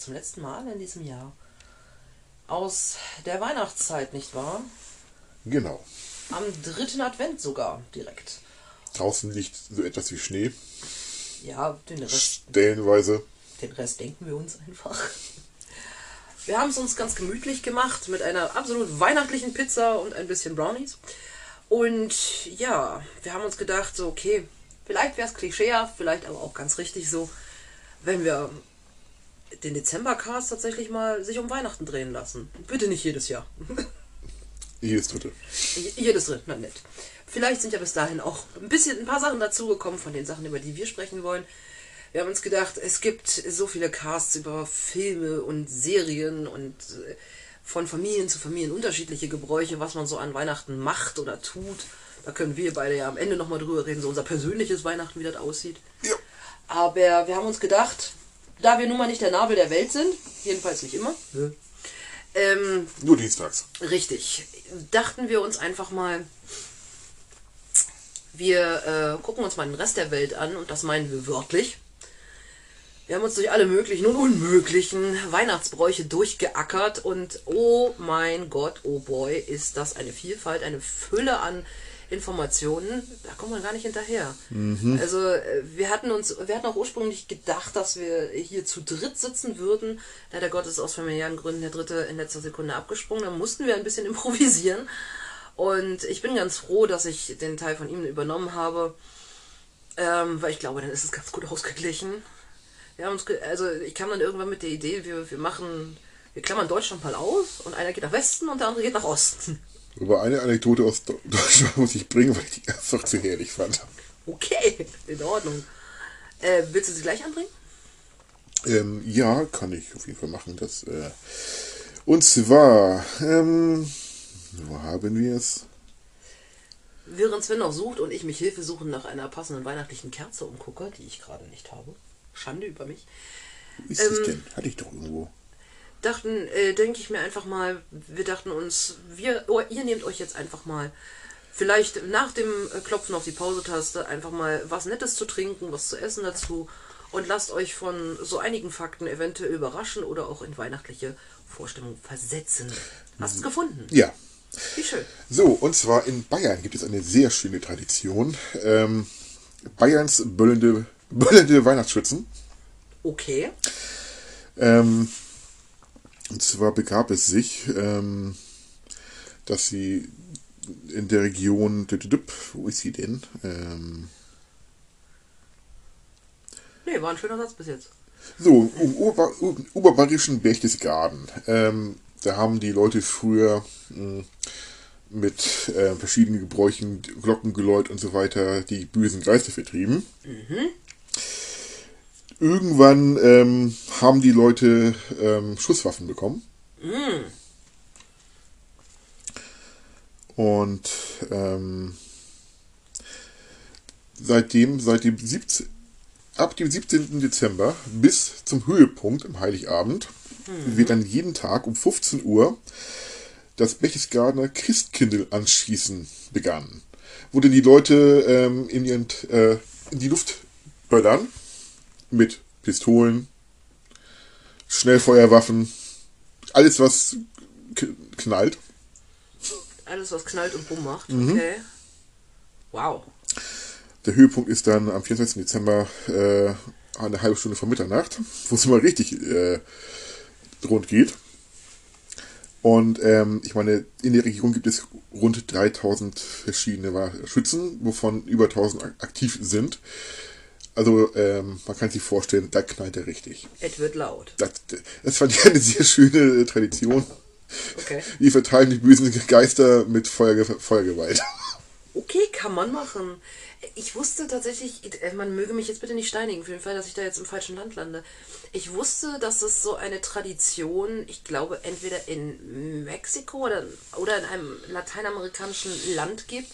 zum letzten Mal in diesem Jahr aus der Weihnachtszeit, nicht wahr? Genau. Am dritten Advent sogar direkt. Draußen liegt so etwas wie Schnee. Ja, den Rest, Stellenweise. den Rest denken wir uns einfach. Wir haben es uns ganz gemütlich gemacht mit einer absolut weihnachtlichen Pizza und ein bisschen Brownies. Und ja, wir haben uns gedacht, so, okay, vielleicht wäre es klischeehaft, vielleicht aber auch ganz richtig so, wenn wir den Dezembercast tatsächlich mal sich um Weihnachten drehen lassen. Bitte nicht jedes Jahr. Jedes dritte. Jedes drin, na nett. Vielleicht sind ja bis dahin auch ein bisschen, ein paar Sachen dazugekommen von den Sachen, über die wir sprechen wollen. Wir haben uns gedacht, es gibt so viele Casts über Filme und Serien und äh, von Familien zu Familien unterschiedliche Gebräuche, was man so an Weihnachten macht oder tut. Da können wir beide ja am Ende nochmal drüber reden, so unser persönliches Weihnachten, wie das aussieht. Ja. Aber wir haben uns gedacht, da wir nun mal nicht der Nabel der Welt sind, jedenfalls nicht immer, ähm, Nur dienstags. Richtig. Dachten wir uns einfach mal, wir äh, gucken uns mal den Rest der Welt an und das meinen wir wörtlich. Wir haben uns durch alle möglichen und unmöglichen Weihnachtsbräuche durchgeackert und oh mein Gott, oh boy, ist das eine Vielfalt, eine Fülle an Informationen, da kommt man gar nicht hinterher. Also äh, wir hatten uns, wir hatten auch ursprünglich gedacht, dass wir hier zu dritt sitzen würden. Leider Gottes aus familiären Gründen der dritte in letzter Sekunde abgesprungen. Da mussten wir ein bisschen improvisieren. Und ich bin ganz froh, dass ich den Teil von ihm übernommen habe, ähm, weil ich glaube, dann ist es ganz gut ausgeglichen. Wir haben uns, ge also ich kam dann irgendwann mit der Idee, wir, wir machen, wir klammern Deutschland mal aus und einer geht nach Westen und der andere geht nach Osten. Aber eine Anekdote aus Deutschland muss ich bringen, weil ich die einfach zu herrlich fand. Okay, in Ordnung. Äh, willst du sie gleich anbringen? Ähm, ja, kann ich auf jeden Fall machen. Das, äh, und zwar, ähm, wo haben wir es? Während Sven noch sucht und ich mich Hilfe suchen nach einer passenden weihnachtlichen Kerze umgucke, die ich gerade nicht habe. Schande über mich. Wo ist es denn? Hatte ich doch irgendwo. Dachten, äh, denke ich mir einfach mal, wir dachten uns, wir, oh, ihr nehmt euch jetzt einfach mal, vielleicht nach dem äh, Klopfen auf die Pause-Taste, einfach mal was Nettes zu trinken, was zu essen dazu und lasst euch von so einigen Fakten eventuell überraschen oder auch in weihnachtliche Vorstellungen versetzen. Hast du gefunden? Ja. Wie schön. So, und zwar in Bayern gibt es eine sehr schöne Tradition. Ähm, Bayerns böllende, böllende Weihnachtsschützen. Okay. Ähm, und zwar begab es sich, ähm, dass sie in der Region, wo ist sie denn? Ähm, Nee, war ein schöner Satz bis jetzt. so, im Ober, im oberbayerischen Berchtesgaden. Ähm, da haben die Leute früher mh, mit äh, verschiedenen Gebräuchen, Glockengeläut und so weiter, die bösen Geister vertrieben. Irgendwann ähm, haben die Leute ähm, Schusswaffen bekommen. Und ähm, seitdem, seit dem 17, ab dem 17. Dezember bis zum Höhepunkt im Heiligabend wird dann jeden Tag um 15 Uhr das Berchtesgadener Christkindl anschießen begann. Wo dann die Leute ähm, in, ihren, äh, in die Luft böllern mit Pistolen, Schnellfeuerwaffen, alles was knallt. Alles, was knallt und bumm macht. Mhm. Okay. Wow. Der Höhepunkt ist dann am 24. Dezember äh, eine halbe Stunde vor Mitternacht, wo es mal richtig äh, rund geht. Und ähm, ich meine, in der Region gibt es rund 3000 verschiedene Schützen, wovon über 1000 ak- aktiv sind. Also ähm, man kann sich vorstellen, da knallt er richtig. Es wird laut. Das, das fand ich eine sehr schöne Tradition. Okay. Wir verteilen die bösen Geister mit Feuerge Feuergewalt. Okay, kann man machen. Ich wusste tatsächlich, äh, man möge mich jetzt bitte nicht steinigen, für den Fall, dass ich da jetzt im falschen Land lande. Ich wusste, dass es so eine Tradition, ich glaube, entweder in Mexiko oder, oder in einem lateinamerikanischen Land gibt,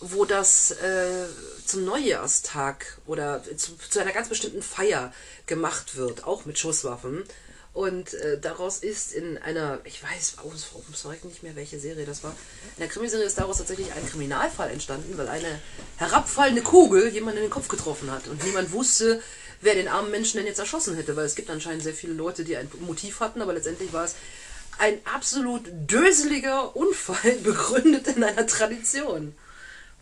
wo das äh, zum Neujahrstag oder zu, zu einer ganz bestimmten Feier gemacht wird, auch mit Schusswaffen. Und äh, daraus ist in einer, ich weiß aus Verrückt nicht mehr, welche Serie das war. In der Krimiserie ist daraus tatsächlich ein Kriminalfall entstanden, weil eine herabfallende Kugel jemanden in den Kopf getroffen hat. Und niemand wusste, wer den armen Menschen denn jetzt erschossen hätte, weil es gibt anscheinend sehr viele Leute, die ein Motiv hatten, aber letztendlich war es ein absolut döseliger Unfall, begründet in einer Tradition.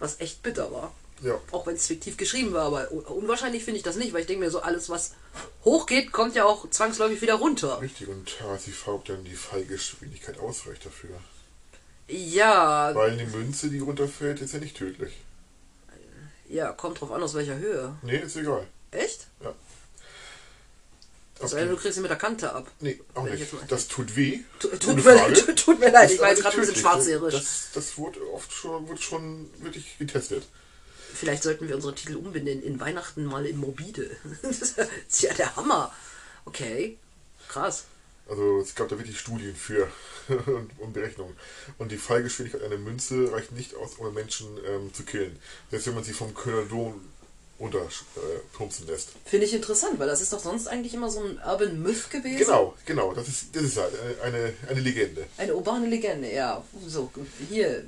Was echt bitter war. Ja. Auch wenn es fiktiv geschrieben war, aber unwahrscheinlich finde ich das nicht, weil ich denke mir so, alles was hochgeht, kommt ja auch zwangsläufig wieder runter. Richtig, und die Farbe dann die Fallgeschwindigkeit ausreicht dafür. Ja. Weil eine Münze, die runterfällt, ist ja nicht tödlich. Ja, kommt drauf an, aus welcher Höhe. Nee, ist egal. Echt? Ja. Also du kriegst sie mit der Kante ab. Nee, auch nicht. Das tut weh. Tut, ohne tut, mir, Frage. tut, tut mir leid, ich war jetzt gerade ein bisschen schwarzseherisch. Das, das wurde oft schon, wird schon wirklich getestet. Vielleicht sollten wir unsere Titel umbenennen in Weihnachten mal in Morbide. Das ist ja der Hammer. Okay, krass. Also es gab da wirklich Studien für und, Berechnungen. Und die Fallgeschwindigkeit einer Münze reicht nicht aus, um Menschen ähm, zu killen. Selbst wenn man sie vom Kölner Dom unterplumpsen lässt. Finde ich interessant, weil das ist doch sonst eigentlich immer so ein Urban Myth gewesen. Genau, genau. Das ist, das ist halt eine, eine, Legende. Eine urbane Legende, ja. So, hier.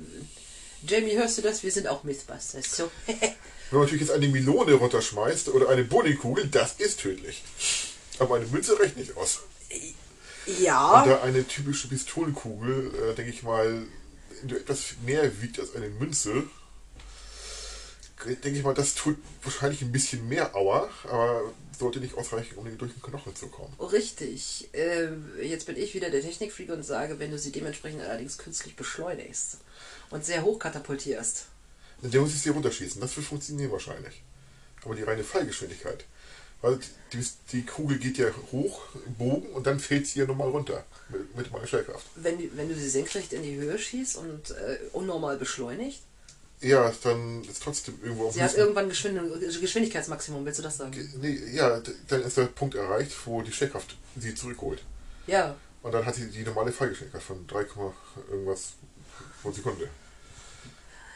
Jamie, hörst du das? Wir sind auch Mythbusters. So. Wenn man natürlich jetzt eine Melone runterschmeißt oder eine Bowlingkugel, das ist tödlich. Aber eine Münze reicht nicht aus. Ja. da eine typische Pistolenkugel, äh, denke ich mal, etwas mehr wiegt als eine Münze, denke ich mal, das tut wahrscheinlich ein bisschen mehr Aua, aber sollte nicht ausreichen, um durch den Knochen zu kommen. Richtig. Äh, jetzt bin ich wieder der Technikfreak und sage, wenn du sie dementsprechend allerdings künstlich beschleunigst und sehr hoch katapultierst. Der muss ich sie runterschießen, das wird funktionieren wahrscheinlich. Aber die reine Fallgeschwindigkeit. Weil die, die Kugel geht ja hoch im Bogen und dann fällt sie ja nochmal runter mit, mit meiner Schwerkraft. Wenn, wenn du sie senkrecht in die Höhe schießt und äh, unnormal beschleunigt, Ja, dann ist trotzdem irgendwo auf sie hat irgendwann Geschwind Geschwindigkeitsmaximum, willst du das sagen? Nee, ja, dann ist der Punkt erreicht, wo die Schwerkraft sie zurückholt. Ja. Und dann hat sie die normale Fallgeschwindigkeit von 3, irgendwas pro Sekunde.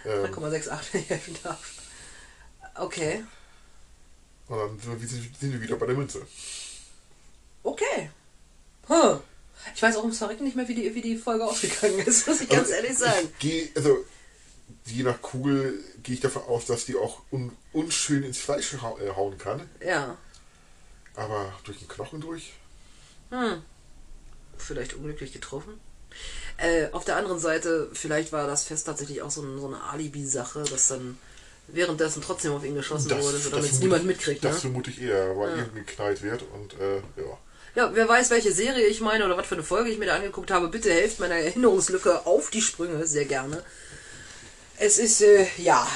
Ähm, 3,68 helfen darf. Okay. und dann sind wir, wieder bei der Münze. Okay. Huh. Ich weiß auch ums Verrecken nicht mehr, wie die, wie die Folge ausgegangen ist, muss ich ganz Also, ehrlich sagen. Ich gehe, also je nach Kugel gehe ich davon aus, dass die auch un, unschön ins Fleisch hau, äh, hauen kann. Ja. Aber durch den Knochen durch? Hm. Vielleicht unglücklich getroffen. Äh, auf der anderen Seite, vielleicht war das Fest tatsächlich auch so, ein, so eine Alibi-Sache, dass dann währenddessen trotzdem auf ihn geschossen wurde, so damit es niemand mitkriegt. Das Ne? vermute ich eher, weil irgendwie geknallt wird und äh, ja. Ja, wer weiß, welche Serie ich meine oder was für eine Folge ich mir da angeguckt habe, bitte helft meiner Erinnerungslücke auf die Sprünge, sehr gerne. Es ist, äh, ja.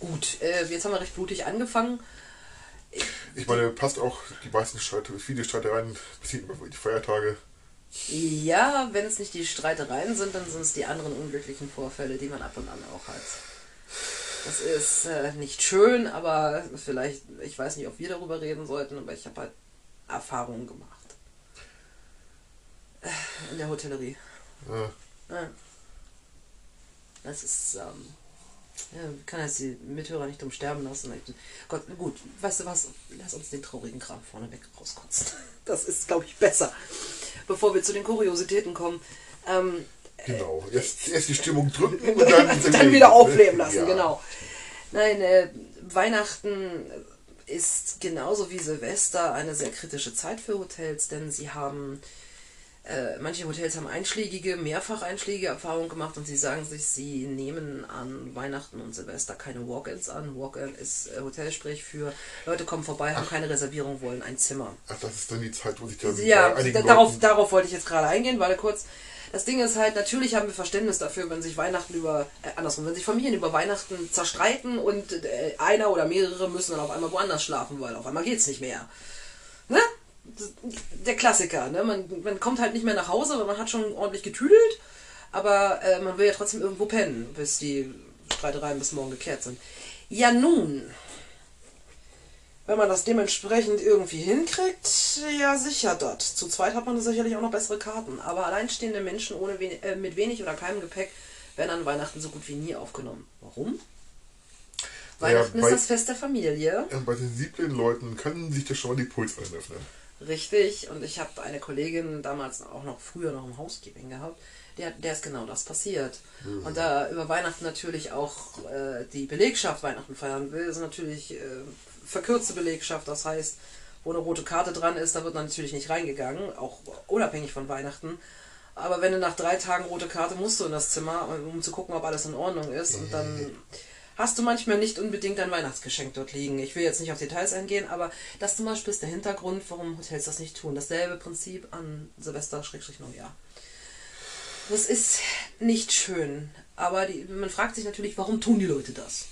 Gut, äh, jetzt haben wir recht blutig angefangen. Ich meine, passt auch, die meisten Streit, viele Streitereien beziehen über die Feiertage. Ja, wenn es nicht die Streitereien sind, dann sind es die anderen unglücklichen Vorfälle, die man ab und an auch hat. Das ist äh, nicht schön, aber vielleicht, ich weiß nicht, ob wir darüber reden sollten, aber ich habe halt Erfahrungen gemacht. Äh, In der Hotellerie. Äh, Ja. Das ist, ähm, ja, kann jetzt die Mithörer nicht umsterben lassen. Gott, gut, weißt du was? Lass uns den traurigen Kram vorneweg rauskotzen. Das ist, glaube ich, besser. Bevor wir zu den Kuriositäten kommen. Ähm, genau. Erst, erst die Stimmung drücken und dann, dann wieder aufleben lassen, Ja. genau. Nein, äh, Weihnachten ist genauso wie Silvester eine sehr kritische Zeit für Hotels, denn sie haben, äh, manche Hotels haben einschlägige, mehrfach einschlägige Erfahrungen gemacht und sie sagen sich, sie nehmen an Weihnachten und Silvester keine Walk-ins an. Walk-in ist äh, Hotelsprech für Leute kommen vorbei, haben keine Reservierung, wollen ein Zimmer. Ach, das ist dann die Zeit, wo sich dann Ja, darauf, darauf wollte ich jetzt gerade eingehen, weil kurz. Das Ding ist halt, natürlich haben wir Verständnis dafür, wenn sich Weihnachten über, äh, andersrum, wenn sich Familien über Weihnachten zerstreiten und äh, einer oder mehrere müssen dann auf einmal woanders schlafen, weil auf einmal geht's nicht mehr. Ne? Der Klassiker, ne? Man, man kommt halt nicht mehr nach Hause, weil man hat schon ordentlich getüdelt, aber äh, man will ja trotzdem irgendwo pennen, bis die Streitereien bis morgen gekehrt sind. Ja nun, wenn man das dementsprechend irgendwie hinkriegt, ja sicher dort. Zu zweit hat man sicherlich auch noch bessere Karten. Aber alleinstehende Menschen ohne wen äh, mit wenig oder keinem Gepäck werden an Weihnachten so gut wie nie aufgenommen. Warum? Weihnachten bei- ist das Fest der Familie. Ja, bei sensiblen Leuten können sich das schon mal die Pulsadern öffnen. Richtig, und ich habe eine Kollegin damals auch noch früher noch im Housekeeping gehabt, der, der ist genau das passiert. Mhm. Und da über Weihnachten natürlich auch äh, die Belegschaft Weihnachten feiern will, ist natürlich äh, verkürzte Belegschaft, das heißt, wo eine rote Karte dran ist, da wird man natürlich nicht reingegangen, auch unabhängig von Weihnachten. Aber wenn du nach drei Tagen rote Karte musst du in das Zimmer, um zu gucken, ob alles in Ordnung ist. Und dann hast du manchmal nicht unbedingt ein Weihnachtsgeschenk dort liegen. Ich will jetzt nicht auf Details eingehen, aber das zum Beispiel ist der Hintergrund, warum Hotels das nicht tun. Dasselbe Prinzip an Silvester-Neujahr. Das ist nicht schön. Aber die, man fragt sich natürlich, warum tun die Leute das?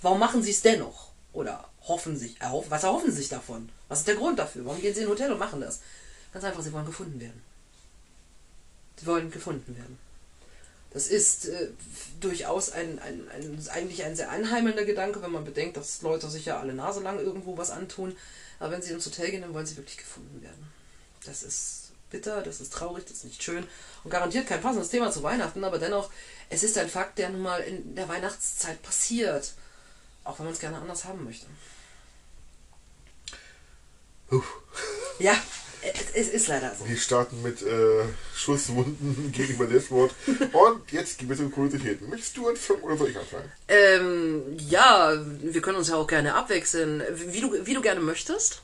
Warum machen sie es dennoch? Oder hoffen sich, erhoffen, was erhoffen sie sich davon? Was ist der Grund dafür? Warum gehen sie in ein Hotel und machen das? Ganz einfach, sie wollen gefunden werden. Sie wollen gefunden werden. Das ist äh, durchaus ein, ein, ein, eigentlich ein sehr einheimelnder Gedanke, wenn man bedenkt, dass Leute sich ja alle Nase lang irgendwo was antun. Aber wenn sie ins Hotel gehen, dann wollen sie wirklich gefunden werden. Das ist bitter, das ist traurig, das ist nicht schön und garantiert kein passendes Thema zu Weihnachten, aber dennoch, es ist ein Fakt, der nun mal in der Weihnachtszeit passiert. Auch wenn man es gerne anders haben möchte. Puh. Ja, es, ist leider so. Wir starten mit äh, Schusswunden gegenüber Selbstmord. Und jetzt gibt es um Kuriositäten. Möchtest du anfangen oder soll ich anfangen? Ähm, ja, wir können uns ja auch gerne abwechseln. Wie du, wie du gerne möchtest.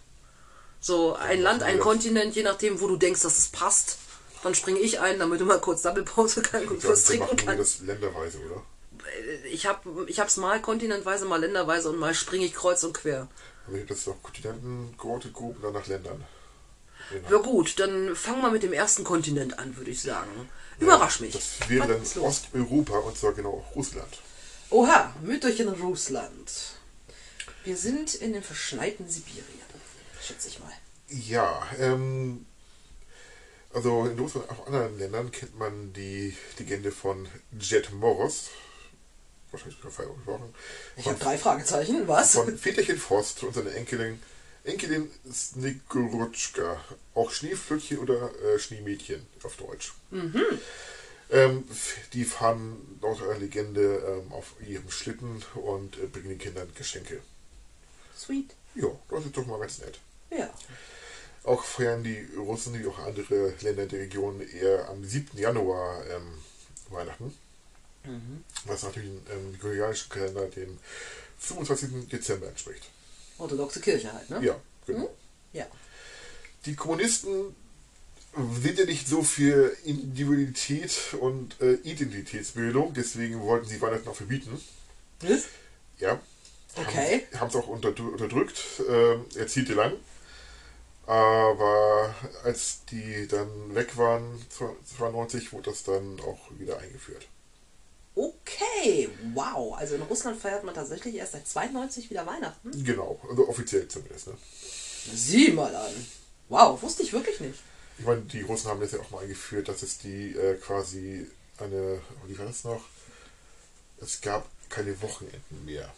So ein Land, ein Kontinent, je nachdem, wo du denkst, dass es passt. Dann springe ich ein, damit du mal kurz Doppelpause kannst und was trinken machen kannst. das länderweise, oder? Ich habe ich hab's mal kontinentweise, mal länderweise und mal springe ich kreuz und quer. Aber ich habe das auf Kontinenten geortet, grob und dann nach Ländern. Genau. Ja gut, dann fang mal mit dem ersten Kontinent an, würde ich sagen. Überrasch mich. Das wäre dann? Osteuropa und zwar genau Russland. Oha, Mütterchen Russland. Wir sind in den verschneiten Sibirien, schätze ich mal. Ja, ähm, also in Russland und auch anderen Ländern kennt man die Legende von Jet Moros. Wahrscheinlich schon falsch gesprochen. Ich habe drei Fragezeichen, was? Von Väterchen Frost und seiner Enkelin, Enkelin Snikurutschka. Auch Schneeflöckchen oder äh, Schneemädchen auf Deutsch. Ähm, f- die fahren laut einer Legende ähm, auf ihrem Schlitten und äh, bringen den Kindern Geschenke. Sweet. Ja, das ist doch mal ganz nett. Ja. Auch feiern die Russen wie auch andere Länder der Region eher am 7. Januar ähm, Weihnachten. Was natürlich im koreanischen Kalender dem 25. Dezember entspricht. Orthodoxe Kirche halt, ne? Ja, genau. Ja. Die Kommunisten sind ja nicht so für Individualität und äh, Identitätsbildung, deswegen wollten sie Weihnachten auch verbieten. Was? Ja. Okay. Haben es auch unter, unterdrückt, äh, jahrzehntelang. Aber als die dann weg waren, 92, wurde das dann auch wieder eingeführt. Okay, wow. Also in Russland feiert man tatsächlich erst seit 92 wieder Weihnachten. Genau, also offiziell zumindest. Ne? Sieh mal an. Wow, wusste ich wirklich nicht. Ich meine, die Russen haben das ja auch mal eingeführt, dass es die äh, quasi eine, wie war das noch? Es gab keine Wochenenden mehr.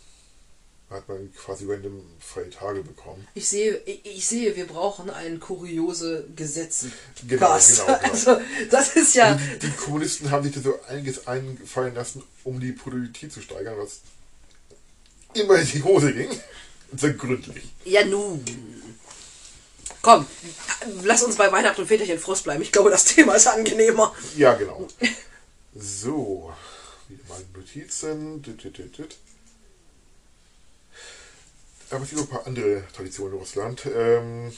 Hat man quasi random freie Tage bekommen. Ich sehe, ich, sehe, wir brauchen ein kuriose Gesetze. Genau, genau, genau. Also, das ist ja. Die, die Kommunisten haben sich da so einiges einfallen lassen, um die Produktivität zu steigern, was immer in die Hose ging. Und zwar gründlich. Ja, nun. Komm, lass uns bei Weihnachten und Väterchen Frost bleiben. Ich glaube, das Thema ist angenehmer. Ja, genau. So, wieder mal Notizen. Dit, dit, dit, dit. Aber es gibt noch ein paar andere Traditionen in Russland. Ähm,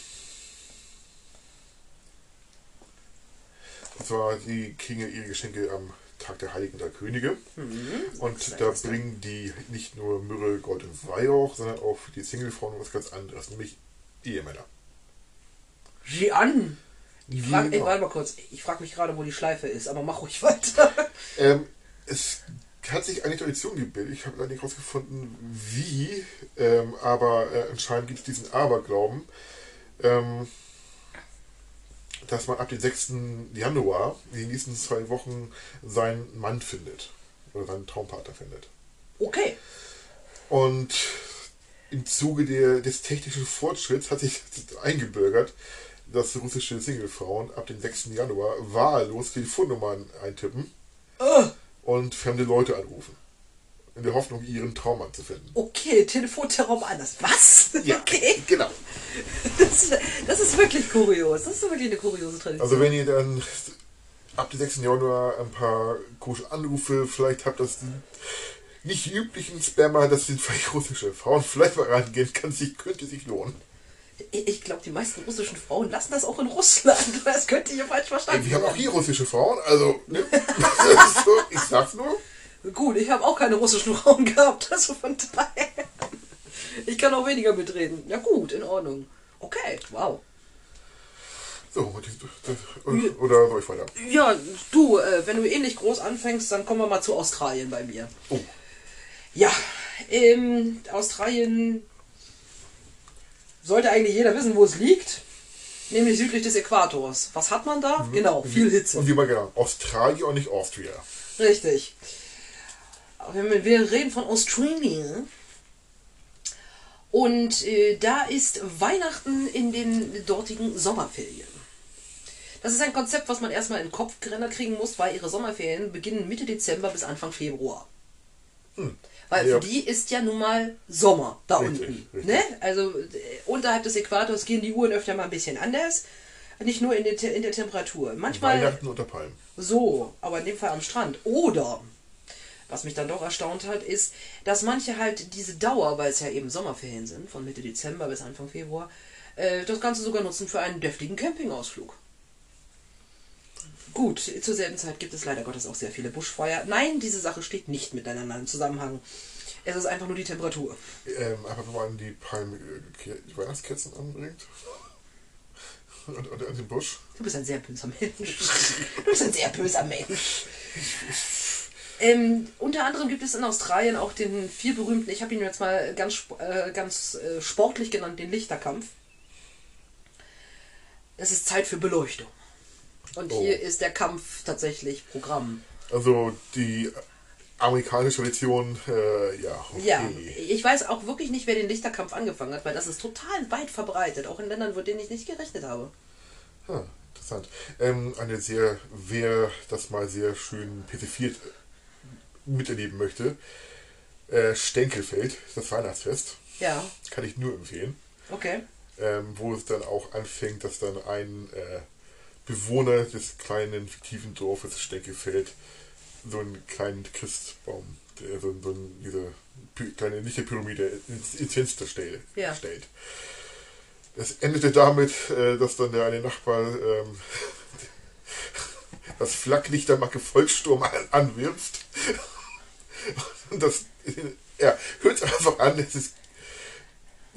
und zwar, die kriegen ihre Geschenke am Tag der Heiligen Drei Könige. Und da bringen die nicht nur Myrrhe, Gold und Weihrauch, sondern auch für die Singlefrauen was ganz anderes, nämlich Ehemänner. Sieh an. Ich frag, Genau. warte mal kurz. Ich frage mich gerade, wo die Schleife ist, aber mach ruhig weiter. Ähm, es hat sich eine Tradition gebildet. Ich habe leider nicht herausgefunden, wie, ähm, aber äh, anscheinend gibt es diesen Aberglauben, ähm, dass man ab dem 6. Januar, in den nächsten zwei Wochen, seinen Mann findet. Oder seinen Traumpartner findet. Okay. Und im Zuge der, des technischen Fortschritts hat sich eingebürgert, dass russische Singlefrauen ab dem 6. Januar wahllos Telefonnummern eintippen Ah, und fremde Leute anrufen. In der Hoffnung, ihren Traummann zu finden. okay, Telefonterror anders. Was? Okay. genau. Das, ist- das ist wirklich kurios. Das ist wirklich eine kuriose Tradition. Also wenn ihr dann ab dem 6. Januar ein paar komische Anrufe vielleicht habt, dass die nicht üblichen Spammer, das sind vielleicht russische Frauen, vielleicht mal reingehen, kann sich, könnte sich lohnen. Ich, ich glaube, die meisten russischen Frauen lassen das auch in Russland. Das könnte hier falsch verstanden Wir haben auch hier russische Frauen, also, ne? So, ich sag's nur. Gut, ich habe auch keine russischen Frauen gehabt. Also von daher. Ich kann auch weniger mitreden. Ja gut, in Ordnung. Okay, wow. So, das- oder soll ich weiter? Ja, du, äh, wenn du ähnlich groß anfängst, dann kommen wir mal zu Australien bei mir. Oh, Ja, ähm, Australien sollte eigentlich jeder wissen, wo es liegt. Nämlich südlich des Äquators. Was hat man da? Genau, viel Hitze. und wie mal genau, Australien und nicht Austria. Richtig. Wir- Wir reden von Australien. Und äh, da ist Weihnachten in den dortigen Sommerferien. Das ist ein Konzept, was man erstmal in den Kopf gerendert kriegen muss, weil ihre Sommerferien beginnen Mitte Dezember bis Anfang Februar. Weil Ja. für die ist ja nun mal Sommer da Richtig, unten. richtig. Ne? Also äh, unterhalb des Äquators gehen die Uhren öfter mal ein bisschen anders. Nicht nur in der, in der Temperatur. Manchmal Weihnachten unter Palmen. so, aber in dem Fall am Strand. Oder, was mich dann doch erstaunt hat, ist, dass manche halt diese Dauer, weil es ja eben Sommerferien sind, von Mitte Dezember bis Anfang Februar, äh, das Ganze sogar nutzen für einen deftigen Campingausflug. Gut, zur selben Zeit gibt es leider Gottes auch sehr viele Buschfeuer. Nein, diese Sache steht nicht miteinander im Zusammenhang. Es ist einfach nur die Temperatur. Ähm, aber wenn man die Palme, äh, die Weihnachtskerzen anbringt. Und, und an den Busch. Du bist ein sehr böser Mensch. Du bist ein sehr böser Mensch. Ähm, unter anderem gibt es in Australien auch den viel berühmten, ich habe ihn jetzt mal ganz, äh, ganz äh, sportlich genannt, den Lichterkampf. Es ist Zeit für Beleuchtung. Und Oh. hier ist der Kampf tatsächlich Programm. Also die amerikanische Tradition, äh, ja, okay. Ja, ich weiß auch wirklich nicht, wer den Lichterkampf angefangen hat, weil das ist total weit verbreitet, auch in Ländern, mit denen ich nicht gerechnet habe. Ah, interessant. Ähm, eine sehr, wer das mal sehr schön persifiert miterleben möchte, äh, Stenkelfeld, das Weihnachtsfest, Ja, kann ich nur empfehlen. okay. ähm, wo es dann auch anfängt, dass dann ein äh, Bewohner des kleinen fiktiven Dorfes Stenkefeld so einen kleinen Christbaum, der so, so diese kleine Lichterpyramide ins, ins Fenster stell, Ja. stellt. Es endete damit, äh, dass dann der eine Nachbar ähm, das Flaklicht der Macke Volkssturm an, anwirft. Und das, ja, hört einfach an, es ist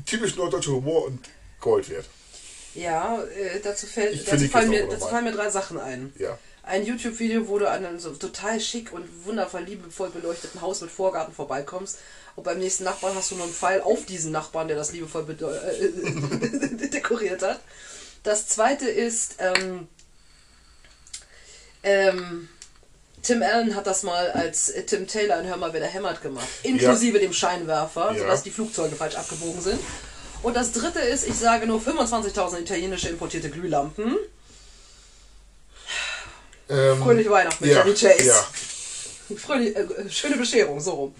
typisch norddeutscher Humor und Gold wert. Ja, äh, dazu, fällt, Ich dazu, fallen mir, dazu fallen mir drei Sachen ein. Ja. Ein YouTube-Video, wo du an einem so total schick und wundervoll liebevoll beleuchteten Haus mit Vorgarten vorbeikommst. Und beim nächsten Nachbarn hast du nur einen Pfeil auf diesen Nachbarn, der das liebevoll bedeu- äh, dekoriert hat. Das zweite ist, ähm, ähm, Tim Allen hat das mal als äh, Tim Taylor in Hör mal, wer der hämmert gemacht. Inklusive dem Scheinwerfer, Ja. sodass die Flugzeuge falsch abgebogen sind. Und das dritte ist, ich sage nur 25.000 italienische importierte Glühlampen. Ähm, Fröhliche Weihnachten mit ja, Chevy Chase. Ja, Fröhlich, äh, schöne Bescherung, so rum.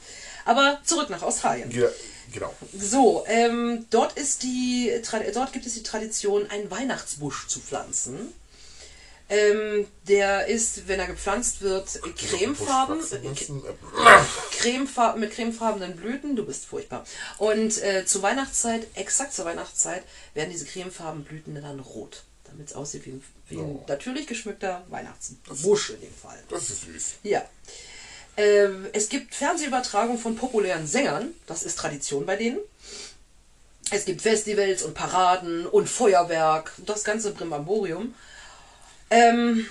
Aber zurück nach Australien. ja, genau. So, ähm, dort, ist die, dort gibt es die Tradition, einen Weihnachtsbusch zu pflanzen. Ähm, der ist, wenn er gepflanzt wird, cremefarben, Ansonsten, äh, cremefarben mit cremefarbenen Blüten. Du bist furchtbar. Und äh, zur Weihnachtszeit, exakt zur Weihnachtszeit, werden diese cremefarben Blüten dann rot. Damit es aussieht wie ein, wie ein Oh. natürlich geschmückter Weihnachtsbusch in dem Fall. das ist süß. Ja. Ähm, es gibt Fernsehübertragungen von populären Sängern. Das ist Tradition bei denen. Es gibt Festivals und Paraden und Feuerwerk. Das ganze Brimborium. Ähm,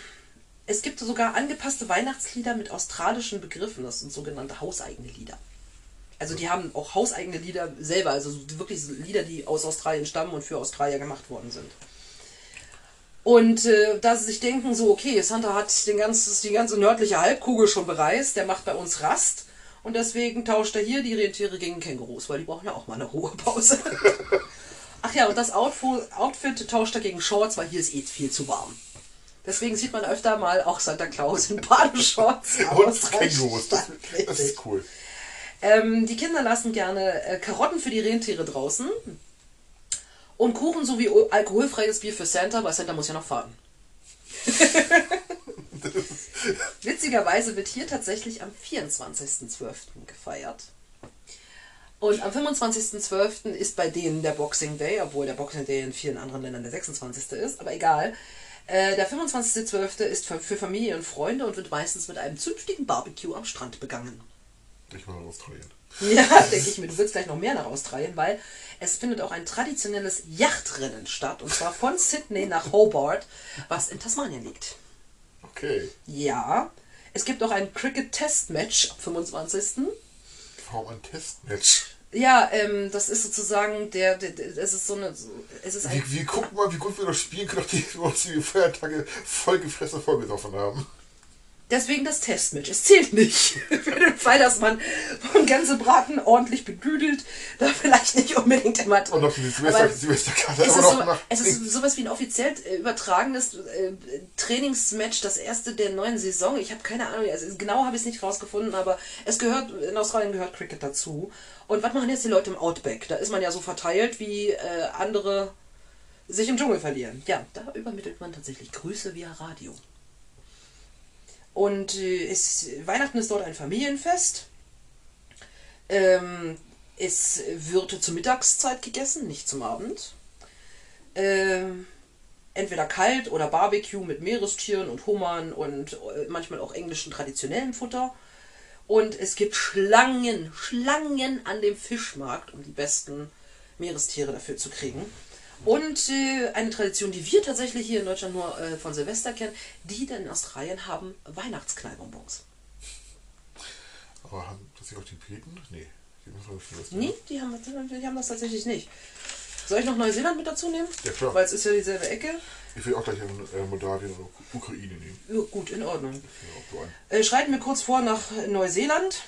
es gibt sogar angepasste Weihnachtslieder mit australischen Begriffen. Das sind sogenannte hauseigene Lieder. Also die haben auch hauseigene Lieder selber. Also wirklich Lieder, die aus Australien stammen und für Australier gemacht worden sind. Und äh, da sie sich denken, so, okay, Santa hat den ganzen, die ganze nördliche Halbkugel schon bereist, der macht bei uns Rast. Und deswegen tauscht er hier die Rentiere gegen Kängurus, weil die brauchen ja auch mal eine Ruhepause. Ach ja, und das Outfit tauscht er gegen Shorts, weil hier ist eh viel zu warm. Deswegen sieht man öfter mal auch Santa Claus in Badeshorts. Und Kängurus, das, das ist cool. Ähm, die Kinder lassen gerne äh, Karotten für die Rentiere draußen. Und Kuchen sowie alkoholfreies Bier für Santa, weil Santa muss ja noch fahren. Witzigerweise wird hier tatsächlich am 24.12. gefeiert. Und am 25.12. ist bei denen der Boxing Day, obwohl der Boxing Day in vielen anderen Ländern der 26. ist, aber egal. Äh, der 25.12. ist für, für Familie und Freunde und wird meistens mit einem zünftigen Barbecue am Strand begangen. Ich mal Australien. Ja, denke ich mir, du willst gleich noch mehr nach Australien, weil es findet auch ein traditionelles Yachtrennen statt, und zwar von Sydney nach Hobart, was in Tasmanien liegt. Okay. Ja, es gibt auch ein Cricket-Test-Match am 25. Warum ein Testmatch? Ja, ähm, das ist sozusagen der, der, der es ist so eine, so- es ist ein, Wie, wie gucken mal, wie gut wir das spielen können, nachdem wir uns die Feiertage vollgefressen vollgesoffen haben. deswegen das Testmatch. Es zählt nicht. Für den Fall, dass man von Gänsebraten ordentlich bedüdelt, da vielleicht nicht unbedingt immer drin. Und noch die Silvesterkarte Es ist, noch so, es ist sowas wie ein offiziell äh, übertragenes äh, Trainingsmatch, das erste der neuen Saison. Ich habe keine Ahnung, also genau habe ich es nicht rausgefunden, aber es gehört, in Australien gehört Cricket dazu. Und was machen jetzt die Leute im Outback? Da ist man ja so verteilt, wie äh, andere sich im Dschungel verlieren. Ja, da übermittelt man tatsächlich Grüße via Radio. Und äh, es, Weihnachten ist dort ein Familienfest. Ähm, es wird zur Mittagszeit gegessen, nicht zum Abend. Ähm, entweder kalt oder Barbecue mit Meerestieren und Hummern und äh, manchmal auch englischen traditionellen Futter. Und es gibt Schlangen, Schlangen an dem Fischmarkt, um die besten Meerestiere dafür zu kriegen. Und äh, eine Tradition, die wir tatsächlich hier in Deutschland nur äh, von Silvester kennen, die dann in Australien haben Weihnachtsknallbonbons. Aber haben das nicht auch die Briten? Nee. Die. Nee, haben, die haben das tatsächlich nicht. Soll ich noch Neuseeland mit dazu nehmen? Ja, klar. Weil es ist ja dieselbe Ecke. Ich will auch gleich äh, Moldawien und Ukraine nehmen. Ja, gut, in Ordnung. Ja. Äh, schreiten wir kurz vor nach Neuseeland.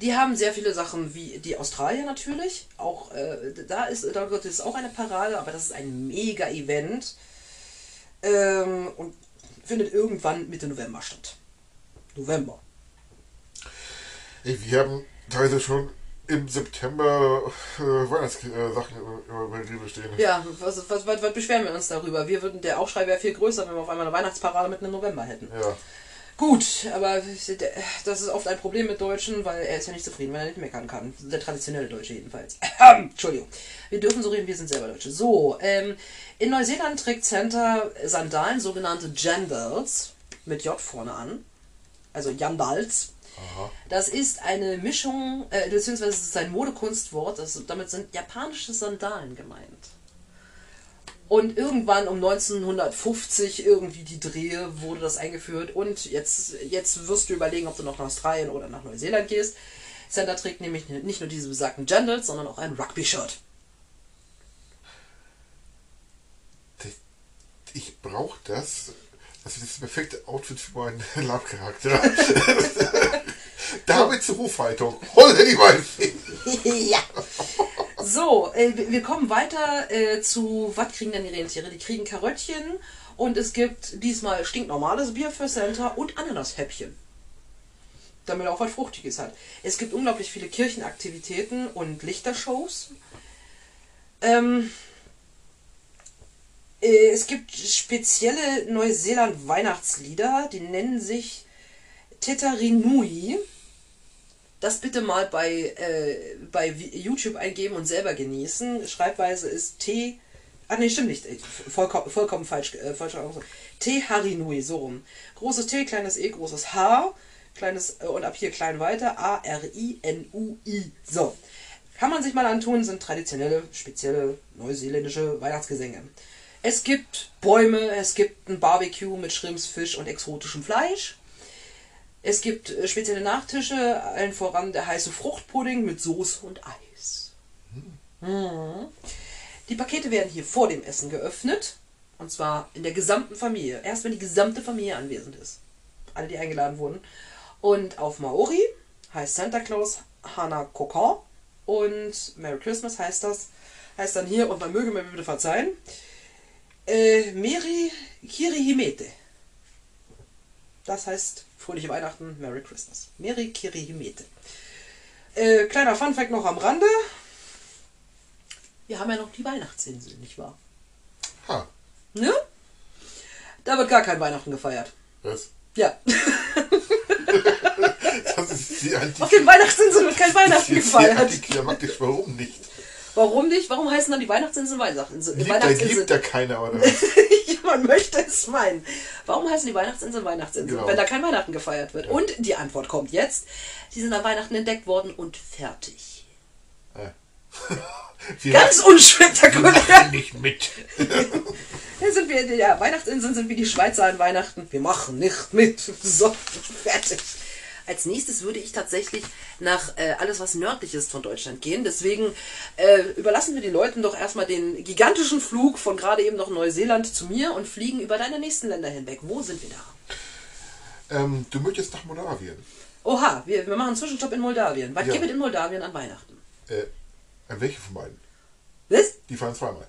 Die haben sehr viele Sachen wie die Australier natürlich. Auch äh, da ist da es auch eine Parade, aber das ist ein Mega-Event. Ähm, und findet irgendwann Mitte November statt. November. Ey, wir haben teilweise schon im September äh, Weihnachtssachen äh, über Liebe stehen. Ja, was, was, was, was beschweren wir uns darüber? Wir würden, der Aufschrei wäre viel größer, wenn wir auf einmal eine Weihnachtsparade mitten im November hätten. Ja. Gut, aber das ist oft ein Problem mit Deutschen, weil er ist ja nicht zufrieden, wenn er nicht meckern kann. Der traditionelle Deutsche jedenfalls. Entschuldigung. Wir dürfen so reden, wir sind selber Deutsche. So, ähm, in Neuseeland trägt Santa Sandalen, sogenannte Jandals, mit J vorne an. Also Jandals. Aha. Das ist eine Mischung, äh, beziehungsweise es ist ein Modekunstwort, das, damit sind japanische Sandalen gemeint. Und irgendwann um 1950 irgendwie die Drehe wurde das eingeführt und jetzt, jetzt wirst du überlegen, ob du noch nach Australien oder nach Neuseeland gehst. Santa trägt nämlich nicht nur diese besagten Jandals, sondern auch ein Rugby-Shirt. Ich brauche das. Das ist das perfekte Outfit für meinen Lab-Charakter. Damit zur Hofhaltung. Holle die Waldfee. ja. So, äh, wir wir kommen weiter äh, zu, was kriegen denn die Rentiere? Die kriegen Karöttchen und es gibt diesmal stinknormales Bier für Santa und Ananashäppchen. Damit er auch was Fruchtiges hat. Es gibt unglaublich viele Kirchenaktivitäten und Lichtershows. Ähm, äh, es gibt spezielle Neuseeland-Weihnachtslieder, die nennen sich Tetarinui das bitte mal bei, äh, bei YouTube eingeben und selber genießen. Schreibweise ist T. Ah, nee, stimmt nicht. Vollkommen, vollkommen falsch. Äh, falsch T. Harinui, so rum. Großes T, kleines E, großes H. Kleines, äh, und ab hier klein weiter. A-R-I-N-U-I. So. Kann man sich mal antun, sind traditionelle, spezielle neuseeländische Weihnachtsgesänge. Es gibt Bäume, es gibt ein Barbecue mit Shrimps, Fisch und exotischem Fleisch. Es gibt äh, spezielle Nachtische, allen voran der heiße Fruchtpudding mit Soße und Eis. Mhm. Die Pakete werden hier vor dem Essen geöffnet. Und zwar in der gesamten Familie. Erst wenn die gesamte Familie anwesend ist. Alle, die eingeladen wurden. Und auf Maori heißt Santa Claus Hana Kokon. Und Merry Christmas heißt das. Heißt dann hier, und man möge mir bitte verzeihen, äh, Meri Kirihimete. Das heißt Fröhliche Weihnachten, Merry Christmas. Meri Kirihimete. Äh, kleiner Funfact noch am Rande. wir haben ja noch die Weihnachtsinsel, nicht wahr? Ha, Ne? Da wird gar kein Weihnachten gefeiert. was? Ja. Das ist die Auf den Weihnachtsinseln wird kein Weihnachten ist die gefeiert. Antiklimatisch, warum nicht? Warum nicht? Warum heißen dann die Weihnachtsinseln Weihnachtsinseln? Liebt da, Weihnachtsinseln? liebt da keiner, oder was? Man möchte es meinen. Warum heißen die Weihnachtsinseln Weihnachtsinseln, Genau. wenn da kein Weihnachten gefeiert wird? Und die Antwort kommt jetzt. Die sind an Weihnachten entdeckt worden und fertig. Äh. Wir Ganz machen unspektakulär. nicht mit. Hier sind wir, ja, Weihnachtsinseln sind wie die Schweizer an Weihnachten. Wir machen nicht mit. So, fertig. Als nächstes würde ich tatsächlich nach äh, alles, was nördlich ist von Deutschland gehen. Deswegen äh, überlassen wir den Leuten doch erstmal den gigantischen Flug von gerade eben noch Neuseeland zu mir und fliegen über deine nächsten Länder hinweg. Wo sind wir da? Ähm, du möchtest nach Moldawien. Oha, wir, wir machen einen Zwischenstopp in Moldawien. Was Ja. gibt es in Moldawien an Weihnachten? Äh, an welche von beiden? Was? Die fahren zweimal.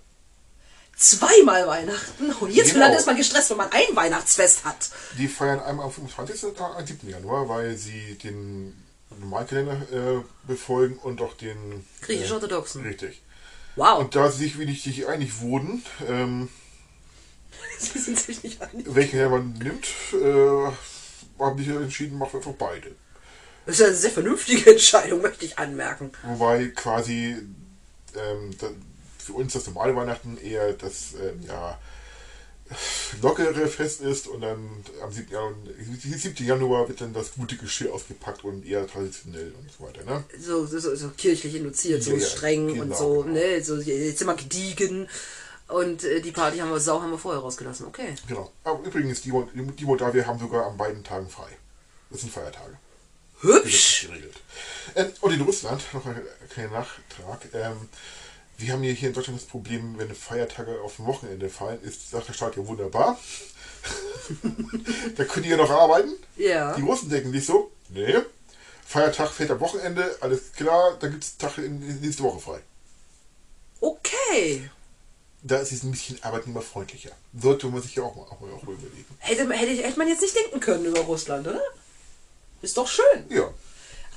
Zweimal Weihnachten? Und hierzulande Genau. ist man gestresst, wenn man ein Weihnachtsfest hat. Die feiern einmal am 25. und am 7. Januar, weil sie den Normalkalender äh, befolgen und auch den Griechisch-orthodoxen. Äh, richtig. Wow. Und da sie sich wenig einig wurden, ähm, Sie sind sich nicht einig. welchen man nimmt, äh, haben die entschieden, machen wir einfach beide. Das ist eine sehr vernünftige Entscheidung, möchte ich anmerken. Wobei quasi ähm, für uns das normale Weihnachten eher das ähm, ja, lockere Fest ist und dann am 7. Januar, 7. Januar wird dann das gute Geschirr ausgepackt und eher traditionell und so weiter. Ne? So, so, so, kirchlich induziert, so Ja, streng und genau, so, genau. ne, so jetzt sind wir gediegen. Und äh, die Party haben wir, Sau haben wir vorher rausgelassen, okay. Genau. Aber übrigens, die, die Moldawier haben sogar an beiden Tagen frei. Das sind Feiertage. Hübsch! geregelt. Ähm, und in Russland, noch ein kleiner Nachtrag. Ähm, wir haben hier, hier in Deutschland das Problem, wenn Feiertage auf ein Wochenende fallen, ist, sagt der Staat ja wunderbar. da könnt ihr ja noch arbeiten. Ja. Die Russen denken nicht so, nee. Feiertag fällt am Wochenende, alles klar, dann gibt es Tag in, in nächste Woche frei. Okay. Da ist es ein bisschen arbeitnehmerfreundlicher. Sollte man sich ja auch mal, auch mal, auch mal überlegen. Hätte, hätte, hätte man jetzt nicht denken können über Russland, oder? Ist doch schön. Ja.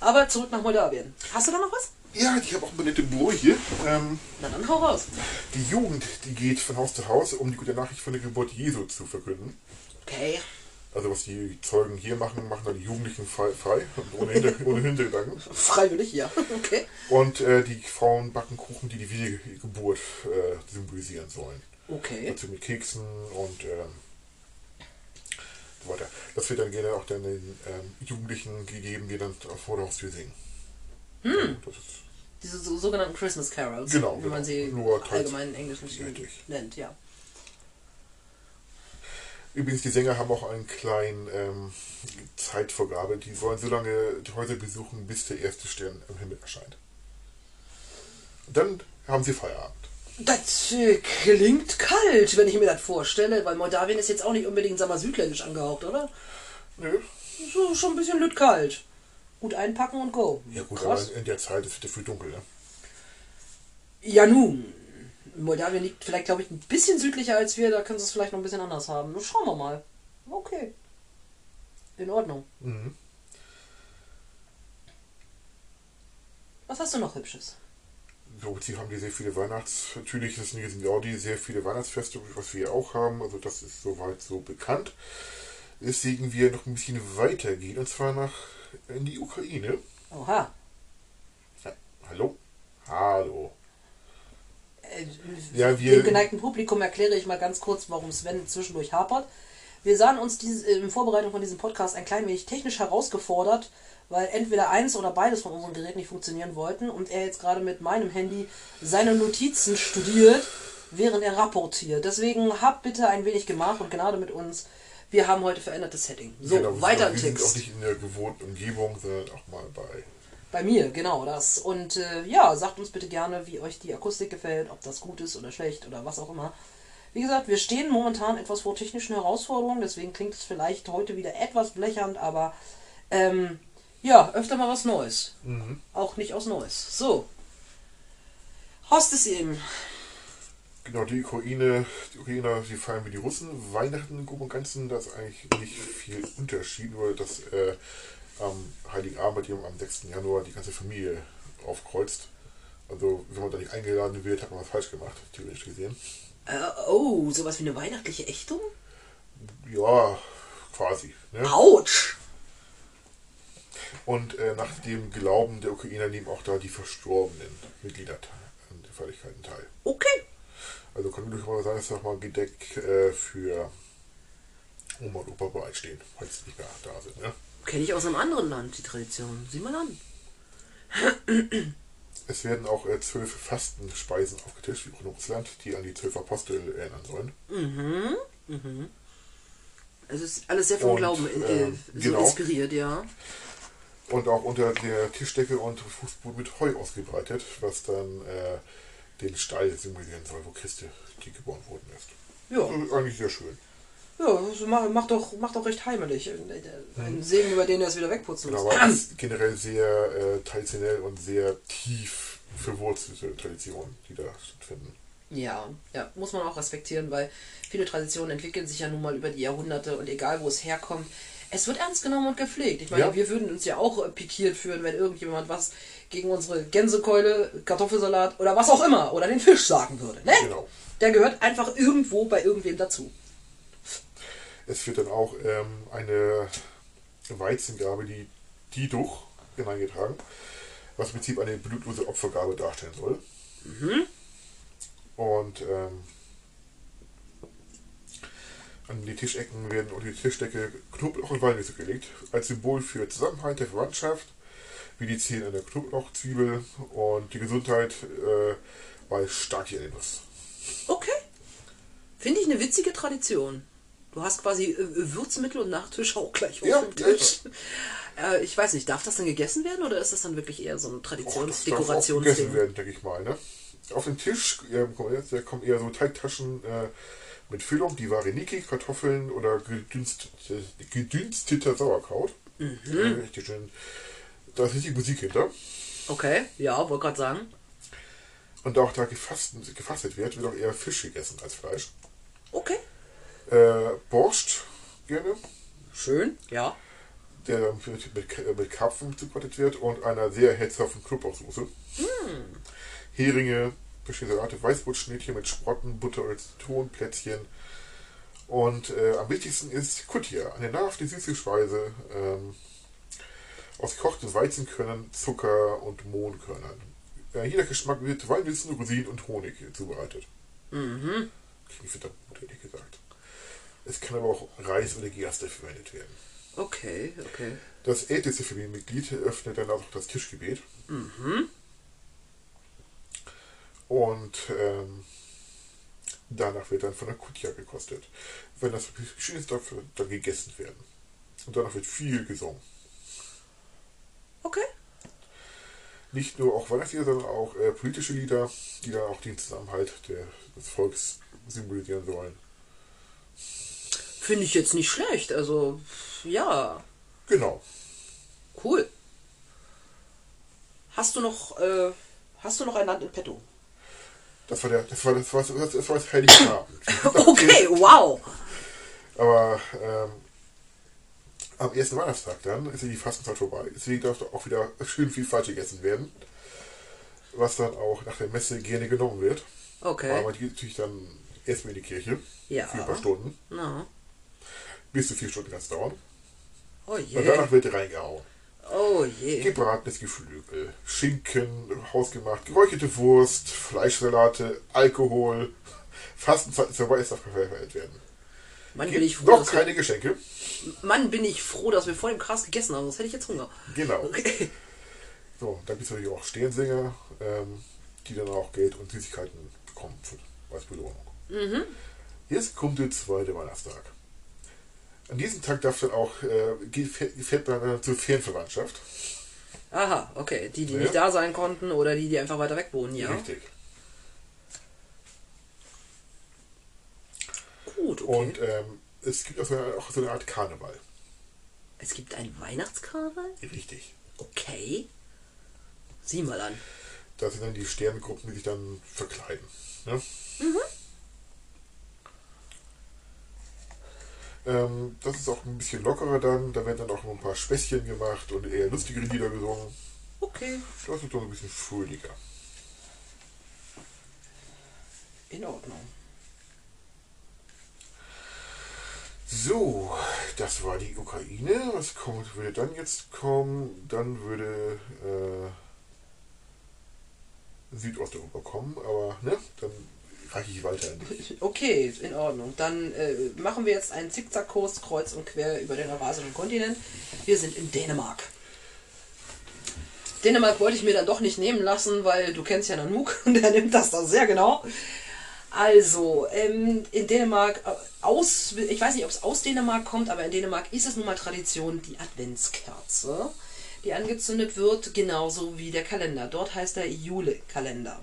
Aber zurück nach Moldawien. Hast du da noch was? Ja, ich habe auch eine nette Bräuche. Ähm, Na dann hau raus. die Jugend, die geht von Haus zu Haus, um die gute Nachricht von der Geburt Jesu zu verkünden. Okay. Also was die Zeugen hier machen, machen dann die Jugendlichen frei, frei ohne, Hinter ohne Hintergedanken. Freiwillig, ja. Okay. Und äh, die Frauen backen Kuchen, die die Wiedergeburt äh, symbolisieren sollen. Okay. Dazu mit Keksen und ähm, so weiter. Das wird dann gerne auch dann den ähm, Jugendlichen gegeben, die dann vor der Haustür singen. Hm. Das ist Diese so, sogenannten Christmas Carols. Genau, Wie man genau. sie Nur teils- allgemein in Englischen Richtig. nennt, ja. Übrigens, die Sänger haben auch einen kleinen ähm, Zeitvorgabe. Die sollen so lange die Häuser besuchen, bis der erste Stern am Himmel erscheint. Und dann haben sie Feierabend. Das äh, klingt kalt, wenn ich mir das vorstelle, weil Moldawien ist jetzt auch nicht unbedingt, sag mal, südländisch angehaucht, oder? Nö. So, schon ein bisschen lütt kalt. Gut einpacken und go. Ja gut, Krass. aber in der Zeit ist es dafür dunkel. Ne? Ja, nun. Moldawien liegt vielleicht, glaube ich, ein bisschen südlicher als wir. Da können sie es vielleicht noch ein bisschen anders haben. Schauen wir mal. Okay. In Ordnung. Mhm. Was hast du noch Hübsches? So, sie haben die sehr viele Weihnachts... Natürlich ist in Gaudi sehr viele Weihnachtsfeste, was wir auch haben. Also das ist soweit so bekannt. Deswegen wir noch ein bisschen weitergehen. Und zwar nach in die Ukraine. Oha. Hallo? Hallo. Äh, Ja, wir- Dem geneigten Publikum erkläre ich mal ganz kurz, warum Sven zwischendurch hapert. Wir sahen uns diese, in Vorbereitung von diesem Podcast ein klein wenig technisch herausgefordert, weil entweder eins oder beides von unseren Geräten nicht funktionieren wollten und er jetzt gerade mit meinem Handy seine Notizen studiert, während er rapportiert. Deswegen habt bitte ein wenig Gemach und Gnade mit uns. Wir haben heute verändertes Setting. So, Genau, weiter im sind auch Text. nicht in der gewohnten Umgebung, sondern auch mal bei Bei mir, genau das. Und äh, ja, sagt uns bitte gerne, wie euch die Akustik gefällt, ob das gut ist oder schlecht oder was auch immer. Wie gesagt, wir stehen momentan etwas vor technischen Herausforderungen, deswegen klingt es vielleicht heute wieder etwas blechernd, aber ähm, ja, öfter mal was Neues. Auch nicht aus Neues. So. Horst ist eben. Genau, die Ukraine, die Ukrainer, die feiern wie die Russen. Weihnachten im Groben und Ganzen, da ist eigentlich nicht viel Unterschied, nur dass äh, am Heiligen Abend, die am 6. Januar, die ganze Familie aufkreuzt. Also, wenn man da nicht eingeladen wird, hat man was falsch gemacht, theoretisch gesehen. Äh, oh, sowas wie eine weihnachtliche Ächtung? Ja, quasi. Ne? Autsch! Und äh, nach dem Glauben der Ukrainer nehmen auch da die verstorbenen Mitglieder an den Feierlichkeiten teil. Okay. Also kann durchaus sein, dass da mal Gedeck äh, für Oma und Opa bereitstehen, falls sie nicht mehr da sind. Ne? Kenne ich aus einem anderen Land, die Tradition. Sieh mal an. Es werden auch äh, zwölf Fastenspeisen aufgetischt, wie auch in Russland, die an die zwölf Apostel erinnern sollen. Es ist alles sehr vom Und, Glauben äh, ähm, so genau. inspiriert, ja. Und auch unter der Tischdecke und Fußboden mit Heu ausgebreitet, was dann äh, den Stall symbolisieren soll, wo Christi die geboren worden ist. Ja. Das ist eigentlich sehr schön. Ja, macht, doch, macht doch recht heimelig. Ein Segen, über den er es wieder wegputzen Genau, muss. aber es ist generell sehr äh, traditionell und sehr tief verwurzelte Traditionen, die da stattfinden. Ja, ja, muss man auch respektieren, weil viele Traditionen entwickeln sich ja nun mal über die Jahrhunderte und egal wo es herkommt, es wird ernst genommen und gepflegt. Ich meine, Ja. wir würden uns ja auch pikiert fühlen, wenn irgendjemand was gegen unsere Gänsekeule, Kartoffelsalat oder was auch immer oder den Fisch sagen würde. Ne? Genau. Der gehört einfach irgendwo bei irgendwem dazu. Es wird dann auch ähm, eine Weizengabe, die Diduch, hineingetragen, was im Prinzip eine blutlose Opfergabe darstellen soll. Und ähm, an die Tischecken werden unter die Tischdecke Knoblauch und Walnüsse gelegt, als Symbol für Zusammenhalt der Verwandtschaft, wie die Zehen einer Knoblauchzwiebel und die Gesundheit äh, bei stark Nuss. Okay. Finde ich eine witzige Tradition. Du hast quasi äh, Würzmittel und Nachtisch auch gleich auf Ja, dem Tisch. Äh, ich weiß nicht, darf das dann gegessen werden oder ist das dann wirklich eher so ein Och, das darf Traditionsdekorationsding? gegessen werden, denke ich mal. Ne? Auf den Tisch äh, kommen eher so Teigtaschen äh, mit Füllung, die Vareniki, Kartoffeln oder gedünstete, gedünsteter Sauerkraut. Mhm. Äh, richtig schön. Da ist richtig Musik hinter. Okay, ja, wollte gerade sagen. Und auch da gefasten, gefastet wird, wird auch eher Fisch gegessen als Fleisch. Okay. Äh, Borscht gerne, Schön, ja. der dann mit, mit, mit Karpfen zubereitet wird und einer sehr herzhaften Knoblauchsoße. Heringe, verschiedene Salate, Weißbrotschnittchen mit Sprotten, Butter und Zitronenplätzchen. Und äh, am wichtigsten ist Kutia, eine nahrhafte süße Speise ähm, aus gekochten Weizenkörnern, Zucker und Mohnkörnern. Äh, jeder Geschmack wird Walnüssen, Rosinen und Honig zubereitet. Mhm. Klingt verdammt gut, ehrlich gesagt. Es kann aber auch Reis oder Gerste verwendet werden. Okay, okay. Das älteste Familienmitglied öffnet dann auch das Tischgebet. Und ähm, danach wird dann von der Kutja gekostet. Wenn das geschehen ist, darf dann gegessen werden. Und danach wird viel gesungen. Okay. Nicht nur auch Weihnachtslieder, sondern auch äh, politische Lieder, die dann auch den Zusammenhalt der, des Volks symbolisieren sollen. Finde ich jetzt nicht schlecht. Also, ja, Genau. cool. Hast du noch, äh, hast du noch ein Land in petto? Das war der, das war das, war das, das, war das Heiligabend. Okay, wow. Aber ähm, am ersten Weihnachtstag dann ist ja die Fastenzeit vorbei. Deswegen darf da auch wieder schön viel falsch gegessen werden. Was dann auch nach der Messe gerne genommen wird. Okay. Aber man geht natürlich dann erstmal in die Kirche. Ja. Für ein paar Stunden. Na. Bis zu vier Stunden kann es dauern. Oh Und je. danach wird reingehauen. Oh je. Gebratenes Geflügel, Schinken, hausgemacht, geräucherte Wurst, Fleischsalate, Alkohol. Fastenzeit ist vorbei, es darf verfeiert werden. Mann, bin ich froh, noch dass wir, keine Geschenke. Mann, bin ich froh, dass wir vor dem Krass gegessen haben, sonst hätte ich jetzt Hunger. Genau. So, dann gibt es natürlich auch Sternsänger, ähm, die dann auch Geld und Süßigkeiten bekommen als Belohnung. Jetzt kommt der zweite Weihnachtstag. An diesem Tag darf dann auch, äh, fährt man dann zur Fernverwandtschaft. Aha, okay. Die, die Ja. nicht da sein konnten oder die, die einfach weiter weg wohnen, ja. Richtig. Gut, okay. Und ähm, es gibt auch so, eine, auch so eine Art Karneval. es gibt ein Weihnachtskarneval? Richtig. Okay. Sieh mal an. Da sind dann die Sternengruppen, die sich dann verkleiden. Ne? Ähm, das ist auch ein bisschen lockerer dann. Da werden dann auch noch ein paar Späßchen gemacht und eher lustigere Lieder gesungen. Okay. Das ist doch ein bisschen fröhlicher. In Ordnung. So, das war die Ukraine. Was kommt, würde dann jetzt kommen? Dann würde äh, Südosteuropa kommen, aber ne, dann reiche ich weiter. Okay, in Ordnung. Dann äh, machen wir jetzt einen Zickzackkurs kreuz und quer über den eurasischen Kontinent. Wir sind in Dänemark. Dänemark wollte ich mir dann doch nicht nehmen lassen, weil du kennst ja Nanook und der nimmt das da sehr genau. Also, ähm, in Dänemark, äh, aus, ich weiß nicht, ob es aus Dänemark kommt, aber in Dänemark ist es nun mal Tradition, die Adventskerze, die angezündet wird, genauso wie der Kalender. Dort heißt der Jule-Kalender.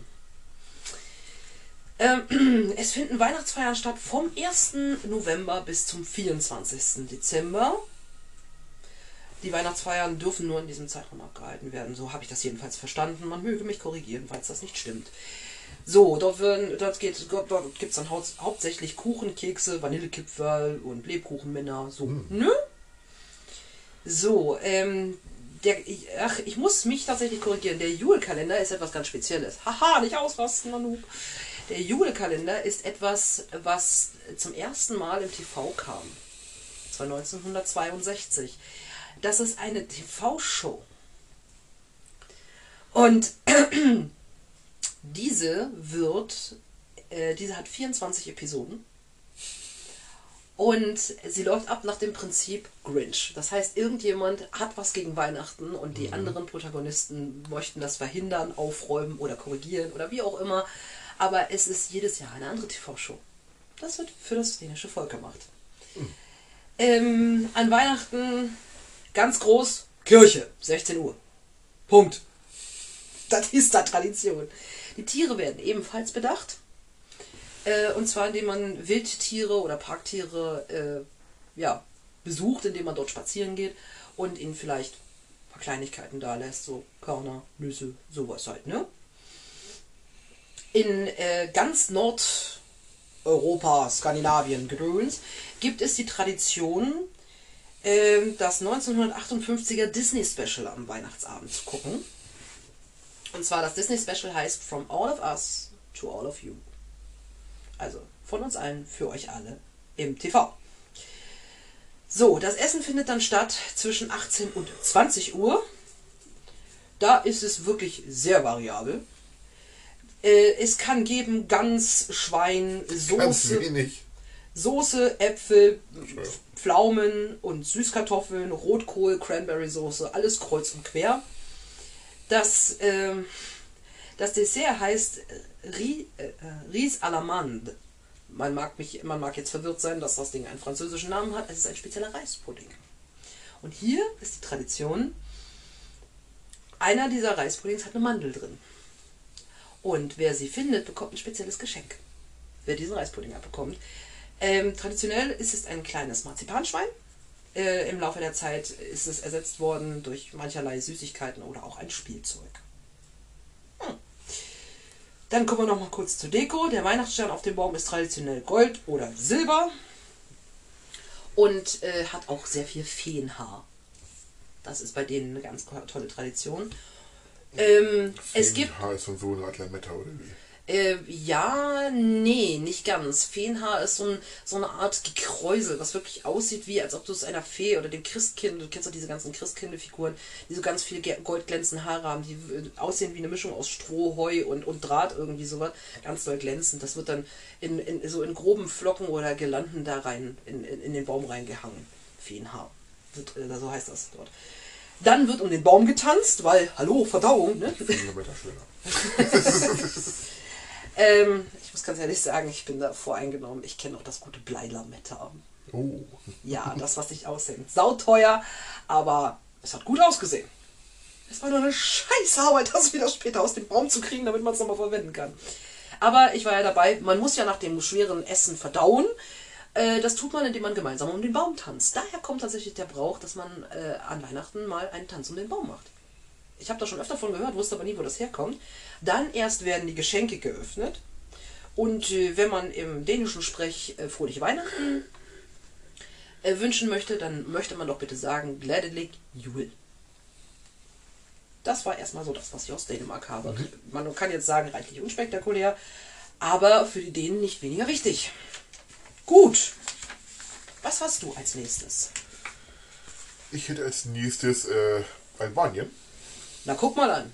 Ähm, es finden Weihnachtsfeiern statt vom 1. November bis zum 24. Dezember. Die Weihnachtsfeiern dürfen nur in diesem Zeitraum abgehalten werden. So habe ich das jedenfalls verstanden. Man möge mich korrigieren, falls das nicht stimmt. So, dort, werden, dort, geht, dort gibt es dann hau hauptsächlich Kuchen, Kekse, Vanillekipferl und Lebkuchenmänner. So, Hm. ne? So, ähm, der, ich, ach, ich muss mich tatsächlich korrigieren. Der Jule-Kalender ist etwas ganz Spezielles. Haha, nicht ausrasten, Nanu. Der Jule-Kalender ist etwas, was zum ersten Mal im TV kam. Das war 1962. Das ist eine TV-Show. Und diese wird, äh, diese hat 24 Episoden. Und sie läuft ab nach dem Prinzip Grinch. Das heißt, irgendjemand hat was gegen Weihnachten und die anderen Protagonisten möchten das verhindern, aufräumen oder korrigieren oder wie auch immer. Aber es ist jedes Jahr eine andere TV-Show. Das wird für das dänische Volk gemacht. Ähm, an Weihnachten ganz groß Kirche, 16 Uhr. Punkt. Das ist da Tradition. Die Tiere werden ebenfalls bedacht. Äh, und zwar indem man Wildtiere oder Parktiere äh, ja, besucht, indem man dort spazieren geht und ihnen vielleicht ein paar Kleinigkeiten da lässt, so Körner, Nüsse, sowas halt, ne? In äh, ganz Nordeuropa, Skandinavien, Gedöns, gibt es die Tradition, ähm, das 1958er Disney Special am Weihnachtsabend zu gucken. Und zwar das Disney Special heißt From All of Us to All of You. Also von uns allen für euch alle im TV. So, das Essen findet dann statt zwischen 18 und 20 Uhr. Da ist es wirklich sehr variabel. Äh, es kann geben Gans, Schwein, Soße. Soße, Äpfel, Pflaumen und Süßkartoffeln, Rotkohl, Cranberry-Soße, alles kreuz und quer. Das, ähm, das Dessert heißt äh, Ri, äh, äh, Ris à l'amande. Man mag, mich, man mag jetzt verwirrt sein, dass das Ding einen französischen Namen hat. Es ist ein spezieller Reispudding. Und hier ist die Tradition, einer dieser Reispuddings hat eine Mandel drin. Und wer sie findet, bekommt ein spezielles Geschenk. Wer diesen Reispudding abbekommt. Ähm, traditionell ist es ein kleines Marzipanschwein. Äh, Im Laufe der Zeit ist es ersetzt worden durch mancherlei Süßigkeiten oder auch ein Spielzeug. Hm. Dann kommen wir noch mal kurz zur Deko. Der Weihnachtsstern auf dem Baum ist traditionell Gold oder Silber und äh, hat auch sehr viel Feenhaar. Das ist bei denen eine ganz tolle Tradition. Ähm, es gibt ist von so einer Atlametta oder wie? Äh, ja, nee, nicht ganz. Feenhaar ist so, ein, so eine Art Gekräusel, was wirklich aussieht wie, als ob du es einer Fee oder dem Christkind, du kennst doch diese ganzen Christkindefiguren, die so ganz viele goldglänzende Haare haben, die aussehen wie eine Mischung aus Stroh, Heu und, und Draht irgendwie sowas, ganz doll glänzend. Das wird dann in, in, so in groben Flocken oder Girlanden da rein, in, in, in den Baum reingehangen. Feenhaar. Wird, äh, so heißt das dort. Dann wird um den Baum getanzt, weil, hallo, Verdauung, ne? Kilometer schneller. Ähm, ich muss ganz ehrlich sagen, ich bin da voreingenommen. Ich kenne auch das gute Bleilametta. Oh. Ja, das, was sich aushängt. Sauteuer, aber es hat gut ausgesehen. Es war nur eine Scheißarbeit, das wieder später aus dem Baum zu kriegen, damit man es nochmal verwenden kann. Aber ich war ja dabei, man muss ja nach dem schweren Essen verdauen. Äh, das tut man, indem man gemeinsam um den Baum tanzt. Daher kommt tatsächlich der Brauch, dass man äh, an Weihnachten mal einen Tanz um den Baum macht. Ich habe da schon öfter von gehört, wusste aber nie, wo das herkommt. Dann erst werden die Geschenke geöffnet. Und äh, wenn man im dänischen Sprech äh, fröhliche Weihnachten äh, wünschen möchte, dann möchte man doch bitte sagen, glädelig Jul. Das war erstmal so das, was ich aus Dänemark habe. Man kann jetzt sagen, reichlich unspektakulär, aber für die Dänen nicht weniger wichtig. Gut. Was hast du als nächstes? Ich hätte als nächstes äh, Albanien. Na, guck mal an.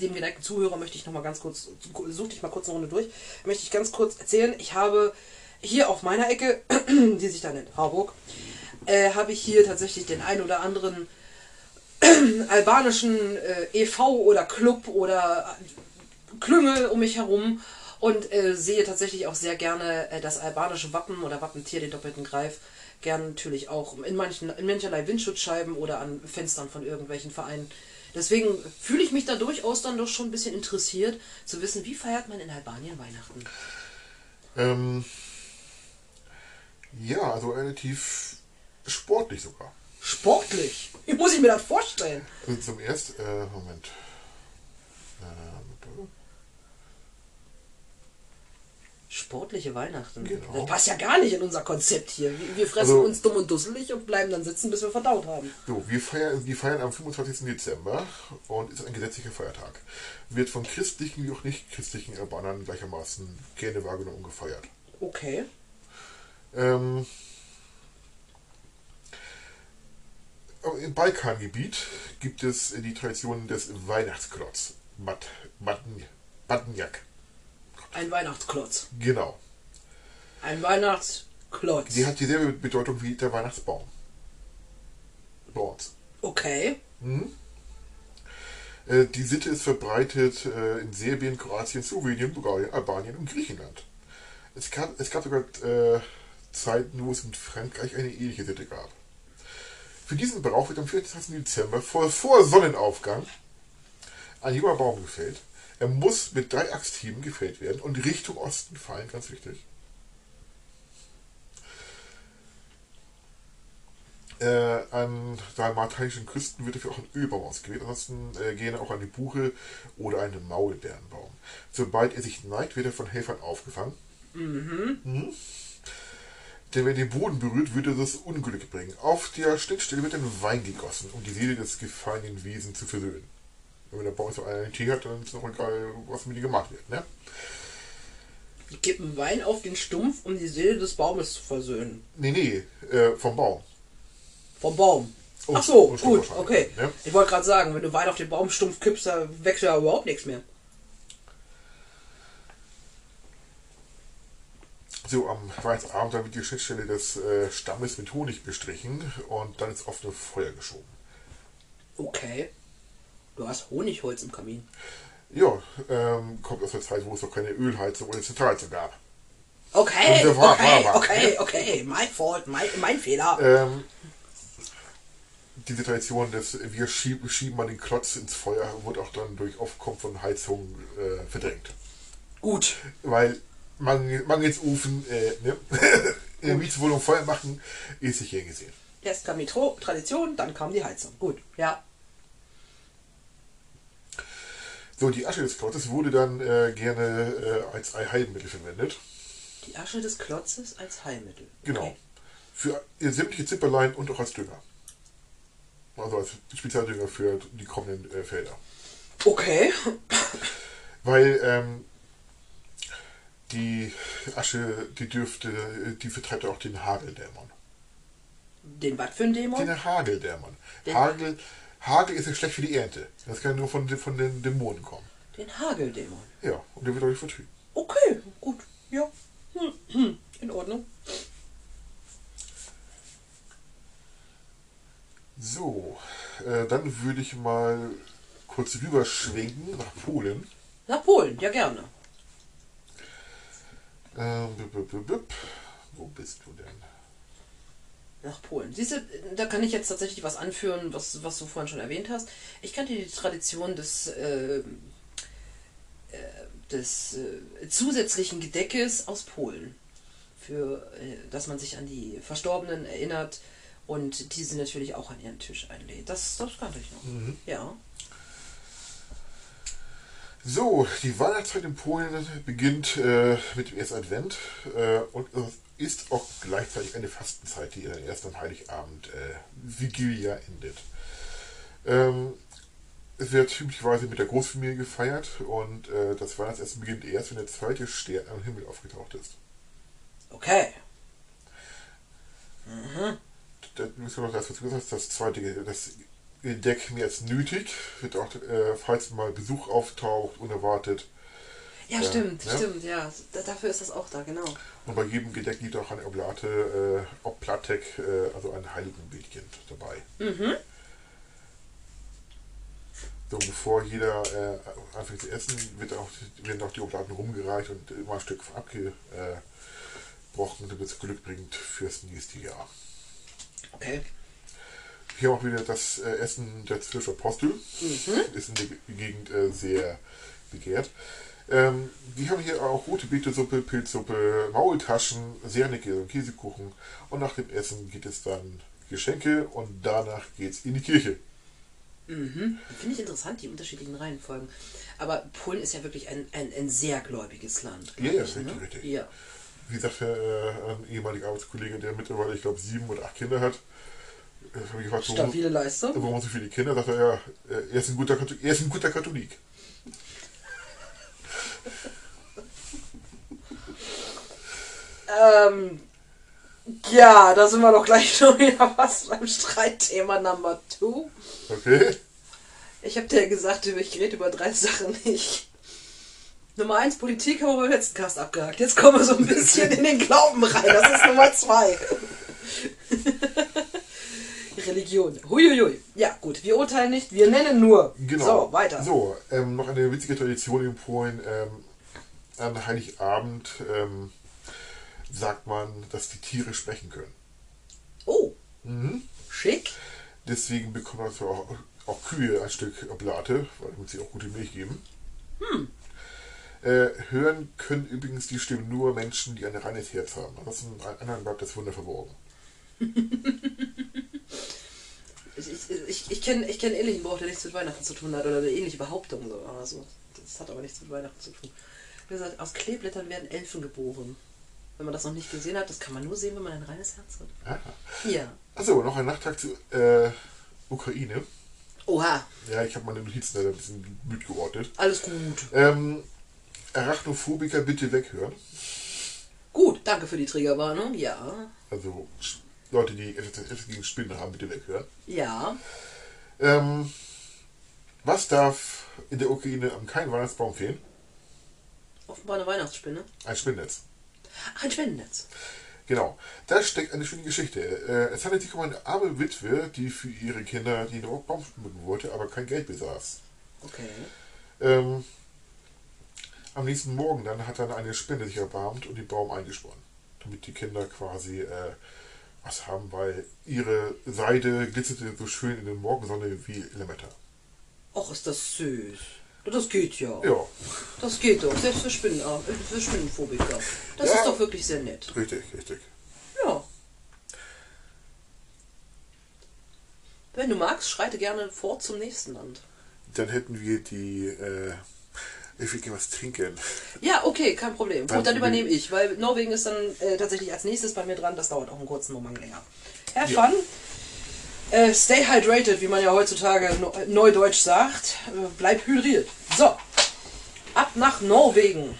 Dem geneigten Zuhörer möchte ich noch mal ganz kurz, such dich mal kurz eine Runde durch, möchte ich ganz kurz erzählen. Ich habe hier auf meiner Ecke, die sich da nennt Harburg, äh, habe ich hier tatsächlich den ein oder anderen albanischen äh, EV oder Club oder Klüngel um mich herum und äh, sehe tatsächlich auch sehr gerne äh, das albanische Wappen oder Wappentier, den doppelten Greif, gern natürlich auch in manchen in mancherlei Windschutzscheiben oder an Fenstern von irgendwelchen Vereinen. Deswegen fühle ich mich da durchaus dann doch schon ein bisschen interessiert zu wissen, wie feiert man in Albanien Weihnachten? Ähm, ja, also relativ sportlich sogar. Sportlich? Wie muss ich mir das vorstellen? Also zum ersten, äh, Moment. Ähm, Sportliche Weihnachten. Genau. Das passt ja gar nicht in unser Konzept hier. Wir- fressen Also- uns dumm und dusselig und bleiben dann sitzen, bis wir verdaut haben. So, wir feiern, wir feiern am 25. Dezember und ist ein gesetzlicher Feiertag. Wird von christlichen wie auch nicht christlichen Albanern gleichermaßen gerne wahrgenommen und gefeiert. Okay. Ähm, Im Balkangebiet gibt es die Tradition des Weihnachtsklotz. Bat, Batten, Battenjak. Ein Weihnachtsklotz. Genau. Ein Weihnachtsklotz. Die hat dieselbe Bedeutung wie der Weihnachtsbaum. Bei uns. Okay. Äh, Die Sitte ist verbreitet äh, in Serbien, Kroatien, Slowenien, Bulgarien, Albanien und Griechenland. Es gab, es gab sogar äh, Zeiten, wo es in Frankreich eine ähnliche Sitte gab. Für diesen Brauch wird am 24. Dezember vor, vor Sonnenaufgang ein junger Baum gefällt. Er muss mit drei Axthieben gefällt werden und Richtung Osten fallen, ganz wichtig. Äh, an dalmatischen Küsten wird dafür auch ein Ölbaum ausgewählt. Ansonsten äh, gerne auch eine Buche oder einen Maulbeerenbaum. Sobald er sich neigt, wird er von Helfern aufgefangen. Mhm. Denn wenn er den Boden berührt, würde das Unglück bringen. Auf der Schnittstelle wird dann Wein gegossen, um die Seele des gefallenen Wesens zu versöhnen. Wenn der Baum so einen Tee hat, dann ist es noch egal, was mit ihm gemacht wird. Ne? Die kippen Wein auf den Stumpf, um die Seele des Baumes zu versöhnen. Nee, nee, äh, vom Baum. Vom Baum. Oh, Ach so, oh, gut, okay. ne? Ich wollte gerade sagen, wenn du Wein auf den Baumstumpf kippst, da wächst ja überhaupt nichts mehr. So, am Weihnachtsabend wird die Schnittstelle des äh, Stammes mit Honig bestrichen und dann ins offene Feuer geschoben. Okay. Du hast Honigholz im Kamin. Ja, ähm, kommt aus der Zeit, wo es noch keine Ölheizung oder Zentralheizung gab. Okay, war- okay, war- war. okay, okay. My fault, mein, mein Fehler. Ähm, diese Tradition des wir schieben, schieben mal den Klotz ins Feuer wurde auch dann durch Aufkommen von Heizung äh, verdrängt. Gut. Weil man, mangels Ofen äh, ne? in der Mietswohnung Feuer machen, ist sich hier gesehen. Erst kam die Tradition, dann kam die Heizung. Gut, ja. So, die Asche des Klotzes wurde dann äh, gerne äh, als Heilmittel verwendet. Die Asche des Klotzes als Heilmittel. Genau. Okay. Für sämtliche Zipperlein und auch als Dünger. Also als Spezialdünger für die kommenden äh, Felder. Okay. Weil ähm, die Asche, die dürfte, die vertreibt auch den Hageldämon. Den was für ein Dämon? Den Hageldämon. Den- Hagel, Hagel ist ja schlecht für die Ernte. Das kann nur von, den- von den Dämonen kommen. Den Hageldämon. Ja, und der wird dadurch vertrieben. Okay, gut. Ja. Hm, hm. In Ordnung. So, äh, dann würde ich mal kurz rüberschwenken nach Polen. Nach Polen, ja gerne. Ähm, bip, bip, bip. Wo bist du denn? Nach Polen. Siehst du, da kann ich jetzt tatsächlich was anführen, was, was du vorhin schon erwähnt hast. Ich kannte die Tradition des, äh, äh, des äh, zusätzlichen Gedeckes aus Polen. Für, äh, dass man sich an die Verstorbenen erinnert und diese natürlich auch an ihren Tisch einlädt. Das, das kannte ich noch. Ja. So, die Weihnachtszeit in Polen beginnt äh, mit dem ersten Advent äh, und es ist auch gleichzeitig eine Fastenzeit, die dann erst am Heiligabend äh, Vigilia endet. Ähm, es wird üblicherweise mit der Großfamilie gefeiert und äh, das Weihnachtsessen beginnt erst, wenn der zweite Stern am Himmel aufgetaucht ist. Okay. Da müssen wir noch das dazu gesagt, das zweite, das Gedeck mehr als nötig, wird auch, äh, falls mal Besuch auftaucht, unerwartet. Ja, stimmt, ja. stimmt, ja. Da, dafür ist das auch da, genau. Und bei jedem Gedeck liegt auch eine Oblate, äh, Oblatek, äh, also ein Heiligenbildchen dabei. Mhm. So, bevor jeder äh, anfängt zu essen, wird auch, werden auch die Oblaten rumgereicht und immer ein Stück abgebrochen, damit es Glück bringt fürs nächste Jahr. Okay. Hier auch wieder das äh, Essen der zwölf Apostel. Ist in der Ge- Gegend äh, sehr begehrt. Ähm, die haben hier auch rote Beetesuppe, Pilzsuppe, Maultaschen, Sernecke und Käsekuchen. Und nach dem Essen geht es dann Geschenke und danach geht es in die Kirche. Mhm. Finde ich interessant, die unterschiedlichen Reihenfolgen. Aber Polen ist ja wirklich ein, ein, ein sehr gläubiges Land. Ja, ja, ich, richtig. Ja. Wie sagte äh, ein ehemaliger Arbeitskollege, der mittlerweile, ich glaube, sieben oder acht Kinder hat, äh, habe ich gefragt, warum, Stabile Leistung. warum so viele Kinder? Sagt er, ja, äh, er ist ein guter, er ist ein guter Katholik. Ähm, ja, da sind wir doch gleich schon wieder fast beim Streitthema Number Two. Okay? Ich habe dir gesagt, ich rede über drei Sachen nicht. Nummer eins, Politik haben wir beim letzten Cast abgehakt. Jetzt kommen wir so ein bisschen in den Glauben rein. Das ist Nummer zwei. Religion. Huiuiui. Ja, gut, wir urteilen nicht, wir nennen nur. Genau. So, weiter. So, ähm, noch eine witzige Tradition in Polen. Ähm, an Heiligabend ähm, sagt man, dass die Tiere sprechen können. Oh, Mhm. schick. Deswegen bekommen also auch, auch Kühe ein Stück Oblate, weil- damit sie auch gute Milch geben. Äh, hören können übrigens die Stimmen nur Menschen, die ein reines Herz haben. Ansonsten anderen bleibt das Wunder verborgen. Ich, ich, ich, kenne ich kenn einen ähnlichen Brauch, der nichts mit Weihnachten zu tun hat. Oder eine ähnliche Behauptung. So. Also, das hat aber nichts mit Weihnachten zu tun. Wie gesagt, aus Kleeblättern werden Elfen geboren. Wenn man das noch nicht gesehen hat, das kann man nur sehen, wenn man ein reines Herz hat. Ah. Ja. Achso, noch ein Nachtrag zu äh, Ukraine. Oha, Ja, ich habe meine Notizen da ein bisschen mitgeordnet. alles gut. Ähm, Arachnophobiker bitte weghören. Gut, danke für die Triggerwarnung. Ja. Also Leute, die etwas gegen Spinnen haben, bitte weghören. Ja. Ähm, was darf in der Ukraine am keinen Weihnachtsbaum fehlen? Offenbar eine Weihnachtsspinne. Ein Spinnnetz. Ach, ein Spendennetz. Genau. Da steckt eine schöne Geschichte. Äh, es handelt sich um eine arme Witwe, die für ihre Kinder den Baum schmücken wollte, aber kein Geld besaß. Okay. Ähm, am nächsten Morgen dann hat dann eine Spinne sich erbarmt und den Baum eingesponnen. Damit die Kinder quasi äh, was haben, weil ihre Seide glitzerte so schön in der Morgensonne wie Lametta. Och, ist das süß. Das geht ja. Ja, Das geht doch. Selbst für, Spinnen, äh, für Spinnenphobiker. Das Ja. ist doch wirklich sehr nett. richtig, richtig. Ja. Wenn du magst, schreite gerne fort zum nächsten Land. Dann hätten wir die, äh, ich will gerne was trinken. Ja, okay, kein Problem. Dann Gut, dann übernehme ich, weil Norwegen ist dann äh, tatsächlich als nächstes bei mir dran. Das dauert auch einen kurzen Moment länger. Have Ja. fun. Äh, stay hydrated, wie man ja heutzutage neudeutsch sagt. Äh, bleib hydriert. So, ab nach Norwegen.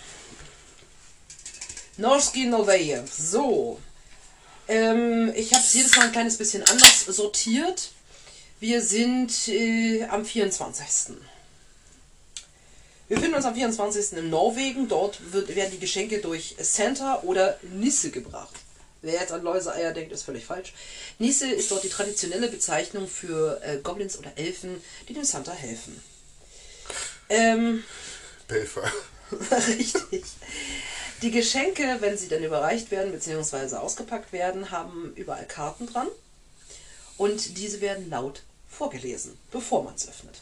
Norski Norwegen. So. Ähm, ich habe es jedes Mal ein kleines bisschen anders sortiert. Wir sind äh, am 24. Wir befinden uns am 24. in Norwegen. Dort wird, werden die Geschenke durch Santa oder Nisse gebracht. Wer jetzt an Läuseeier denkt, ist völlig falsch. Nisse ist dort die traditionelle Bezeichnung für äh, Goblins oder Elfen, die dem Santa helfen. Ähm, Belfer. Richtig. Die Geschenke, wenn sie dann überreicht werden bzw. ausgepackt werden, haben überall Karten dran. Und diese werden laut vorgelesen, bevor man es öffnet.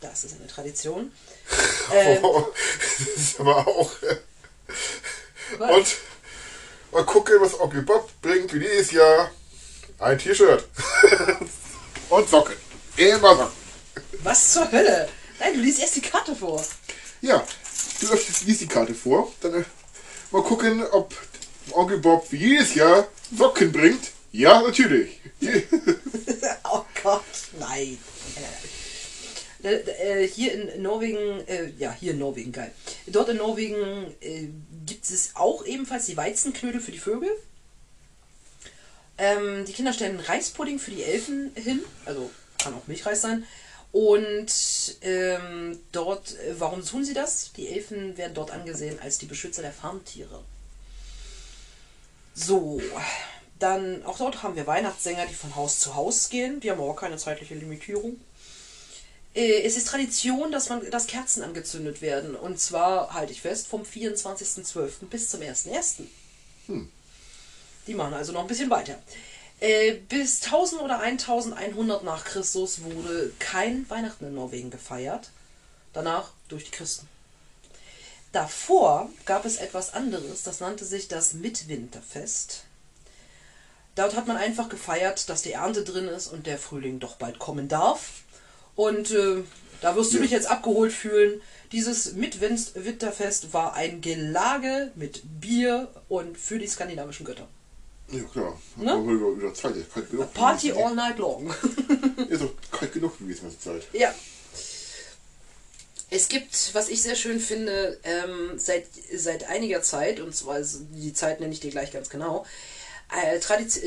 Das ist eine Tradition. Ähm, Oh, das ist aber auch. äh? Und mal gucken, was Onkel Bob bringt wie dieses Jahr. Ein T-Shirt. Und Socken. Immer Socken. was zur Hölle? Nein, du liest erst die Karte vor. Ja, du liest die Karte vor. Dann äh, mal gucken, ob Onkel Bob wie jedes Jahr Socken bringt. Ja, natürlich. oh Gott, nein. Äh, Äh, hier in Norwegen, äh, ja, hier in Norwegen, geil. Dort in Norwegen äh, gibt es auch ebenfalls die Weizenknödel für die Vögel. Ähm, die Kinder stellen Reispudding für die Elfen hin, also kann auch Milchreis sein. Und ähm, dort, äh, warum tun sie das? Die Elfen werden dort angesehen als die Beschützer der Farmtiere. So, dann auch dort haben wir Weihnachtssänger, die von Haus zu Haus gehen. Die haben auch keine zeitliche Limitierung. Äh, es ist Tradition, dass, man, dass Kerzen angezündet werden. Und zwar, halte ich fest, vom 24.12. bis zum 1.1. Hm. Die machen also noch ein bisschen weiter. Äh, bis 1000 oder 1100 nach Christus wurde kein Weihnachten in Norwegen gefeiert. Danach durch die Christen. Davor gab es etwas anderes, das nannte sich das Mitwinterfest. Dort hat man einfach gefeiert, dass die Ernte drin ist und der Frühling doch bald kommen darf. Und äh, da wirst du ja. dich jetzt abgeholt fühlen. Dieses Mitwinterfest war ein Gelage mit Bier und für die skandinavischen Götter. Ja klar, ne? über, über Zeit. Ist kalt genug Party gewesen, all night long. ist doch kalt genug gewesen, die Zeit. Ja. Es gibt, was ich sehr schön finde, ähm, seit, seit einiger Zeit, und zwar die Zeit nenne ich dir gleich ganz genau,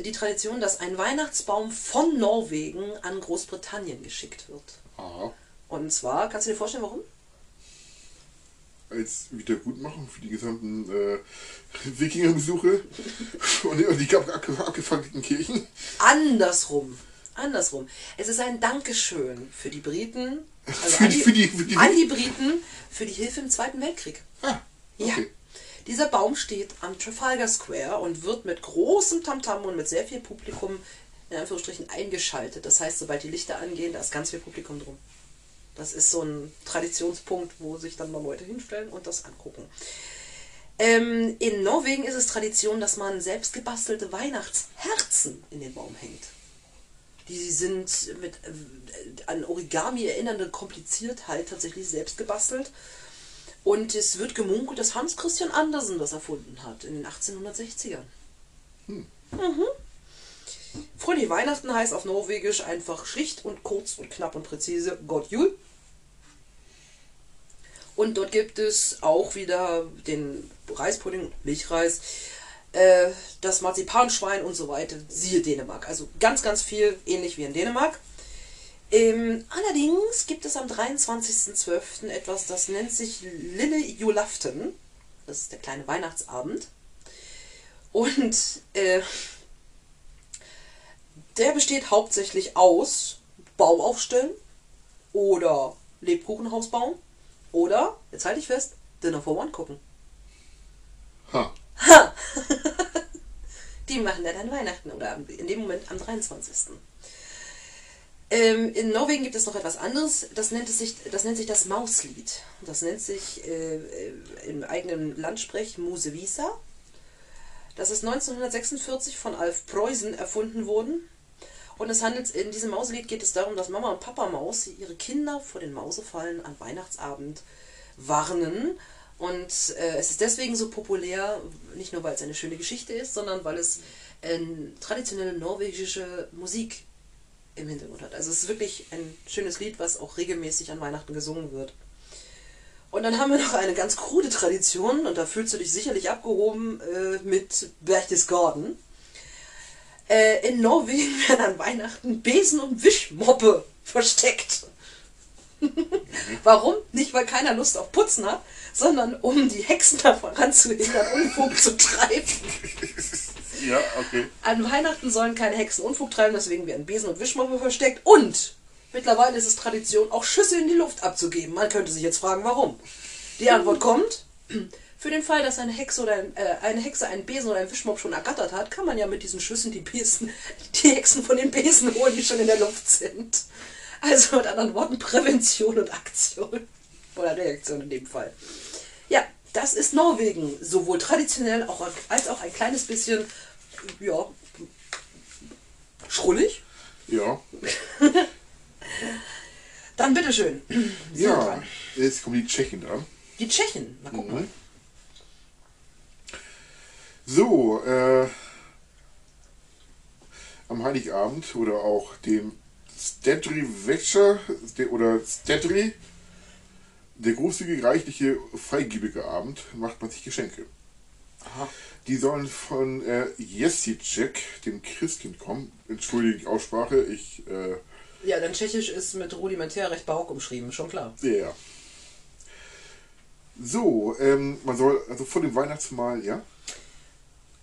die Tradition, dass ein Weihnachtsbaum von Norwegen an Großbritannien geschickt wird. Aha. Und zwar, kannst du dir vorstellen, warum? Als Wiedergutmachung für die gesamten äh, Wikingerbesuche und die, abgefangenen Kirchen. Andersrum. Andersrum. Es ist ein Dankeschön für die Briten, also für, an, die, für, die, für die, an die Briten, für die Hilfe im Zweiten Weltkrieg. Ah, okay. Ja. Dieser Baum steht am Trafalgar Square und wird mit großem Tamtam und mit sehr viel Publikum in Anführungsstrichen eingeschaltet. Das heißt, sobald die Lichter angehen, da ist ganz viel Publikum drum. Das ist so ein Traditionspunkt, wo sich dann mal Leute hinstellen und das angucken. Ähm, in Norwegen ist es Tradition, dass man selbst gebastelte Weihnachtsherzen in den Baum hängt. Die sind mit äh, an Origami erinnernde Kompliziertheit tatsächlich selbst gebastelt. Und es wird gemunkelt, dass Hans Christian Andersen das erfunden hat in den 1860ern. Hm. Mhm. Fröhliche Weihnachten heißt auf Norwegisch einfach schlicht und kurz und knapp und präzise Gott Jul. Und dort gibt es auch wieder den Reispudding, Milchreis, äh, das Marzipanschwein und so weiter. Siehe Dänemark. Also ganz, ganz viel ähnlich wie in Dänemark. Ähm, allerdings gibt es am 23.12. etwas, das nennt sich Lille Julaften. Das ist der kleine Weihnachtsabend. Und äh, der besteht hauptsächlich aus Baum aufstellen oder Lebkuchenhaus bauen oder, jetzt halte ich fest, Dinner for One gucken. Ha. Ha! Die machen ja dann Weihnachten oder in dem Moment am 23. Ähm, in Norwegen gibt es noch etwas anderes, das nennt, es sich, das nennt sich das Mauslied. Das nennt sich äh, äh im eigenen Landsprech Musevisa. Das ist 1946 von Alf Preußen erfunden worden. Und es handelt, in diesem Mauslied geht es darum, dass Mama und Papa Maus ihre Kinder vor den Mausefallen an Weihnachtsabend warnen. Und äh, es ist deswegen so populär, nicht nur weil es eine schöne Geschichte ist, sondern weil es äh, traditionelle norwegische Musik im Hintergrund hat. Also es ist wirklich ein schönes Lied, was auch regelmäßig an Weihnachten gesungen wird. Und dann haben wir noch eine ganz krude Tradition, und da fühlst du dich sicherlich abgehoben äh, mit Berchtesgaden. Äh, in Norwegen werden an Weihnachten Besen und Wischmoppe versteckt. Warum? Nicht, weil keiner Lust auf Putzen hat, sondern um die Hexen davon ranzuhindern, Unfug zu treiben. Ja, okay. An Weihnachten sollen keine Hexen Unfug treiben, deswegen werden Besen und Wischmoppe versteckt. Und mittlerweile ist es Tradition, auch Schüsse in die Luft abzugeben. Man könnte sich jetzt fragen, warum. Die Antwort kommt. Für den Fall, dass eine Hexe oder ein, äh, eine Hexe einen Besen oder einen Wischmopp schon ergattert hat, kann man ja mit diesen Schüssen die Besen, die Hexen von den Besen holen, die schon in der Luft sind. Also mit anderen Worten Prävention und Aktion. Oder Reaktion in dem Fall. Das ist Norwegen. Sowohl traditionell auch, als auch ein kleines bisschen ja, schrullig. Ja. Dann bitteschön. Ja, jetzt kommen die Tschechen dran. Die Tschechen, mal gucken. Mhm. So, äh, am Heiligabend oder auch dem Stedry Wäscher der, oder Stedry, der großzügige, reichliche, freigebige Abend, macht man sich Geschenke. Aha. Die sollen von äh, Jesicek, dem Christkind, kommen. Entschuldige die Aussprache, ich, äh, Ja, denn Tschechisch ist mit rudimentär recht barock umschrieben, schon klar. ja. ja. So, ähm, man soll, also vor dem Weihnachtsmahl, ja?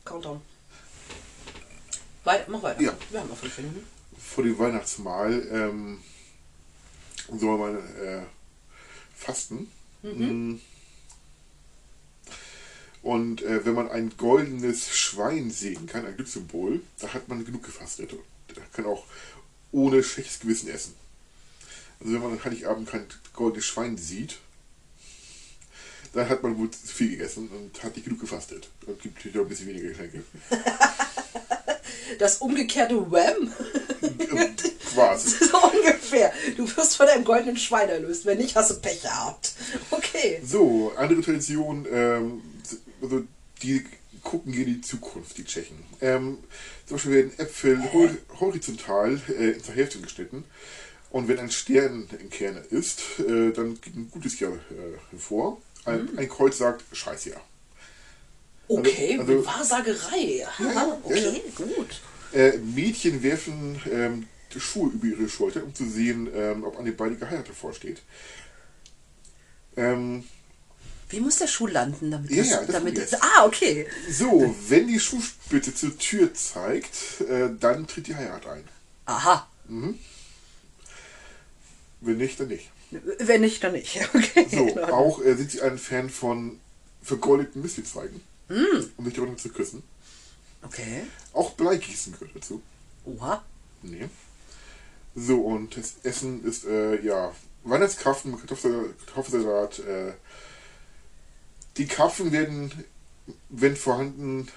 Countdown. Weiter, mach weiter. Ja. Wir haben noch fünf Minuten. vor dem Weihnachtsmahl ähm, soll man äh, fasten. Mm. Und äh, wenn man ein goldenes Schwein sehen kann, ein Glückssymbol, da hat man genug gefastet. Da kann auch ohne schlechtes Gewissen essen. Also wenn man an Heiligabend kein goldenes Schwein sieht, dann hat man wohl zu viel gegessen und hat nicht genug gefastet. Und gibt natürlich auch ein bisschen weniger Geschenke. Das umgekehrte Wham. Quasi. so ungefähr. Du wirst von einem goldenen Schwein erlöst. Wenn nicht, hast du Pech gehabt. Okay. So, andere Tradition, ähm, also die gucken in die Zukunft, die Tschechen. Ähm, zum Beispiel werden Äpfel hor horizontal äh, zur Hälfte geschnitten. Und wenn ein Stern im Kerne ist, äh, dann geht ein gutes Jahr äh, hervor. Ein, ein Kreuz sagt Scheißjahr. Okay, Also- mit Wahrsagerei. Ja, okay, gut. Äh, Mädchen werfen ähm, Schuhe über ihre Schulter, um zu sehen, ähm, ob eine baldige Heirat vorsteht. Ähm, Wie muss der Schuh landen, damit Ja, das, ja, das damit das. Ah, okay. so, wenn die Schuhspitze zur Tür zeigt, äh, dann tritt die Heirat ein. Aha. Wenn nicht, dann nicht. Wenn nicht, dann nicht. Okay. So, auch äh, sind sie ein Fan von vergoldeten Mistelzweigen, um sich darunter zu küssen. Okay. Auch Bleigießen gehört dazu. Oha. Nee. So, und das Essen ist, äh, ja, Weihnachtskraften mit Kartoffel, Kartoffelsalat. Äh, die Karpfen werden, wenn vorhanden,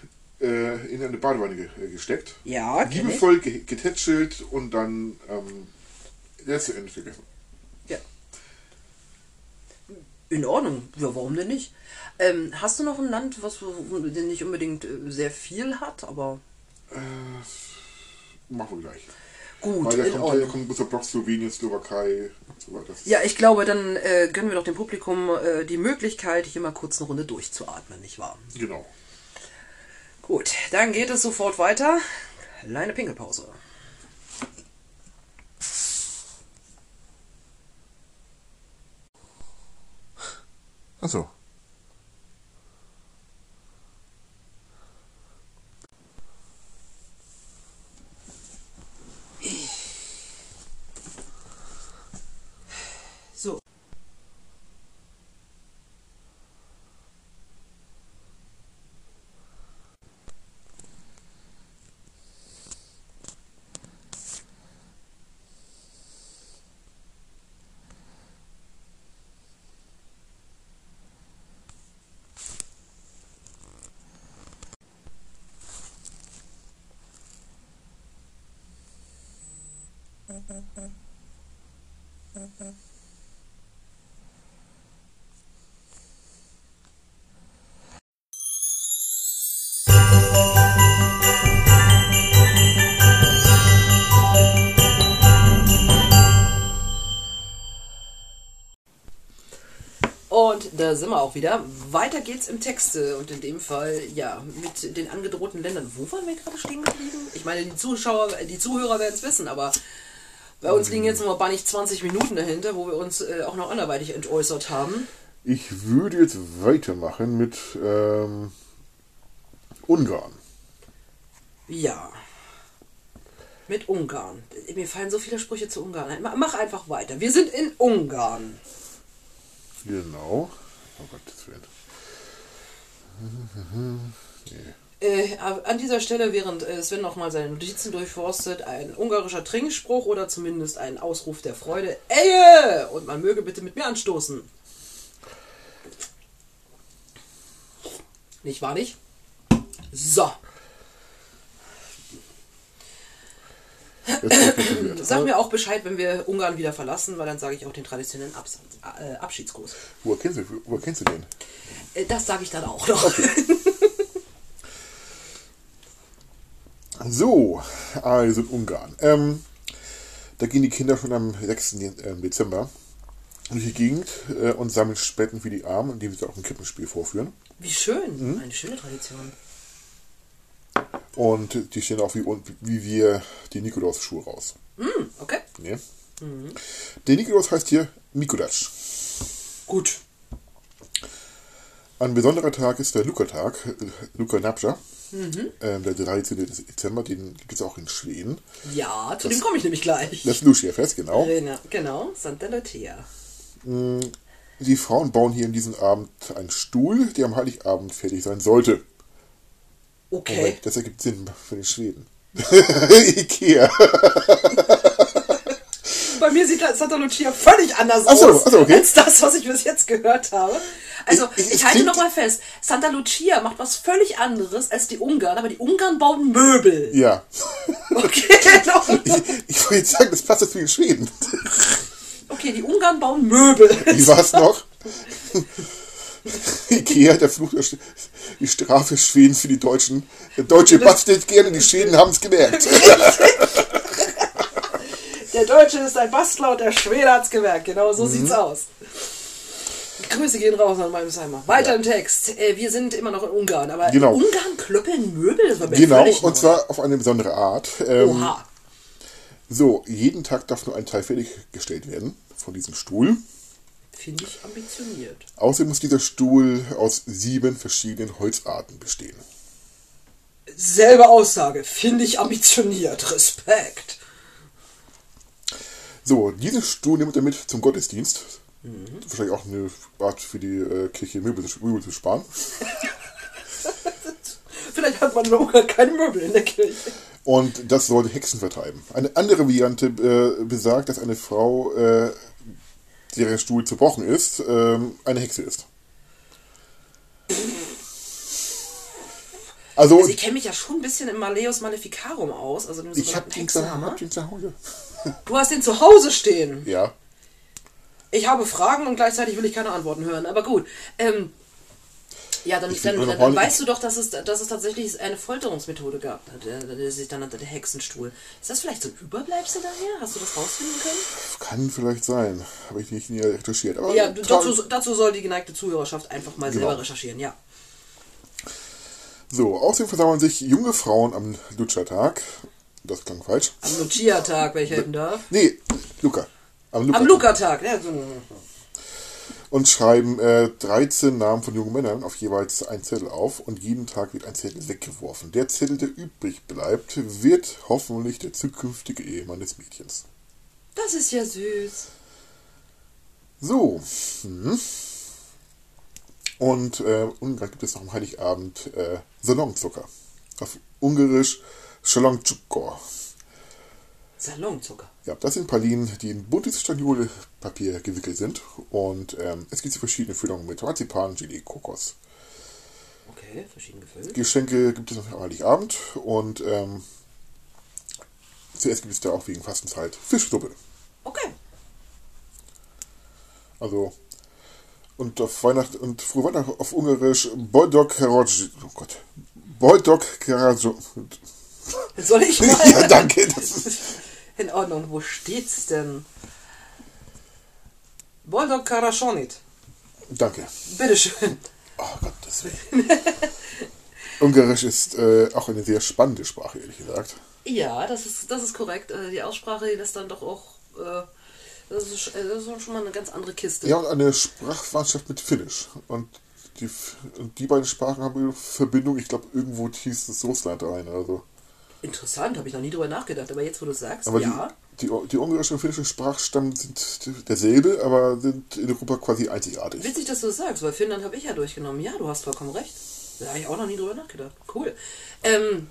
äh, in eine Badewanne ge äh, gesteckt. Ja. Liebevoll ge getätschelt und dann ähm, ist zu Ende gegessen. Ja. In Ordnung. Ja, warum denn nicht? Ähm, hast du noch ein Land, was nicht unbedingt äh, sehr viel hat, aber Machen wir gleich. Gut, Weil da in kommt, Ordnung. kommt großer Block Slowenien, Slowakei und so weiter. Ja, ich glaube, dann äh, gönnen wir doch dem Publikum äh, die Möglichkeit, hier mal kurz eine Runde durchzuatmen, nicht wahr? Genau. Gut, dann geht es sofort weiter. Kleine Pinkelpause. Achso. So. Und da sind wir auch wieder. Weiter geht's im Texte und in dem Fall, ja, mit den angedrohten Ländern. Wo waren wir gerade stehen geblieben? Ich meine, die Zuschauer, die Zuhörer werden es wissen, aber bei uns liegen jetzt noch mal nicht 20 Minuten dahinter, wo wir uns äh, auch noch anderweitig entäußert haben. Ich würde jetzt weitermachen mit ähm, Ungarn. Ja. Mit Ungarn. Mir fallen so viele Sprüche zu Ungarn ein. Ma- Mach einfach weiter. Wir sind in Ungarn. Genau. Oh Gott, das wird. Äh, an dieser Stelle, während äh, Sven nochmal seine Notizen durchforstet, ein ungarischer Trinkspruch oder zumindest ein Ausruf der Freude. Ehe! Und man möge bitte mit mir anstoßen. Nicht wahr nicht? So. Jetzt kommt das wird. Sag mir auch Bescheid, wenn wir Ungarn wieder verlassen, weil dann sage ich auch den traditionellen Abs äh, Abschiedsgruß. Woher kennst du, woher kennst du den? Äh, das sage ich dann auch noch. So, also in Ungarn. Ähm, Da gehen die Kinder schon am 6. äh, Dezember durch die Gegend äh, und sammeln Spenden für die Armen, indem sie auch ein Krippenspiel vorführen. Wie schön. Eine schöne Tradition. Und die stehen auch wie, wie wir die Nikolaus-Schuhe raus. Hm, okay. Nee. Der Nikolaus heißt hier Mikulasch. Gut. Ein besonderer Tag ist der Luca-Tag, äh, Luca Napscha, ähm, der 13. Dezember, den gibt es auch in Schweden. Ja, zu dem komme ich nämlich gleich. Das Lucia-Fest, genau. Genau, genau, Santa Lucia. Die Frauen bauen hier in diesem Abend einen Stuhl, der am Heiligabend fertig sein sollte. Okay. Moment, das ergibt Sinn für den Schweden. Ikea. Bei mir sieht Santa Lucia völlig anders Ach so, aus ach so, okay. als das, was ich bis jetzt gehört habe. Also, Ich- ich, ich- halte klingt- noch mal fest, Santa Lucia macht was völlig anderes als die Ungarn, aber die Ungarn bauen Möbel. Ja. Okay, genau. Ich, ich wollte jetzt sagen, das passt jetzt wie in Schweden. okay, die Ungarn bauen Möbel. Wie war es noch? Ikea, der Fluch die Strafe Schwedens für die Deutschen. Der Deutsche bastelt gerne, die Schweden haben es gemerkt. Der Deutsche ist ein Bastler und der Schwede hat's gemerkt. Genau so sieht's Mhm. aus. Grüße gehen raus an meinem Seimer. Weiter im Text. Äh, wir sind immer noch in Ungarn, aber Genau. in Ungarn klöppeln Möbel? Genau, und neu. zwar auf eine besondere Art. Ähm, Oha. so, jeden Tag darf nur ein Teil fertiggestellt werden von diesem Stuhl. Finde ich ambitioniert. Außerdem muss dieser Stuhl aus sieben verschiedenen Holzarten bestehen. Selbe Aussage. Finde ich ambitioniert. Respekt. So, diesen Stuhl nimmt er mit zum Gottesdienst. Wahrscheinlich auch eine Art für die äh, Kirche Möbel, zu- Möbel zu sparen. Vielleicht hat man Ungarn keine Möbel in der Kirche. Und das soll Hexen vertreiben. Eine andere Variante äh, besagt, dass eine Frau, äh, deren Stuhl zerbrochen ist, ähm, eine Hexe ist. Also, Also ich kenne mich ja schon ein bisschen im Maleus Maleficarum aus. Also ich habe den, hab den zu Hause. Du hast den zu Hause stehen. Ja. Ich habe Fragen und gleichzeitig will ich keine Antworten hören. Aber gut. Ähm, ja, dann, dann, dann, mal- weißt du doch, dass es, dass es tatsächlich eine Folterungsmethode gab, der, sich dann nannte der Hexenstuhl. Ist das vielleicht so ein Überbleibsel daher? Hast du das rausfinden können? Kann vielleicht sein. Habe ich nicht näher recherchiert. Aber Ja, dazu, dazu soll die geneigte Zuhörerschaft einfach mal Genau. selber recherchieren, ja. So, außerdem versammeln sich junge Frauen am Lutschertag. Das klang falsch. Am Lucia-Tag, wenn ich helfen darf. Nee, Luca. Am Luca. Am Luca-Tag, ja. So. Und schreiben äh, 13 Namen von jungen Männern auf jeweils einen Zettel auf und jeden Tag wird ein Zettel weggeworfen. Der Zettel, der übrig bleibt, wird hoffentlich der zukünftige Ehemann des Mädchens. Das ist ja süß. So. Mhm. Und äh, Ungarn gibt es noch am Heiligabend äh, Salonzucker. Auf Ungarisch Salonzucker. Salonzucker. Ja, das sind Pralinen, die in buntes Staniolpapier gewickelt sind. Und ähm, es gibt verschiedene Füllungen mit Marzipan, Gelee, Kokos. Okay, verschieden gefüllt. Geschenke gibt es noch am Heiligabend und ähm, zuerst gibt es da auch wegen Fastenzeit Fischsuppe. Okay. Also und auf Weihnachten und frohe Weihnachten auf Ungarisch Boldog Karaj. Oh Gott. Boldog Karaj. Soll ich mal? Ja, danke. Das ist, In Ordnung, wo steht's denn? Boldog Karashonit. danke. Bitteschön. Oh Gott, das Ungarisch ist äh, auch eine sehr spannende Sprache, ehrlich gesagt. Ja, das ist, das ist korrekt. Äh, Die Aussprache lässt dann doch auch. Äh, das, ist, äh, das ist schon mal eine ganz andere Kiste. Ja, und eine Sprachverwandtschaft mit Finnisch. Und die, und die beiden Sprachen haben eine Verbindung, ich glaube, irgendwo hieß es Russland rein. Also. Interessant, habe ich noch nie drüber nachgedacht. Aber jetzt, wo du sagst, Aber ja. die, die, die ungarische und finnische Sprachstamm sind derselbe, aber sind in Europa quasi einzigartig. Witzig, dass du das sagst, weil Finnland habe ich ja durchgenommen. Ja, du hast vollkommen recht. Da habe ich auch noch nie drüber nachgedacht. Cool. Ähm,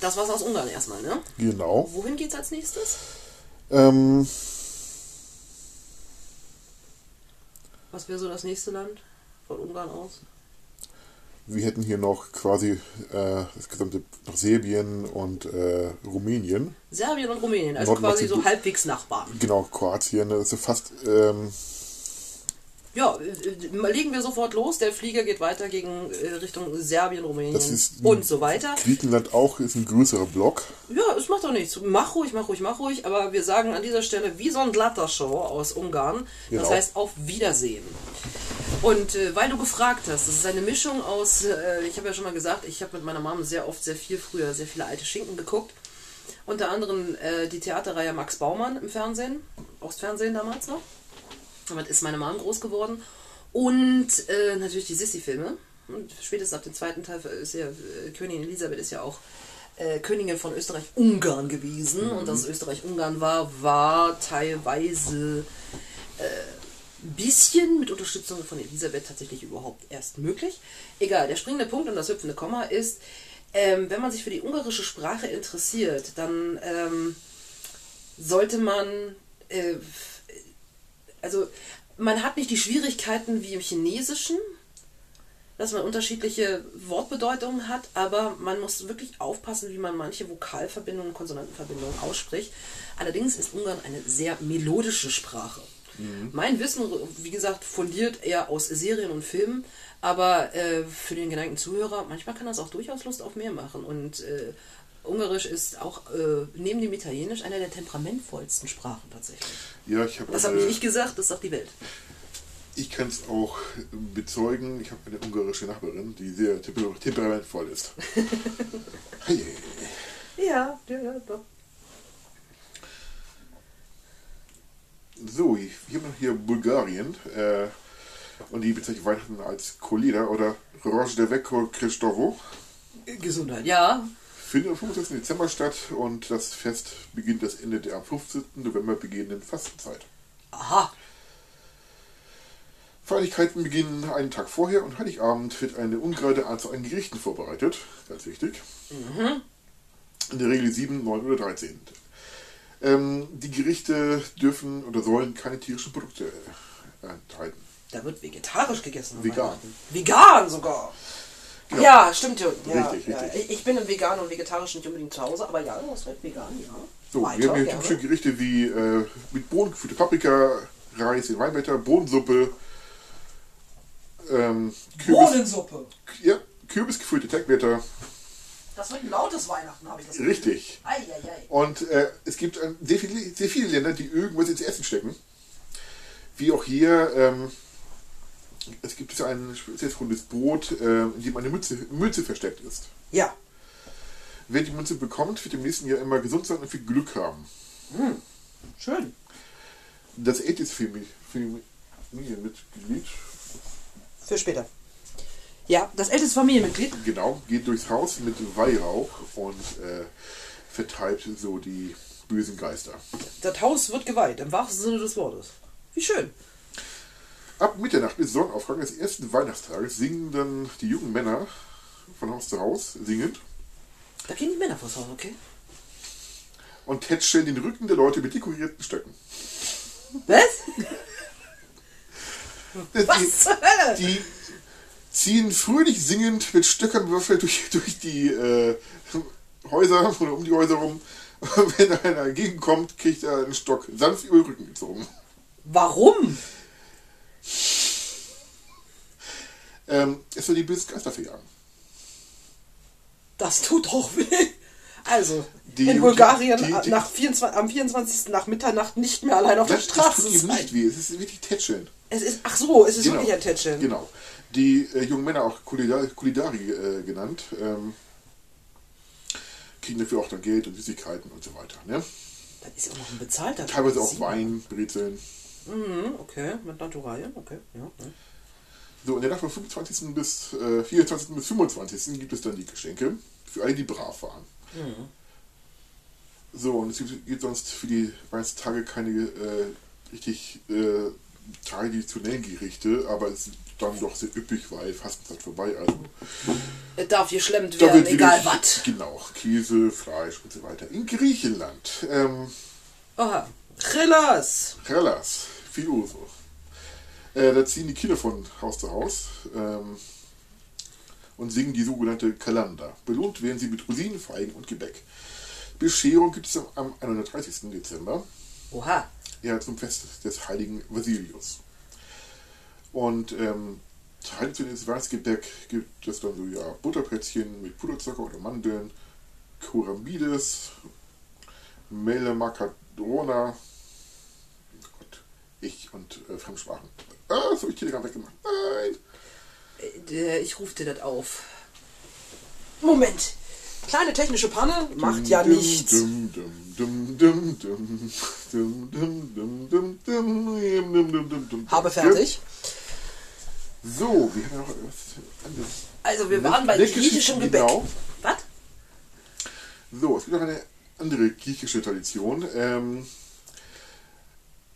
das war's aus Ungarn erstmal, ne? Genau. Wohin geht's als nächstes? Ähm, Was wäre so das nächste Land von Ungarn aus? Wir hätten hier noch quasi äh, das gesamte Serbien und äh, Rumänien. Serbien und Rumänien, also quasi so halbwegs Nachbarn. Genau, Kroatien, das ist fast ähm, Ja, äh, legen wir sofort los. Der Flieger geht weiter gegen äh, Richtung Serbien, Rumänien Das und so weiter. Griechenland auch ist ein größerer Block. Ja, es macht doch nichts. Mach ruhig, mach ruhig, mach ruhig. Aber wir sagen an dieser Stelle wie so ein Show aus Ungarn. Das Genau. heißt auf Wiedersehen. Und äh, weil du gefragt hast, das ist eine Mischung aus, äh, ich habe ja schon mal gesagt, ich habe mit meiner Mom sehr oft, sehr viel früher, sehr viele alte Schinken geguckt. Unter anderem äh, die Theaterreihe Max Baumann im Fernsehen, Ostfernsehen damals noch. Damit ist meine Mom groß geworden. Und äh, natürlich die Sissi-Filme. Und spätestens ab dem zweiten Teil ist ja äh, Königin Elisabeth ist ja auch äh, Königin von Österreich-Ungarn gewesen. Und dass es Österreich-Ungarn war, war teilweise bisschen mit Unterstützung von Elisabeth tatsächlich überhaupt erst möglich. Egal, der springende Punkt und das hüpfende Komma ist, ähm, wenn man sich für die ungarische Sprache interessiert, dann ähm, sollte man, äh, also man hat nicht die Schwierigkeiten wie im Chinesischen, dass man unterschiedliche Wortbedeutungen hat, aber man muss wirklich aufpassen, wie man manche Vokalverbindungen, Konsonantenverbindungen ausspricht. Allerdings ist Ungarn eine sehr melodische Sprache. Mein Wissen, wie gesagt, fundiert eher aus Serien und Filmen, aber äh, für den geneigten Zuhörer, manchmal kann das auch durchaus Lust auf mehr machen. Und äh, Ungarisch ist auch äh, neben dem Italienisch eine der temperamentvollsten Sprachen tatsächlich. Ja, ich habe Das habe eine- nicht ich gesagt, das sagt die Welt. Ich kann es auch bezeugen. Ich habe eine ungarische Nachbarin, die sehr temper temperamentvoll ist. hey, Ja, ja, ja, doch. So, wir haben hier Bulgarien. Äh, und die bezeichnen Weihnachten als Kolida oder Rosh de Veko Christovo. Gesundheit, ja. Findet am 25. Dezember statt und das Fest beginnt das Ende der am 15. November beginnenden Fastenzeit. Aha. Feierlichkeiten beginnen einen Tag vorher und Heiligabend wird eine ungerade Anzahl an Gerichten vorbereitet. Ganz wichtig. In der Regel 7, 9 oder 13. Ähm, die Gerichte dürfen oder sollen keine tierischen Produkte äh, enthalten. Da wird vegetarisch gegessen. an Vegan. Vegan sogar. Genau. Ja, stimmt, Jürgen. Ja, Richtig, ja. richtig. Ich- bin im Vegan und Vegetarisch nicht unbedingt zu Hause, aber ja, du hast recht, vegan, ja. So, Weiter, wir haben hier gerne. typische Gerichte wie äh, mit Bohnen gefüllte Paprika, Reis in Weinblätter, Bohnensuppe, ähm, Kürbis, Bohnensuppe. ja, Kürbisgefüllte Tegblätter. Das wird ein lautes Weihnachten, habe ich das Richtig. Eieiei. Und äh, es gibt äh, sehr, viele, sehr viele Länder, die irgendwas ins Essen stecken. Wie auch hier, ähm, es gibt so ein spezielles rundes Brot, äh, in dem eine Mütze, Mütze versteckt ist. Ja. Wer die Münze bekommt, wird im nächsten Jahr immer gesund sein und viel Glück haben. Schön. Das älteste Famili- Familienmitglied, Für später. Ja, das älteste Familienmitglied. genau, geht durchs Haus mit Weihrauch und äh, vertreibt so die bösen Geister. Das Haus wird geweiht, im wahrsten Sinne des Wortes. Wie schön. Ab Mitternacht bis Sonnenaufgang des ersten Weihnachtstages singen dann die jungen Männer von Haus zu Haus singend Da gehen die Männer vors Haus, okay? und tätscheln den Rücken der Leute mit dekorierten Stöcken. Was? Die, Was zur Hölle? die ziehen fröhlich singend mit Stöckern bewaffnet durch, durch die äh, Häuser oder um die Häuser rum. Wenn einer entgegenkommt, kriegt er einen Stock sanft über den Rücken gezogen. Warum? Ähm, es soll die bösen Geister verjagen. Das tut doch weh. Also, Die- in Bulgarien die- die- nach 24, am 24. nach Mitternacht nicht mehr allein auf der Das, das Straße tut ihm nicht weh, es ist wirklich Tätscheln. Es ist, ach so, es ist Genau. wirklich ein Tätscheln. Genau. Die äh, jungen Männer, auch Kulidari, Kulidari äh, genannt, ähm, kriegen dafür auch dann Geld und Süßigkeiten und so weiter. Ne? Das ist ja auch noch ein bezahlter Teilweise auch. Wein, Brezeln. Mhm, okay, mit Naturalien, okay, ja. ja. So, in der Nacht vom 25. bis äh, 24. bis 25. gibt es dann die Geschenke für alle, die brav waren. So, und es gibt, gibt sonst für die Weihnachtstage keine äh, richtig äh, traditionellen Gerichte, aber es dann doch sehr üppig, weil Fastenzeit vorbei. Also Es darf geschlemmt werden, wird egal was. Genau, Käse, Fleisch und so weiter. In Griechenland, ähm, Aha. Chillas. Hellas, Filoso. Äh, da ziehen die Kinder von Haus zu Haus ähm, und singen die sogenannte Kalanda. Belohnt werden sie mit Rosinen, Feigen und Gebäck. Bescherung gibt es am- am 31. Dezember, Oha. ja, zum Fest des heiligen Vasilius. Und ähm, Traditionell ins Weißgebäck gibt es dann so ja Butterplätzchen mit Puderzucker oder Mandeln, Kuramides, Mele Macadona. Gott, ich und äh, Fremdsprachen. Ah, das habe ich Telegram weggemacht. Nein! Ich rufe dir das auf. Moment! Kleine technische Panne macht ja nichts. Habe fertig. So, wir haben noch anderes. Also wir waren bei griechischem Gebäck. Genau. Was? So, es gibt noch eine andere griechische Tradition. Ähm,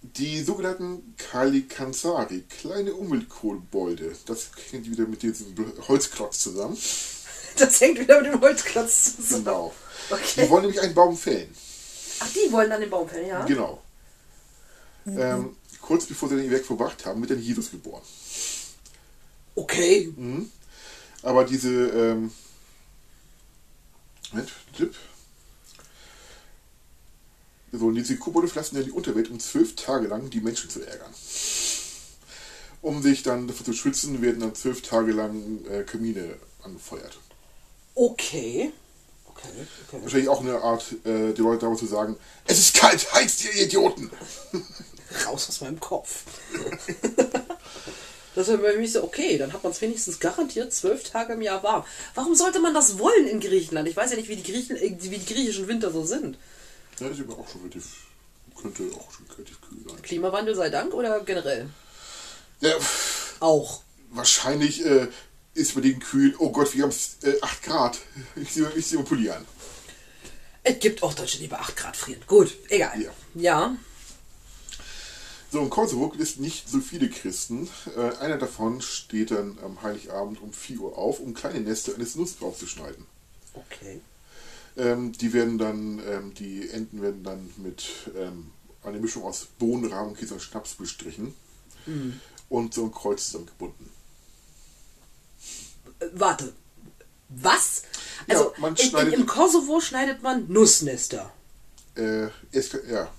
die sogenannten Kalikansari, kleine Umweltkobolde. Das hängt wieder mit diesem Holzklotz zusammen. Das hängt wieder mit dem Holzklotz zusammen. Genau. Die Okay. wollen nämlich einen Baum fällen. Ach, die wollen dann den Baum fällen, ja? Genau. Ähm, kurz bevor sie den Werk verbracht haben, wird dann Jesus geboren. Okay. Aber diese, ähm, Moment, Tipp. So, diese Kobolde verlassen dann die Unterwelt, um zwölf Tage lang die Menschen zu ärgern. Um sich dann davor zu schützen, werden dann zwölf Tage lang äh, Kamine angefeuert. Okay. Okay, okay. Wahrscheinlich auch eine Art, äh, die Leute damals zu sagen, es ist kalt, heizt ihr Idioten! Raus aus meinem Kopf. Das wäre bei mich so, okay, dann hat man es wenigstens garantiert zwölf Tage im Jahr warm. Warum sollte man das wollen in Griechenland? Ich weiß ja nicht, wie die, Griechen, äh, wie die griechischen Winter so sind. Ja, das ist aber auch schon relativ, könnte auch schon relativ kühl sein. Klimawandel sei Dank oder generell? Ja, Auch. wahrscheinlich äh, ist bei denen kühl, oh Gott, wir haben äh, 8 Grad. Ich sehe mal Pulli an. Es gibt auch Deutsche, die bei 8 Grad frieren. Gut, egal. Ja. Ja. So, in Kosovo es nicht so viele Christen. Äh, einer davon steht dann am Heiligabend um 4 Uhr auf, um kleine Nester eines Nussbaums zu schneiden. Okay. Ähm, die werden dann, ähm, die Enden werden dann mit ähm, einer Mischung aus Bohnen, Rahmenkäse und Schnaps bestrichen und so ein Kreuz zusammengebunden. Äh, warte. Was? Also man in, in, im Kosovo schneidet man Nussnester Äh, es, ja,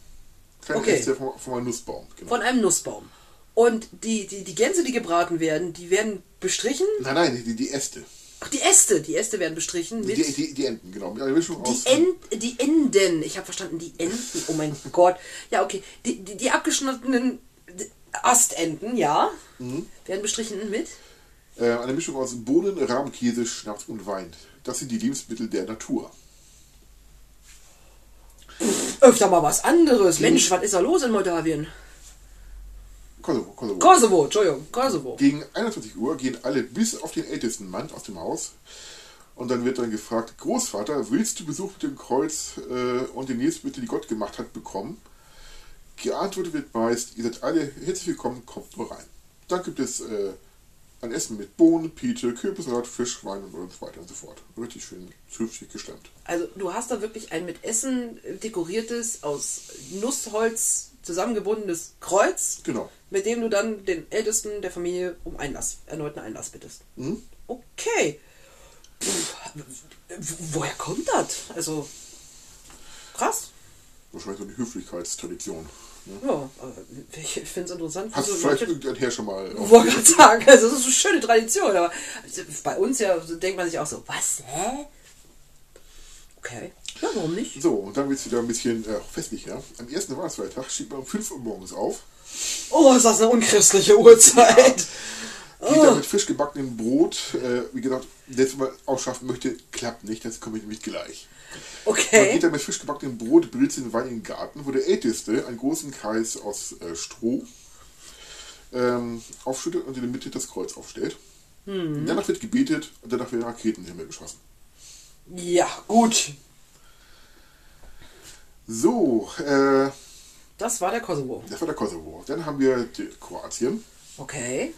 kleine Okay. Äste von, von einem Nussbaum. Genau. von einem Nussbaum. Und die, die, die Gänse, die gebraten werden, die werden bestrichen. nein, nein, die, die Äste. Ach, die Äste, die Äste werden bestrichen mit. Die, die, die Enden, genau. Die, End, die Enden, ich habe verstanden, die Enden, oh mein Gott. Ja, okay, die, die, die abgeschnittenen Astenden, ja, Mhm. werden bestrichen mit. Äh, eine Mischung aus Bohnen, Rahmkäse, Schnaps und Wein. Das sind die Lebensmittel der Natur. Öfter mal was anderes. Mensch, was ist da los in Moldawien? Kosovo, Kosovo. Kosovo, Entschuldigung, Kosovo. Gegen 21 Uhr gehen alle bis auf den ältesten Mann aus dem Haus. Und dann wird dann gefragt, Großvater, willst du Besuch mit dem Kreuz äh, und den Lebensmittel, die Gott gemacht hat, bekommen? Geantwortet wird meist, ihr seid alle herzlich willkommen, kommt nur rein. Dann gibt es äh, ein Essen mit Bohnen, Pite, Kürbissalat, Fisch, Wein und so weiter und so fort. Richtig schön zünftig gestemmt. Also du hast da wirklich ein mit Essen dekoriertes, aus Nussholz zusammengebundenes Kreuz, Genau. mit dem du dann den Ältesten der Familie um Einlass, erneuten Einlass bittest. Mhm. Okay. Pff, woher kommt das? Also, krass. Wahrscheinlich so eine Höflichkeitstradition. Ne? Ja, ich finde es interessant. Hast wieso vielleicht Leute- irgendein Herrscher mal. Ich wollte gerade sagen, also das ist eine schöne Tradition, aber bei uns ja denkt man sich auch so, was, hä? Okay. Ja, warum nicht? So, und dann wird es wieder ein bisschen äh, festlicher. Am ersten Weihnachtsfeiertag steht man um 5 Uhr morgens auf, Oh, ist das eine unchristliche Uhrzeit. geht dann mit frisch gebackenem Brot, äh, wie gesagt, das man ausschaffen möchte, klappt nicht, das komme ich nämlich gleich. Man Okay. geht dann mit frisch gebackenem Brot, Brezeln und Wein in den Garten, wo der Älteste einen großen Kreis aus äh, Stroh ähm, aufschüttet und in der Mitte das Kreuz aufstellt. Danach wird gebetet und danach werden Raketen in den Himmel geschossen. Ja, gut. So, äh, Das war der Kosovo. das war der Kosovo. Dann haben wir die Kroatien. Okay.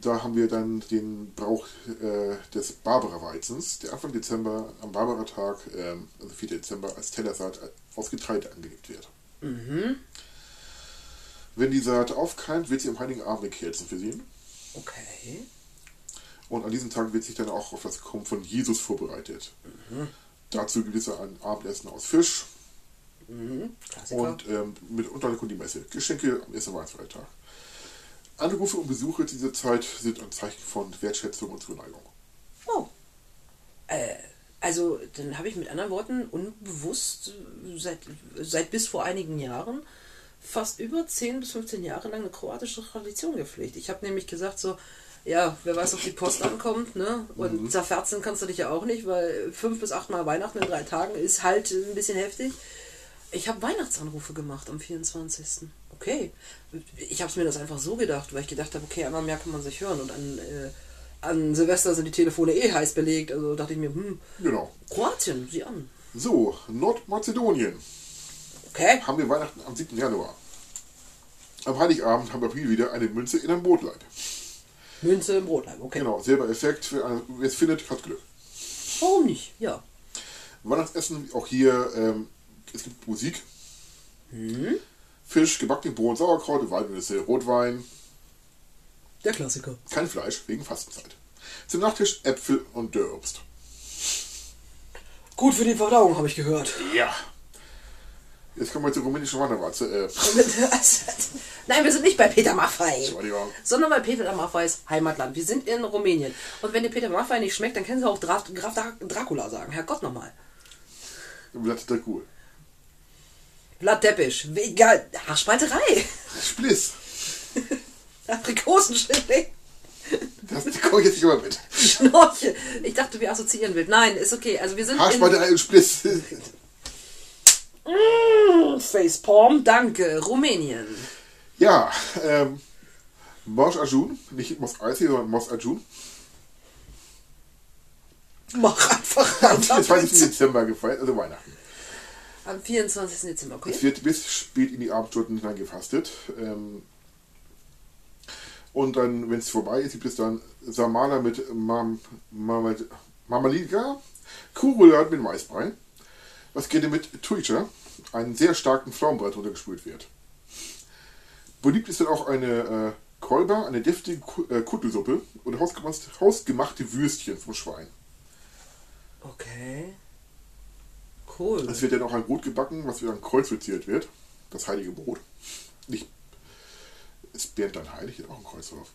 Da haben wir dann den Brauch äh, des Barbara-Weizens, der Anfang Dezember am Barbara-Tag, ähm, also 4. Dezember, als Tellersaat aus Getreide angelegt wird. Wenn die Saat aufkeimt, wird sie am Heiligen Abend mit Kerzen versehen. Okay. Und an diesem Tag wird sich dann auch auf das Kommen von Jesus vorbereitet. Dazu gibt es ein Abendessen aus Fisch Klassiker. und ähm, mit Unterlegung die Messe. Geschenke am ersten Weihnachtsfeiertag. Anrufe und Besuche dieser Zeit sind ein Zeichen von Wertschätzung und Zuneigung. Oh. Äh, also, dann habe ich mit anderen Worten unbewusst äh, seit, seit bis vor einigen Jahren fast über 10 bis 15 Jahre lang eine kroatische Tradition gepflegt. Ich habe nämlich gesagt so, ja, wer weiß, ob die Post ankommt, ne? Und mhm. zerferzen kannst du dich ja auch nicht, weil fünf bis acht Mal Weihnachten in drei Tagen ist halt ein bisschen heftig. Ich habe Weihnachtsanrufe gemacht am 24. Okay. Ich habe es mir das einfach so gedacht, weil ich gedacht habe, okay, einmal mehr kann man sich hören und an, äh, an Silvester sind die Telefone eh heiß belegt. Also dachte ich mir, hm, genau. Kroatien, sieh an. So, Nordmazedonien. Okay. Haben wir Weihnachten am 7. Januar. Am Heiligabend haben wir wieder eine Münze in einem Brotleib. Münze im Brotleib, okay. Genau, selber Effekt. Wer es findet, hat Glück. Warum nicht? Ja. Weihnachtsessen, auch hier, ähm, es gibt Musik. Hm? Fisch, gebackene Bohnen, Sauerkraut, Walnüsse, Rotwein. Der Klassiker. Kein Fleisch, wegen Fastenzeit. Zum Nachtisch Äpfel und Dörrobst. Gut für die Verdauung, habe ich gehört. Ja. Jetzt kommen wir zur rumänischen Wanderwatze. Äh. Nein, wir sind nicht bei Peter Maffei. Sondern bei Peter Maffeis Heimatland. Wir sind in Rumänien. Und wenn dir Peter Maffei nicht schmeckt, dann können Sie auch Graf, Graf Dracula sagen. Herrgott nochmal. Blatt Dracul. Blattteppich. Egal. Haarspalterei. Spliss. Aprikosenschilling. Das komme ich jetzt nicht immer mit. Schnorchel. Ich dachte, wir assoziieren wild. Nein, ist okay. Also wir sind Haarspalterei und Spliss. Mmh, Facepalm, danke. Rumänien. Ja, ähm, Mos Ajun, nicht Mos Eisley, sondern Mos Ajun. Mach einfach Am 24. Dezember gefeiert, also Weihnachten. Am 24. Dezember, okay. Es wird bis spät in die Abendstunden hinein gefastet. Ähm, und dann, wenn es vorbei ist, gibt es dann Samala mit Mam, Mam, Mamalika, Kurulat mit Maisbrei. Was geht denn mit Tuicha? einen sehr starken Pflaumenbrei drunter gespült wird. Beliebt ist dann auch eine äh, Kolber, eine deftige äh, Kuttelsuppe und hausgemachte, hausgemachte Würstchen vom Schwein. Okay. Cool. Es wird dann auch ein Brot gebacken, was wieder an Kreuz verziert wird. Das heilige Brot. Nicht. Es bärt dann heilig, hat auch ein Kreuz drauf.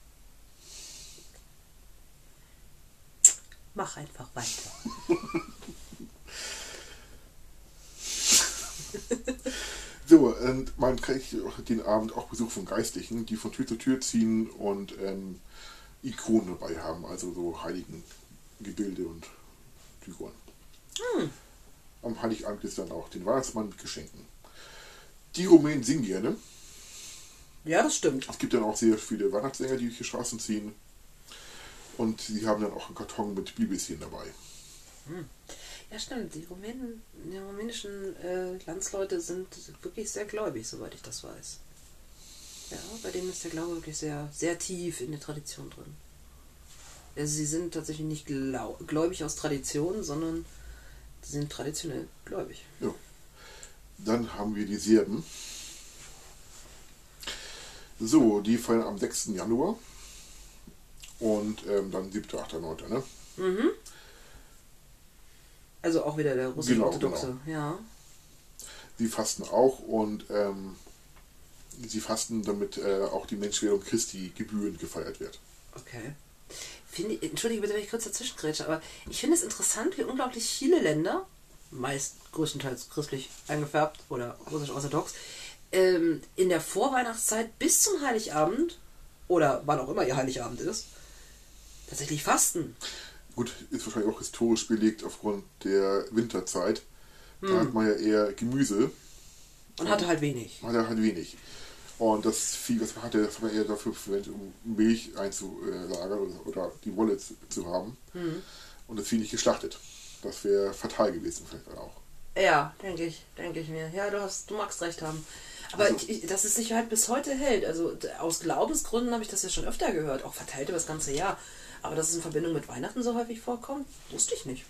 Mach einfach weiter. so, und man kriegt den Abend auch Besuch von Geistlichen, die von Tür zu Tür ziehen und ähm, Ikonen dabei haben, also so heiligen Gebilde und Figuren. Hm. Am Heiligabend ist dann auch den Weihnachtsmann mit Geschenken. Die Rumänen singen gerne. Ja, das stimmt. Es gibt dann auch sehr viele Weihnachtssänger, die durch die Straßen ziehen. Und sie haben dann auch einen Karton mit Bibelchen dabei. Hm. Ja, stimmt. Die, Rumänen, die rumänischen äh, Landsleute sind wirklich sehr gläubig, soweit ich das weiß. Ja, bei denen ist der Glaube wirklich sehr, sehr tief in der Tradition drin. Also sie sind tatsächlich nicht gläubig aus Tradition, sondern sind traditionell gläubig. Ja. Dann haben wir die Serben. So, die fallen am 6. Januar. Und ähm, dann 7., 8., 9., ne? Mhm. Also auch wieder der russisch-orthodoxe, genau, genau. ja. Sie fasten auch und ähm, sie fasten, damit äh, auch die Menschwerdung Christi gebührend gefeiert wird. Okay. Finde, entschuldige bitte, wenn ich kurz dazwischen grätsche, aber ich finde es interessant, wie unglaublich viele Länder, meist größtenteils christlich eingefärbt oder russisch-orthodox, ähm, in der Vorweihnachtszeit bis zum Heiligabend oder wann auch immer ihr Heiligabend ist, tatsächlich fasten. Gut, ist wahrscheinlich auch historisch belegt aufgrund der Winterzeit. Da hm. hat man ja eher Gemüse. Und hatte halt wenig. Hatte halt wenig. Und das Vieh, was man hatte, das hat man eher dafür verwendet, um Milch einzulagern oder, oder die Wolle zu, haben. Hm. Und das Vieh nicht geschlachtet. Das wäre fatal gewesen, vielleicht dann auch. Ja, denke ich, denke ich mir. Ja, du hast, du magst recht haben. Aber also, ich, dass es sich halt bis heute hält. Also aus Glaubensgründen habe ich das ja schon öfter gehört, auch verteilt über das ganze Jahr. Aber dass es in Verbindung mit Weihnachten so häufig vorkommt, wusste ich nicht.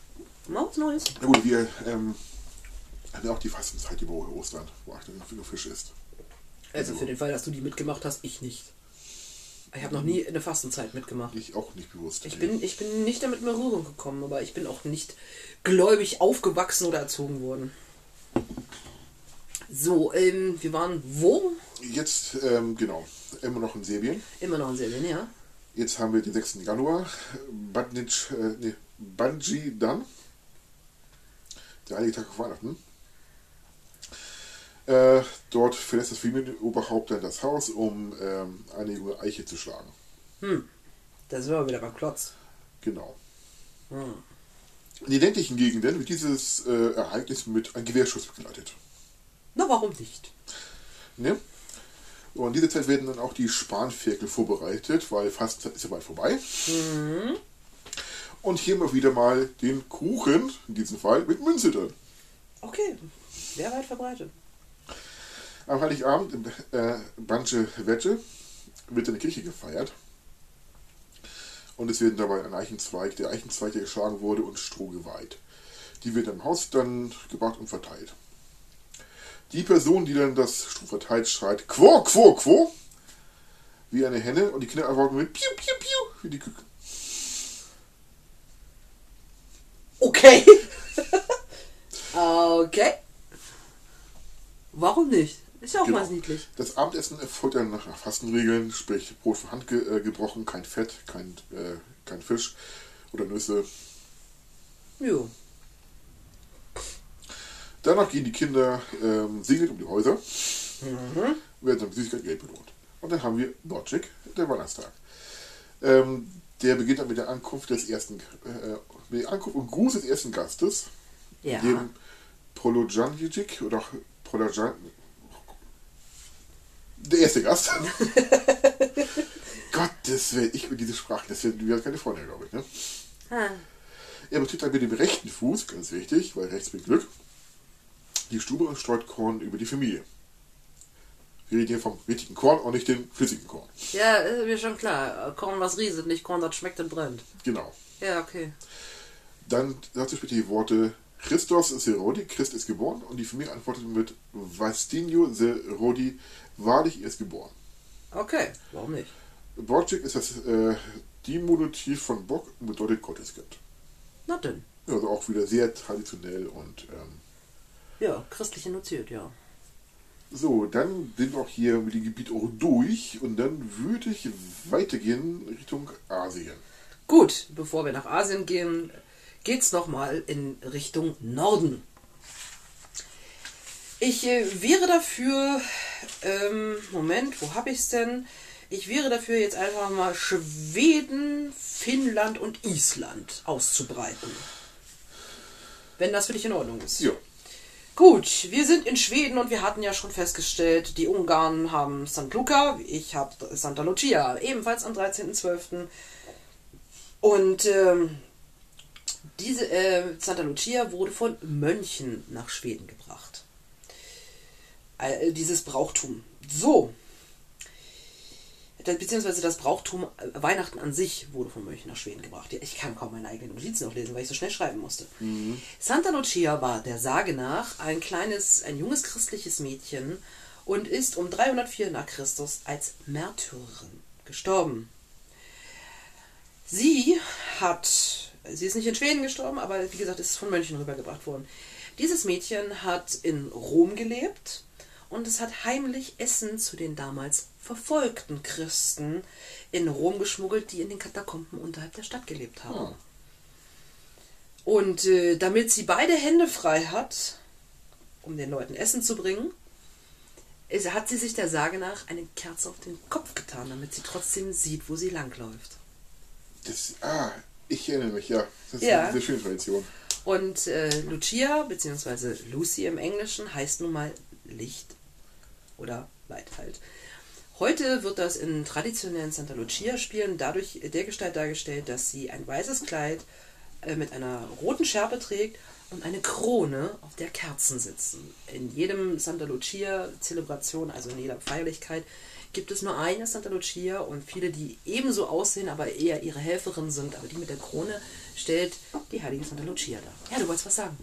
Mal was Neues. Na gut, wir ähm, haben ja auch die Fastenzeit über Ostern, wo eigentlich nur Fisch ist. Also, für den Fall, dass du die mitgemacht hast, ich nicht. Ich habe noch nie eine Fastenzeit mitgemacht. Ich auch nicht bewusst. Ich bin, ich bin nicht damit in Berührung gekommen, aber ich bin auch nicht gläubig aufgewachsen oder erzogen worden. So, ähm, wir waren wo? Jetzt, ähm, genau, immer noch in Serbien. Immer noch in Serbien, ja. Jetzt haben wir den 6. Januar. Badnic, äh, nee, Banji Dan. Der heilige Tag vor Weihnachten. Äh, dort verlässt das Familienoberhaupt dann das Haus, um ähm, eine junge Eiche zu schlagen. Da sind wir wieder beim Klotz. Genau. Hm. In den ländlichen Gegenden wird dieses äh, Ereignis mit einem Gewehrschuss begleitet. Na, warum nicht? Ne? Und in dieser Zeit werden dann auch die Spanferkel vorbereitet, weil fast ist ja bald vorbei. Und hier mal wieder mal den Kuchen, in diesem Fall mit Münze drin. Okay, sehr weit verbreitet. Am Heiligabend im äh, Banche Wette wird in der Kirche gefeiert. Und es werden dabei ein Eichenzweig, der Eichenzweig, der geschlagen wurde, und Stroh geweiht. Die wird im Haus dann gebracht und verteilt. Die Person, die dann das Stroh verteilt, schreit Quo, Quo, Quo, wie eine Henne und die Kinder antworten mit Piu, Piu, Piu, wie die Küken. Okay. okay. Warum nicht? Ist ja auch Genau. mal niedlich. Das Abendessen erfolgt dann nach Fastenregeln, sprich Brot von Hand ge äh, gebrochen, kein Fett, kein, äh, kein Fisch oder Nüsse. Jo. Danach gehen die Kinder ähm, segeln um die Häuser, werden dann mit Süßigkeit Geld belohnt. Und dann haben wir Bocek, der Weihnachtstag. Ähm, der beginnt dann mit der Ankunft des ersten, äh, mit der Ankunft und Gruß des ersten Gastes, Ja. dem Prolojanjic oder Prolojan, der erste Gast. Gottes Willen, ich und diese Sprache, das werden wir keine Freunde, glaube ich. Ne? Ah. Er betritt dann mit dem rechten Fuß, ganz wichtig, weil rechts bringt Glück, die Stube und streut Korn über die Familie. Wir reden hier vom richtigen Korn und nicht dem flüssigen Korn. Ja, ist mir schon klar. Korn, was rieselt, nicht Korn, das schmeckt und brennt. Genau. Ja, okay. Dann dazu später die Worte Christos Serodi, Christ ist geboren, und die Familie antwortet mit Vastinio Serodi, wahrlich er ist geboren. Okay, warum nicht? Borczyk ist das äh, Diminutiv von Bock und bedeutet Gotteskind. Na denn. Also auch wieder sehr traditionell und ähm, Ja, christlich induziert, ja. So, dann sind wir auch hier mit dem Gebiet auch durch und dann würde ich weitergehen Richtung Asien. Gut, bevor wir nach Asien gehen, geht's nochmal in Richtung Norden. Ich äh, wäre dafür, ähm, Moment, wo habe ich's denn? Ich wäre dafür jetzt einfach mal Schweden, Finnland und Island auszubreiten. Wenn das für dich in Ordnung ist. Ja, Gut, wir sind in Schweden und wir hatten ja schon festgestellt, die Ungarn haben St. Luca, ich habe Santa Lucia, ebenfalls am 13.12. Und ähm, diese äh, Santa Lucia wurde von Mönchen nach Schweden gebracht. Äh, dieses Brauchtum. So. Beziehungsweise das Brauchtum äh, Weihnachten an sich wurde von Mönchen nach Schweden gebracht. Ich kann kaum meine eigenen Notizen noch lesen, weil ich so schnell schreiben musste. Santa Lucia war der Sage nach ein kleines, ein junges christliches Mädchen und ist um 304 nach Christus als Märtyrerin gestorben. Sie hat, sie ist nicht in Schweden gestorben, aber wie gesagt, ist von Mönchen rübergebracht worden. Dieses Mädchen hat in Rom gelebt und es hat heimlich Essen zu den damals verfolgten Christen in Rom geschmuggelt, die in den Katakomben unterhalb der Stadt gelebt haben. Ah. Und äh, damit sie beide Hände frei hat, um den Leuten Essen zu bringen, ist, hat sie sich der Sage nach eine Kerze auf den Kopf getan, damit sie trotzdem sieht, wo sie langläuft. das, ah, ich erinnere mich, ja. Das ist Ja. eine sehr schöne Tradition. Und äh, Lucia, beziehungsweise Lucy im Englischen, heißt nun mal Licht oder Light halt. Heute wird das in traditionellen Santa Lucia-Spielen dadurch der Gestalt dargestellt, dass sie ein weißes Kleid äh, mit einer roten Schärpe trägt und eine Krone, auf der Kerzen sitzen. In jedem Santa Lucia-Zelebration, also in jeder Feierlichkeit, gibt es nur eine Santa Lucia und viele, die ebenso aussehen, aber eher ihre Helferin sind. Aber die mit der Krone stellt die heilige Santa Lucia dar. Ja, du wolltest was sagen.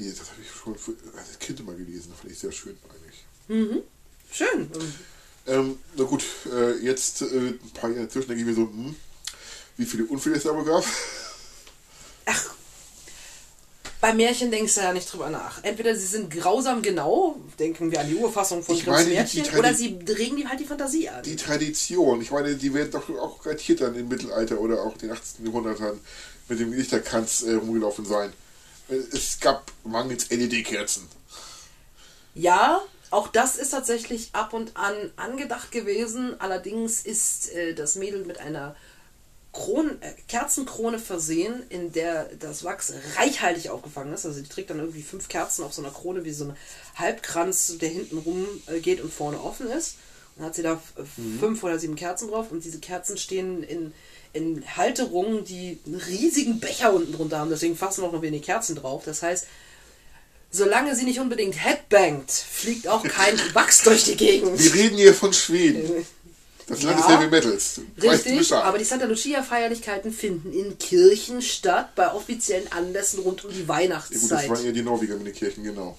Die, das habe ich schon als Kind immer gelesen, fand ich sehr schön eigentlich. Schön. Ähm, na gut, äh, jetzt äh, ein paar Jahre dazwischen denke ich mir so, hm, wie viele Unfälle es da wohl gab. Ach, Bei Märchen denkst du ja nicht drüber nach. Entweder sie sind grausam genau, denken wir an die Urfassung von Grimms die- Märchen, die Tradi- oder sie regen die halt die Fantasie an. Die Tradition, ich meine, die werden doch auch garantiert dann im Mittelalter oder auch den 18. Jahrhundertern mit dem Lichterkranz äh, rumgelaufen sein. Es gab mangels LED-Kerzen. Ja, auch das ist tatsächlich ab und an angedacht gewesen. Allerdings ist äh, das Mädel mit einer Kron äh, Kerzenkrone versehen, in der das Wachs reichhaltig aufgefangen ist. Also die trägt dann irgendwie fünf Kerzen auf so einer Krone wie so ein Halbkranz, der hinten rum äh, geht und vorne offen ist. Und dann hat sie da äh, fünf oder sieben Kerzen drauf und diese Kerzen stehen in, in Halterungen, die einen riesigen Becher unten drunter haben. Deswegen fassen auch noch wenig Kerzen drauf. Das heißt, solange sie nicht unbedingt headbangt, fliegt auch kein Wachs durch die Gegend. Wir reden hier von Schweden. Das Land Ja. des Heavy Metals. Richtig, aber die Santa Lucia-Feierlichkeiten finden in Kirchen statt, bei offiziellen Anlässen rund um die ja, gut, das Weihnachtszeit. waren ja die Norweger mit den Kirchen, genau.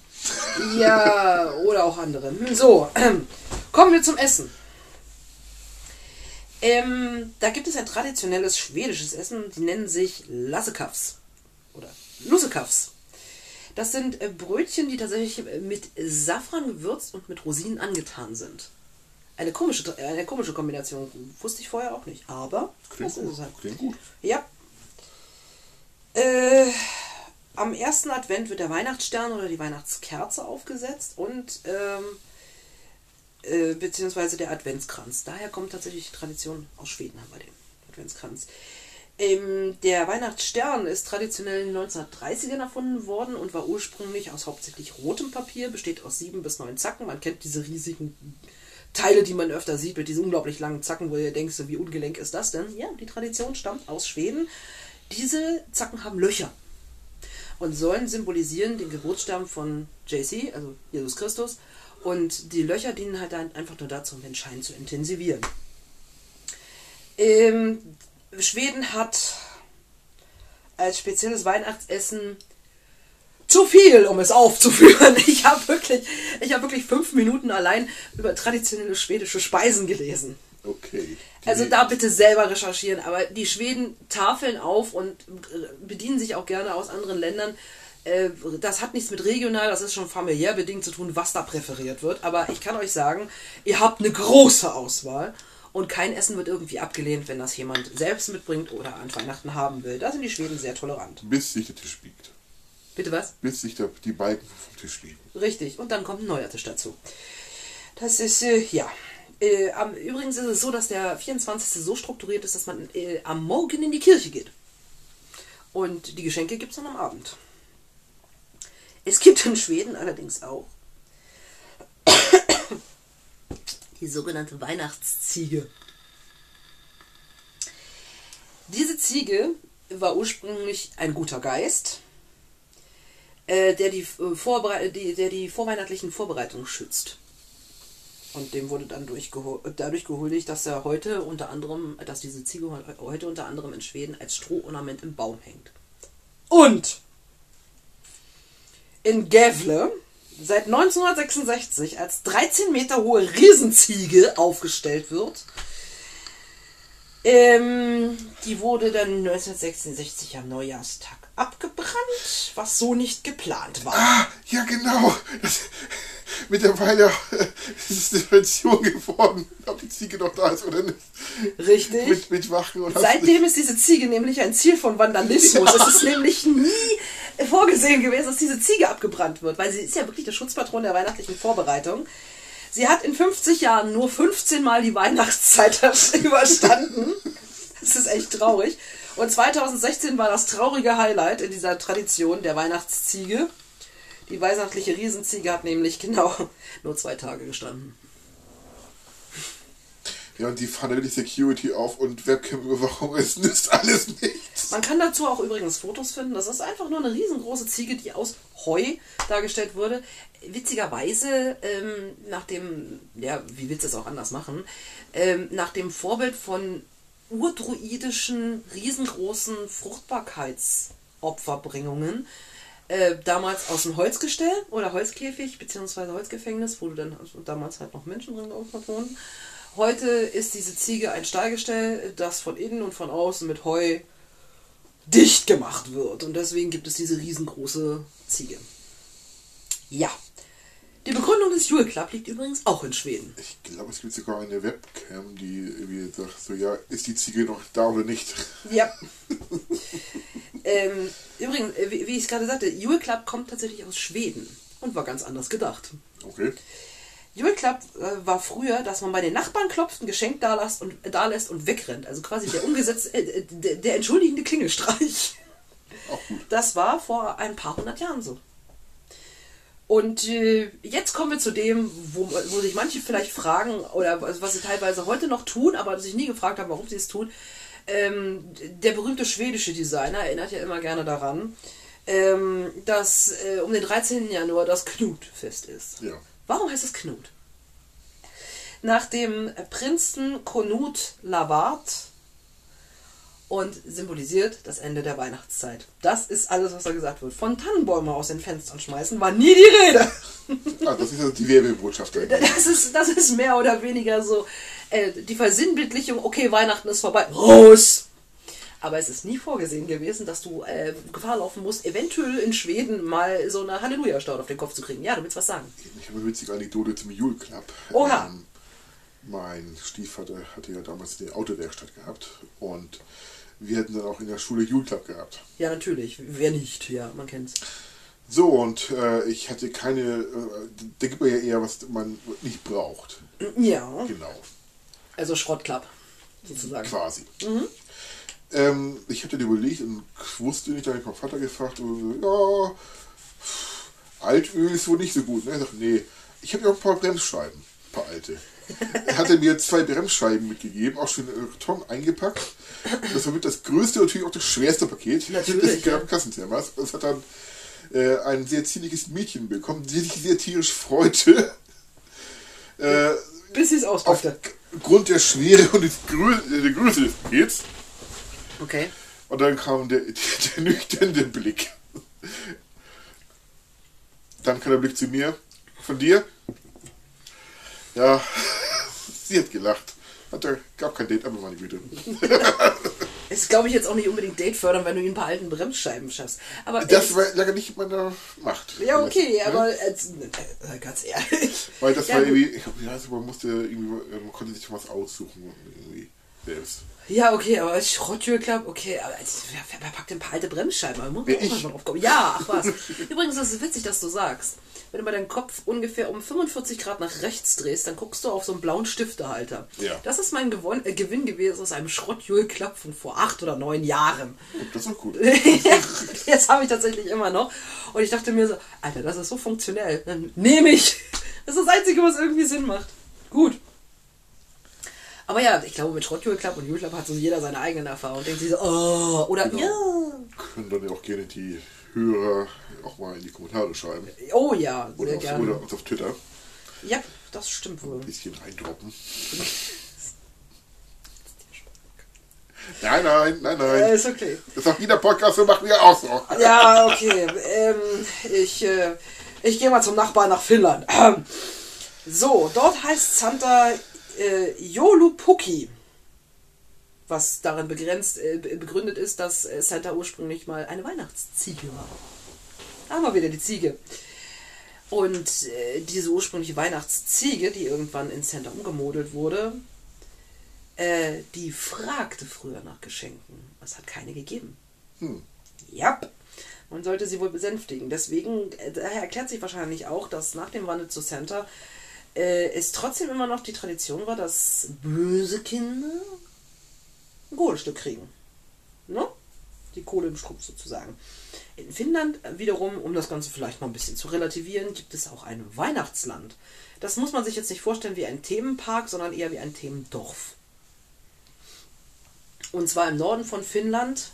Ja, oder auch andere. Hm, So, kommen wir zum Essen. Ähm, da gibt es ein traditionelles schwedisches Essen, die nennen sich Lassekafs. Oder Lussekafs. Das sind äh, Brötchen, die tatsächlich äh, mit Safran gewürzt und mit Rosinen angetan sind. Eine komische, eine komische Kombination. Wusste ich vorher auch nicht. Aber Klingt gut. halt. Klingt gut. Ja. Äh, am ersten Advent wird der Weihnachtsstern oder die Weihnachtskerze aufgesetzt und ähm, äh, beziehungsweise der Adventskranz. Daher kommt tatsächlich die Tradition aus Schweden haben wir den Adventskranz. Ähm, der Weihnachtsstern ist traditionell in den 1930ern erfunden worden und war ursprünglich aus hauptsächlich rotem Papier, besteht aus sieben bis neun Zacken. Man kennt diese riesigen Teile, die man öfter sieht, mit diesen unglaublich langen Zacken, wo ihr denkt, wie ungelenk ist das denn? Ja, die Tradition stammt aus Schweden. Diese Zacken haben Löcher und sollen symbolisieren den Geburtsstamm von JC, also Jesus Christus. Und die Löcher dienen halt dann einfach nur dazu, um den Schein zu intensivieren. Ähm, Schweden hat als spezielles Weihnachtsessen zu viel, um es aufzuführen. Ich habe wirklich, ich habe wirklich fünf Minuten allein über traditionelle schwedische Speisen gelesen. Okay. Also da bitte selber recherchieren, aber die Schweden tafeln auf und bedienen sich auch gerne aus anderen Ländern. Äh, Das hat nichts mit regional, das ist schon familiär bedingt zu tun, was da präferiert wird. Aber ich kann euch sagen, ihr habt eine große Auswahl und kein Essen wird irgendwie abgelehnt, wenn das jemand selbst mitbringt oder an Weihnachten haben will. Da sind die Schweden sehr tolerant. Bis sich der Tisch biegt. Bitte was? Bis sich der, die Balken vom Tisch liegen. Richtig, und dann kommt ein neuer Tisch dazu. Das ist, äh, ja. Äh, am, übrigens ist es so, dass der 24. so strukturiert ist, dass man äh, am Morgen in die Kirche geht. Und die Geschenke gibt es dann am Abend. Es gibt in Schweden allerdings auch die sogenannte Weihnachtsziege. Diese Ziege war ursprünglich ein guter Geist, äh, der, die, äh, Vorbere der die vorweihnachtlichen Vorbereitungen schützt. Und dem wurde dann durchgeho dadurch gehuldigt, dass er heute unter anderem, dass diese Ziege he- heute unter anderem in Schweden als Strohornament im Baum hängt. Und in Gävle seit 1966 als 13 Meter hohe Riesenziege aufgestellt wird. Ähm, die wurde dann 1966 am Neujahrstag abgebrannt, was so nicht geplant war. Ah, ja genau. Das, mittlerweile ist es eine Tradition geworden, ob die Ziege noch da ist oder nicht. Richtig. Mit, mit Wachen und Seitdem ist diese Ziege nämlich ein Ziel von Vandalismus. Es ist nämlich nie vorgesehen gewesen, dass diese Ziege abgebrannt wird, weil sie ist ja wirklich der Schutzpatron der weihnachtlichen Vorbereitung. Sie hat in 50 Jahren nur 15 Mal die Weihnachtszeit überstanden. Das ist echt traurig. Und 2016 war das traurige Highlight in dieser Tradition der Weihnachtsziege. Die weihnachtliche Riesenziege hat nämlich genau nur zwei Tage gestanden. Ja, und die fahren wirklich Security auf und Webcam-Überwachung. Es nützt alles nichts. Man kann dazu auch übrigens Fotos finden. Das ist einfach nur eine riesengroße Ziege, die aus Heu dargestellt wurde. Witzigerweise, ähm, nach dem, ja, wie willst du es auch anders machen, ähm, nach dem Vorbild von urdruidischen, riesengroßen Fruchtbarkeitsopferbringungen, äh, damals aus dem Holzgestell oder Holzkäfig beziehungsweise Holzgefängnis, wo du dann also damals halt noch Menschen drin geopfert wurden. Heute ist diese Ziege ein Stallgestell, das von innen und von außen mit Heu dicht gemacht wird. Und deswegen gibt es diese riesengroße Ziege. Ja. Die Begründung des Jule Club liegt übrigens auch in Schweden. Ich glaube, es gibt sogar eine Webcam, die irgendwie sagt, so ja, ist die Ziege noch da oder nicht? Ja. ähm, übrigens, äh, wie, wie ich es gerade sagte, Jule Club kommt tatsächlich aus Schweden und war ganz anders gedacht. Okay. Jule Club äh, war früher, dass man bei den Nachbarn klopft, ein Geschenk da lässt und, da lässt und wegrennt. Also quasi der umgesetzte, äh, der, der entschuldigende Klingelstreich. Gut. Das war vor ein paar hundert Jahren so. Und äh, jetzt kommen wir zu dem, wo, wo sich manche vielleicht fragen, oder was was sie teilweise heute noch tun, aber sich nie gefragt haben, warum sie es tun. Ähm, der berühmte schwedische Designer erinnert ja immer gerne daran, ähm, dass äh, um den 13. Januar das Knutfest ist. Ja. Warum heißt es Knut? Nach dem Prinzen Konut Lavard und symbolisiert das Ende der Weihnachtszeit. Das ist alles, was da gesagt wird. Von Tannenbäumen aus den Fenstern schmeißen war nie die Rede. Ah, das ist also die Werbebotschaft. Das ist, das ist mehr oder weniger so äh, die Versinnbildlichung, okay, Weihnachten ist vorbei, raus! Aber es ist nie vorgesehen gewesen, dass du äh, Gefahr laufen musst, eventuell in Schweden mal so eine Halleluja-Staud auf den Kopf zu kriegen. Ja, du willst was sagen. Ich habe eine witzige Anekdote zum Jule Club. Oha. Ähm, mein Stiefvater hatte ja damals eine Autowerkstatt gehabt und wir hatten dann auch in der Schule Jule Club gehabt. Ja, natürlich. Wer nicht? Ja, man kennt's. So, und äh, ich hatte keine, äh, da gibt man ja eher, was man nicht braucht. Ja, Genau, also Schrottklapp, sozusagen. quasi. Ähm, ich hatte überlegt und wusste nicht, da habe ich meinen Vater gefragt, und so, ja, Altöl ist wohl nicht so gut. Ne? Ich dachte, nee, ich habe ja auch ein paar Bremsscheiben, ein paar alte. Er hatte mir zwei Bremsscheiben mitgegeben, auch schon in Karton eingepackt. Das war mit das größte und natürlich auch das schwerste Paket Natürlich, des ja. Kassenzimmers. Das hat dann äh, ein sehr zierliches Mädchen bekommen, die sich sehr tierisch freute. Äh, Bis sie es auspackte. Aufgrund der Schwere und des Grö der Größe des Pakets. Okay. Und dann kam der, der, der nüchterne Blick. Dann kam der Blick zu mir. Von dir? Ja, sie hat gelacht. Hat ja, gab kein Date, aber meine Güte. Ist, glaube ich, jetzt auch nicht unbedingt Date fördern, wenn du ihm ein paar alten Bremsscheiben schaffst. Aber Das war lange nicht meiner Macht. ja, okay, Ne? aber äh, ganz ehrlich. Weil das Ja, war irgendwie, ich glaube, also man musste irgendwie, man konnte sich was aussuchen. Irgendwie selbst. Ja, okay, aber als Schrottjürklapp, okay, aber als, wer, wer packt ein paar alte Bremsscheiben? Da muss auch mal drauf kommen. Ja, ach was. Übrigens, das ist witzig, dass du sagst. Wenn du mal deinen Kopf ungefähr um 45 Grad nach rechts drehst, dann guckst du auf so einen blauen Stiftehalter. Ja. Das ist mein Gewon äh, Gewinn gewesen aus einem Schrottjürklapp von vor acht oder neun Jahren. Das ist auch gut. Jetzt habe ich tatsächlich immer noch. Und ich dachte mir so, Alter, das ist so funktionell. Dann nehme ich. Das ist das Einzige, was irgendwie Sinn macht. Gut. Aber ja, ich glaube, mit Schrottjule-Club und Jule-Club hat so jeder seine eigenen Erfahrungen. Denkt sich so, oh, oder Genau. ja. Können dann ja auch gerne die Hörer auch mal in die Kommentare schreiben. Oh ja, Oder sehr auf, gerne. oder uns auf Twitter Ja, das stimmt wohl. ein bisschen reindroppen. Nein, nein, nein, Äh, nein. ist okay. Das sagt jeder Podcast, so machen wir auch so. Ja, okay. Ähm, ich äh, ich gehe mal zum Nachbarn nach Finnland. So, dort heißt Santa äh, Joulupukki. Was darin begrenzt, äh, be- begründet ist, dass äh, Santa ursprünglich mal eine Weihnachtsziege war. Da haben wir wieder die Ziege. Und äh, diese ursprüngliche Weihnachtsziege, die irgendwann in Santa umgemodelt wurde, äh, die fragte früher nach Geschenken. Es hat keine gegeben. Hm. Ja, man sollte sie wohl besänftigen. Deswegen, äh, daher erklärt sich wahrscheinlich auch, dass nach dem Wandel zu Santa äh, es trotzdem immer noch die Tradition war, dass böse Kinder ein Kohlestück kriegen. Ne? Die Kohle im Strumpf sozusagen. In Finnland wiederum, um das Ganze vielleicht mal ein bisschen zu relativieren, gibt es auch ein Weihnachtsland. Das muss man sich jetzt nicht vorstellen wie ein Themenpark, sondern eher wie ein Themendorf. Und zwar im Norden von Finnland,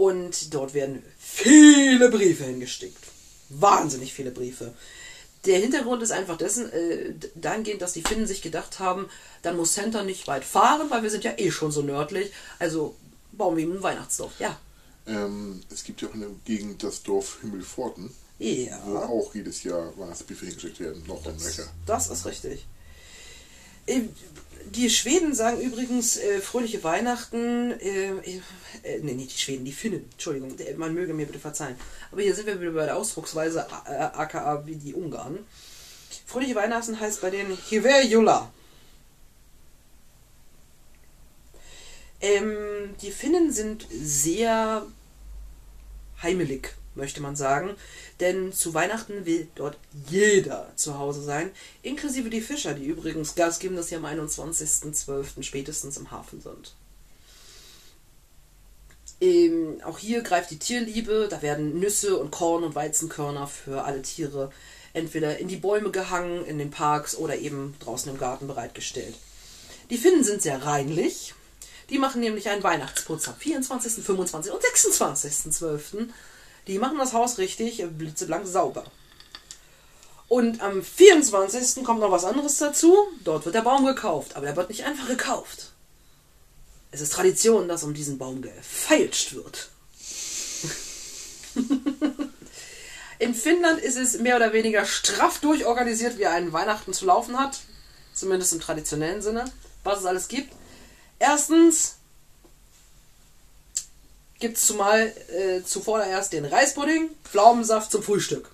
und dort werden viele Briefe hingestickt. Wahnsinnig viele Briefe. Der Hintergrund ist einfach dessen, äh, dahingehend, dass die Finnen sich gedacht haben, dann muss Santa nicht weit fahren, weil wir sind ja eh schon so nördlich. Also bauen wir ihm ein Weihnachtsdorf. Ja. Ähm, es gibt ja auch in der Gegend das Dorf Himmelforten, wo Ja. auch jedes Jahr Weihnachtsbriefe hingeschickt werden. Noch nöcher. Das ist richtig. Die Schweden sagen übrigens äh, fröhliche Weihnachten. Äh, äh, nee, nicht die Schweden, die Finnen. Entschuldigung, man möge mir bitte verzeihen. Aber hier sind wir wieder bei der Ausdrucksweise äh, aka wie die Ungarn. Fröhliche Weihnachten heißt bei denen Hiver Jula. Ähm, die Finnen sind sehr heimelig, möchte man sagen. Denn zu Weihnachten will dort jeder zu Hause sein, inklusive die Fischer, die übrigens Gas geben, dass sie am 21.12. spätestens im Hafen sind. Ähm, auch hier greift die Tierliebe, da werden Nüsse und Korn und Weizenkörner für alle Tiere entweder in die Bäume gehangen, in den Parks oder eben draußen im Garten bereitgestellt. Die Finnen sind sehr reinlich. Die machen nämlich einen Weihnachtsputz am 24., 25. und 26.12. Die machen das Haus richtig blitzeblank sauber. Und am 24. kommt noch was anderes dazu. Dort wird der Baum gekauft. Aber der wird nicht einfach gekauft. Es ist Tradition, dass um diesen Baum gefeilscht wird. In Finnland ist es mehr oder weniger straff durchorganisiert, wie ein Weihnachten zu laufen hat. Zumindest im traditionellen Sinne. Was es alles gibt. Erstens gibt es zumal äh, zuvor erst den Reispudding, Pflaumensaft zum Frühstück.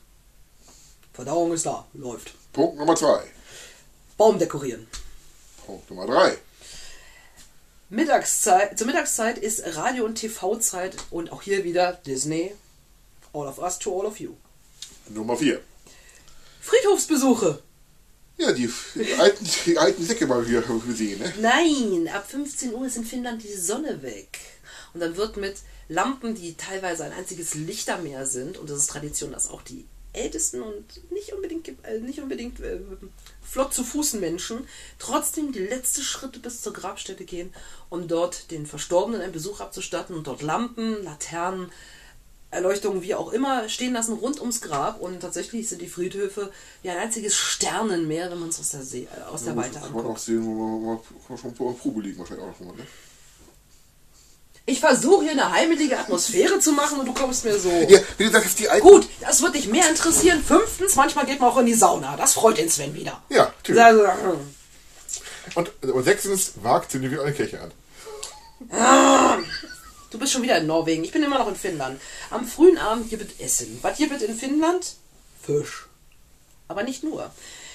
Verdauung ist da, läuft. Punkt Nummer zwei. Baum dekorieren. Punkt Nummer drei. Mittagszeit, zur Mittagszeit ist Radio- und TV-Zeit und auch hier wieder Disney. All of us to all of you. Nummer vier. Friedhofsbesuche. Ja, die, die alten, die alten Säcke mal wieder gesehen, ne? Nein, ab 15 Uhr ist in Finnland die Sonne weg. Und dann wird mit Lampen, die teilweise ein einziges Lichtermeer sind, und das ist Tradition, dass auch die ältesten und nicht unbedingt, äh, nicht unbedingt äh, flott zu Fußen Menschen trotzdem die letzte Schritte bis zur Grabstätte gehen, um dort den Verstorbenen einen Besuch abzustatten und dort Lampen, Laternen, Erleuchtungen, wie auch immer, stehen lassen rund ums Grab. Und tatsächlich sind die Friedhöfe wie ein einziges Sternenmeer, wenn man es aus der, See, äh, aus der Gut, Weite kann man auch anguckt. sehen, wo man, wo man schon vor der Probe liegen wahrscheinlich auch schon mal, ne? Ich versuche hier eine heimelige Atmosphäre zu machen und du kommst mir so. Ja, wie du sagst, die alten... Gut, das wird dich mehr interessieren. Fünftens, manchmal geht man auch in die Sauna. Das freut den Sven wieder. Ja, natürlich. Also, hm. Und, und sechstens, wagt zündet wie eine Kirche an. Du bist schon wieder in Norwegen. Ich bin immer noch in Finnland. Am frühen Abend gibt es Essen. Was gibt es in Finnland? Fisch. Aber nicht nur.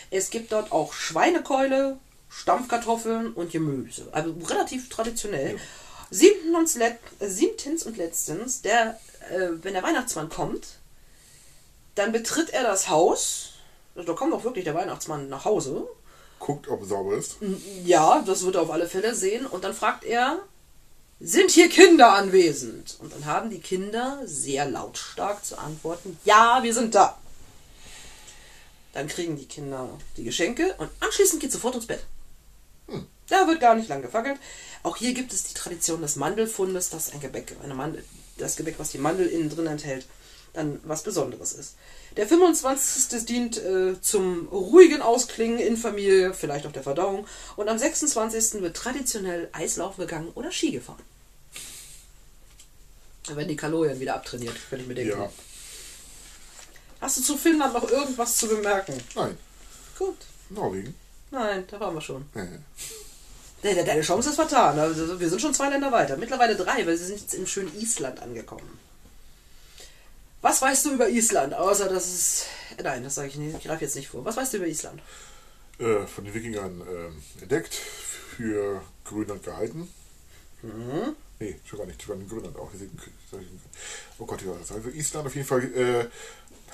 Es gibt dort auch Schweinekeule, Stampfkartoffeln und Gemüse. Also relativ traditionell. Siebtens, let, äh, siebtens und letztens, der, äh, wenn der Weihnachtsmann kommt, dann betritt er das Haus. Also Da kommt auch wirklich der Weihnachtsmann nach Hause. Guckt, ob es sauber ist. Ja, das wird er auf alle Fälle sehen. Und dann fragt er, sind hier Kinder anwesend? Und dann haben die Kinder sehr lautstark zu antworten, ja, wir sind da. Dann kriegen die Kinder die Geschenke und anschließend geht sofort ins Bett. Da wird gar nicht lang gefackelt. Auch hier gibt es die Tradition des Mandelfundes, dass ein Gebäck, eine Mandel, das Gebäck, was die Mandel innen drin enthält, dann was Besonderes ist. Der 25. dient äh, zum ruhigen Ausklingen in Familie, vielleicht auch der Verdauung. Und am 26. wird traditionell Eislaufen gegangen oder Ski gefahren. Da werden die Kalorien wieder abtrainiert, könnte ich mir denken. Ja. Hast du zu Finnland noch irgendwas zu bemerken? Nein. Gut. Norwegen. Nein, da waren wir schon. Äh. Deine, Chance ist vertan. Also, wir sind schon zwei Länder weiter. Mittlerweile drei, weil sie sind jetzt im schönen Island angekommen. Was weißt du über Island? Außer dass es. Nein, das sage ich nicht. Ich greife jetzt nicht vor. Was weißt du über Island? Äh, von den Wikingern ähm, entdeckt, für Grönland gehalten. Mhm. Nee, schon gar nicht, schon in Grönland auch. Oh Gott, ja, also Island auf jeden Fall äh,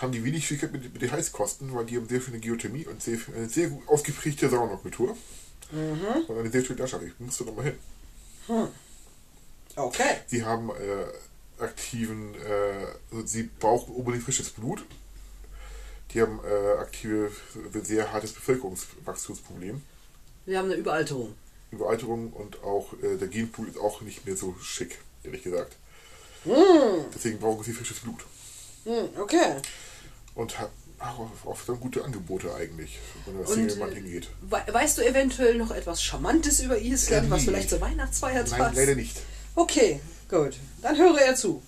haben die wenig Schwierigkeit mit, mit den Heizkosten, weil die haben sehr schöne Geothermie und sehr, eine sehr gut ausgeprägte Saunakultur. Mhm. Und eine sehr schöne Landschaft. Ich musste noch mal hin. Okay. Sie haben äh, aktiven, äh, also sie brauchen unbedingt frisches Blut. Die haben äh, aktive, sehr hartes Bevölkerungswachstumsproblem. Wir haben eine Überalterung. Überalterung und auch äh, der Genpool ist auch nicht mehr so schick, ehrlich gesagt. Deswegen brauchen sie frisches Blut. Hm, okay. Und auch oft dann gute Angebote eigentlich, wenn der Single-Mann äh, hingeht. we weißt du eventuell noch etwas Charmantes über Island, Äh, was vielleicht zur Weihnachtsfeier Nein, passt? leider nicht. Okay, gut. Dann höre er zu.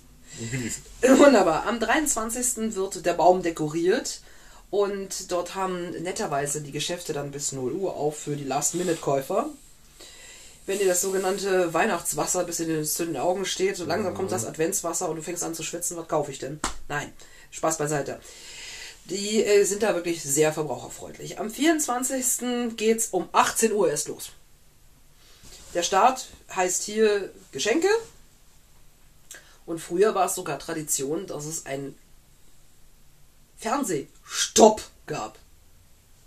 Genießen. Wunderbar. Am 23. wird der Baum dekoriert und dort haben netterweise die Geschäfte dann bis 0 Uhr auf für die Last-Minute-Käufer. wenn dir das sogenannte Weihnachtswasser bis in den, zu den Augen steht, so langsam kommt das Adventswasser und du fängst an zu schwitzen, was kaufe ich denn? Nein, Spaß beiseite. Die äh, sind da wirklich sehr verbraucherfreundlich. Am 24. geht's um 18 Uhr erst los. Der Start heißt hier Geschenke. Und früher war es sogar Tradition, dass es einen Fernsehstopp gab.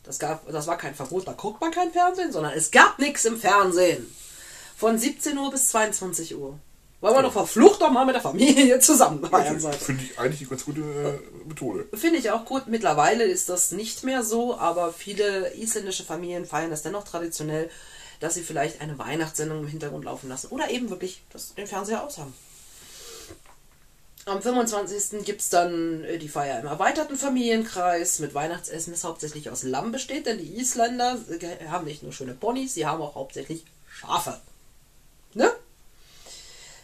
Das, gab, das war kein Verbot, da guckt man kein Fernsehen, sondern es gab nichts im Fernsehen. Von 17 Uhr bis 22 Uhr. Wollen wir doch verflucht doch mal mit der Familie zusammen feiern sein. Finde ich eigentlich eine ganz gute äh, Methode. Finde ich auch gut. Mittlerweile ist das nicht mehr so, aber viele isländische Familien feiern das dennoch traditionell, dass sie vielleicht eine Weihnachtssendung im Hintergrund laufen lassen oder eben wirklich das, den Fernseher aushaben. Am 25. gibt es dann äh, die Feier im erweiterten Familienkreis mit Weihnachtsessen, das hauptsächlich aus Lamm besteht, denn die Isländer äh, haben nicht nur schöne Ponys, sie haben auch hauptsächlich Schafe. Ne?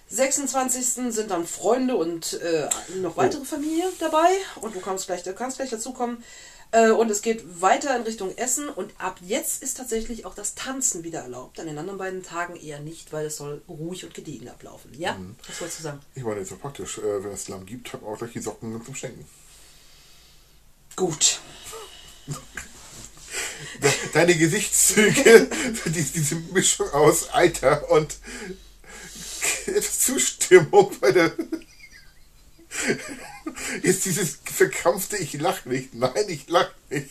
26. sind dann Freunde und äh, noch weitere Familie dabei und du kannst gleich, du kannst gleich dazu kommen. Äh, und es geht weiter in Richtung Essen und ab jetzt ist tatsächlich auch das Tanzen wieder erlaubt. An den anderen beiden Tagen eher nicht, weil es soll ruhig und gediegen ablaufen. Ja? Mhm. Was wolltest du sagen? Ich meine, ist ja praktisch. Äh, wenn es Lamm gibt, man auch gleich die Socken zum Schenken. Gut. De deine Gesichtszüge, die, diese Mischung aus Alter und Zustimmung bei der. Ist dieses verkrampfte Ich lach nicht. Nein, ich lach nicht.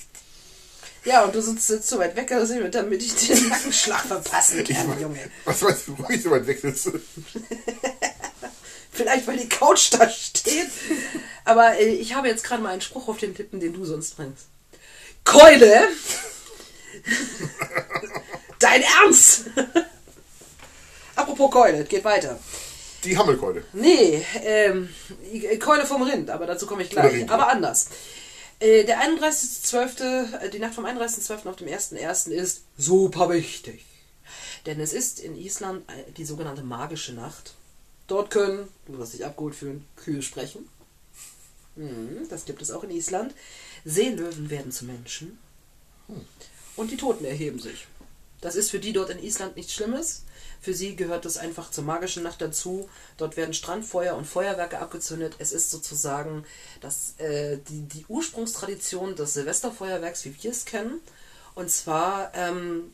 Ja, und du sitzt jetzt so weit weg, ich, damit ich den Nackenschlag verpassen Ich kann, mein, Junge. was meinst du, wo ich so weit weg sitze? Vielleicht, weil die Couch da steht. Aber äh, ich habe jetzt gerade mal einen Spruch auf den Lippen, den du sonst bringst. Keule! Dein Ernst! Apropos Keule, es geht weiter. Die Hammelkeule. Nee, ähm, Keule vom Rind, aber dazu komme ich gleich. Aber anders. Äh, der 31.12., äh, die Nacht vom 31.12. auf dem 1.1. ist super wichtig. Denn es ist in Island äh, die sogenannte magische Nacht. Dort können, du wirst dich abgeholt fühlen, Kühe sprechen. Mhm, das gibt es auch in Island. Seelöwen werden zu Menschen. Und die Toten erheben sich. Das ist für die dort in Island nichts Schlimmes. Für sie gehört das einfach zur magischen Nacht dazu. Dort werden Strandfeuer und Feuerwerke abgezündet. Es ist sozusagen das, äh, die, die Ursprungstradition des Silvesterfeuerwerks, wie wir es kennen. Und zwar, ähm,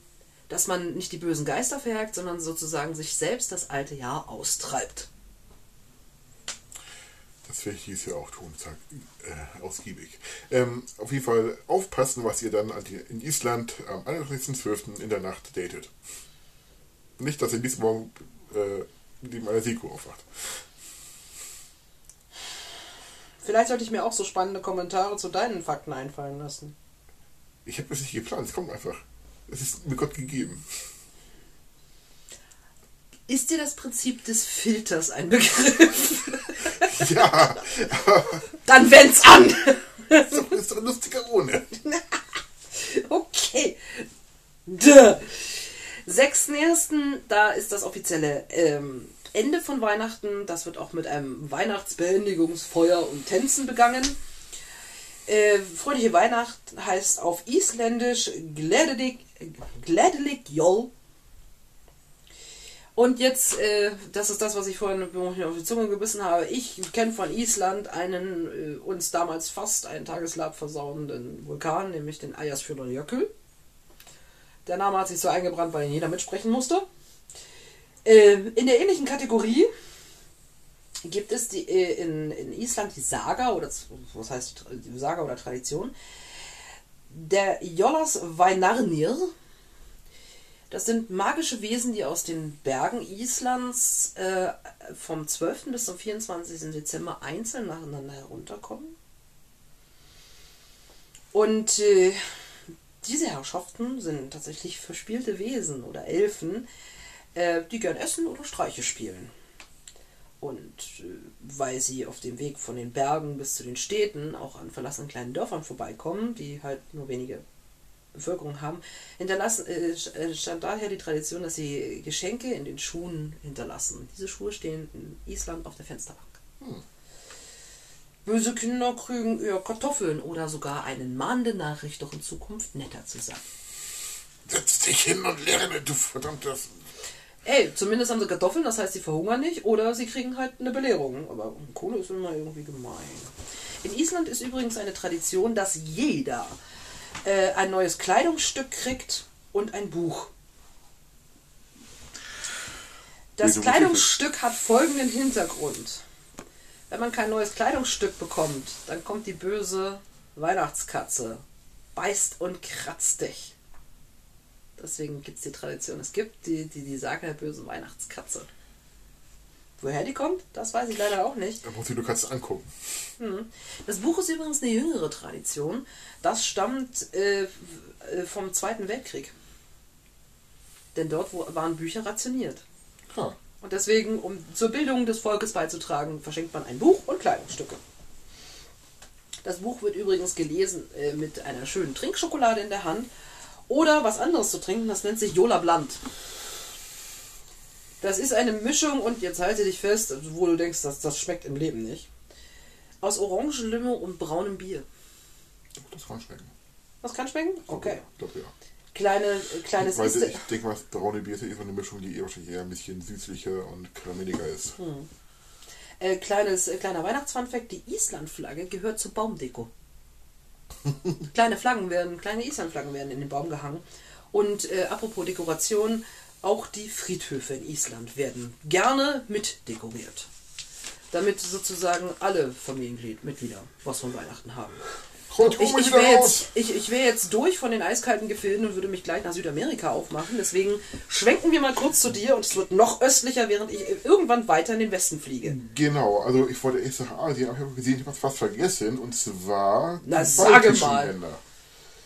dass man nicht die bösen Geister verjagt, sondern sozusagen sich selbst das alte Jahr austreibt. Das werde ich dieses Jahr auch tun, sag, äh, ausgiebig. Ähm, auf jeden Fall aufpassen, was ihr dann in Island am 31.12. in der Nacht datet. Nicht, dass ihr nächsten Morgen äh, neben einer Seekuh aufwacht. Vielleicht sollte ich mir auch so spannende Kommentare zu deinen Fakten einfallen lassen. Ich habe das nicht geplant, es kommt einfach. Es ist mir Gott gegeben. Ist dir das Prinzip des Filters ein Begriff? Ja, Dann wend's an! ist doch, ist doch lustiger ohne. Okay. Duh. 6.1. da ist das offizielle ähm, Ende von Weihnachten. Das wird auch mit einem Weihnachtsbeendigungsfeuer und Tänzen begangen. Äh, Fröhliche Weihnacht heißt auf Isländisch Gledelik Jol. Und jetzt, äh, das ist das, was ich vorhin auf die Zunge gebissen habe. Ich kenne von Island einen äh, uns damals fast einen Tageslab versauenden Vulkan, nämlich den Eyjafjallajökull. Der Name hat sich so eingebrannt, weil ihn jeder mitsprechen musste. Äh, in der ähnlichen Kategorie gibt es die, äh, in, in Island die Saga, oder was heißt Saga oder Tradition, der Jollas Vainarnir. Das sind magische Wesen, die aus den Bergen Islands äh, vom 12. bis zum 24. Dezember einzeln nacheinander herunterkommen. Und äh, diese Herrschaften sind tatsächlich verspielte Wesen oder Elfen, äh, die gern essen oder Streiche spielen. Und äh, weil sie auf dem Weg von den Bergen bis zu den Städten auch an verlassenen kleinen Dörfern vorbeikommen, die halt nur wenige Bevölkerung haben, hinterlassen, äh, stand daher die Tradition, dass sie Geschenke in den Schuhen hinterlassen. Diese Schuhe stehen in Island auf der Fensterbank. Böse Kinder kriegen eher Kartoffeln oder sogar eine mahnende Nachricht, doch in Zukunft netter zu sein. Setz dich hin und lerne, du verdammtes. Ey, zumindest haben sie Kartoffeln, das heißt, sie verhungern nicht oder sie kriegen halt eine Belehrung. Aber Kohle ist immer irgendwie gemein. In Island ist übrigens eine Tradition, dass jeder äh, ein neues Kleidungsstück kriegt und ein Buch. Das Kleidungsstück hat folgenden Hintergrund. Wenn man kein neues Kleidungsstück bekommt, dann kommt die böse Weihnachtskatze, beißt und kratzt dich. Deswegen gibt es die Tradition. Es gibt die, die, die Sage der bösen Weihnachtskatze. Woher die kommt, das weiß ich leider auch nicht. Ich nur kannst angucken. Das Buch ist übrigens eine jüngere Tradition. Das stammt äh, äh, vom Zweiten Weltkrieg. Denn dort waren Bücher rationiert. Ja. Und deswegen, um zur Bildung des Volkes beizutragen, verschenkt man ein Buch und Kleidungsstücke. Das Buch wird übrigens gelesen äh, mit einer schönen Trinkschokolade in der Hand oder was anderes zu trinken, das nennt sich Jola Bland. Das ist eine Mischung und jetzt halte dich fest, wo du denkst, dass das schmeckt im Leben nicht. Aus Orangenlimo und braunem Bier. Das kann schmecken. Was kann schmecken? Okay. Ich glaube, ja. Kleine, äh, kleines Weil ist, ich denke mal, das braune Bier ist eine Mischung, die eher wahrscheinlich eher ein bisschen süßlicher und karamelliger ist. äh, kleines, äh, kleiner Weihnachtsfunfact, die Islandflagge gehört zur Baumdeko. kleine Flaggen werden, kleine Islandflaggen werden in den Baum gehangen. Und äh, apropos Dekoration, auch die Friedhöfe in Island werden gerne mit dekoriert. Damit sozusagen alle Familienmitglieder was von Weihnachten haben. Und Ich, ich raus! jetzt, ich, ich wär jetzt durch von den eiskalten Gefilden und würde mich gleich nach Südamerika aufmachen. Deswegen schwenken wir mal kurz zu dir und es wird noch östlicher, während ich irgendwann weiter in den Westen fliege. Genau, also ich wollte erst nach Asien, aber ich habe gesehen, ich habe was vergessen. Und zwar Na, die sage baltischen mal. Länder.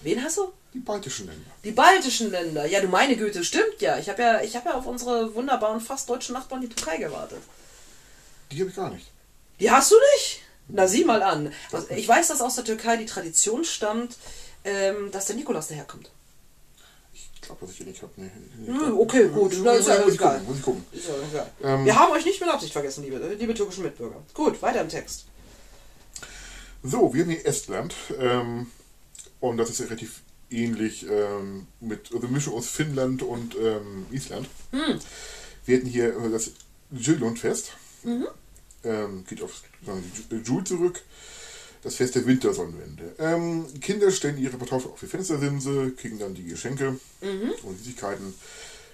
Wen hast du? Die baltischen Länder. Die baltischen Länder. Ja, du meine Güte, stimmt ja. Ich habe ja, ich habe ja auf unsere wunderbaren, fast deutschen Nachbarn die Türkei gewartet. Die habe ich gar nicht. Die hast du nicht? Na, sieh mal an. Also, ich weiß, dass aus der Türkei die Tradition stammt, ähm, dass der Nikolaus daherkommt. Ich glaube, dass ich die nicht habe. Nee, nee, Hm, okay, gut. Na, ist ja egal. gucken, muss ich gucken. Ist ja egal. Ähm, Wir haben euch nicht mit Absicht vergessen, liebe, liebe türkischen Mitbürger. Gut, weiter im Text. So, wir haben hier Estland. Ähm, und das ist ja relativ ähnlich ähm, mit also Mischung aus Finnland und ähm, Island. Wir hatten hier äh, das Jylundfest. Ähm, geht auf Jul zurück. Das Fest der Wintersonnenwende. Ähm, Kinder stellen ihre Kartoffeln auf die Fenstersimse, kriegen dann die Geschenke und Süßigkeiten.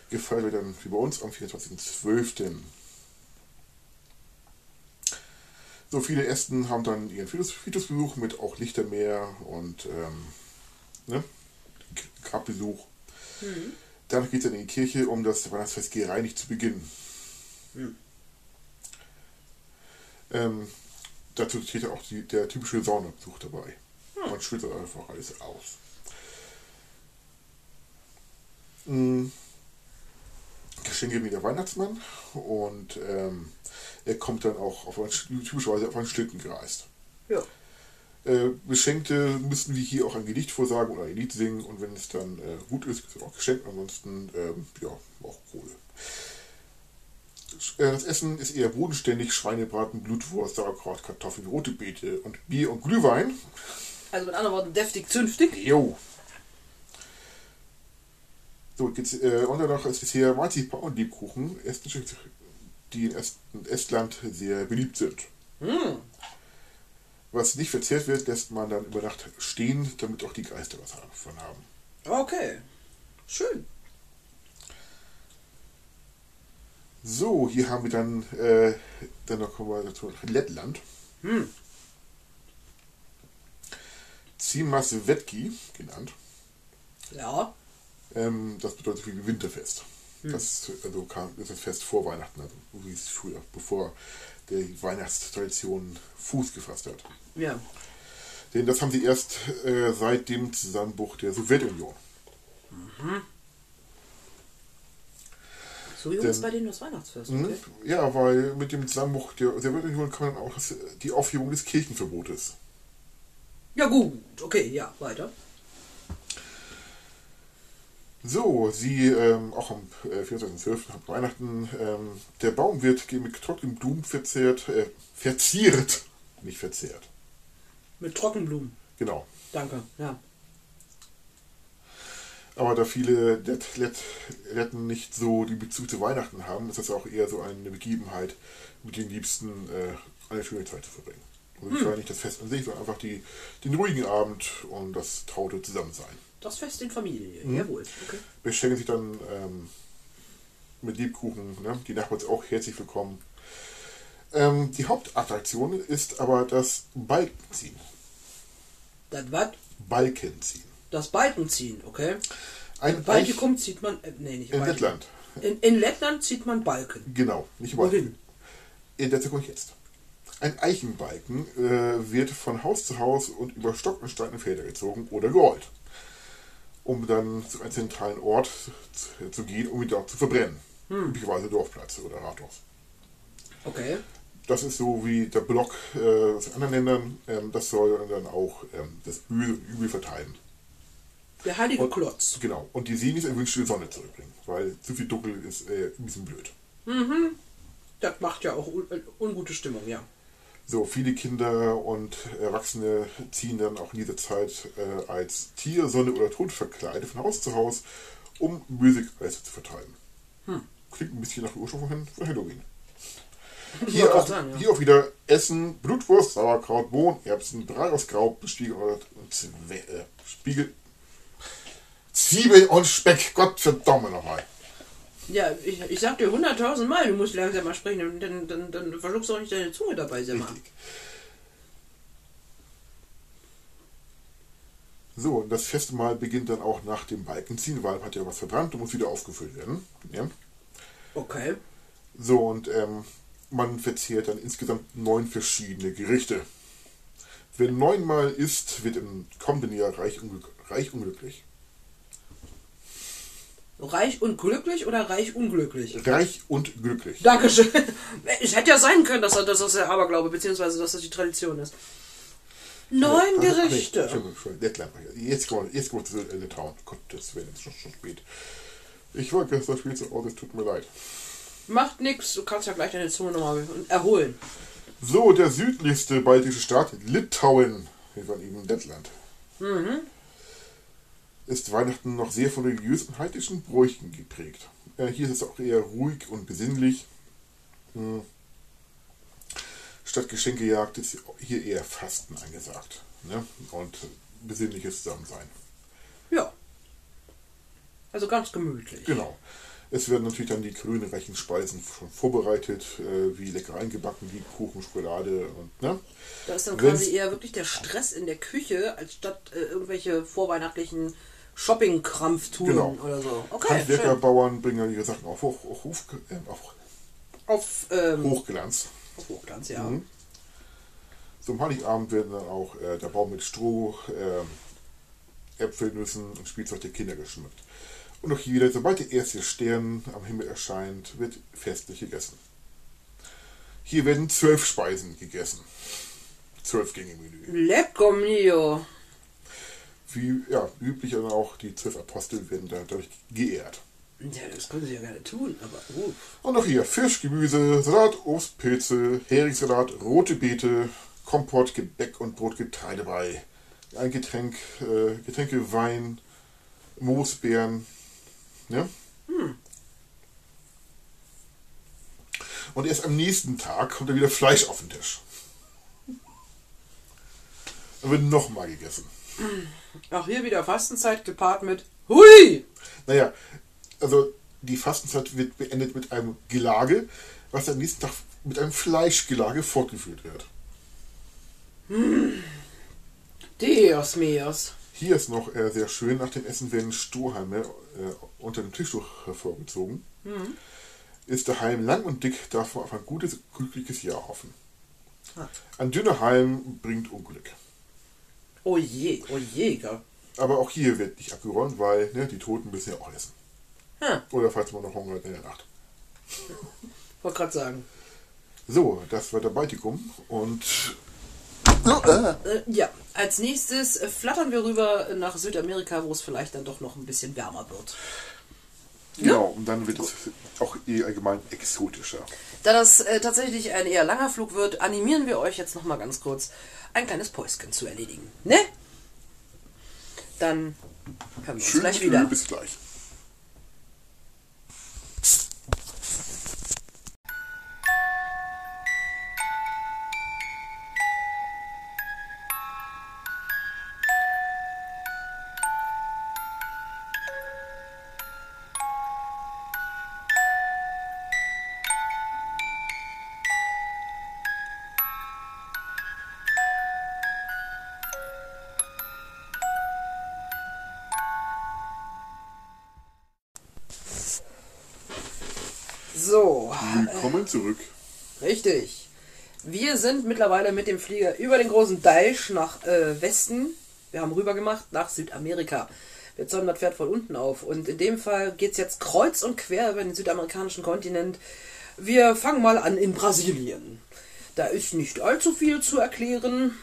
Gefeiert wird dann wie bei uns am 24.12. So viele Ästen haben dann ihren Friedhofs- Friedhofsbesuch mit auch Lichtermeer und ähm, ne, Grabbesuch. Danach geht es dann in die Kirche, um das Weihnachtsfest gereinigt zu beginnen. Ähm, dazu steht ja auch die, der typische Saunabesuch dabei. Man schüttet einfach alles aus. Mm. Geschenke wie der Weihnachtsmann und ähm, er kommt dann auch auf ein, typischerweise auf einen Schlitten gereist. Ja. Äh, Beschenkte müssen wir hier auch ein Gedicht vorsagen oder ein Lied singen und wenn es dann äh, gut ist, gibt es auch Geschenk, ansonsten ähm, ja, auch Kohle. Äh, Das Essen ist eher bodenständig, Schweinebraten, Blutwurst, Sauerkraut, Kartoffeln, rote Beete und Bier und Glühwein. Also mit anderen Worten, deftig, zünftig. Jo. So, jetzt, äh, und danach ist bisher Marzipan und estnische, die in Est in Estland sehr beliebt sind. Hm. Was nicht verzehrt wird, lässt man dann über Nacht stehen, damit auch die Geister was davon haben. Okay. Schön. So, hier haben wir dann, äh, dann noch kommen wir dazu Lettland. Hm. Zimas Vetki genannt. Ja. Ähm, das bedeutet wie Winterfest. Das, also kam, das ist das Fest vor Weihnachten, also so wie es früher, bevor die Weihnachtstradition Fuß gefasst hat. Ja. Denn das haben sie erst äh, seit dem Zusammenbruch der Sowjetunion. So Denn- ist bei denen das Weihnachtsfest. Mhm. Okay. Ja, weil mit dem Zusammenbruch der Sowjetunion kam dann auch das, die Aufhebung des Kirchenverbotes. Ja gut, okay, ja, weiter. So, sie, ähm, auch am äh, 24.12. ab Weihnachten, ähm, der Baum wird mit trockenen Blumen verzehrt, äh, verziert, nicht verzehrt. Mit Trockenblumen. Genau. Danke, ja. Aber da viele Letten nicht so die Bezug zu Weihnachten haben, ist das auch eher so eine Begebenheit, mit den Liebsten äh, eine schöne Zeit zu verbringen. Also ich feiere nicht das Fest an sich, sondern einfach die, den ruhigen Abend und das traute Zusammensein. Das Fest in Familie, mhm. jawohl. Okay. Schenken sich dann ähm, mit Liebkuchen, ne? die Nachbarn sind auch herzlich willkommen. Ähm, die Hauptattraktion ist aber das Balkenziehen. Das was? Balkenziehen. Das Balkenziehen, okay. Ein Baltikum zieht man, äh, nee, nicht In Baltikum. Lettland. In, in, Lettland zieht man Balken. Genau, nicht Balken. In der Zukunft jetzt. Ein Eichenbalken äh, wird von Haus zu Haus und über Stock und Stein in Felder gezogen oder gerollt, um dann zu einem zentralen Ort zu, zu gehen, um ihn dort zu verbrennen. Hm. Üblicherweise Dorfplatz oder Rathaus. Okay. Das ist so wie der Block äh, aus anderen Ländern. Ähm, das soll dann auch ähm, das und Übel vertreiben. Der heilige und, Klotz. Genau. Und die Seen ist erwünschte Sonne zurückbringen, weil zu viel Dunkel ist äh, ein bisschen blöd. Mhm. Das macht ja auch un ungute Stimmung, ja. So, viele Kinder und Erwachsene ziehen dann auch in dieser Zeit äh, als Tier, Sonne oder Tod verkleidet von Haus zu Haus, um Geister zu vertreiben. Hm. Klingt ein bisschen nach Ursprung von Halloween. Hier auch, sagen, ja. hier auch wieder Essen, Blutwurst, Sauerkraut, Bohnen, Erbsen, Brei aus Grau, Spiegel äh, Spiegel, Zwiebeln und Speck. Gott verdammt nochmal. Ja, ich, ich sag dir hunderttausend Mal, du musst langsam mal sprechen, dann, dann, dann verschluckst du auch nicht deine Zunge dabei, sag mal. Richtig. So, und das Festmahl beginnt dann auch nach dem Balkenziehen, weil hat ja was verbrannt und muss wieder aufgefüllt werden. Ja. Okay. So, und ähm, man verzehrt dann insgesamt neun verschiedene Gerichte. Wer neunmal isst, wird im kommenden Jahr reich, unglück reich unglücklich. Reich und glücklich oder reich unglücklich? Reich und glücklich. Dankeschön. Es hätte ja sein können, dass, das der Aberglaube, beziehungsweise dass das die Tradition ist. Neun ja, Gerichte. Jetzt wir, jetzt kommen wir zu Litauen. Gott, das wäre jetzt schon, schon spät. Ich war gestern Spiel zu Hause, es tut mir leid. Macht nichts, du kannst ja gleich deine Zunge nochmal erholen. So, der südlichste baltische Staat, Litauen, wir waren eben Lettland. Mhm ist Weihnachten noch sehr von religiösen und heidnischen Bräuchen geprägt. Äh, hier ist es auch eher ruhig und besinnlich. Hm. Statt Geschenkejagd ist hier eher Fasten angesagt. Ne? Und besinnliches Zusammensein. Ja. Also ganz gemütlich. Genau. Es werden natürlich dann die grünreichen Speisen schon vorbereitet, äh, wie lecker eingebacken, wie Kuchen, Schokolade und ne. Da ist dann Wenn's quasi eher wirklich der Stress in der Küche, als statt äh, irgendwelche vorweihnachtlichen Shopping-Krampf tun genau. oder so. Okay, Handwerker, schön. Bauern bringen ihre Sachen auf, Hoch, auf, Hoch, äh, auf, auf ähm, Hochglanz. Auf Hochglanz, ja. Mhm. Zum Heiligabend werden dann auch äh, der Baum mit Stroh, äh, Äpfelnüssen und Spielzeug der Kinder geschmückt. Und auch hier wieder, sobald der erste Stern am Himmel erscheint, wird festlich gegessen. Hier werden zwölf Speisen gegessen. Zwölf Gänge Menü. Lecker mio wie ja, üblich dann auch die zwölf Apostel werden dadurch geehrt. Ja, das können sie ja gerne tun, aber. Uh. Und auch hier Fisch, Gemüse, Salat, Obst, Pilze, Heringssalat, rote Beete, Kompott, Gebäck und Brot, Getreide bei. Ein Getränk, äh, Getränke, Wein, Moosbeeren. Ja? Hm. Und erst am nächsten Tag kommt dann wieder Fleisch auf den Tisch. Dann wird nochmal gegessen. Auch hier wieder Fastenzeit gepaart mit Hui! Naja, also die Fastenzeit wird beendet mit einem Gelage, was am nächsten Tag mit einem Fleischgelage fortgeführt wird. Hm. Dios meos. Hier ist noch äh, sehr schön, nach dem Essen werden Strohhalme äh, unter dem Tischtuch hervorgezogen. Hm. Ist der Halm lang und dick, darf man auf ein gutes, glückliches Jahr hoffen. Ah. Ein dünner Halm bringt Unglück. Oh je, oh je, gell? Aber auch hier wird nicht abgeräumt, weil ne, die Toten müssen ja auch essen. Hm. Oder falls man noch Hunger hat in der Nacht. Wollte gerade sagen. So, das war der Baltikum und. Äh, ja, als nächstes flattern wir rüber nach Südamerika, wo es vielleicht dann doch noch ein bisschen wärmer wird. Genau, und dann wird es auch eh allgemein exotischer. Da das äh, tatsächlich ein eher langer Flug wird, animieren wir euch jetzt nochmal ganz kurz ein kleines Päuschen zu erledigen. Ne? Dann hören wir uns Schön gleich wieder. Bis gleich. Zurück. richtig. Wir sind mittlerweile mit dem Flieger über den großen Deich nach äh, Westen. Wir haben rüber gemacht nach Südamerika. Wir zäumen Pferd von unten auf. Und in dem Fall geht es jetzt kreuz und quer über den südamerikanischen Kontinent. Wir fangen mal an in Brasilien. Da ist nicht allzu viel zu erklären.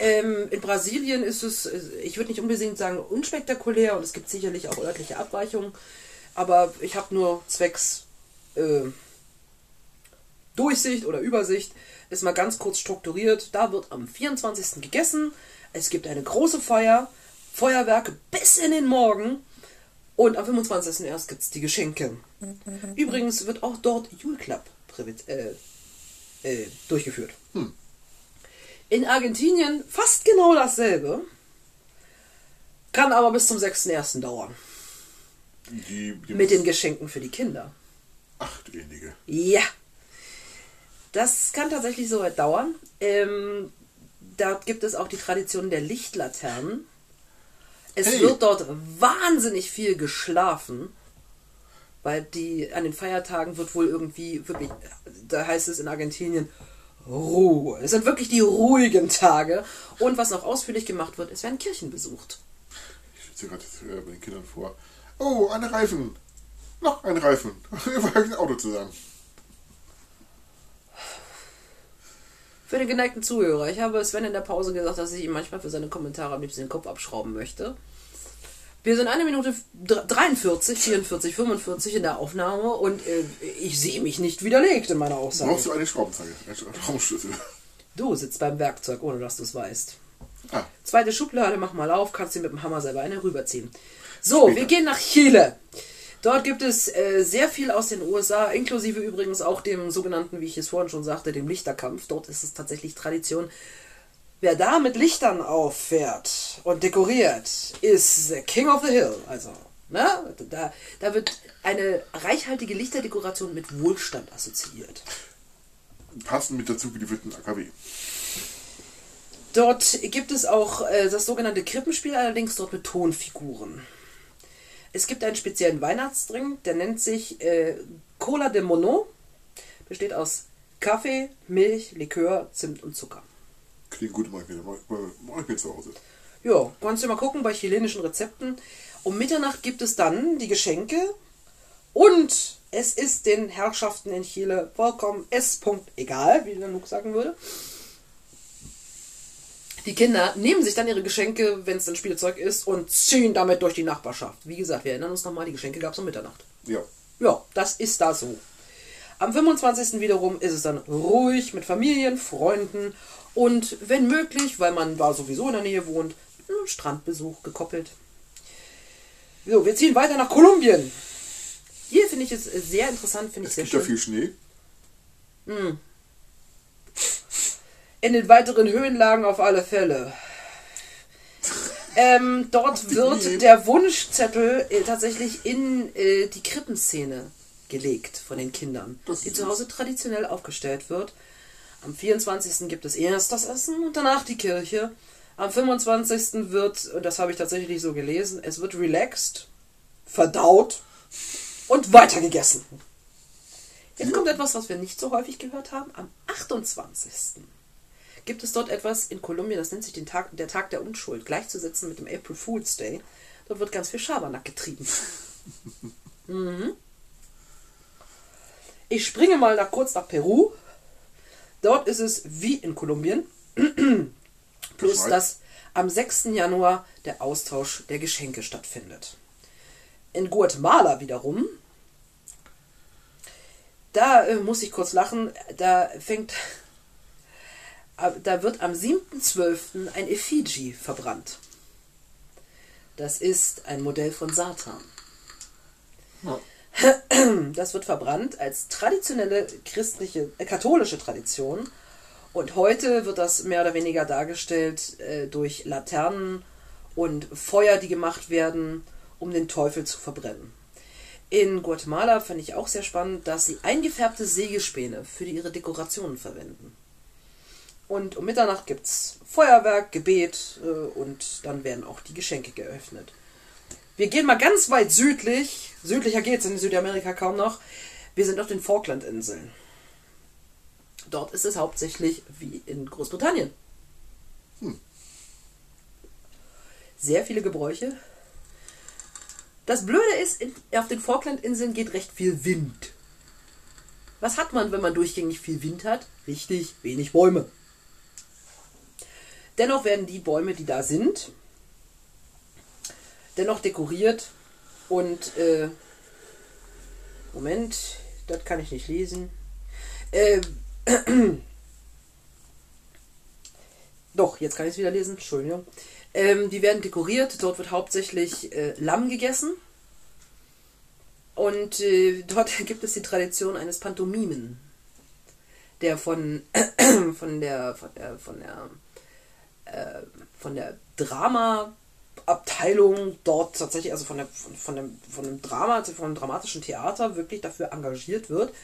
Ähm, in Brasilien ist es, äh, ich würde nicht unbedingt sagen unspektakulär und es gibt sicherlich auch örtliche Abweichungen, aber ich habe nur zwecks äh, Durchsicht oder Übersicht ist mal ganz kurz strukturiert. Da wird am 24. gegessen, es gibt eine große Feier, Feuerwerke bis in den Morgen und am 25. erst gibt es die Geschenke. Übrigens wird auch dort Jule Club privat- äh, äh, durchgeführt. In Argentinien fast genau dasselbe. Kann aber bis zum 6.1. dauern. Die, die Mit den Geschenken für die Kinder. Achtjährige. Ja. Das kann tatsächlich so weit dauern. Ähm, da gibt es auch die Tradition der Lichtlaternen. Es Hey. wird dort wahnsinnig viel geschlafen. Weil die an den Feiertagen wird wohl irgendwie wirklich, da heißt es in Argentinien, Ruhe. Es sind wirklich die ruhigen Tage. Und was noch ausführlich gemacht wird, es werden Kirchen besucht. Ich sitze gerade äh, bei den Kindern vor. Oh, ein Reifen. Noch ein Reifen. Wir ein Auto zusammen. Für den geneigten Zuhörer, ich habe Sven in der Pause gesagt, dass ich ihm manchmal für seine Kommentare am liebsten den Kopf abschrauben möchte. Wir sind eine Minute 43, 44, 45 in der Aufnahme und äh, ich sehe mich nicht widerlegt in meiner Aussage. Brauchst du eine Schraubenzange? Einen Schraubenschlüssel. Du sitzt beim Werkzeug, ohne dass du es weißt. Ah, Zweite Schublade, mach mal auf, kannst dir mit dem Hammer selber eine rüberziehen. So, Später. wir gehen nach Chile. Dort gibt es äh, sehr viel aus den USA, inklusive übrigens auch dem sogenannten, wie ich es vorhin schon sagte, dem Lichterkampf. Dort ist es tatsächlich Tradition. Wer da mit Lichtern auffährt und dekoriert, ist the King of the Hill. Also, ne? Da, da wird eine reichhaltige Lichterdekoration mit Wohlstand assoziiert. passend mit dazu gelieferten AKW. Dort gibt es auch äh, das sogenannte Krippenspiel, allerdings dort mit Tonfiguren. Es gibt einen speziellen Weihnachtsdrink, der nennt sich äh, Cola de Mono. Besteht aus Kaffee, Milch, Likör, Zimt und Zucker. Klingt gut, mach ich mir, mach, mach ich mir zu Hause. Ja, kannst du mal gucken bei chilenischen Rezepten. Um Mitternacht gibt es dann die Geschenke und es ist den Herrschaften in Chile vollkommen S. egal, wie der Luke sagen würde. Die Kinder nehmen sich dann ihre Geschenke, wenn es ein Spielzeug ist, und ziehen damit durch die Nachbarschaft. Wie gesagt, wir erinnern uns nochmal, die Geschenke gab es um Mitternacht. Ja. Ja, das ist da so. Am 25. wiederum ist es dann ruhig mit Familien, Freunden und wenn möglich, weil man da sowieso in der Nähe wohnt, einen Strandbesuch gekoppelt. So, wir ziehen weiter nach Kolumbien. Hier finde ich es sehr interessant, finde ich Es sehr gibt ja schön. viel Schnee. In den weiteren Höhenlagen auf alle Fälle. Ähm, dort wird der Wunschzettel äh, tatsächlich in äh, die Krippenszene gelegt von den Kindern, Das die zu Hause traditionell aufgestellt wird. Am 24. gibt es erst das Essen und danach die Kirche. Am 25. wird, und das habe ich tatsächlich so gelesen, es wird relaxed, verdaut und weitergegessen. Jetzt kommt etwas, was wir nicht so häufig gehört haben. Am 28. gibt es dort etwas in Kolumbien, das nennt sich den Tag, der Tag der Unschuld, gleichzusetzen mit dem April Fool's Day. Dort wird ganz viel Schabernack getrieben. mhm. Ich springe mal nach, kurz nach Peru. Dort ist es wie in Kolumbien. Plus, dass am 6. Januar der Austausch der Geschenke stattfindet. In Guatemala wiederum, da äh, muss ich kurz lachen, da fängt, da wird am 7.12. ein Effigie verbrannt. Das ist ein Modell von Satan. Das wird verbrannt als traditionelle christliche, äh, katholische Tradition. Und heute wird das mehr oder weniger dargestellt äh, durch Laternen und Feuer, die gemacht werden, um den Teufel zu verbrennen. In Guatemala fand ich auch sehr spannend, dass sie eingefärbte Sägespäne für ihre Dekorationen verwenden. Und um Mitternacht gibt es Feuerwerk, Gebet äh, und dann werden auch die Geschenke geöffnet. Wir gehen mal ganz weit südlich. Südlicher geht es in Südamerika kaum noch. Wir sind auf den Falklandinseln. Dort ist es hauptsächlich wie in Großbritannien. Hm. Sehr viele Gebräuche. Das Blöde ist, in, auf den Falklandinseln geht recht viel Wind. Was hat man, wenn man durchgängig viel Wind hat? Richtig, wenig Bäume. Dennoch werden die Bäume, die da sind, dennoch dekoriert und äh, Moment, das kann ich nicht lesen. Äh, doch, jetzt kann ich es wieder lesen, Entschuldigung. Ähm, die werden dekoriert, dort wird hauptsächlich äh, Lamm gegessen. Und äh, dort gibt es die Tradition eines Pantomimen, der von, von der, von der, von der, äh, von der Drama Abteilung dort tatsächlich, also von, der, von, von, dem, von dem Drama, also von dem dramatischen Theater wirklich dafür engagiert wird,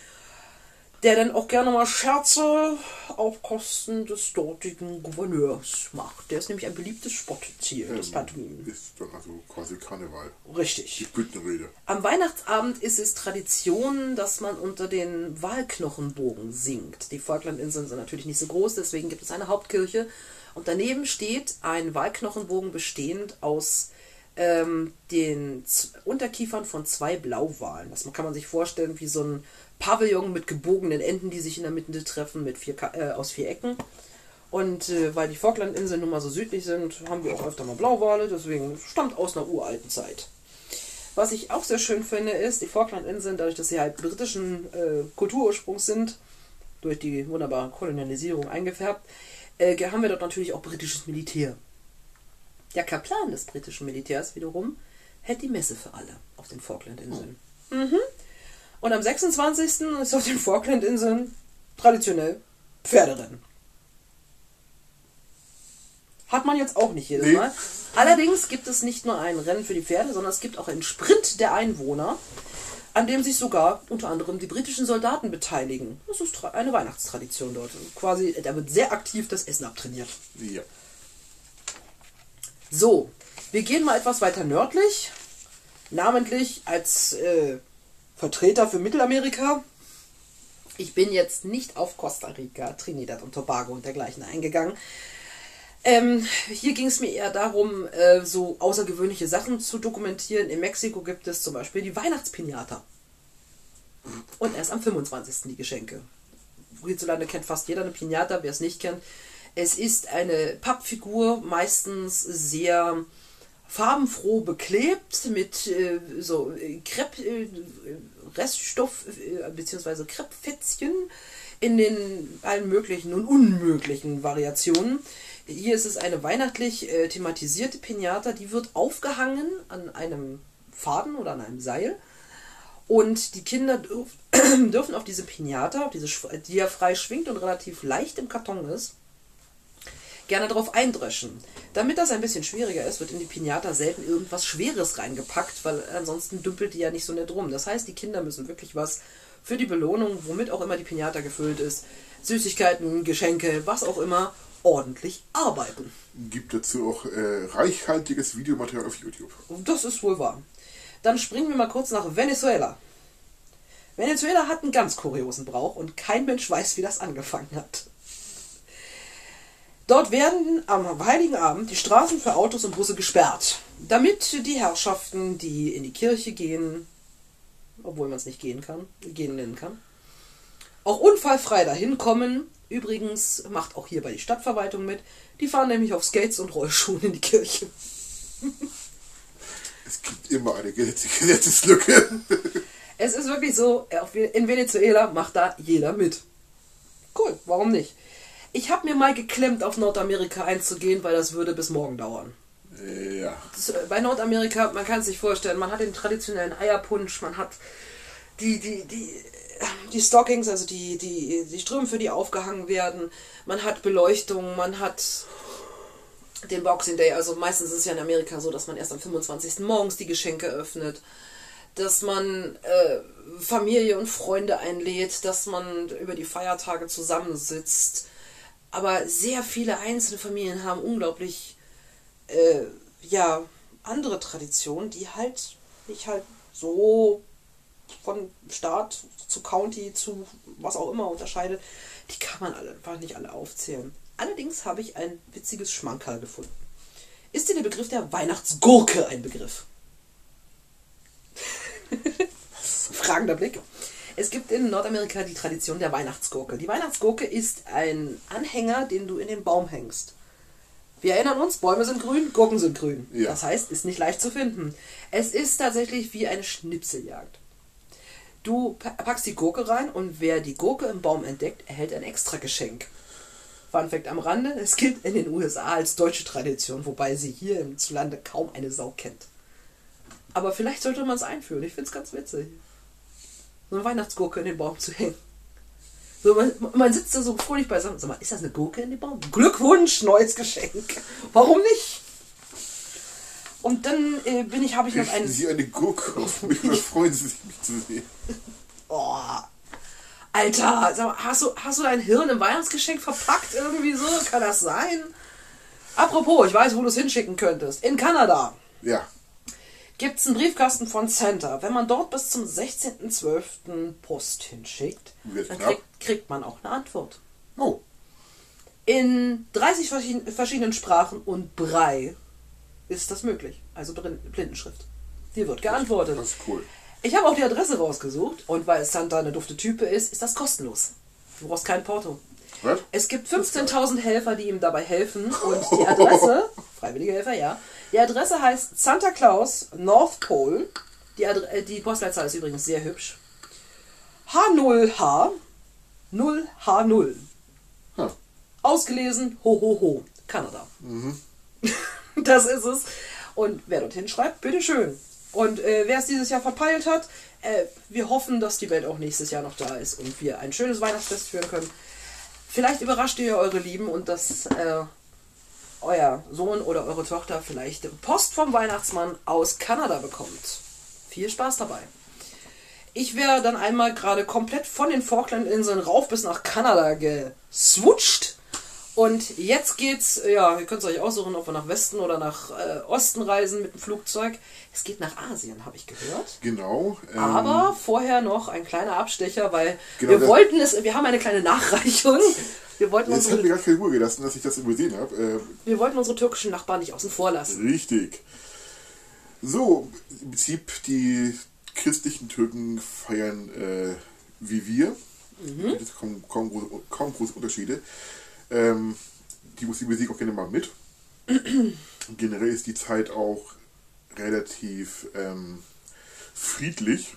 der dann auch gerne mal Scherze auf Kosten des dortigen Gouverneurs macht. Der ist nämlich ein beliebtes Spottziel Ähm, des Pantomimen. Ist doch also quasi Karneval. Richtig. Die Büttenrede. Am Weihnachtsabend ist es Tradition, dass man unter den Wahlknochenbogen singt. Die Falklandinseln sind natürlich nicht so groß, deswegen gibt es eine Hauptkirche. Und daneben steht ein Wahlknochenbogen bestehend aus ähm, den Z Unterkiefern von zwei Blauwalen. Das kann man sich vorstellen wie so ein Pavillon mit gebogenen Enden, die sich in der Mitte treffen, mit vier äh, aus vier Ecken. Und äh, weil die Falklandinseln nun mal so südlich sind, haben wir auch öfter mal Blauwale, deswegen stammt aus einer uralten Zeit. Was ich auch sehr schön finde, ist, die Falklandinseln, dadurch, dass sie halt britischen äh, Kulturursprungs sind, durch die wunderbare Kolonialisierung eingefärbt, äh, haben wir dort natürlich auch britisches Militär. Der Kaplan des britischen Militärs wiederum hält die Messe für alle auf den Falklandinseln. Mhm. Und am 26. ist auf den Falklandinseln traditionell Pferderennen. Hat man jetzt auch nicht jedes Nee. Mal. Allerdings gibt es nicht nur ein Rennen für die Pferde, sondern es gibt auch einen Sprint der Einwohner, an dem sich sogar unter anderem die britischen Soldaten beteiligen. Das ist eine Weihnachtstradition dort. Quasi, da wird sehr aktiv das Essen abtrainiert. Ja. So, wir gehen mal etwas weiter nördlich. Namentlich als äh, Vertreter für Mittelamerika. Ich bin jetzt nicht auf Costa Rica, Trinidad und Tobago und dergleichen eingegangen. Ähm, hier ging es mir eher darum, äh, so außergewöhnliche Sachen zu dokumentieren. In Mexiko gibt es zum Beispiel die Weihnachtspinata. Und erst am 25. die Geschenke. Hierzulande kennt fast jeder eine Pinata, wer es nicht kennt. Es ist eine Pappfigur, meistens sehr farbenfroh beklebt mit äh, so äh, Krepp, äh, Reststoff äh, bzw. Kreppfetzchen in den allen möglichen und unmöglichen Variationen. Hier ist es eine weihnachtlich äh, thematisierte Pinata, die wird aufgehangen an einem Faden oder an einem Seil. Und die Kinder dürf, dürfen auf diese Pinata, auf diese, die ja frei schwingt und relativ leicht im Karton ist, gerne drauf eindröschen. Damit das ein bisschen schwieriger ist, wird in die Pinata selten irgendwas Schweres reingepackt, weil ansonsten dümpelt die ja nicht so nett rum. Das heißt, die Kinder müssen wirklich was für die Belohnung, womit auch immer die Pinata gefüllt ist, Süßigkeiten, Geschenke, was auch immer, ordentlich arbeiten. Gibt dazu auch äh, reichhaltiges Videomaterial auf YouTube. Das ist wohl wahr. Dann springen wir mal kurz nach Venezuela. Venezuela hat einen ganz kuriosen Brauch und kein Mensch weiß, wie das angefangen hat. Dort werden am Heiligen Abend die Straßen für Autos und Busse gesperrt, damit die Herrschaften, die in die Kirche gehen, obwohl man es nicht gehen kann, gehen nennen kann, auch unfallfrei dahin kommen. Übrigens macht auch hierbei die Stadtverwaltung mit. Die fahren nämlich auf Skates und Rollschuhen in die Kirche. Es gibt immer eine Gesetz- Gesetzeslücke. Es ist wirklich so, in Venezuela macht da jeder mit. Cool, warum nicht? Ich habe mir mal geklemmt, auf Nordamerika einzugehen, weil das würde bis morgen dauern. Ja. Äh, bei Nordamerika, man kann es sich vorstellen, man hat den traditionellen Eierpunsch, man hat die, die, die, die Stockings, also die, die, die Strümpfe, die aufgehangen werden, man hat Beleuchtung, man hat den Boxing Day, also meistens ist es ja in Amerika so, dass man erst am 25. morgens die Geschenke öffnet, dass man äh, Familie und Freunde einlädt, dass man über die Feiertage zusammensitzt. Aber sehr viele einzelne Familien haben unglaublich äh, ja, andere Traditionen, die halt nicht halt so von Staat zu County zu was auch immer unterscheidet. Die kann man alle, einfach nicht alle aufzählen. Allerdings habe ich ein witziges Schmankerl gefunden. Ist dir der Begriff der Weihnachtsgurke ein Begriff? Fragender Blick. Es gibt in Nordamerika die Tradition der Weihnachtsgurke. Die Weihnachtsgurke ist ein Anhänger, den du in den Baum hängst. Wir erinnern uns, Bäume sind grün, Gurken sind grün. Ja. Das heißt, ist nicht leicht zu finden. Es ist tatsächlich wie eine Schnipseljagd. Du pa- packst die Gurke rein und wer die Gurke im Baum entdeckt, erhält ein extra Geschenk. Fun Fact am Rande, es gilt in den USA als deutsche Tradition, wobei sie hier im Zulande kaum eine Sau kennt. Aber vielleicht sollte man es einführen, ich finde es ganz witzig. So eine Weihnachtsgurke in den Baum zu hängen. So, man, man sitzt da so fröhlich beisammen. Sag mal, ist das eine Gurke in dem Baum? Glückwunsch, neues Geschenk. Warum nicht? Und dann äh, bin ich, habe ich noch einen. Sie eine Gurke auf mich freuen Sie sich, mich zu sehen? Oh, Alter, sag mal, hast du, hast du dein Hirn im Weihnachtsgeschenk verpackt irgendwie so? Kann das sein? Apropos, ich weiß, wo du es hinschicken könntest. In Kanada Ja. gibt es einen Briefkasten von Santa. Wenn man dort bis zum 16.12. Post hinschickt, Wird dann knapp. kriegt, man auch eine Antwort. Oh. In 30 verschieden- verschiedenen Sprachen und Brei ist das möglich. Also Blindenschrift. Dir wird geantwortet. Das ist cool. Ich habe auch die Adresse rausgesucht und weil Santa eine dufte Type ist, ist das kostenlos. Du brauchst kein Porto. Was? Es gibt 15.000 Helfer, die ihm dabei helfen und die Adresse, freiwillige Helfer, ja, die Adresse heißt Santa Claus North Pole. Die, Adre äh, die Postleitzahl ist übrigens sehr hübsch. H0H 0H0. Ha. Ausgelesen, ho ho ho, Kanada. Das ist es. Und wer dorthin schreibt, bitteschön. Und äh, wer es dieses Jahr verpeilt hat, äh, wir hoffen, dass die Welt auch nächstes Jahr noch da ist und wir ein schönes Weihnachtsfest führen können. Vielleicht überrascht ihr eure Lieben und dass äh, euer Sohn oder eure Tochter vielleicht Post vom Weihnachtsmann aus Kanada bekommt. Viel Spaß dabei. Ich wäre dann einmal gerade komplett von den Falklandinseln rauf bis nach Kanada geswutscht. Und jetzt geht's, ja, ihr könnt es euch aussuchen, ob wir nach Westen oder nach äh, Osten reisen mit dem Flugzeug. Es geht nach Asien, habe ich gehört. Genau. ähm, Aber vorher noch ein kleiner Abstecher, weil Genau, wir wollten es, wir haben eine kleine Nachreichung. Wir wollten, Es hat mir gar keine Ruhe gelassen, dass ich das übersehen habe. Äh, wir wollten unsere türkischen Nachbarn nicht außen vor lassen. Richtig. So, im Prinzip die christlichen Türken feiern äh, wie wir. Mhm. Es kaum, kaum, kaum große Unterschiede. Ähm, die singen auch gerne mal mit. Generell ist die Zeit auch relativ ähm, friedlich.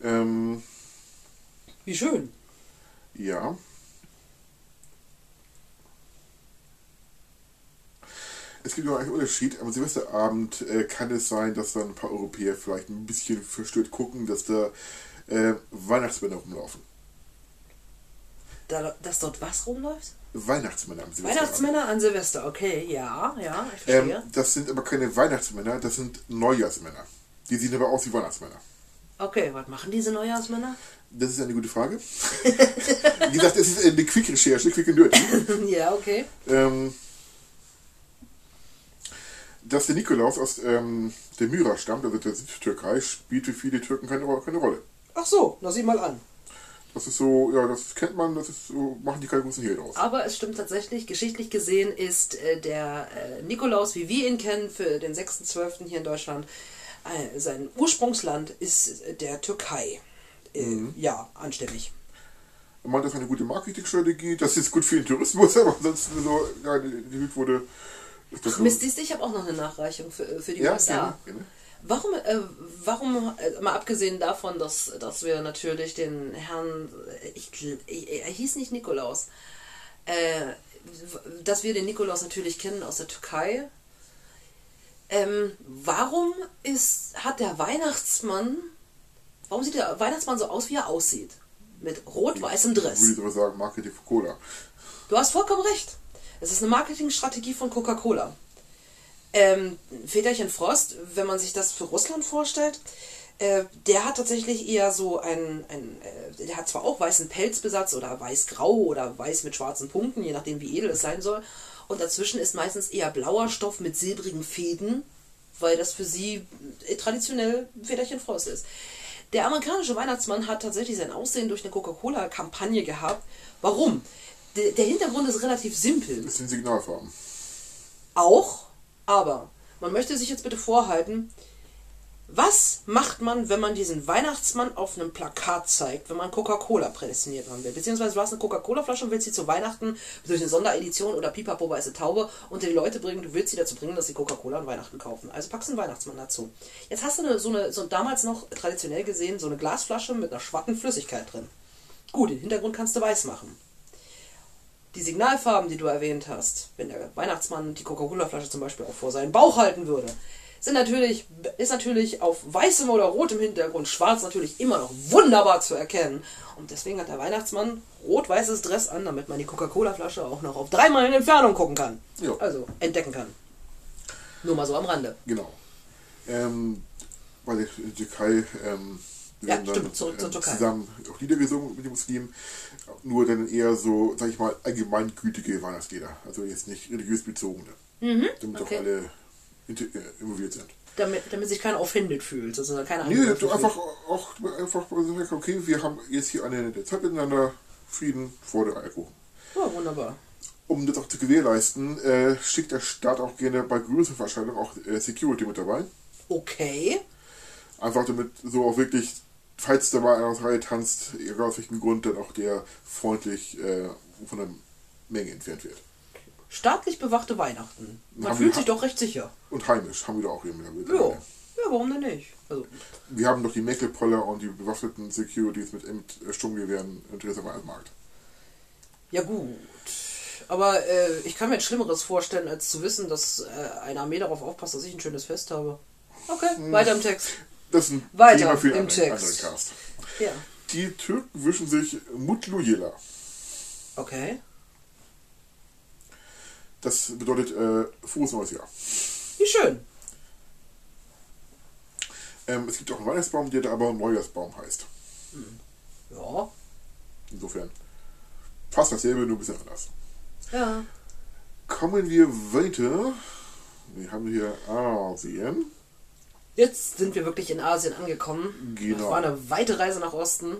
Ähm, Wie schön. ja. Es gibt noch einen Unterschied. Am Silvesterabend äh, kann es sein, dass dann ein paar Europäer vielleicht ein bisschen verstört gucken, dass da äh, Weihnachtsmänner rumlaufen. Da, dass dort was rumläuft? Weihnachtsmänner am Silvesterabend. Weihnachtsmänner an Silvester, okay, ja, ja, ich Ähm, verstehe. das sind aber keine Weihnachtsmänner, das sind Neujahrsmänner. Die sehen aber aus wie Weihnachtsmänner. Okay, was machen diese Neujahrsmänner? Das ist eine gute Frage. wie gesagt, es ist eine Quick-Recherche, Quick and Dirty. ja, okay. ähm, dass der Nikolaus aus ähm, der Myra stammt, also der Südtürkei, spielt für viele Türken keine, keine Rolle. Ach so, na sieh mal an. Das ist so, ja, das kennt man, das ist so, machen die keine großen Hehl draus. Aber es stimmt tatsächlich, geschichtlich gesehen ist äh, der äh, Nikolaus, wie wir ihn kennen, für den 6.12. hier in Deutschland, äh, sein Ursprungsland ist äh, der Türkei. Äh, Ja, anständig. Man meint, das ist eine gute Marketingstrategie, das ist gut für den Tourismus, aber ansonsten so, ja, die, die wurde. Ach so, Mist, du, ich habe auch noch eine Nachreichung für, für die ja, USA. gerne, gerne. Warum, äh, warum äh, mal abgesehen davon, dass, dass wir natürlich den Herrn, ich, ich, er hieß nicht Nikolaus, äh, dass wir den Nikolaus natürlich kennen aus der Türkei, Ähm, warum ist, hat der Weihnachtsmann, warum sieht der Weihnachtsmann so aus, wie er aussieht? Mit rot-weißem Dress. Würde ich aber sagen, Marketing für Cola. Du hast vollkommen recht. Es ist eine Marketingstrategie von Coca-Cola. Ähm, Väterchen Frost, wenn man sich das für Russland vorstellt, äh, der hat tatsächlich eher so ein, ein äh, der hat zwar auch weißen Pelzbesatz oder weiß-grau oder weiß mit schwarzen Punkten, je nachdem wie edel es sein soll. Und dazwischen ist meistens eher blauer Stoff mit silbrigen Fäden, weil das für sie äh, traditionell Väterchen Frost ist. Der amerikanische Weihnachtsmann hat tatsächlich sein Aussehen durch eine Coca-Cola-Kampagne gehabt. Warum? Der, der Hintergrund ist relativ simpel. Das sind Signalfarben. Auch, aber man möchte sich jetzt bitte vorhalten, was macht man, wenn man diesen Weihnachtsmann auf einem Plakat zeigt, wenn man Coca-Cola prädestiniert haben will? Beziehungsweise du hast eine Coca-Cola-Flasche und willst sie zu Weihnachten durch eine Sonderedition oder Pipapo weiße Taube unter die Leute bringen, du willst sie dazu bringen, dass sie Coca-Cola an Weihnachten kaufen. Also packst du einen Weihnachtsmann dazu. Jetzt hast du eine, so eine, so damals noch traditionell gesehen, so eine Glasflasche mit einer schwatten Flüssigkeit drin. Gut, den Hintergrund kannst du weiß machen. Die Signalfarben, die du erwähnt hast, wenn der Weihnachtsmann die Coca-Cola-Flasche zum Beispiel auch vor seinen Bauch halten würde, sind natürlich, ist natürlich auf weißem oder rotem Hintergrund schwarz natürlich immer noch wunderbar zu erkennen. Und deswegen hat der Weihnachtsmann rot-weißes Dress an, damit man die Coca-Cola-Flasche auch noch auf dreimal in Entfernung gucken kann. Ja. Also entdecken kann. Nur mal so am Rande. Genau. Ähm, bei der Türkei ähm, Ja, stimmt, zurück zur ähm, Türkei. zusammen auch Lieder gesungen mit den Muslimen. Nur dann eher so, sag ich mal, allgemeingültige Weihnachtslieder. Also jetzt nicht religiös bezogene. damit Mhm, okay. auch alle äh, involviert sind. Damit, damit sich keiner offended fühlt. Sozusagen keiner Nee, angegriffen du einfach auch einfach okay, wir haben jetzt hier eine nette Zeit miteinander, Frieden, Freude, Eierkuchen. Ja, wunderbar. Um das auch zu gewährleisten, äh, schickt der Staat auch gerne bei größeren Veranstaltungen auch äh, Security mit dabei. Okay. Einfach damit so auch wirklich, falls da mal einer aus der Reihe tanzt, egal aus welchem Grund, dann auch der freundlich äh, von der Menge entfernt wird. Staatlich bewachte Weihnachten. Man Haben fühlt sich doch recht sicher. Und heimisch haben wir da auch hier mit Ja. Ja, warum denn nicht? Also, Wir haben noch die Meckelpoller und die bewaffneten Securities mit, mit Sturmgewehren im Dresdner Weihnachtsmarkt. Ja gut. Aber äh, ich kann mir jetzt Schlimmeres vorstellen, als zu wissen, dass äh, eine Armee darauf aufpasst, dass ich ein schönes Fest habe. Okay, weiter im Text. Das ist ein Weiter Thema für im einen anderen, Text. anderen Cast. Ja. Die Türken wünschen sich Mutlu Yela. Okay. Das bedeutet äh, frohes neues Jahr. Wie schön. Ähm, es gibt auch einen Weihnachtsbaum, der da aber Neujahrsbaum heißt. Ja. Insofern fast dasselbe, nur ein bisschen anders. Ja. Kommen wir weiter. Wir haben hier Asien. Jetzt sind wir wirklich in Asien angekommen. Genau. Das war eine weite Reise nach Osten.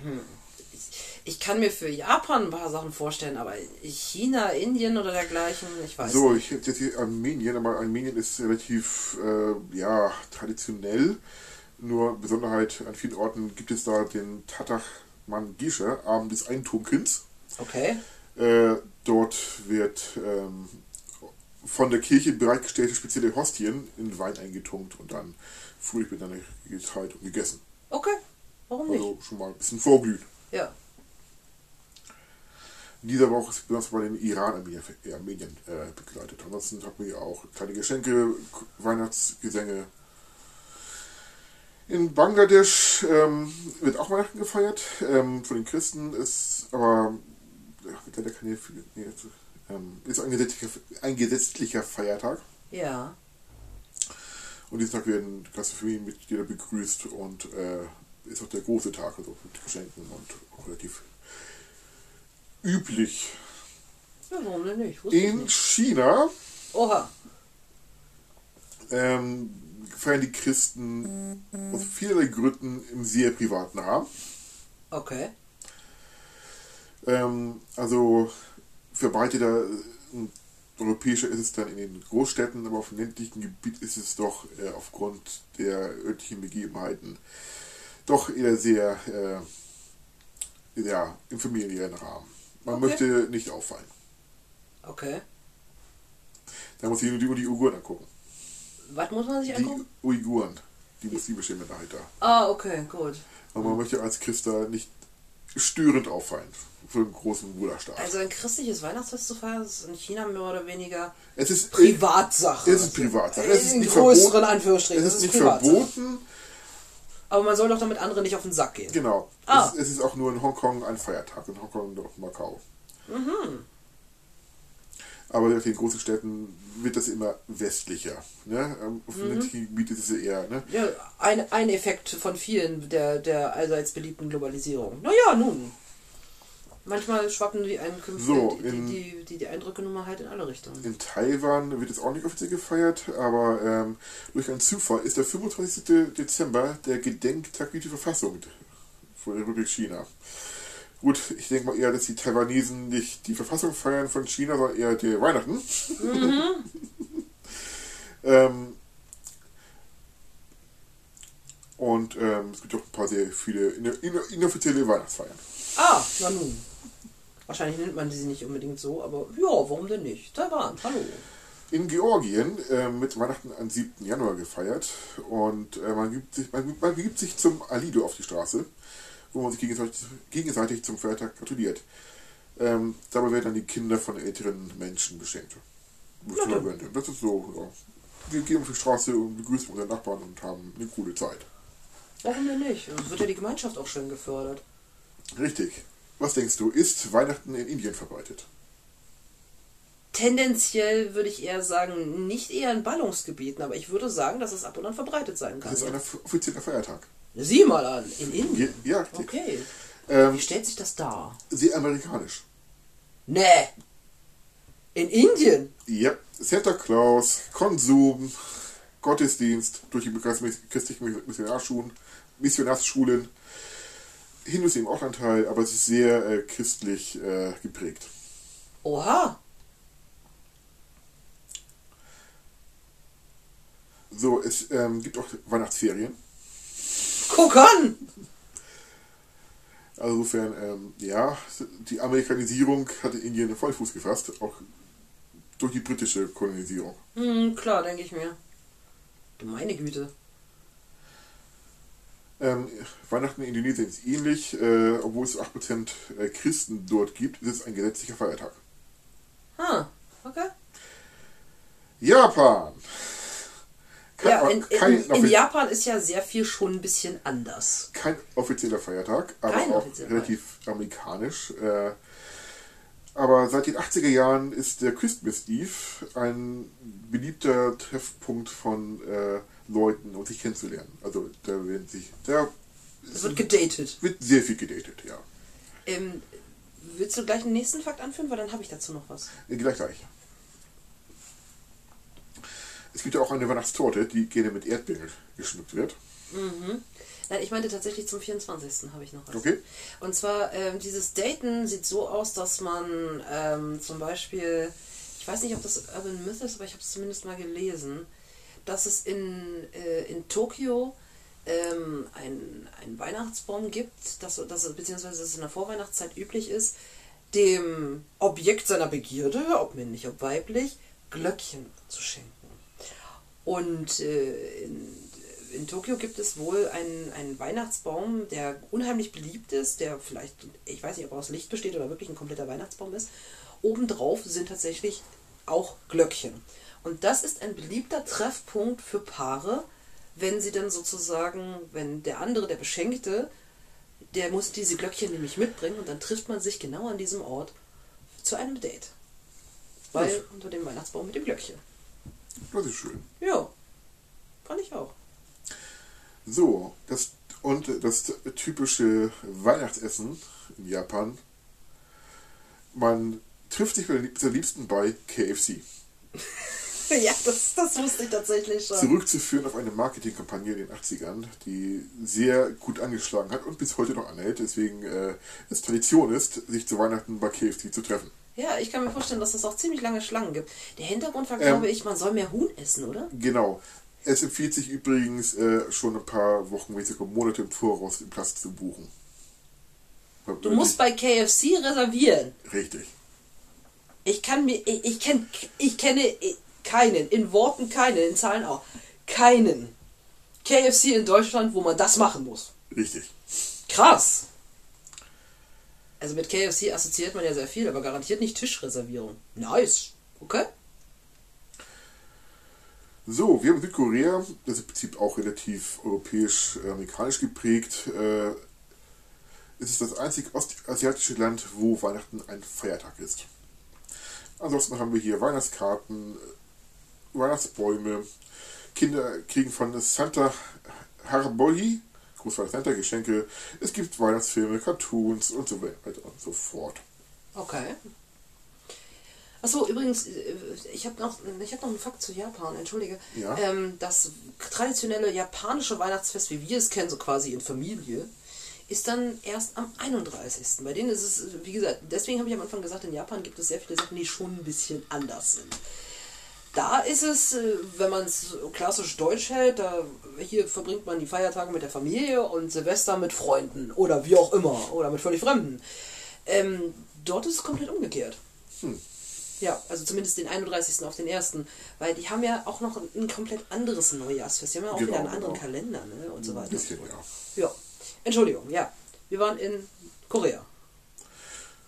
Hm. Ich, ich kann mir für Japan ein paar Sachen vorstellen, aber China, Indien oder dergleichen, ich weiß So, nicht. ich hätte jetzt hier Armenien, aber Armenien ist relativ äh, ja, traditionell. Nur Besonderheit, an vielen Orten gibt es da den Tatach Mangische, Abend des Eintunkens. Okay. Äh, dort wird ähm, von der Kirche bereitgestellte spezielle Hostien in Wein eingetunkt und dann fröhlich miteinander geteilt und gegessen. Okay. Warum nicht? Also schon mal ein bisschen vorglühen. Ja. Dieser Woche ist besonders bei den Iran-Armenien äh, Armenien, äh, begleitet. Ansonsten haben wir auch kleine Geschenke, Weihnachtsgesänge. In Bangladesch ähm, wird auch Weihnachten gefeiert. Ähm, von den Christen ist aber ja, wird leider keine, nee, ähm, ist ein gesetzlicher, ein gesetzlicher Feiertag. Ja. Und diesen Tag werden ganze Familienmitglieder begrüßt und äh, ist auch der große Tag, also mit Geschenken und auch relativ üblich. Ja, warum denn nicht? Wusste In nicht. China Oha. ähm, feiern die Christen aus vielerlei Gründen im sehr privaten Rahmen. Okay. Ähm, also verbreiteter äh, europäischer ist es dann in den Großstädten, aber auf dem ländlichen Gebiet ist es doch äh, aufgrund der örtlichen Begebenheiten doch eher sehr äh, ja, im familiären Rahmen. Man Okay. möchte nicht auffallen. Okay. Da muss ich nur die, nur die Uiguren angucken. Was muss man sich Die angucken? Uiguren, die muslimische Minderheit da. Ah, okay, gut. Und man möchte als Christ da nicht störend auffallen. Für einen großen Bruderstaat. Also ein christliches Weihnachtsfest zu feiern, ist in China mehr oder weniger es ist Privatsache. Es ist Privatsache. Es ist in nicht größeren verboten. Anführungsstrichen. Es ist nicht Privatsache. verboten. Aber man soll doch damit anderen nicht auf den Sack gehen. Genau. Ah. Es, es ist auch nur in Hongkong ein Feiertag. In Hongkong und Macau. Mhm. Aber in den großen Städten wird das immer westlicher. Ne? Ähm, Auf Mhm. dem Gebiet ist es eher. Ne? Ja, ein, ein Effekt von vielen der, der allseits beliebten Globalisierung. Naja, nun. Manchmal schwappen die Einkünfte, So, die, in- die, die, die, die Eindrücke nun mal halt in alle Richtungen. In Taiwan wird es auch nicht offiziell gefeiert, aber ähm, durch einen Zufall ist der 25. Dezember der Gedenktag für die Verfassung von der Republik China. Gut, ich denke mal eher, dass die Taiwanesen nicht die Verfassung feiern von China, sondern eher die Weihnachten. ähm, und ähm, es gibt auch ein paar sehr viele inoffizielle Weihnachtsfeiern. Ah, na nun. Wahrscheinlich nennt man sie nicht unbedingt so, aber ja, warum denn nicht? Taiwan, hallo. in Georgien äh, mit Weihnachten am 7. Januar gefeiert und äh, man, gibt sich, man, man begibt sich zum Alido auf die Straße, wo man sich gegenseitig, gegenseitig zum Feiertag gratuliert. Ähm, dabei werden dann die Kinder von älteren Menschen beschenkt. Das ist so, ja. Wir gehen auf die Straße und begrüßen unsere Nachbarn und haben eine coole Zeit. Warum denn nicht? Es wird ja die Gemeinschaft auch schön gefördert. Richtig. Was denkst du, ist Weihnachten in Indien verbreitet? Tendenziell würde ich eher sagen, nicht eher in Ballungsgebieten, aber ich würde sagen, dass es ab und an verbreitet sein kann. Das ist ein offizieller Feiertag. Sieh mal an, in Indien. Ja, richtig. Okay. Ähm, Wie stellt sich das dar? sehr amerikanisch. Nee. In Indien? Ja, Santa Claus, Konsum, Gottesdienst durch die christlichen Missionarschulen, Missionarsschulen. Hindus nehmen auch einen Teil, aber es ist sehr äh, christlich äh, geprägt. Oha. So, es ähm, gibt auch Weihnachtsferien. Guck an! Also insofern, ähm, ja, die Amerikanisierung hat in Indien Vollfuß gefasst, auch durch die britische Kolonisierung. Hm, klar, denke ich mir. Meine Güte. Ähm, Weihnachten in Indonesien ist ähnlich, äh, obwohl es 8% äh, Christen dort gibt, ist es ein gesetzlicher Feiertag. Ah, okay. Japan! Kein, Ja, in, in, in Japan ist ja sehr viel schon ein bisschen anders. kein offizieller Feiertag, aber Kein auch relativ amerikanisch. Äh, aber seit den 80er Jahren ist der Christmas Eve ein beliebter Treffpunkt von äh, Leuten, um sich kennenzulernen. Also da werden sich, da Es wird gedatet. wird sehr viel gedatet, ja. Ähm, willst du gleich den nächsten Fakt anführen, weil dann habe ich dazu noch was. Äh, Gleich gleich. Es gibt ja auch eine Weihnachtstorte, die gerne mit Erdbeeren geschmückt wird. Nein, ich meinte tatsächlich zum 24. habe ich noch was. Okay. Und zwar, ähm, dieses Daten sieht so aus, dass man ähm, zum Beispiel, ich weiß nicht, ob das Urban Myth ist, aber ich habe es zumindest mal gelesen, dass es in, äh, in Tokio ähm, ein, einen Weihnachtsbaum gibt, dass, dass, beziehungsweise es in der Vorweihnachtszeit üblich ist, dem Objekt seiner Begierde, ob männlich, ob weiblich, Glöckchen zu schenken. Und äh, in, in Tokio gibt es wohl einen, einen Weihnachtsbaum, der unheimlich beliebt ist, der vielleicht, ich weiß nicht, ob er aus Licht besteht oder wirklich ein kompletter Weihnachtsbaum ist. Obendrauf sind tatsächlich auch Glöckchen. Und das ist ein beliebter Treffpunkt für Paare, wenn sie dann sozusagen, wenn der andere, der Beschenkte, der muss diese Glöckchen nämlich mitbringen und dann trifft man sich genau an diesem Ort zu einem Date. Weil Das- unter dem Weihnachtsbaum mit dem Glöckchen. Das ist schön. Ja, fand ich auch. So, das und das typische Weihnachtsessen in Japan. Man trifft sich mit der Liebsten bei KFC. Ja, das, das wusste ich tatsächlich schon. Zurückzuführen auf eine Marketingkampagne in den 80ern, die sehr gut angeschlagen hat und bis heute noch anhält. Deswegen äh, es Tradition ist, sich zu Weihnachten bei KFC zu treffen. Ja, ich kann mir vorstellen, dass es auch ziemlich lange Schlangen gibt. Der Hintergrund war, Ähm. glaube ich, man soll mehr Huhn essen, oder? Genau. Es empfiehlt sich übrigens äh, schon ein paar Wochen, wenn sogar Monate im Voraus den Platz zu buchen. Du musst bei KFC reservieren. Richtig. Ich kann mir, ich, ich, kenn, ich kenne keinen, in Worten keinen, in Zahlen auch, keinen KFC in Deutschland, wo man das machen muss. Richtig. Krass. Also mit KFC assoziiert man ja sehr viel, aber garantiert nicht Tischreservierung. Nice. Okay. So, wir haben Südkorea, das ist im Prinzip auch relativ europäisch-amerikanisch geprägt. Äh, es ist das einzige ostasiatische Land, wo Weihnachten ein Feiertag ist. Ansonsten haben wir hier Weihnachtskarten, Weihnachtsbäume, Kinder kriegen von Santa Harboli, Großvater Santa Geschenke, es gibt Weihnachtsfilme, Cartoons und so weiter und so fort. Okay. Achso, übrigens, äh, ich habe noch, ich hab noch einen Fakt zu Japan, entschuldige. Ja. Ähm, das traditionelle japanische Weihnachtsfest, wie wir es kennen, so quasi in Familie, ist dann erst am 31. Bei denen ist es, wie gesagt, deswegen habe ich am Anfang gesagt, in Japan gibt es sehr viele Sachen, die schon ein bisschen anders sind. Da ist es, äh, wenn man es klassisch deutsch hält, da, hier verbringt man die Feiertage mit der Familie und Silvester mit Freunden oder wie auch immer oder mit völlig Fremden. Ähm, dort ist es komplett umgekehrt. Hm. Ja, also zumindest den 31. auf den 1. Weil die haben ja auch noch ein, ein komplett anderes Neujahrsfest. Die haben ja auch Genau, wieder einen anderen genau. Kalender ne? und so weiter. bisschen, ja. Ja. Entschuldigung, ja. Wir waren in Korea.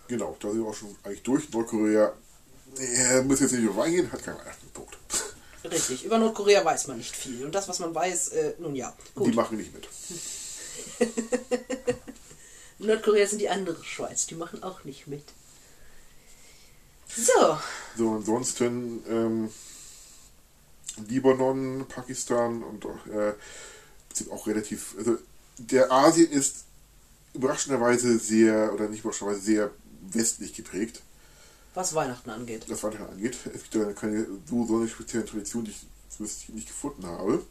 Genau, da sind wir auch schon eigentlich durch. Nordkorea, äh, muss jetzt nicht drauf eingehen, hat keinen. Punkt. Richtig. Über Nordkorea weiß man nicht viel. Und das, was man weiß, äh, nun ja. Die Gut. machen nicht mit. Nordkorea sind die andere Schweiz. Die machen auch nicht mit. So. So, ansonsten ähm, Libanon, Pakistan und auch, äh, sind auch relativ. Also der Asien ist überraschenderweise sehr, oder nicht überraschenderweise sehr westlich geprägt, Was Weihnachten angeht. was Weihnachten angeht. Es gibt da keine so, so spezielle Tradition, die ich nicht gefunden habe.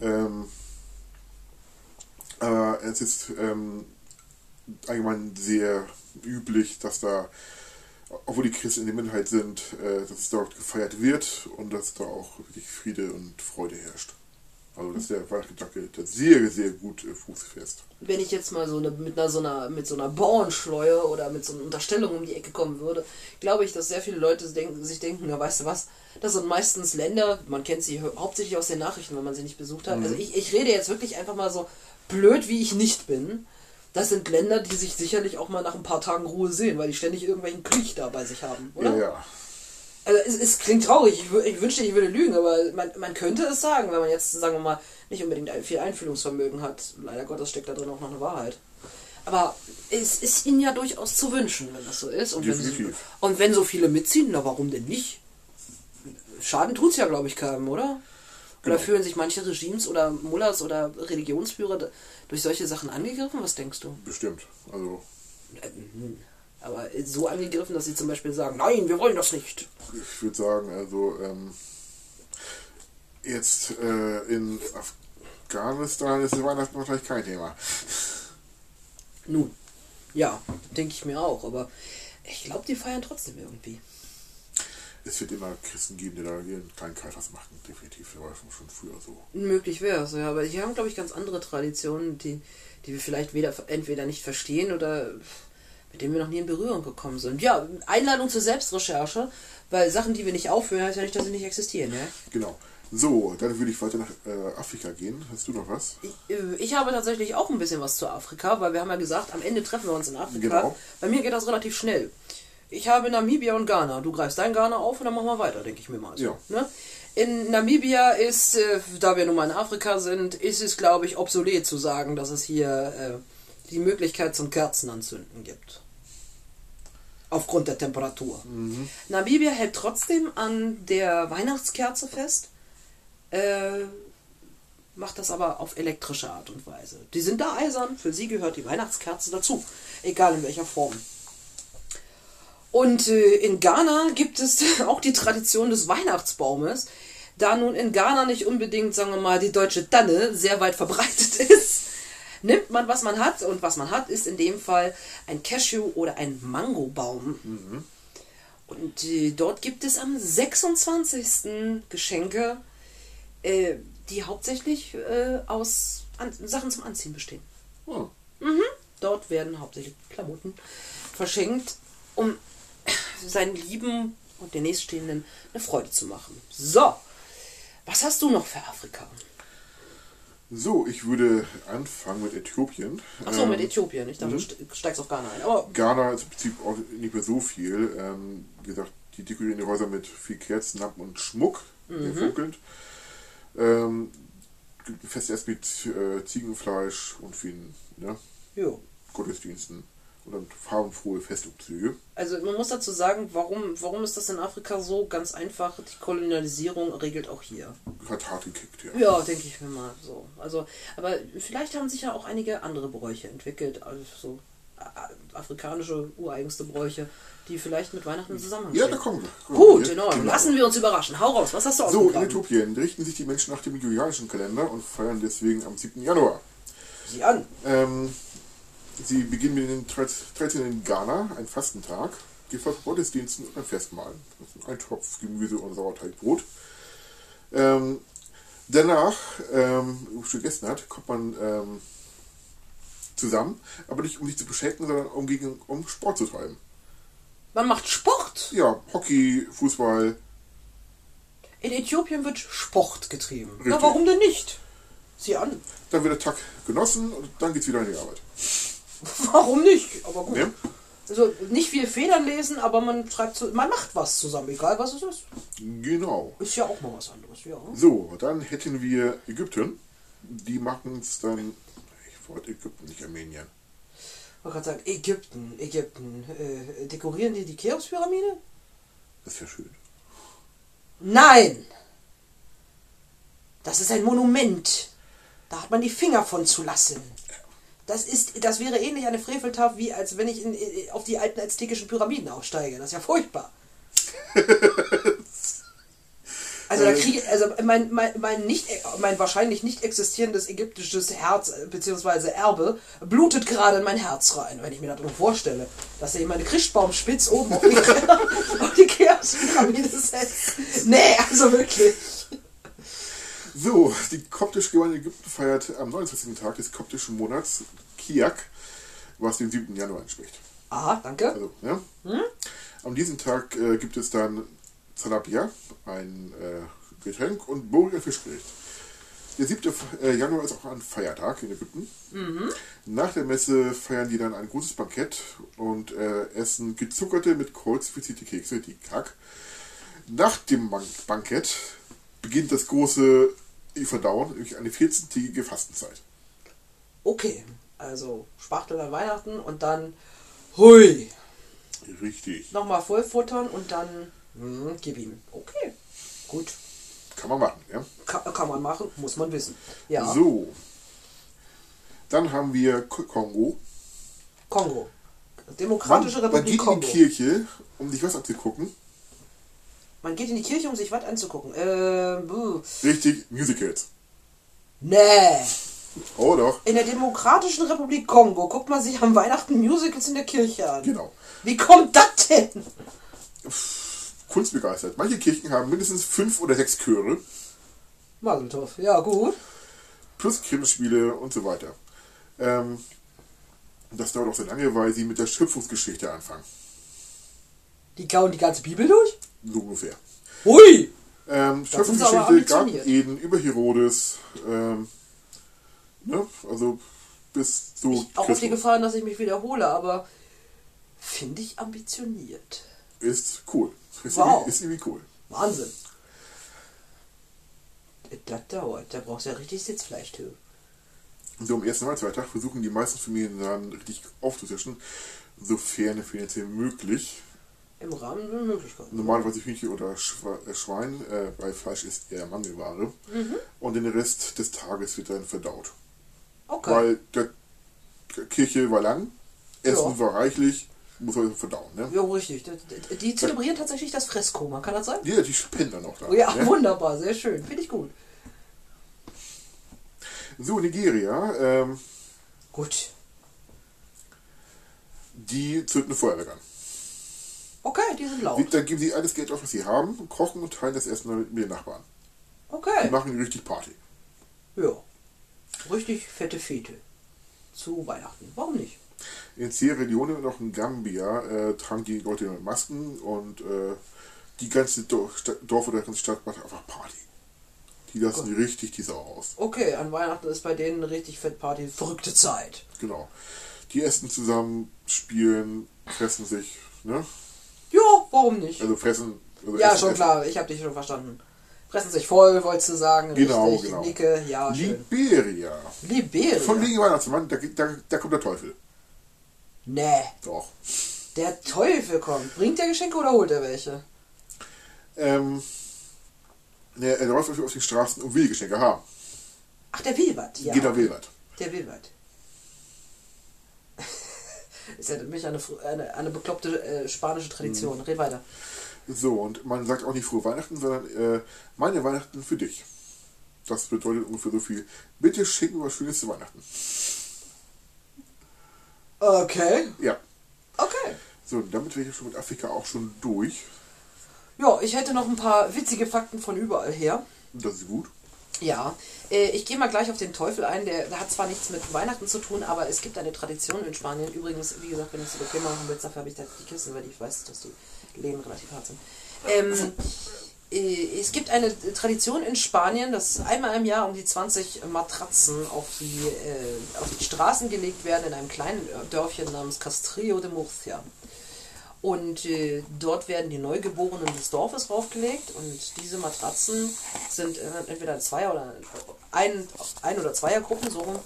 Ähm, aber es ist ähm, allgemein sehr üblich, dass da, obwohl die Christen in der Minderheit sind, äh, dass es dort gefeiert wird und dass da auch wirklich Friede und Freude herrscht. Also dass der Weihnachtsgedanke da sehr, sehr gut äh, fußfest. Wenn ich jetzt mal so eine, mit einer so einer mit so einer Bauernschleue oder mit so einer Unterstellung um die Ecke kommen würde, glaube ich, dass sehr viele Leute denken, sich denken, ja weißt du was, das sind meistens Länder, man kennt sie hau- hauptsächlich aus den Nachrichten, wenn man sie nicht besucht hat. Also ich, ich rede jetzt wirklich einfach mal so blöd, wie ich nicht bin. Das sind Länder, die sich sicherlich auch mal nach ein paar Tagen Ruhe sehen, weil die ständig irgendwelchen Krieg da bei sich haben, oder? Ja, ja. Also es, es klingt traurig, ich, ich wünschte, ich würde lügen, aber man, man könnte es sagen, wenn man jetzt, sagen wir mal, nicht unbedingt viel Einfühlungsvermögen hat. Leider Gottes steckt da drin auch noch eine Wahrheit. Aber es ist ihnen ja durchaus zu wünschen, wenn das so ist. Und, wenn, so, und wenn so viele mitziehen, na warum denn nicht? Schaden tut's ja, glaube ich, keinem, oder? Oder Genau. fühlen sich manche Regimes oder Mullahs oder Religionsführer durch solche Sachen angegriffen? Was denkst du? Bestimmt. Also Aber so angegriffen, dass sie zum Beispiel sagen, nein, wir wollen das nicht. ich würde sagen, also ähm, jetzt äh, in Afghanistan ist Weihnachten wahrscheinlich kein Thema. Nun, ja, denke ich mir auch, aber ich glaube, die feiern trotzdem irgendwie. Es wird immer Christen geben, die da ihren kleinen Kreis machen, definitiv. Das war schon, schon früher so. Möglich wäre es, ja, aber die haben, glaube ich, ganz andere Traditionen, die, die wir vielleicht weder, entweder nicht verstehen oder mit denen wir noch nie in Berührung gekommen sind. Ja, Einladung zur Selbstrecherche, weil Sachen, die wir nicht aufführen, heißt ja nicht, dass sie nicht existieren, ja? Genau. So, dann würde ich weiter nach äh, Afrika gehen. Hast du noch was? Ich, äh, ich habe tatsächlich auch ein bisschen was zu Afrika, weil wir haben ja gesagt, am Ende treffen wir uns in Afrika. Genau. Bei mir geht das relativ schnell. Ich habe Namibia und Ghana. Du greifst dein Ghana auf und dann machen wir weiter, denke ich mir mal. So, Ja. Ne? In Namibia ist, äh, da wir nun mal in Afrika sind, ist es, glaube ich, obsolet zu sagen, dass es hier äh, die Möglichkeit zum Kerzenanzünden gibt. Aufgrund der Temperatur. Namibia hält trotzdem an der Weihnachtskerze fest, äh, macht das aber auf elektrische Art und Weise. Die sind da eisern, für sie gehört die Weihnachtskerze dazu, egal in welcher Form. Und äh, in Ghana gibt es auch die Tradition des Weihnachtsbaumes, da nun in Ghana nicht unbedingt, sagen wir mal, die deutsche Tanne sehr weit verbreitet ist. Nimmt man, was man hat, und was man hat, ist in dem Fall ein Cashew- oder ein Mangobaum. Und äh, dort gibt es am 26. Geschenke, äh, die hauptsächlich äh, aus An Sachen zum Anziehen bestehen. Oh, Dort werden hauptsächlich Klamotten verschenkt, um seinen Lieben und den nächststehenden eine Freude zu machen. So, was hast du noch für Afrika? So, ich würde anfangen mit Äthiopien. Achso, mit Ähm, Äthiopien. Ich dachte, du st- steigst auf Ghana ein. Aber Ghana ist im Prinzip auch nicht mehr so viel. Ähm, wie gesagt, die dekorieren die Häuser mit viel Kerzen, Lampen und Schmuck, der funkelnd. Ähm, Fest erst mit äh, Ziegenfleisch und vielen ne, jo. Gottesdiensten und dann farbenfrohe Festumzüge. Also man muss dazu sagen, warum, warum ist das in Afrika so? Ganz einfach, die Kolonialisierung regelt auch hier. Hat hart gekickt, ja. Ja, denke ich mir mal so. Also, aber vielleicht haben sich ja auch einige andere Bräuche entwickelt, also so äh, afrikanische ureigenste Bräuche, die vielleicht mit Weihnachten in Zusammenhang Ja, da kommen wir. Gut, Ja, in Ordnung. genau. Lassen wir uns überraschen. Hau raus, was hast du So, in? Äthiopien richten sich die Menschen nach dem julianischen Kalender und feiern deswegen am 7. Januar. Sieh an. Ähm, sie beginnen mit dem 13. in Ghana, ein Fastentag, gefolgt von Gottesdiensten und ein Festmahl. Ein Topf Gemüse und Sauerteigbrot. Ähm, danach, ähm, wie man schon gegessen hat, kommt man ähm, zusammen, aber nicht um sich zu beschenken, sondern um, gegen, um Sport zu treiben. Man macht Sport. Ja, Hockey, Fußball, In Äthiopien wird Sport getrieben. Na, Richtig. warum denn nicht? Sieh an. dann wird der Tag genossen und dann geht's wieder in die Arbeit. Warum nicht? Aber gut. Ne? Also nicht viel Federn lesen, aber man schreibt man macht was zusammen, egal was es ist. Genau. Ist ja auch mal was anderes, ja. So, dann hätten wir Ägypten. Die machen es dann. Ich wollte Ägypten, nicht Armenien. Ich wollte gerade sagen, Ägypten, Ägypten. Äh, dekorieren die die Cheops-Pyramide? Das wäre schön. Nein! Das ist ein Monument. Da hat man die Finger von zu lassen. Das ist, das wäre ähnlich eine Freveltat, wie als wenn ich in, in, auf die alten aztekischen Pyramiden aufsteige. Das ist ja furchtbar. Also, da kriege, also mein, mein, mein, nicht, mein wahrscheinlich nicht existierendes ägyptisches Herz äh, bzw. Erbe blutet gerade in mein Herz rein, wenn ich mir das nur vorstelle, dass er jemand Christbaumspitz oben auf die, auf die setzt. Nee, also wirklich. So, die koptische Gemeinde Ägypten feiert am 29. Tag des koptischen Monats Kiak, was dem 7. Januar entspricht. Aha, danke. Also, ja. An diesem Tag äh, gibt es dann Zalabia, ein äh, Getränk und Burger Fischgericht. Der 7. äh, Januar ist auch ein Feiertag in Ägypten. Nach der Messe feiern die dann ein großes Bankett und äh, essen gezuckerte mit Kreuz verzierte Kekse, die Kak. Nach dem Bank Bankett beginnt das große Verdauen, nämlich eine 14-tägige Fastenzeit. Okay, also Spachtel an Weihnachten und dann hui, Richtig. nochmal voll futtern und dann hm, gib ihm. Okay, gut. Kann man machen, ja. Kann, kann man machen, muss man wissen. Ja, So. Dann haben wir Kongo. Kongo. Man, Demokratische man Republik geht in Kongo. die Kirche, um sich was abzugucken. Man geht in die Kirche, um sich was anzugucken. Äh, buh. Richtig, Musicals. nee. Oh doch, In der Demokratischen Republik Kongo guckt man sich am Weihnachten Musicals in der Kirche an. genau. Wie kommt das denn? Kunstbegeistert. Manche Kirchen haben mindestens fünf oder sechs Chöre, Maseltoff, ja gut. plus Krippenspiele und so weiter. Ähm, das dauert auch sehr lange, weil sie mit der Schöpfungsgeschichte anfangen. Die kauen die ganze Bibel durch? So ungefähr. Hui! Ähm, Schöpfungsgeschichte, Garten. Eden, über Herodes, ähm, ne? also bis zu Auch auf die Christus. Gefahr, dass ich mich wiederhole, aber finde ich ambitioniert. Ist cool. Ist, Wow. irgendwie, ist irgendwie cool. Wahnsinn. Das dauert. Da brauchst du ja richtig Sitzfleisch für. So am ersten Weihnachtsfeiertag versuchen die meisten Familien dann richtig aufzutischen, sofern finanziell möglich. Im Rahmen der Möglichkeiten. Normalerweise Hühnchen oder äh, Schwein, äh, bei Fleisch ist eher Mangelware. Und den Rest des Tages wird dann verdaut. Okay. Weil der Kirche war lang, Essen Ja. war reichlich, muss man verdauen. Ne? ja, richtig. Die- zelebrieren tatsächlich das Fresskoma. Kann das sein? Ja, die spenden dann auch da. Oh ja, ne? wunderbar. Sehr schön. Finde ich gut. So, Nigeria, ähm, Gut. die zünden Feuerwerk an. Okay, die sind Die, laut. dann geben sie alles Geld auf, was sie haben, kochen und teilen das Essen mit den Nachbarn. Die Okay. machen richtig Party. Ja. Richtig fette Fete. Zu Weihnachten. Warum nicht? In Sierra Leone und auch in Gambia äh, tragen die Leute immer Masken und äh, die ganze Dorf, oder ganze Stadt macht einfach Party. Die lassen die richtig die Sau aus. Okay, an Weihnachten ist bei denen richtig Fettparty, verrückte Zeit. Genau. Die essen zusammen, spielen, fressen sich, ne? Ja, warum nicht? Also fressen. Also Ja, essen, schon essen. klar, ich habe dich schon verstanden. Fressen sich voll, wolltest du sagen. Genau, richtig, genau. Nicke, ja, schön. Liberia. Liberia. Von wegen Weihnachtsmann, da, da, da kommt der Teufel. Nee, Doch. der Teufel kommt. Bringt der Geschenke oder holt er welche? Ähm, ne, er läuft auf die Straßen und will Geschenke haben. Ach, der was, ja. Geht will was. Der will Ist ja mich an eine, eine, eine bekloppte äh, spanische Tradition. Red weiter. So, und man sagt auch nicht frohe Weihnachten, sondern äh, meine Weihnachten für dich. Das bedeutet ungefähr so viel. Bitte schicken was Schönes zu Weihnachten. Okay. Ja. Okay. So, und damit wäre ich schon mit Afrika auch schon durch. Ja, ich hätte noch ein paar witzige Fakten von überall her. Das ist gut. Ja, äh, ich gehe mal gleich auf den Teufel ein. Der, der hat zwar nichts mit Weihnachten zu tun, aber es gibt eine Tradition in Spanien. Übrigens, wie gesagt, wenn ich es bequem machen will, dafür habe ich da die Kissen, weil ich weiß, dass die Lehnen relativ hart sind. Ähm, äh, es gibt eine Tradition in Spanien, dass einmal im Jahr um die 20 Matratzen auf die, äh, auf die Straßen gelegt werden in einem kleinen Dörfchen namens Castrillo de Murcia. Und äh, dort werden die Neugeborenen des Dorfes raufgelegt und diese Matratzen sind äh, entweder in Zweier- oder ein, ein- oder Zweiergruppen, so rum,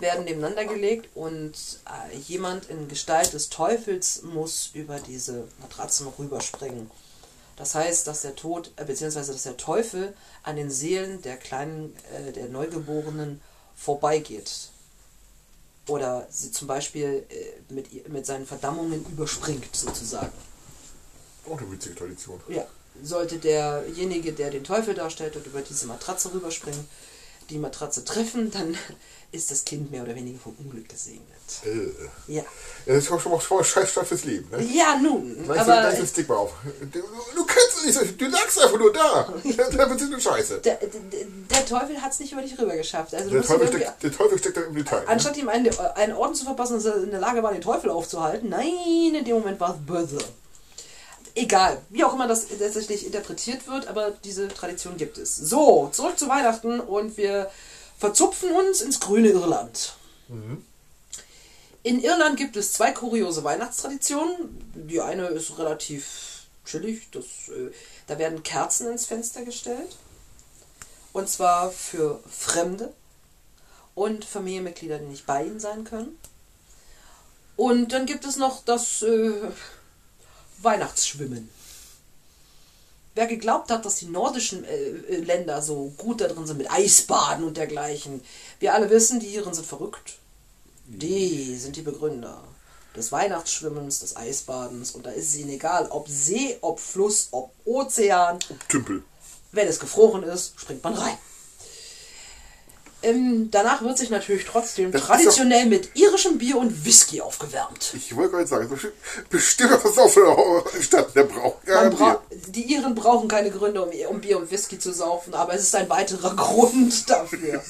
werden nebeneinander gelegt und äh, jemand in Gestalt des Teufels muss über diese Matratzen rüberspringen. Das heißt, dass der Tod, äh, beziehungsweise dass der Teufel an den Seelen der kleinen, äh, der Neugeborenen vorbeigeht. Oder sie zum Beispiel äh, mit, mit seinen Verdammungen überspringt, sozusagen. Auch eine witzige Tradition. Ja, sollte derjenige, der den Teufel darstellt und über diese Matratze rüberspringen, die Matratze treffen, dann ist das Kind mehr oder weniger vom Unglück gesegnet. Äh. Ja. Ja, das ist auch schon mal schon mal scheiß Stadt fürs Leben, ne? Ja, nun, Weißt aber du, da ist Stigma auf. Du, du kennst es nicht, du lagst einfach nur da. Da wird eine Scheiße. der, der, der Teufel hat es nicht über dich rüber geschafft. Also du Der Teufel, steckt, der Teufel steckt da im Detail. Ne? anstatt ihm einen, einen Orden zu verpassen, dass er in der Lage war, den Teufel aufzuhalten, nein, in dem Moment war es böse. Egal, wie auch immer das tatsächlich interpretiert wird, aber diese Tradition gibt es. So, zurück zu Weihnachten und wir verzupfen uns ins grüne Irland. In Irland gibt es zwei kuriose Weihnachtstraditionen. Die eine ist relativ chillig. Das, äh, da werden Kerzen ins Fenster gestellt. Und zwar für Fremde und Familienmitglieder, die nicht bei ihnen sein können. Und dann gibt es noch das äh, Weihnachtsschwimmen. Wer geglaubt hat, dass die nordischen äh, äh, Länder so gut da drin sind mit Eisbaden und dergleichen, wir alle wissen, die Iren sind verrückt. Die sind die Begründer des Weihnachtsschwimmens, des Eisbadens und da ist es ihnen egal, ob See, ob Fluss, ob Ozean. Tümpel. Wenn es gefroren ist, springt man rein. Ähm, danach wird sich natürlich trotzdem Das traditionell mit irischem Bier und Whisky aufgewärmt. Ich wollte gerade sagen, bestimmt, was auf der Stadt, der braucht Man bra die Iren brauchen keine Gründe, um, um Bier und Whisky zu saufen, aber es ist ein weiterer Grund dafür.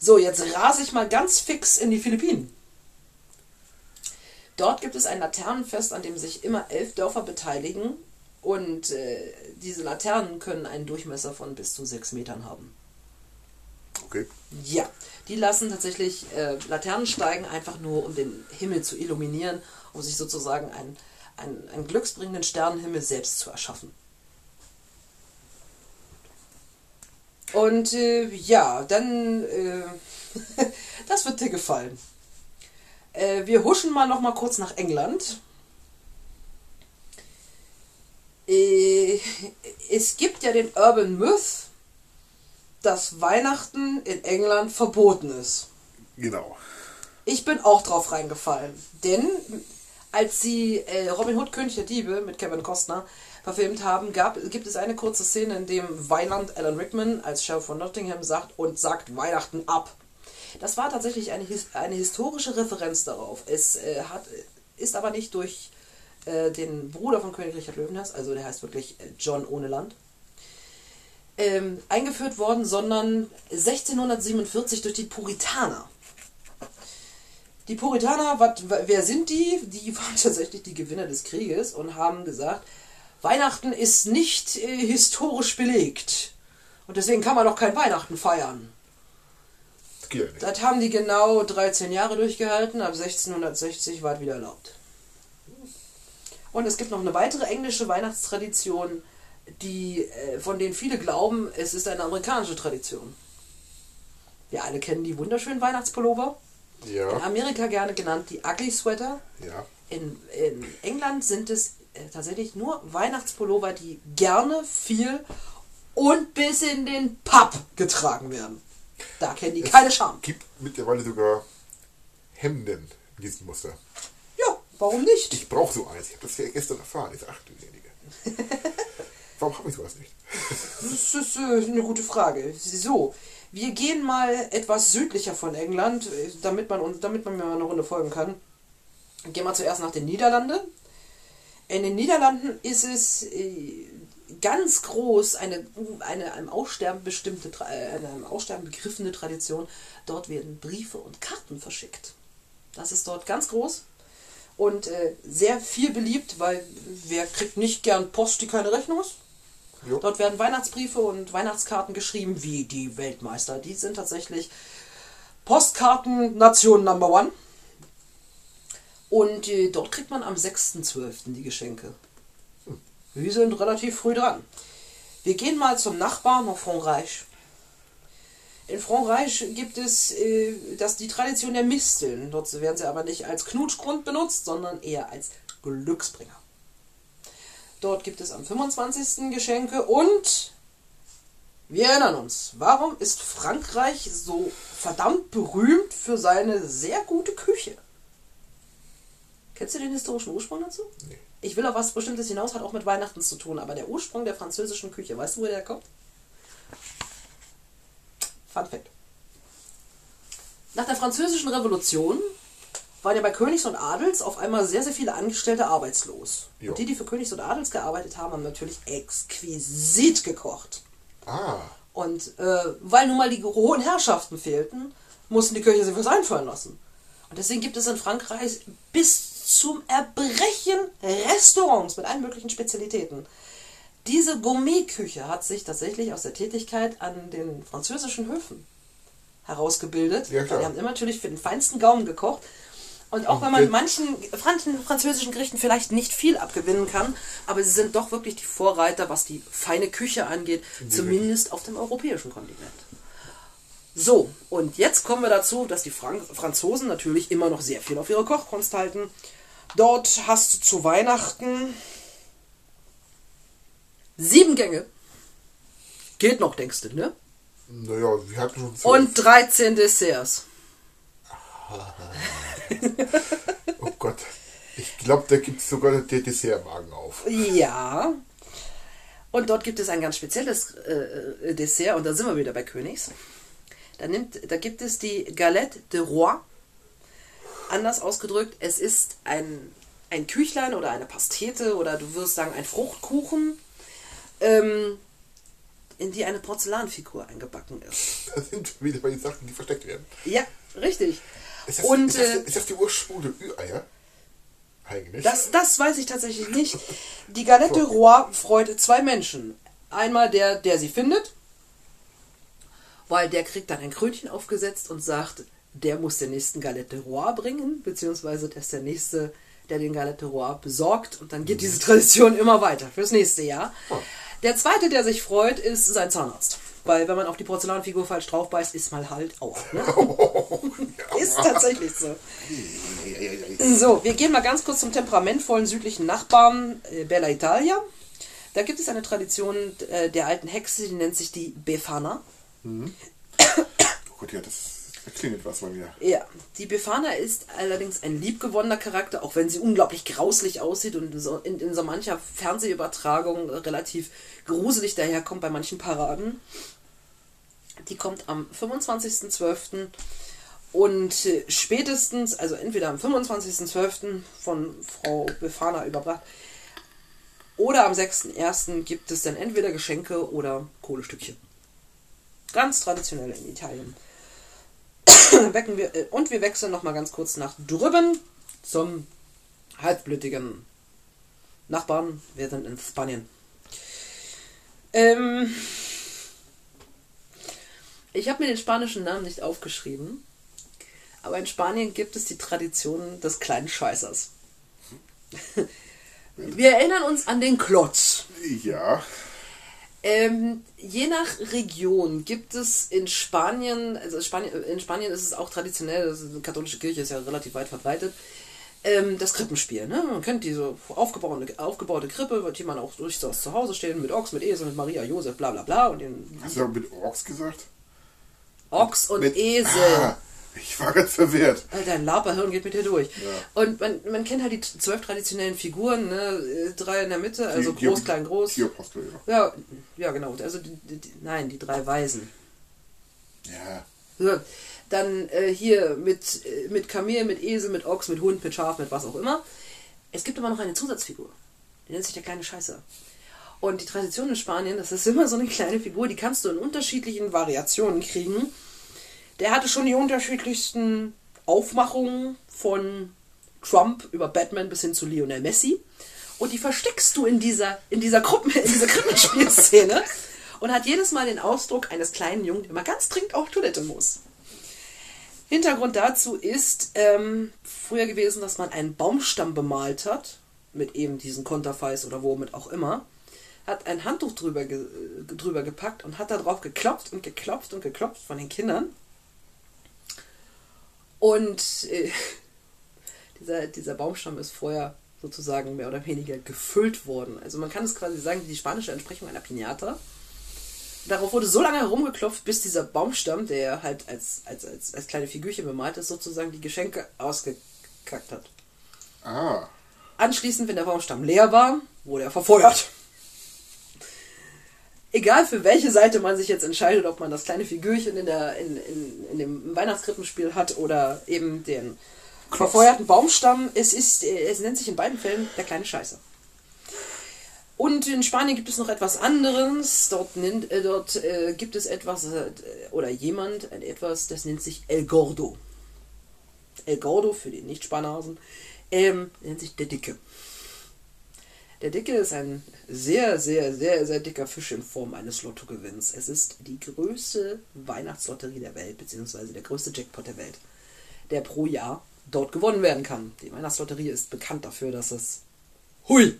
So, jetzt rase ich mal ganz fix in die Philippinen. Dort gibt es ein Laternenfest, an dem sich immer elf Dörfer beteiligen und äh, diese Laternen können einen Durchmesser von bis zu sechs Metern haben. Okay. Ja, die lassen tatsächlich äh, Laternen steigen, einfach nur um den Himmel zu illuminieren, um sich sozusagen einen, einen, einen glücksbringenden Sternenhimmel selbst zu erschaffen. Und äh, ja, dann, äh, das wird dir gefallen. Äh, wir huschen mal noch mal kurz nach England. Äh, es gibt ja den Urban Myth, dass Weihnachten in England verboten ist. Genau. Ich bin auch drauf reingefallen. Denn als sie äh, Robin Hood König der Diebe mit Kevin Costner verfilmt haben, gab, gibt es eine kurze Szene, in dem Weiland Alan Rickman als Sheriff von Nottingham sagt und sagt Weihnachten ab. Das war tatsächlich eine, eine historische Referenz darauf. Es äh, hat, ist aber nicht durch äh, den Bruder von König Richard Löwenherz, also der heißt wirklich äh, John ohne Land, ähm, eingeführt worden, sondern 1647 durch die Puritaner. Die Puritaner, wat, wa- wer sind die? Die waren tatsächlich die Gewinner des Krieges und haben gesagt, Weihnachten ist nicht äh, historisch belegt. Und deswegen kann man doch kein Weihnachten feiern. Ja. Das haben die genau 13 Jahre durchgehalten. Ab 1660 war es wieder erlaubt. Und es gibt noch eine weitere englische Weihnachtstradition, die, äh, von denen viele glauben, es ist eine amerikanische Tradition. Wir alle kennen die wunderschönen Weihnachtspullover. In Ja, Amerika gerne genannt die Ugly Sweater. ja. In, in England sind es äh, tatsächlich nur Weihnachtspullover, die gerne viel und bis in den Pub getragen werden. Da kennen die keine Scham. gibt mittlerweile sogar Hemden in diesem Muster. Ja, warum nicht? Ich brauche so eins. Ich habe das ja gestern erfahren. Du Gnädige. Warum habe ich sowas nicht? Das ist äh, eine gute Frage. So, wir gehen mal etwas südlicher von England, äh, damit man damit man mir mal eine Runde folgen kann. Gehen wir zuerst nach den Niederlanden. In den Niederlanden ist es äh, ganz groß eine, eine einem Aussterben bestimmte, äh, eine einem Aussterben begriffene Tradition. Dort werden Briefe und Karten verschickt. Das ist dort ganz groß und äh, sehr viel beliebt, weil wer kriegt nicht gern Post, die keine Rechnung ist? Jo. Dort werden Weihnachtsbriefe und Weihnachtskarten geschrieben, wie die Weltmeister. Die sind tatsächlich Postkarten Nation Number One. Und äh, dort kriegt man am 6.12. die Geschenke. Wir sind relativ früh dran. Wir gehen mal zum Nachbarn nach Frankreich. In Frankreich gibt es äh, das, die Tradition der Misteln. Dort werden sie aber nicht als Knutschgrund benutzt, sondern eher als Glücksbringer. Dort gibt es am 25. Geschenke und wir erinnern uns, warum ist Frankreich so verdammt berühmt für seine sehr gute Küche? Kennst du den historischen Ursprung dazu? Nee. Ich will auf was Bestimmtes hinaus, hat auch mit Weihnachten zu tun, aber der Ursprung der französischen Küche, weißt du, woher der kommt? Fun Fact. Nach der französischen Revolution waren ja bei Königs und Adels auf einmal sehr, sehr viele Angestellte arbeitslos. Jo. Und die, die für Königs und Adels gearbeitet haben, haben natürlich exquisit gekocht. Ah, Und äh, weil nun mal die hohen Herrschaften fehlten, mussten die Köche sich was einfallen lassen. Und deswegen gibt es in Frankreich bis zum Erbrechen Restaurants mit allen möglichen Spezialitäten. Diese Gourmetküche hat sich tatsächlich aus der Tätigkeit an den französischen Höfen herausgebildet. Ja. Die haben immer natürlich für den feinsten Gaumen gekocht. Und auch wenn man manchen franz- französischen Gerichten vielleicht nicht viel abgewinnen kann, aber sie sind doch wirklich die Vorreiter, was die feine Küche angeht, zumindest auf dem europäischen Kontinent. So, und jetzt kommen wir dazu, dass die Frank Franzosen natürlich immer noch sehr viel auf ihre Kochkunst halten. Dort hast du zu Weihnachten sieben Gänge. Geht noch, denkst du, ne? naja, wir hatten schon zwölf. Und 13 Desserts. Oh Gott. Ich glaube, da gibt es sogar der Dessertmagen auf. Ja. Und dort gibt es ein ganz spezielles äh, äh, Dessert, und da sind wir wieder bei Königs. Da, nimmt, da gibt es die Galette de Roi. Anders ausgedrückt, es ist ein, ein Küchlein oder eine Pastete oder du wirst sagen ein Fruchtkuchen, ähm, in die eine Porzellanfigur eingebacken ist. Da sind wir wieder bei den Sachen, die versteckt werden. Ja, richtig. Ist das, Und ist das, äh, ist das die der Ü-Eier? Eigentlich. Das, das weiß ich tatsächlich nicht. Die Galette Roi freut zwei Menschen. Einmal der, der sie findet, weil der kriegt dann ein Krönchen aufgesetzt und sagt, der muss den nächsten Galette Roi bringen, beziehungsweise der ist der nächste, der den Galette Roi besorgt. Und dann geht diese Tradition immer weiter fürs nächste Jahr. Der zweite, der sich freut, ist sein Zahnarzt. Weil wenn man auf die Porzellanfigur falsch drauf beißt, ist mal halt auf. Ne? Ist tatsächlich so. So, wir gehen mal ganz kurz zum temperamentvollen südlichen Nachbarn äh, Bella Italia. Da gibt es eine Tradition äh, der alten Hexe, die nennt sich die Befana. Oh Gott, ja, das, klingelt was bei mir. Ja, die Befana ist allerdings ein liebgewonnener Charakter, auch wenn sie unglaublich grauslich aussieht und so, in, in so mancher Fernsehübertragung relativ gruselig daherkommt bei manchen Paraden. Die kommt am 25.12. und äh, spätestens, also entweder am 25.12. von Frau Befana überbracht oder am 6.1. gibt es dann entweder Geschenke oder Kohlestückchen. Ganz traditionell in Italien. Wir, äh, und wir wechseln nochmal ganz kurz nach drüben zum halbblütigen Nachbarn. Wir sind in Spanien. Ähm, Ich habe mir den spanischen Namen nicht aufgeschrieben, aber in Spanien gibt es die Tradition des kleinen Scheißers. Wir erinnern uns an den Klotz. Ja. Ähm, je nach Region gibt es in Spanien, also Spanien, in Spanien ist es auch traditionell, also die katholische Kirche ist ja relativ weit verbreitet, ähm, das Krippenspiel. Ne? Man kennt diese aufgebaute, aufgebaute Krippe, die man auch durchaus zu Hause stehen, mit Ochs, mit Esel, mit Maria, Josef, bla bla bla. Und den Hast du mit Orks gesagt? Ochs und Mit- Esel. Ah, ich war ganz verwirrt. Alter, ein Laperhirn geht mit dir durch. Ja. Und man, man kennt halt die zwölf traditionellen Figuren, ne? äh, drei in der Mitte, also Die- die- groß, klein, groß. Die Apostel, ja. Ja, ja, genau. Also, die, die, nein, die drei Weisen. Ja. So, dann äh, hier mit, äh, mit Kamel, mit Esel, mit Ochs, mit Hund, mit Schaf, mit was auch immer. Es gibt aber noch eine Zusatzfigur. Die nennt sich der kleine Scheißer. Und die Tradition in Spanien, das ist immer so eine kleine Figur, die kannst du in unterschiedlichen Variationen kriegen. Der hatte schon die unterschiedlichsten Aufmachungen von Trump über Batman bis hin zu Lionel Messi. Und die versteckst du in dieser, in dieser Gruppen, in dieser Krippenspielszene und hat jedes Mal den Ausdruck eines kleinen Jungen, der mal ganz dringend auf Toilette muss. Hintergrund dazu ist ähm, früher gewesen, dass man einen Baumstamm bemalt hat, mit eben diesen Konterfeis oder womit auch immer, hat ein Handtuch drüber, ge drüber gepackt und hat da drauf geklopft und geklopft und geklopft von den Kindern. Und äh, dieser, dieser Baumstamm ist vorher sozusagen mehr oder weniger gefüllt worden. Also man kann es quasi sagen, die spanische Entsprechung einer Pinata. Darauf wurde so lange herumgeklopft, bis dieser Baumstamm, der halt als, als, als, als kleine Figürchen bemalt ist, sozusagen die Geschenke ausgekackt hat. Ah. Anschließend, wenn der Baumstamm leer war, wurde er verfeuert. Egal für welche Seite man sich jetzt entscheidet, ob man das kleine Figürchen in, der, in, in, in dem Weihnachtskrippenspiel hat oder eben den verfeuerten Baumstamm, es, ist, es nennt sich in beiden Fällen der kleine Scheiße. Und in Spanien gibt es noch etwas anderes. Dort, nennt, äh, dort äh, gibt es etwas äh, oder jemand, etwas, das nennt sich El Gordo. El Gordo für die Nicht-Spanhasen ähm, nennt sich der Dicke. Der Dicke ist ein sehr, sehr, sehr, sehr dicker Fisch in Form eines Lottogewinns. Es ist die größte Weihnachtslotterie der Welt, beziehungsweise der größte Jackpot der Welt, der pro Jahr dort gewonnen werden kann. Die Weihnachtslotterie ist bekannt dafür, dass es. Hui!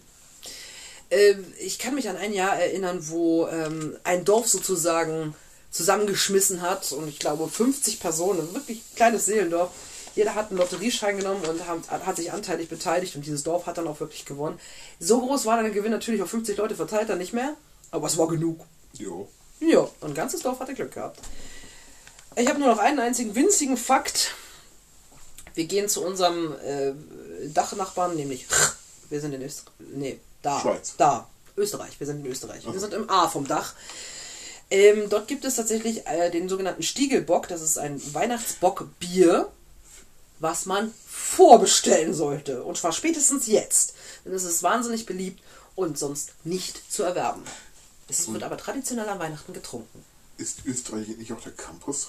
Ähm, ich kann mich an ein Jahr erinnern, wo ähm, ein Dorf sozusagen zusammengeschmissen hat und ich glaube 50 Personen, wirklich kleines Seelendorf, jeder hat einen Lotterieschein genommen und hat, hat sich anteilig beteiligt und dieses Dorf hat dann auch wirklich gewonnen. So groß war dann der Gewinn natürlich auf 50 Leute verteilt, dann nicht mehr, aber es war genug. Jo. Ja, ein ganzes Dorf hatte Glück gehabt. Ich habe nur noch einen einzigen winzigen Fakt. Wir gehen zu unserem äh, Dachnachbarn, nämlich wir sind in Österreich. Nee, da. Schweiz. Da. Österreich. Wir sind in Österreich. Wir sind im A vom Dach. Ähm, dort gibt es tatsächlich äh, den sogenannten Stiegelbock. Das ist ein Weihnachtsbockbier, was man vorbestellen sollte. Und zwar spätestens jetzt. Denn es ist wahnsinnig beliebt und sonst nicht zu erwerben. Es wird aber traditionell an Weihnachten getrunken. Ist Österreich nicht auch der Campus?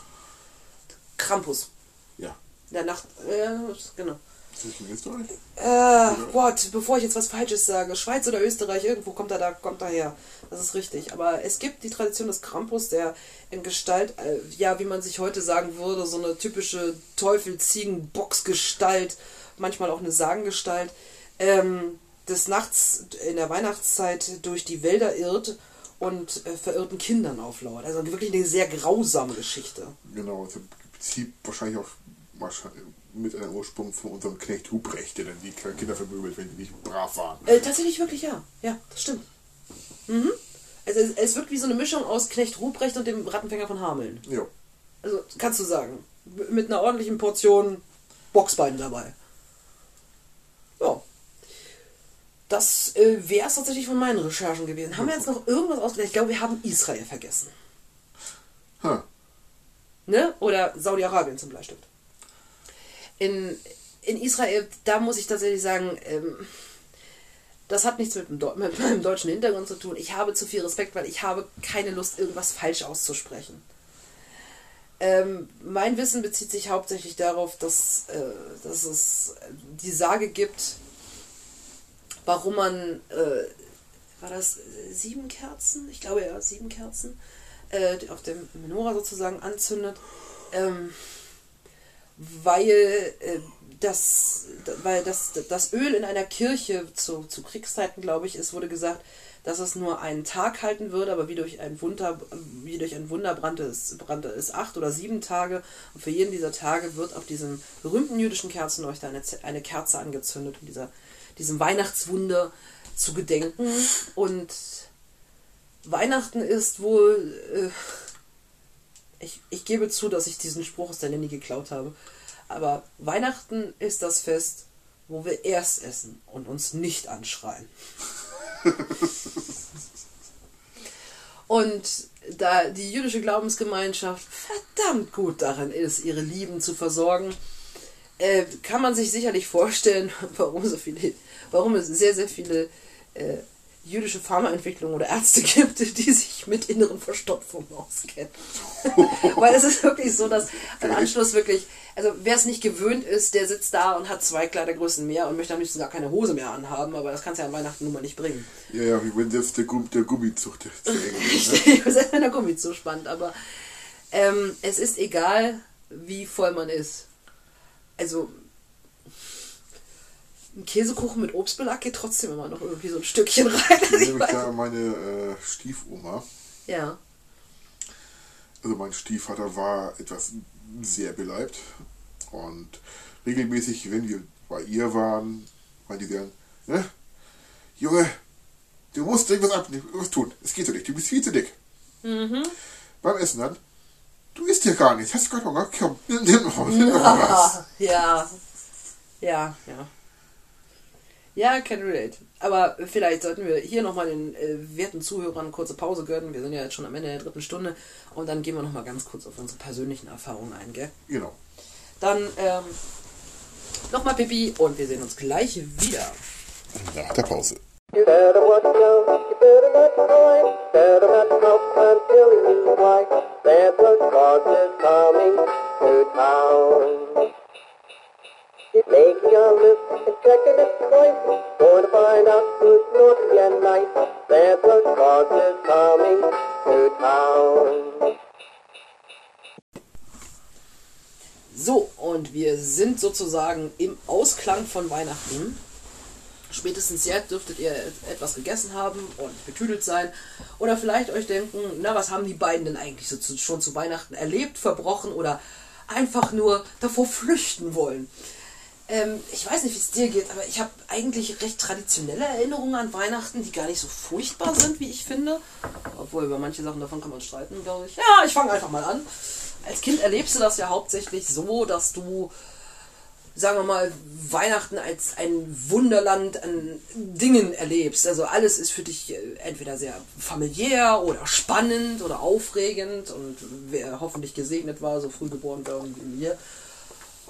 Krampus. Ja. Der Nacht. Äh, genau. In Österreich? Äh, Gott, bevor ich jetzt was Falsches sage, Schweiz oder Österreich, irgendwo kommt er da, kommt er her. Das ist richtig. Aber es gibt die Tradition des Krampus, der in Gestalt, äh, ja, wie man sich heute sagen würde, so eine typische Teufel-Ziegen-Box-Gestalt, manchmal auch eine Sagengestalt, ähm, des Nachts in der Weihnachtszeit durch die Wälder irrt und äh, verirrten Kindern auflauert. Also wirklich eine sehr grausame Geschichte. Genau, also im Prinzip wahrscheinlich auch wahrscheinlich mit einem Ursprung von unserem Knecht Hubrecht, der dann die Kinder vermöbelt, wenn die nicht brav waren. Äh, tatsächlich wirklich ja. Ja, das stimmt. Mhm. Also es, es wirkt wie so eine Mischung aus Knecht Ruprecht und dem Rattenfänger von Hameln. Ja. Also kannst du sagen. Mit einer ordentlichen Portion Boxbein dabei. Ja. Das äh, wäre es tatsächlich von meinen Recherchen gewesen. Haben wir jetzt noch irgendwas ausgedacht? Ich glaube, wir haben Israel vergessen. Ha. Ne? Oder Saudi-Arabien zum Bleistift. In, in Israel, da muss ich tatsächlich sagen, ähm, das hat nichts mit, dem mit meinem deutschen Hintergrund zu tun. Ich habe zu viel Respekt, weil ich habe keine Lust, irgendwas falsch auszusprechen. Ähm, mein Wissen bezieht sich hauptsächlich darauf, dass, äh, dass es die Sage gibt, warum man, äh, war das sieben Kerzen? Ich glaube ja, sieben Kerzen. äh, auf dem Menorah sozusagen anzündet, ähm, weil äh, das, weil das, das Öl in einer Kirche zu, zu Kriegszeiten, glaube ich, es wurde gesagt, dass es nur einen Tag halten würde, aber wie durch ein Wunder, wie durch ein Wunder brannte es, brannte es acht oder sieben Tage. Und für jeden dieser Tage wird auf diesem berühmten jüdischen Kerzenleuchter eine, eine Kerze angezündet, um dieser, diesem Weihnachtswunder zu gedenken. Und Weihnachten ist wohl. Äh, ich, ich gebe zu, dass ich diesen Spruch aus der Nanny geklaut habe. Aber Weihnachten ist das Fest, wo wir erst essen und uns nicht anschreien. und da die jüdische Glaubensgemeinschaft verdammt gut darin ist, ihre Lieben zu versorgen, äh, kann man sich sicherlich vorstellen, warum, so viele, warum es sehr, sehr viele äh, jüdische Pharmaentwicklung oder Ärzte gibt, die sich mit inneren Verstopfungen auskennen. Weil es ist wirklich so, dass am Anschluss wirklich, also wer es nicht gewöhnt ist, der sitzt da und hat zwei Kleidergrößen mehr und möchte am liebsten gar keine Hose mehr anhaben, aber das kannst du ja an Weihnachten nun mal nicht bringen. Ja, ja, wie wenn selbst der, Gumm, der Gummizug der zu eng ist. Ne? selbst wenn der Gummizug spannt, aber ähm, es ist egal, wie voll man ist. Also ein Käsekuchen mit Obstbelag geht trotzdem immer noch irgendwie so ein Stückchen rein. Ich nehme da meine äh, Stiefoma. Ja. Also mein Stiefvater war etwas sehr beleibt und regelmäßig, wenn wir bei ihr waren, meinte sie dann, ne? Junge, du musst irgendwas abnehmen, was tun. Es geht so nicht, du bist viel zu dick. Mhm. Beim Essen dann, du isst ja gar nichts, hast du gerade Hunger? Komm, nimm, nimm, nimm mal was. Ja, ja, ja. Ja, can relate. Aber vielleicht sollten wir hier nochmal den äh, werten Zuhörern eine kurze Pause gönnen. Wir sind ja jetzt schon am Ende der dritten Stunde. Und dann gehen wir nochmal ganz kurz auf unsere persönlichen Erfahrungen ein, gell? Genau. Dann ähm, nochmal Pipi und wir sehen uns gleich wieder. Nach der Pause. You better watch out, you better not cry, better not cough, I'm telling you why. Santa Claus is coming to town. Making a list and checking it twice. Going to find out who's naughty and nice. Santa Claus is coming to town. So, und wir sind sozusagen im Ausklang von Weihnachten. Spätestens jetzt dürftet ihr etwas gegessen haben und betüdelt sein. Oder vielleicht euch denken, na, was haben die beiden denn eigentlich so zu, schon zu Weihnachten erlebt, verbrochen oder einfach nur davor flüchten wollen. Ähm, ich weiß nicht, wie es dir geht, aber ich habe eigentlich recht traditionelle Erinnerungen an Weihnachten, die gar nicht so furchtbar sind, wie ich finde. Obwohl, über manche Sachen davon kann man streiten, glaube ich. Ja, ich fange einfach mal an. Als Kind erlebst du das ja hauptsächlich so, dass du, sagen wir mal, Weihnachten als ein Wunderland an Dingen erlebst. Also alles ist für dich äh, entweder sehr familiär oder spannend oder aufregend und wer hoffentlich gesegnet war, so früh geboren war wie mir,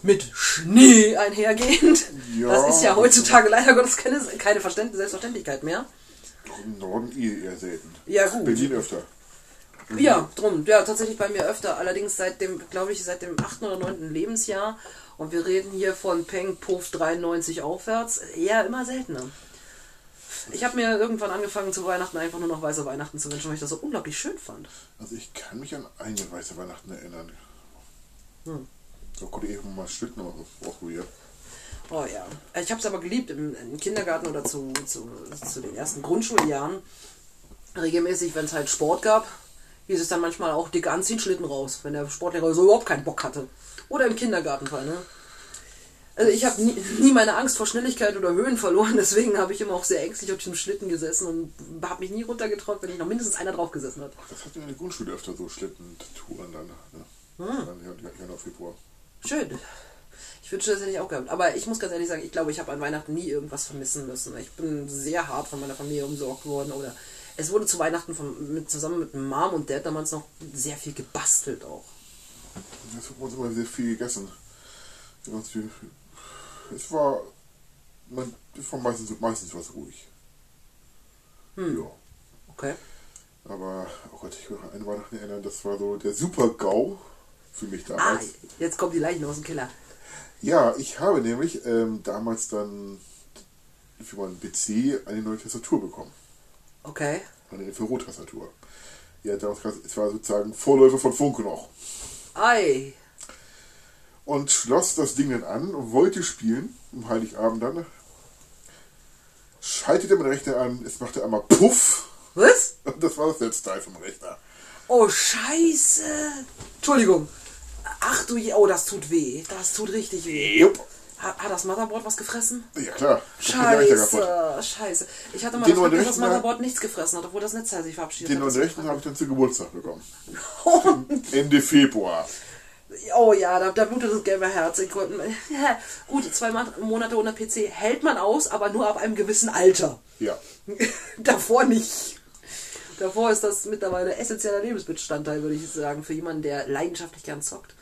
mit Schnee einhergehend. Ja, das ist ja heutzutage leider Gottes keine, keine Selbstverständlichkeit mehr. Doch im Norden eh eher selten. Ja, gut. Berlin öfter. Mhm. Ja, drum. Ja, tatsächlich bei mir öfter. Allerdings seit dem, glaube ich, seit dem 8. oder 9. Lebensjahr. Und wir reden hier von Peng Puff 93 aufwärts. Eher immer seltener. Ich habe mir irgendwann angefangen zu Weihnachten einfach nur noch weiße Weihnachten zu wünschen, weil ich das so unglaublich schön fand. Also ich kann mich an eine weiße Weihnachten erinnern. Hm. Da konnte ich eben mal Schlitten ausprobieren. Oh ja. Ich habe es aber geliebt im, im, Kindergarten oder zu, zu, zu den ersten Grundschuljahren. Regelmäßig, wenn es halt Sport gab, hieß es dann manchmal auch dick anziehen, Schlitten raus, wenn der Sportlehrer so überhaupt keinen Bock hatte. Oder im Kindergartenfall, ne? Also ich habe nie, nie, meine Angst vor Schnelligkeit oder Höhen verloren, deswegen habe ich immer auch sehr ängstlich auf diesem Schlitten gesessen und habe mich nie runtergetraut, wenn ich noch mindestens einer drauf gesessen hat. Das wir in der Grundschule öfter so Schlittentouren dann, ne? Hm. Dann Januar, Februar. Schön. Ich wünschte, das hätte ich auch gehabt. Aber ich muss ganz ehrlich sagen, ich glaube, ich habe an Weihnachten nie irgendwas vermissen müssen. Ich bin sehr hart von meiner Familie umsorgt worden. Oder es wurde zu Weihnachten von, mit, zusammen mit Mom und Dad damals noch sehr viel gebastelt auch. Es wurde uns immer sehr viel gegessen. Es war, man, es war meistens, meistens was ruhig. Hm. Ja. Okay. Aber, oh Gott, ich kann mich an Weihnachten erinnern, das war so der Super-GAU für mich damals. Ah, jetzt kommt die Leichen aus dem Keller. Ja, ich habe nämlich ähm, damals dann für meinen PC eine neue Tastatur bekommen. Okay. Eine Infrarot-Tastatur. Ja, damals gab's- es war sozusagen Vorläufer von Funke noch. Ei. Und schloss das Ding dann an und wollte spielen, am Heiligabend dann. Schaltete mein Rechner an, es machte einmal Puff. Was? Und das war das Netzteil vom Rechner. Oh, scheiße. Entschuldigung. Ach du, je- oh, das tut weh. Das tut richtig weh. Jupp. Hat, hat das Motherboard was gefressen? Ja klar. Scheiße, scheiße. Ich hatte mal Den das Glück, dass das Motherboard nichts gefressen hat, obwohl das Netzteil sich verabschiedet Den hat. Das- Rechner habe ich dann zu Geburtstag bekommen. Ende Februar. oh ja, da, da blutet das gelbe Herz. Gut, zwei Mon- Monate ohne PC hält man aus, aber nur ab einem gewissen Alter. Ja. Davor nicht. Davor ist das mittlerweile essentieller Lebensbestandteil, würde ich sagen, für jemanden, der leidenschaftlich gern zockt.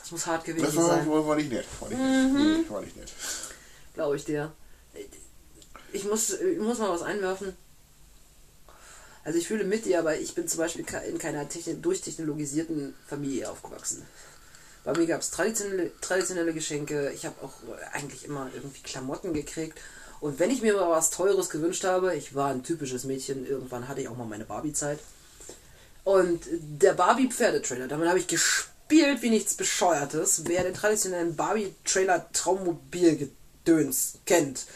Das muss hart gewesen Das war, sein, war, war nicht nett. War nicht Mhm. nett. Nee, war nicht nett. glaube ich dir. Ich muss, ich muss mal was einwerfen. Also ich fühle mit dir, aber ich bin zum Beispiel in keiner techni- durchtechnologisierten Familie aufgewachsen. Bei mir gab es traditionelle, traditionelle Geschenke. Ich habe auch eigentlich immer irgendwie Klamotten gekriegt. Und wenn ich mir mal was Teures gewünscht habe, ich war ein typisches Mädchen, irgendwann hatte ich auch mal meine Barbie-Zeit. Und der Barbie-Pferdetrailer, damit habe ich gespielt wie nichts Bescheuertes. Wer den traditionellen Barbie-Trailer Traummobil-Gedöns kennt.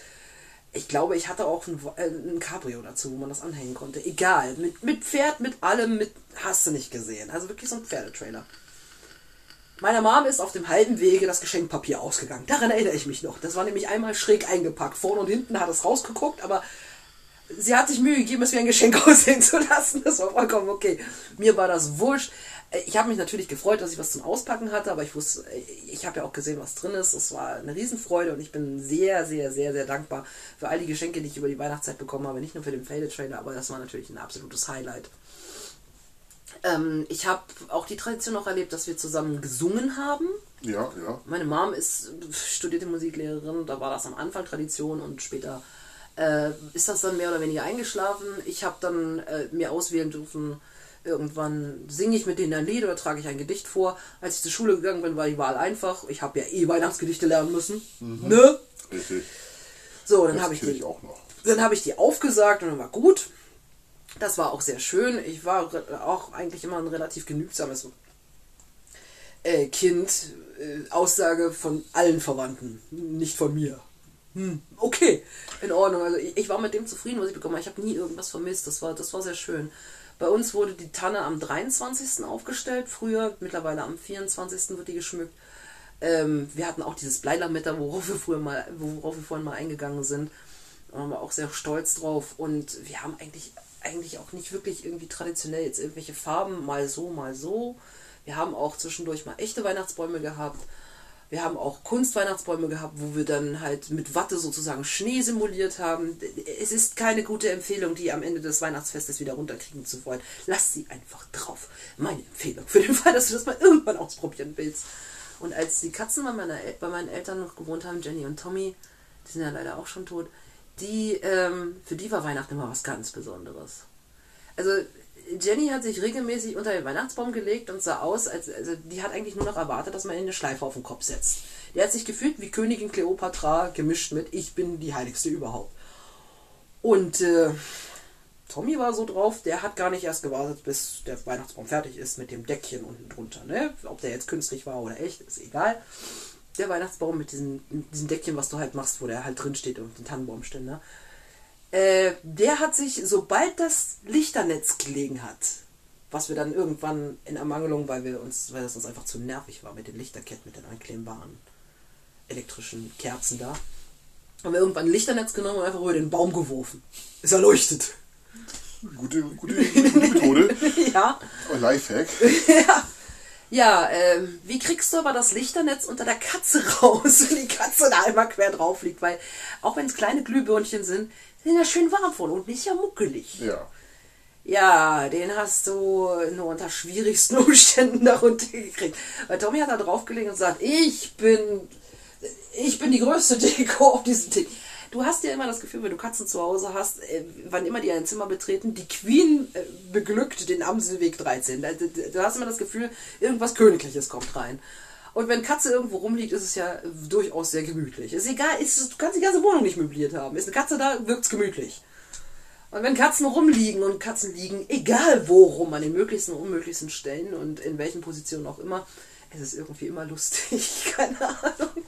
Ich glaube, ich hatte auch ein, äh, ein Cabrio dazu, wo man das anhängen konnte. Egal. Mit, mit Pferd, mit allem, mit hast du nicht gesehen. Also wirklich so ein Pferdetrailer. Meiner Mom ist auf dem halben Wege das Geschenkpapier ausgegangen. Daran erinnere ich mich noch. Das war nämlich einmal schräg eingepackt. Vorne und hinten hat es rausgeguckt, aber sie hat sich Mühe gegeben, es wie ein Geschenk aussehen zu lassen. Das war vollkommen okay. Mir war das wurscht. Ich habe mich natürlich gefreut, dass ich was zum Auspacken hatte, aber ich wusste, ich habe ja auch gesehen, was drin ist. Es war eine Riesenfreude und ich bin sehr, sehr, sehr, sehr dankbar für all die Geschenke, die ich über die Weihnachtszeit bekommen habe. Nicht nur für den Faded-Trailer, aber das war natürlich ein absolutes Highlight. Ähm, ich habe auch die Tradition noch erlebt, dass wir zusammen gesungen haben. Ja, ja. Meine Mom ist studierte Musiklehrerin, da war das am Anfang Tradition und später äh, ist das dann mehr oder weniger eingeschlafen. Ich habe dann äh, mir auswählen dürfen, irgendwann singe ich mit denen ein Lied oder trage ich ein Gedicht vor. Als ich zur Schule gegangen bin, war die Wahl einfach. Ich habe ja eh Weihnachtsgedichte lernen müssen. Ne? Richtig. So, dann habe ich die ich auch noch. dann habe ich die aufgesagt und dann war gut. Das war auch sehr schön. Ich war auch eigentlich immer ein relativ genügsames äh, Kind. Äh, Aussage von allen Verwandten, nicht von mir. Hm, okay, in Ordnung. Also ich, ich war mit dem zufrieden, was ich bekommen habe. Ich habe nie irgendwas vermisst. Das war, das war sehr schön. Bei uns wurde die Tanne am 23. aufgestellt. Früher, mittlerweile am 24. wird die geschmückt. Ähm, wir hatten auch dieses Bleilametta, worauf wir früher mal, worauf wir vorhin mal eingegangen sind. Da waren wir auch sehr stolz drauf. Und wir haben eigentlich, eigentlich auch nicht wirklich irgendwie traditionell jetzt irgendwelche Farben, mal so, mal so. Wir haben auch zwischendurch mal echte Weihnachtsbäume gehabt. Wir haben auch Kunstweihnachtsbäume gehabt, wo wir dann halt mit Watte sozusagen Schnee simuliert haben. Es ist keine gute Empfehlung, die am Ende des Weihnachtsfestes wieder runterkriegen zu wollen. Lass sie einfach drauf. Meine Empfehlung für den Fall, dass du das mal irgendwann ausprobieren willst. Und als die Katzen bei, meiner El bei meinen Eltern noch gewohnt haben, Jenny und Tommy, die sind ja leider auch schon tot, die, ähm, für die war Weihnachten immer was ganz Besonderes. Also Jenny hat sich regelmäßig unter den Weihnachtsbaum gelegt und sah aus, als also die hat eigentlich nur noch erwartet, dass man ihr eine Schleife auf den Kopf setzt. Die hat sich gefühlt wie Königin Kleopatra gemischt mit Ich bin die heiligste überhaupt. Und äh, Tommy war so drauf, der hat gar nicht erst gewartet, bis der Weihnachtsbaum fertig ist mit dem Deckchen unten drunter. Ne? Ob der jetzt künstlich war oder echt, ist egal. Der Weihnachtsbaum mit diesem, diesem Deckchen, was du halt machst, wo der halt drin steht und den Tannenbaumständer. Äh, der hat sich, sobald das Lichternetz gelegen hat, was wir dann irgendwann in Ermangelung, weil wir uns, weil das uns einfach zu nervig war mit den Lichterketten, mit den einklemmbaren elektrischen Kerzen da, haben wir irgendwann ein Lichternetz genommen und einfach über den Baum geworfen. Es erleuchtet. Gute, gute, gute Methode. ja. Oh, Lifehack. ja. Ja, ähm, wie kriegst du aber das Lichternetz unter der Katze raus, wenn die Katze da einmal quer drauf liegt? Weil, auch wenn es kleine Glühbirnchen sind, sind ja schön warm von unten, ist ja muckelig. Ja. Ja, den hast du nur unter schwierigsten Umständen darunter gekriegt. Weil Tommy hat da draufgelegt und gesagt, ich bin, ich bin die größte Deko auf diesem Ding. Du hast ja immer das Gefühl, wenn du Katzen zu Hause hast, äh, wann immer die ein Zimmer betreten, die Queen äh, beglückt den Amselweg 13. Da- da- Du hast immer das Gefühl, irgendwas Königliches kommt rein. Und wenn Katze irgendwo rumliegt, ist es ja durchaus sehr gemütlich. Ist egal, ist, du kannst die ganze Wohnung nicht möbliert haben. Ist eine Katze da, wirkt's gemütlich. Und wenn Katzen rumliegen und Katzen liegen, egal wo rum, an den möglichsten und unmöglichsten Stellen und in welchen Positionen auch immer, es ist irgendwie immer lustig. Keine Ahnung.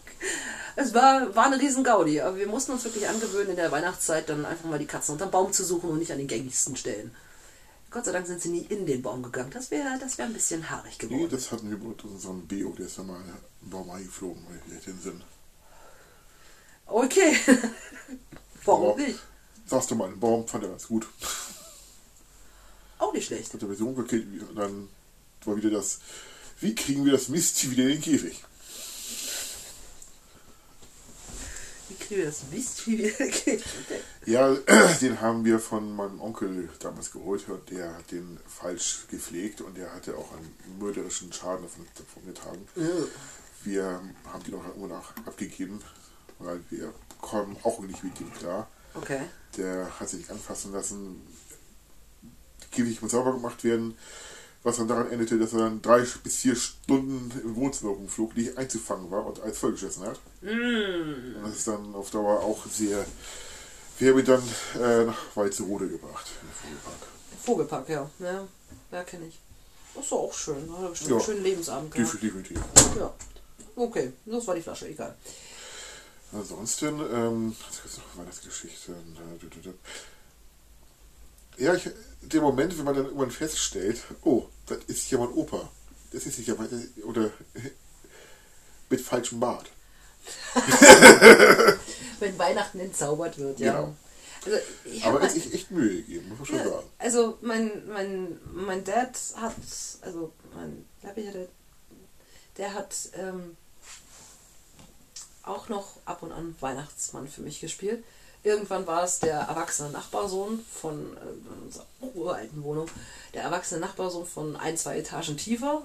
Es war, war eine riesen Gaudi, aber wir mussten uns wirklich angewöhnen, in der Weihnachtszeit dann einfach mal die Katzen unterm Baum zu suchen und nicht an den gängigsten Stellen. Gott sei Dank sind sie nie in den Baum gegangen. Das wäre das wär ein bisschen haarig Nee, geworden. das hatten wir mit unserem Beo, der ist ja mal im Baum eingeflogen, weil wir den Sinn. Okay. Warum Aber nicht? Saß doch mal im Baum, fand er ganz gut. Auch nicht schlecht. Hat er so umgekehrt dann war wieder das, wie kriegen wir das Mistvieh wieder in den Käfig? Wie wir das Mist, wie wir. Ja, den haben wir von meinem Onkel damals geholt und der hat den falsch gepflegt und der hatte auch einen mörderischen Schaden davon, davon getragen. Wir haben die noch irgendwo nach abgegeben, weil wir kommen auch nicht mit dem klar. Okay. Der hat sich nicht anfassen lassen. Die Käfig muss sauber gemacht werden. Was dann daran endete, dass er dann drei bis vier Stunden im Wohnzimmer rumflog, nicht einzufangen war und alles vollgeschissen hat. Und das ist dann auf Dauer auch sehr. Wir haben ihn dann äh, nach Walzerode gebracht, den Vogelpark. Vogelpark, ja. Ja, ja kenne ich. Das ist doch auch schön. Hat er bestimmt Ja. einen schönen Lebensabend gehabt. Definitiv. Ja. Okay, das war die Flasche, egal. Ansonsten, ähm, was gibt's noch Weihnachtsgeschichten? Ja, ich, der Moment, wenn man dann irgendwann feststellt, oh, das ist ja mein Opa. Das ist nicht ja mein, oder mit falschem Bart. Wenn Weihnachten entzaubert wird, ja. Genau. Also, ich Aber es ist echt Mühe gegeben, muss man schon Ja, sagen. also mein, mein, mein Dad hat, also mein Papi hatte, der hat ähm, auch noch ab und an Weihnachtsmann für mich gespielt. Irgendwann war es der erwachsene Nachbarsohn von äh, unserer uralten Wohnung, der erwachsene Nachbarsohn von ein, zwei Etagen tiefer.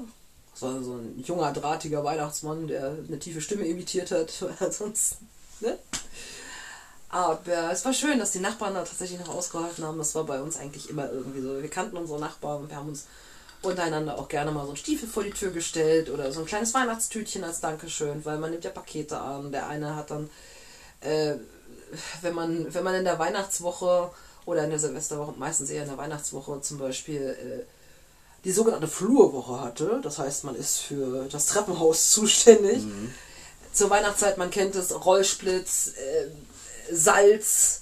Das war so ein junger, drahtiger Weihnachtsmann, der eine tiefe Stimme imitiert hat, sonst, ne? Aber es war schön, dass die Nachbarn da tatsächlich noch ausgeholfen haben. Das war bei uns eigentlich immer irgendwie so. Wir kannten unsere Nachbarn und wir haben uns untereinander auch gerne mal so einen Stiefel vor die Tür gestellt oder so ein kleines Weihnachtstütchen als Dankeschön, weil man nimmt ja Pakete an. Der eine hat dann, äh, wenn man, wenn man in der Weihnachtswoche oder in der Silvesterwoche, meistens eher in der Weihnachtswoche zum Beispiel, äh, die sogenannte Flurwoche hatte. Das heißt, man ist für das Treppenhaus zuständig. Zur Weihnachtszeit, man kennt es, Rollsplitz, äh, Salz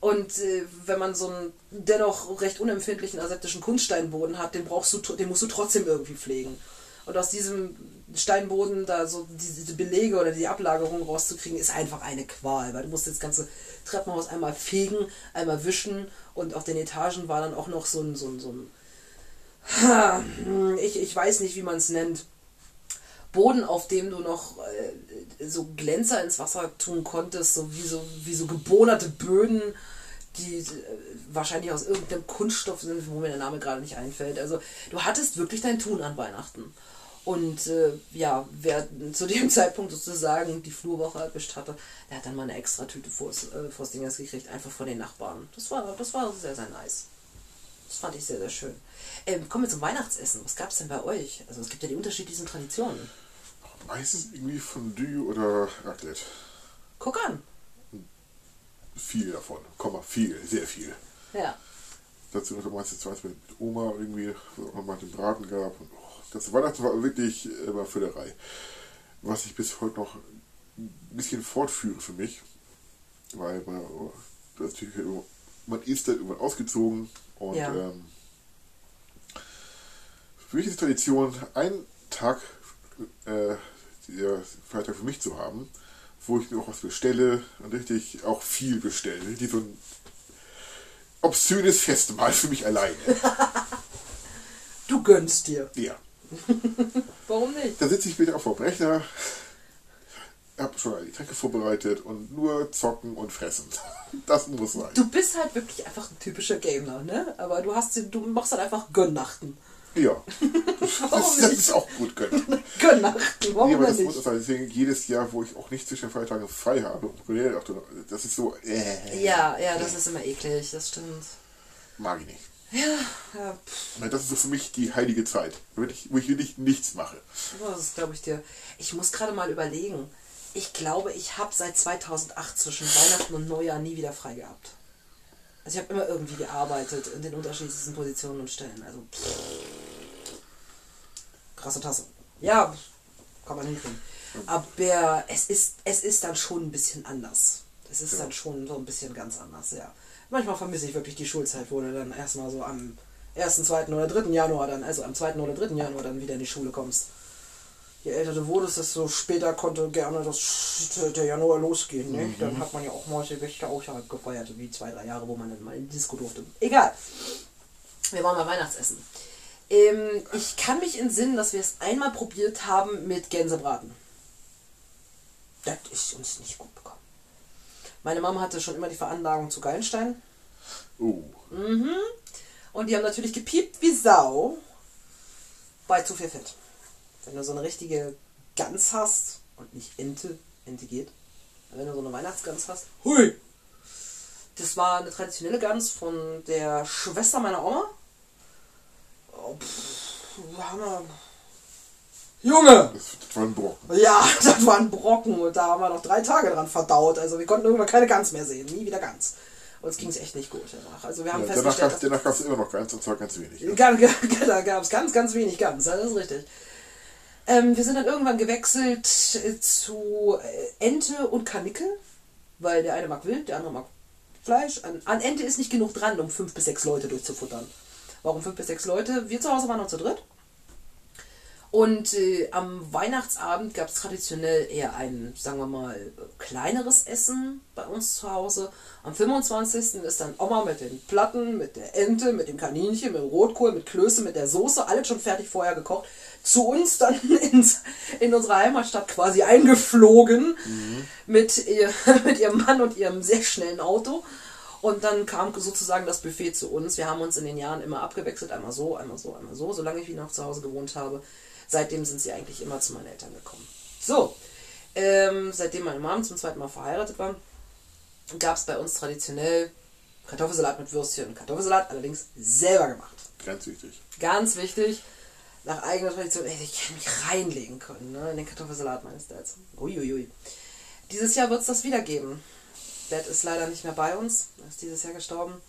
und äh, wenn man so einen dennoch recht unempfindlichen aseptischen Kunststeinboden hat, den brauchst du, den musst du trotzdem irgendwie pflegen. Und aus diesem Steinboden da so diese, Belege oder die Ablagerung rauszukriegen, ist einfach eine Qual, weil du musst das ganze Treppenhaus einmal fegen, einmal wischen und auf den Etagen war dann auch noch so ein, so ein, so ein ich, ich weiß nicht, wie man es nennt. Boden, auf dem du noch äh, so Glänzer ins Wasser tun konntest, so wie so, wie so gebonerte Böden, die äh, wahrscheinlich aus irgendeinem Kunststoff sind, wo mir der Name gerade nicht einfällt. Also du hattest wirklich dein Tun an Weihnachten. Und äh, ja, wer zu dem Zeitpunkt sozusagen die Flurwoche erwischt hatte, der hat dann mal eine extra Tüte vors, äh, vors Dingers gekriegt, einfach von den Nachbarn. Das war, das war sehr, sehr nice. Das fand ich sehr, sehr schön. Ähm, kommen wir zum Weihnachtsessen. Was gab es denn bei euch? Also es gibt ja die unterschiedlichsten Traditionen. Meistens irgendwie Fondue oder Raclette. Guck an. Viel davon. Komma, viel, sehr viel. Ja. Dazu noch meistens zwei mit Oma irgendwie, wo es auch nochmal den Braten gab. Und, das Weihnachten war wirklich immer Füllerei. Was ich bis heute noch ein bisschen fortführe für mich. Weil man, natürlich, man ist dann irgendwann ausgezogen und Ja. ähm, für mich ist die Tradition, einen Tag äh, der Freitag für mich zu haben, wo ich mir auch was bestelle und richtig auch viel bestelle. Richtig so ein obszönes Festmahl für mich alleine. Du gönnst dir. Ja. Warum nicht? Da sitze ich wieder auf dem Rechner, habe schon alle Getränke vorbereitet und nur zocken und fressen. Das muss sein. Du bist halt wirklich einfach ein typischer Gamer, ne? Aber du hast du machst halt einfach Gönnachten. Ja. Warum Das, das ist auch gut gönnen. Gönnachten, warum Nee, aber das muss nicht? sein. Deswegen jedes Jahr, wo ich auch nicht zwischen den Feiertagen frei habe, das ist so, äh, Ja, ja, das ist immer eklig, das stimmt. mag ich nicht. Ja, pff, Weil Das ist so für mich die heilige Zeit, wo ich, wo ich wirklich nichts mache. das glaube ich dir. Ich muss gerade mal überlegen. Ich glaube, ich habe seit 2008 zwischen Weihnachten und Neujahr nie wieder frei gehabt. Also ich habe immer irgendwie gearbeitet in den unterschiedlichsten Positionen und Stellen. Also pff, krasse Tasse. Ja, kann man hinkriegen. Aber es ist, es ist dann schon ein bisschen anders. Es ist Ja. dann schon so ein bisschen ganz anders, ja. Manchmal vermisse ich wirklich die Schulzeit, wo du dann erstmal so am 1., 2. oder 3. Januar dann, also am 2. oder 3. Januar dann wieder in die Schule kommst. Je älter du wurdest, desto später konnte gerne das der Januar losgehen. Ne? Dann hat man ja auch mal Silvester außerhalb gefeiert, wie zwei, drei Jahre, wo man dann mal in die Disco durfte. Egal. Wir waren mal Weihnachtsessen. Ähm, ich kann mich entsinnen, dass wir es einmal probiert haben mit Gänsebraten. Das ist uns nicht gut. Meine Mama hatte schon immer die Veranlagung zu Gallenstein. Oh, Und die haben natürlich gepiept wie Sau bei zu viel Fett. Wenn du so eine richtige Gans hast und nicht Ente, Ente geht, wenn du so eine Weihnachtsgans hast, hui! Das war eine traditionelle Gans von der Schwester meiner Oma. Oh, pff, wir haben ja- Junge! das, das war ein Brocken. Ja, das war ein Brocken und da haben wir noch drei Tage dran verdaut. Also wir konnten irgendwann keine Gans mehr sehen. Nie wieder Gans. Uns ging es echt nicht gut danach. Also wir haben Ja, danach festgestellt, gab es danach immer noch ganz, und zwar ganz wenig. Ga- Da gab es ganz, ganz wenig Gans, das ist richtig. Ähm, wir sind dann irgendwann gewechselt äh, zu äh, Ente und Karnickel, weil der eine mag Wild, der andere mag Fleisch. An, an Ente ist nicht genug dran, um fünf bis sechs Leute durchzufuttern. Warum fünf bis sechs Leute? Wir zu Hause waren noch zu dritt. Und äh, am Weihnachtsabend gab es traditionell eher ein, sagen wir mal, kleineres Essen bei uns zu Hause. Am 25. ist dann Oma mit den Platten, mit der Ente, mit dem Kaninchen, mit dem Rotkohl, mit Klöße, mit der Soße, alles schon fertig vorher gekocht, zu uns dann ins, in unsere Heimatstadt quasi eingeflogen mit, ihr, mit ihrem Mann und ihrem sehr schnellen Auto. Und dann kam sozusagen das Buffet zu uns. Wir haben uns in den Jahren immer abgewechselt, einmal so, einmal so, einmal so, solange ich wie noch zu Hause gewohnt habe. Seitdem sind sie eigentlich immer zu meinen Eltern gekommen. So, ähm, seitdem meine Mom zum zweiten Mal verheiratet war, gab es bei uns traditionell Kartoffelsalat mit Würstchen. Kartoffelsalat allerdings selber gemacht. Ganz wichtig. Ganz wichtig, nach eigener Tradition, ey, ich hätte mich reinlegen können ne, in den Kartoffelsalat meines Dads. Uiuiui. Dieses Jahr wird es das wieder geben. Dad ist leider nicht mehr bei uns, er ist dieses Jahr gestorben.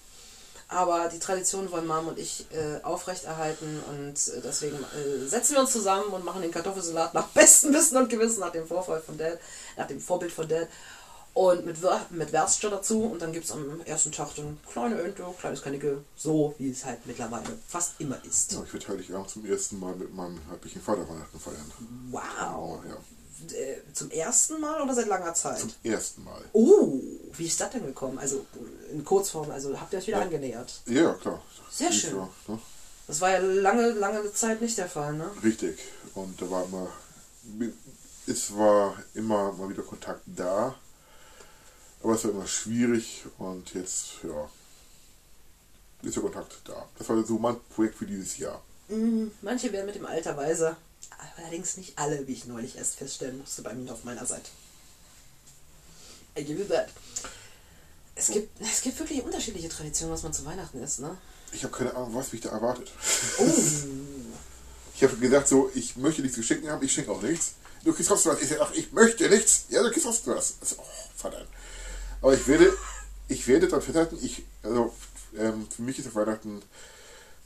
Aber die Tradition wollen Mom und ich äh, aufrechterhalten und äh, deswegen äh, setzen wir uns zusammen und machen den Kartoffelsalat nach bestem Wissen und Gewissen, nach dem Vorfall von Dad, nach dem Vorbild von Dad. Und mit, mit Wärstchen dazu und dann gibt es am ersten Tag dann kleine Ente, kleines Kanickel, so wie es halt mittlerweile fast immer ist. Ja, ich werde Heiligabend zum ersten Mal mit meinem leiblichen Vater Weihnachten feiern. Wow. Oh, ja. Äh, zum ersten Mal oder seit langer Zeit? Zum ersten Mal. Oh, wie ist das denn gekommen? Also in Kurzform, also habt ihr euch wieder Ja. angenähert? Ja, klar. Sehr Ist schön. Ja, ne? Das war ja lange, lange Zeit nicht der Fall, ne? Richtig. Und da war immer, es war immer mal wieder Kontakt da, aber es war immer schwierig und jetzt, ja, ist der Kontakt da. Das war so mein Projekt für dieses Jahr. Mm, Manche werden mit dem Alter weiser, allerdings nicht alle, wie ich neulich erst feststellen musste bei mir auf meiner Seite. I give you that. Es gibt, es gibt wirklich unterschiedliche Traditionen, was man zu Weihnachten isst, ne? Ich habe keine Ahnung, was mich da erwartet. Oh, Ich habe gesagt, so, ich möchte nichts geschenkt haben, ich schenke auch nichts. Du kriegst trotzdem was. Ich sage, ach, ich möchte nichts. Ja, du kriegst trotzdem was. Also, oh, verdammt. Aber ich werde, ich werde dann festhalten, ich, also, ähm, für mich ist das Weihnachten,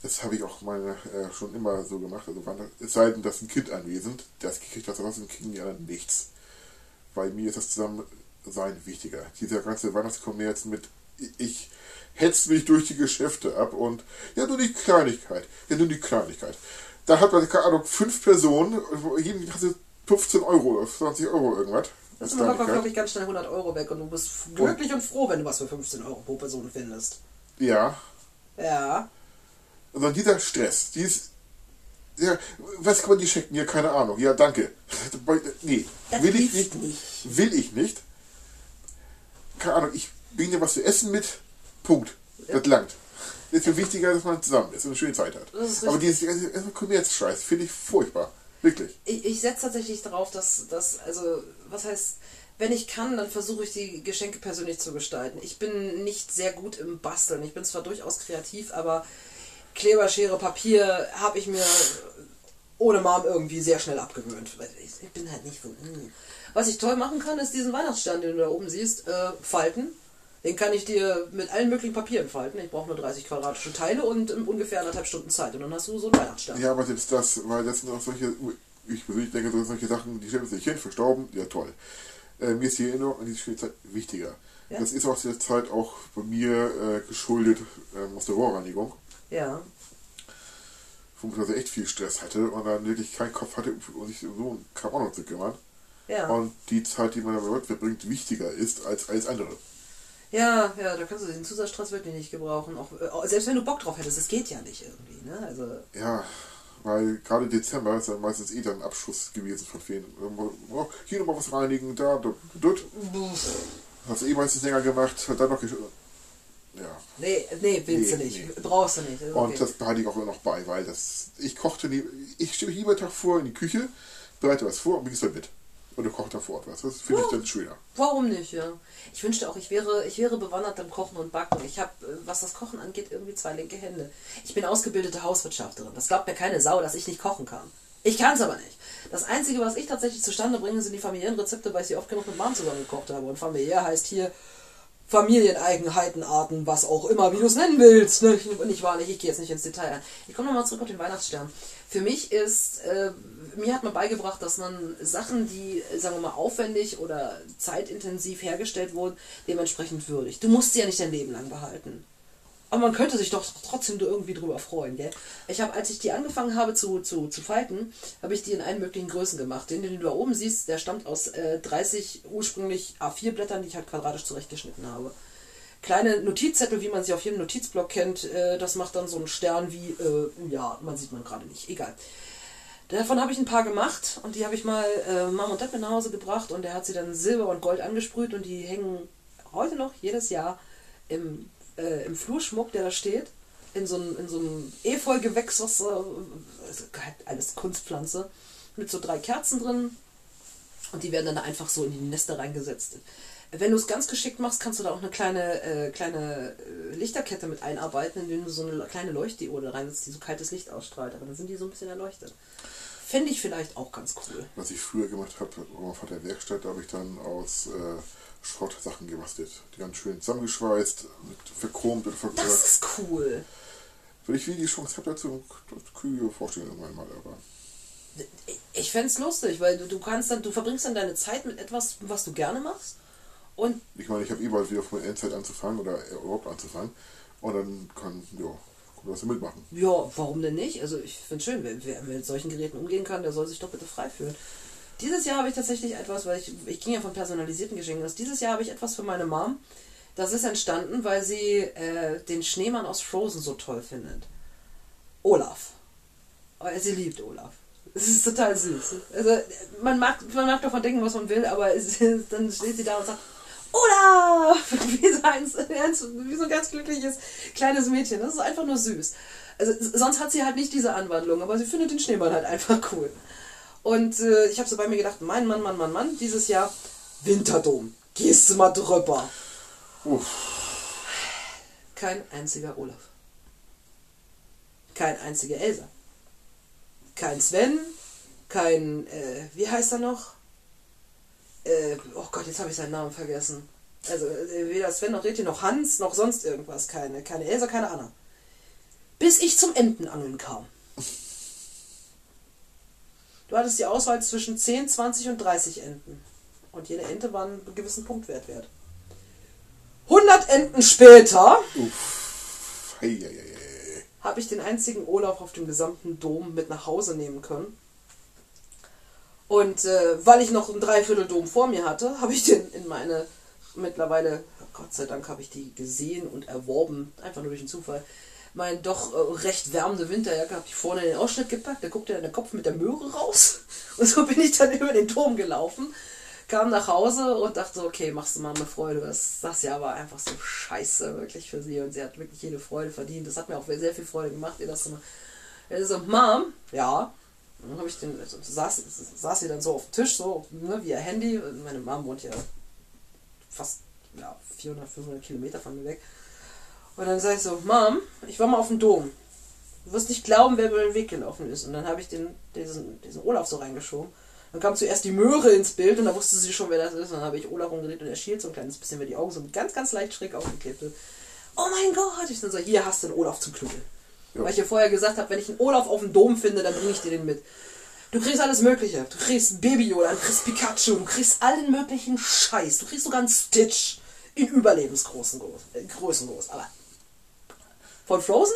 das habe ich auch meine, äh, schon immer so gemacht. Also, es sei denn, dass ein Kind anwesend, das kriegt was, ansonsten kriegen die anderen nichts. Bei mir ist das Zusammensein wichtiger. Dieser ganze Weihnachtskommerz mit, ich hetze mich durch die Geschäfte ab und, ja, nur die Kleinigkeit. Ja, nur die Kleinigkeit. Da hat man, keine Ahnung, fünf Personen, jeden hast du 15 Euro oder 20 Euro irgendwas. das als ist locker, Kleinigkeit. glaube ich, ganz schnell 100 Euro weg und du bist glücklich und froh, wenn du was für 15 Euro pro Person findest. Ja. Ja. Also dieser Stress, dieses, ja, was kann man die schenken? Ja, keine Ahnung. Ja, danke. Nee, Das will ich nicht, nicht. Will ich nicht. Keine Ahnung, ich bringe dir was zu essen mit. Punkt. Das langt. ist viel wichtiger, dass man zusammen ist und eine schöne Zeit hat. Das ist Aber dieses ganze Kommerz-Scheiß finde ich furchtbar. Wirklich. Ich, ich setze tatsächlich darauf, dass, dass, also, was heißt, wenn ich kann, dann versuche ich die Geschenke persönlich zu gestalten. Ich bin nicht sehr gut im Basteln. Ich bin zwar durchaus kreativ, aber Kleber, Schere, Papier habe ich mir ohne Mom irgendwie sehr schnell abgewöhnt. Ich, bin halt nicht so. mm. Was ich toll machen kann, ist diesen Weihnachtsstern, den du da oben siehst, äh, falten. Den kann ich dir mit allen möglichen Papieren falten. Ich brauche nur 30 quadratische Teile und ähm, ungefähr anderthalb Stunden Zeit. Und dann hast du so einen Weihnachtsstern. Ja, aber selbst das, weil das sind auch solche, ich persönlich denke, so solche Sachen, die stellen sich hin, verstorben, ja toll. Äh, mir ist die Erinnerung an diese schöne Zeit wichtiger. Ja. Das ist aus der Zeit auch bei mir äh, geschuldet ähm, aus der Rohrreinigung, Ja. wo man also echt viel Stress hatte und dann wirklich keinen Kopf hatte, um sich um so einen Kram auch noch zu kümmern. Ja. Und die Zeit, die man damit verbringt, wichtiger ist als alles andere. Ja, ja, da kannst du den Zusatzstress wirklich nicht gebrauchen. Auch, äh, selbst wenn du Bock drauf hättest, es geht ja nicht irgendwie, ne? Also, Ja, weil gerade Dezember ist dann meistens eh dann Abschuss gewesen von vielen. Oh, hier nochmal was reinigen, da, dort. Hast du eh meistens länger gemacht, hat dann noch Ja. nee, nee, willst du Nee, nicht. nee. Brauchst du nicht. ist Und okay. das behalte ich auch immer noch bei, weil das. Ich kochte nie, ich stehe mich jeden Tag vor in die Küche, bereite was vor und bringst dann mit. Und du kochst dann vor Ort was. Das finde ich dann schöner. Warum nicht, ja? Ich wünschte auch, ich wäre, ich wäre bewandert im Kochen und Backen. Ich habe, was das Kochen angeht, irgendwie zwei linke Hände. Ich bin ausgebildete Hauswirtschafterin. Das glaubt mir keine Sau, dass ich nicht kochen kann. Ich kann es aber nicht. Das Einzige, was ich tatsächlich zustande bringe, sind die familiären Rezepte, weil ich sie oft genug mit Mom zusammen gekocht habe. Und familiär heißt hier Familieneigenheiten, Arten, was auch immer, wie du es nennen willst. Ne? Nicht ich gehe jetzt nicht ins Detail ein. Ich komme nochmal zurück auf den Weihnachtsstern. Für mich ist, äh, mir hat man beigebracht, dass man Sachen, die, sagen wir mal, aufwendig oder zeitintensiv hergestellt wurden, dementsprechend würdigt. Du musst sie ja nicht dein Leben lang behalten. Aber man könnte sich doch trotzdem irgendwie drüber freuen, gell? Ich habe, als ich die angefangen habe zu, zu, zu falten, habe ich die in allen möglichen Größen gemacht. Den, den du da oben siehst, der stammt aus äh, 30 ursprünglich A4-Blättern, die ich halt quadratisch zurechtgeschnitten habe. Kleine Notizzettel, wie man sie auf jedem Notizblock kennt, äh, das macht dann so einen Stern wie, äh, ja, man sieht man gerade nicht, egal. Davon habe ich ein paar gemacht und die habe ich mal äh, Mom und Dad mit nach Hause gebracht und der hat sie dann Silber und Gold angesprüht und die hängen heute noch jedes Jahr im, äh, im Flurschmuck, der da steht, in so einem, in so Efeugewächs, was äh, also halt alles Kunstpflanze, mit so drei Kerzen drin und die werden dann einfach so in die Nester reingesetzt. Wenn du es ganz geschickt machst, kannst du da auch eine kleine, äh, kleine äh, Lichterkette mit einarbeiten, indem du so eine kleine Leuchtdiode reinsetzt, die so kaltes Licht ausstrahlt. Aber dann sind die so ein bisschen erleuchtet. Fände ich vielleicht auch ganz cool. Was ich früher gemacht habe, in der Werkstatt, da habe ich dann aus äh, Schrott Sachen gebastelt. Die ganz schön zusammengeschweißt, mit verchromt oder ver Das ist cool. Wenn ich wie die Chance habe dazu, Kühe vorstellen irgendwann mal, aber. Ich fände es lustig, weil du, du kannst dann, du verbringst dann deine Zeit mit etwas, was du gerne machst. Und Ich meine, ich habe eh bald wieder von Endzeit anzufangen oder überhaupt anzufangen. Und dann kann, ja, kann ja mitmachen. Ja, warum denn nicht? Also ich finde schön, wer, wer mit solchen Geräten umgehen kann, der soll sich doch bitte frei fühlen. Dieses Jahr habe ich tatsächlich etwas, weil ich, ich ging ja von personalisierten Geschenken aus. Dieses Jahr habe ich etwas für meine Mom. Das ist entstanden, weil sie äh, den Schneemann aus Frozen so toll findet. Olaf. Weil Sie liebt Olaf. Es ist total süß. Also man mag, man mag davon denken, was man will, aber es, dann steht sie da und sagt, Olaf! Wie so, ein, wie so ein ganz glückliches kleines Mädchen. Das ist einfach nur süß. Also, sonst hat sie halt nicht diese Anwandlung, aber sie findet den Schneemann halt einfach cool. Und äh, ich habe so bei mir gedacht, mein Mann, Mann, Mann, Mann, dieses Jahr Winterdom. Gehst du mal drüber. Uff, Kein einziger Olaf. Kein einziger Elsa. Kein Sven. Kein, äh, wie heißt er noch? Äh, oh Gott, jetzt habe ich seinen Namen vergessen. Also äh, weder Sven noch Reti noch Hans noch sonst irgendwas. Keine, keine Elsa, keine Anna. Bis ich zum Entenangeln kam. Du hattest die Auswahl zwischen 10, 20 und 30 Enten. Und jede Ente war einen gewissen Punktwert wert. 100 Enten später habe ich den einzigen Olaf auf dem gesamten Dom mit nach Hause nehmen können. Und äh, weil ich noch ein Dreiviertel Dom vor mir hatte, habe ich den in meine mittlerweile, Gott sei Dank habe ich die gesehen und erworben, einfach nur durch den Zufall, mein doch äh, recht wärmende Winterjacke habe ich vorne in den Ausschnitt gepackt, da guckte dann der Kopf mit der Möhre raus. Und so bin ich dann über den Dom gelaufen, kam nach Hause und dachte, okay, machst du mal eine Freude. Das, das Jahr war einfach so scheiße, wirklich für sie. Und sie hat wirklich jede Freude verdient. Das hat mir auch sehr viel Freude gemacht, ihr das. Er so, Mom, ja. Dann habe ich den, also saß, saß sie dann so auf dem Tisch, so, ne, ihr Handy. Meine Mom wohnt ja fast ja, 400, 500 Kilometer von mir weg. Und dann sage ich so, Mom, ich war mal auf dem Dom. Du wirst nicht glauben, wer über den Weg gelaufen ist. Und dann habe ich den, diesen, diesen Olaf so reingeschoben. Dann kam zuerst die Möhre ins Bild und da wusste sie schon, wer das ist. Und dann habe ich Olaf umgedreht und er schielt so ein kleines bisschen, weil die Augen so ganz, ganz leicht schräg aufgeklebt sind. Oh mein Gott! Ich dann so, hier hast du einen Olaf zum Knuddeln. Ja. Weil ich ja vorher gesagt habe, wenn ich einen Olaf auf dem Dom finde, dann bringe ich dir den mit. Du kriegst alles Mögliche. Du kriegst Baby Yoda, du kriegst Pikachu, du kriegst allen möglichen Scheiß. Du kriegst sogar einen Stitch in überlebensgroßen Groß, äh, Größen groß. Aber von Frozen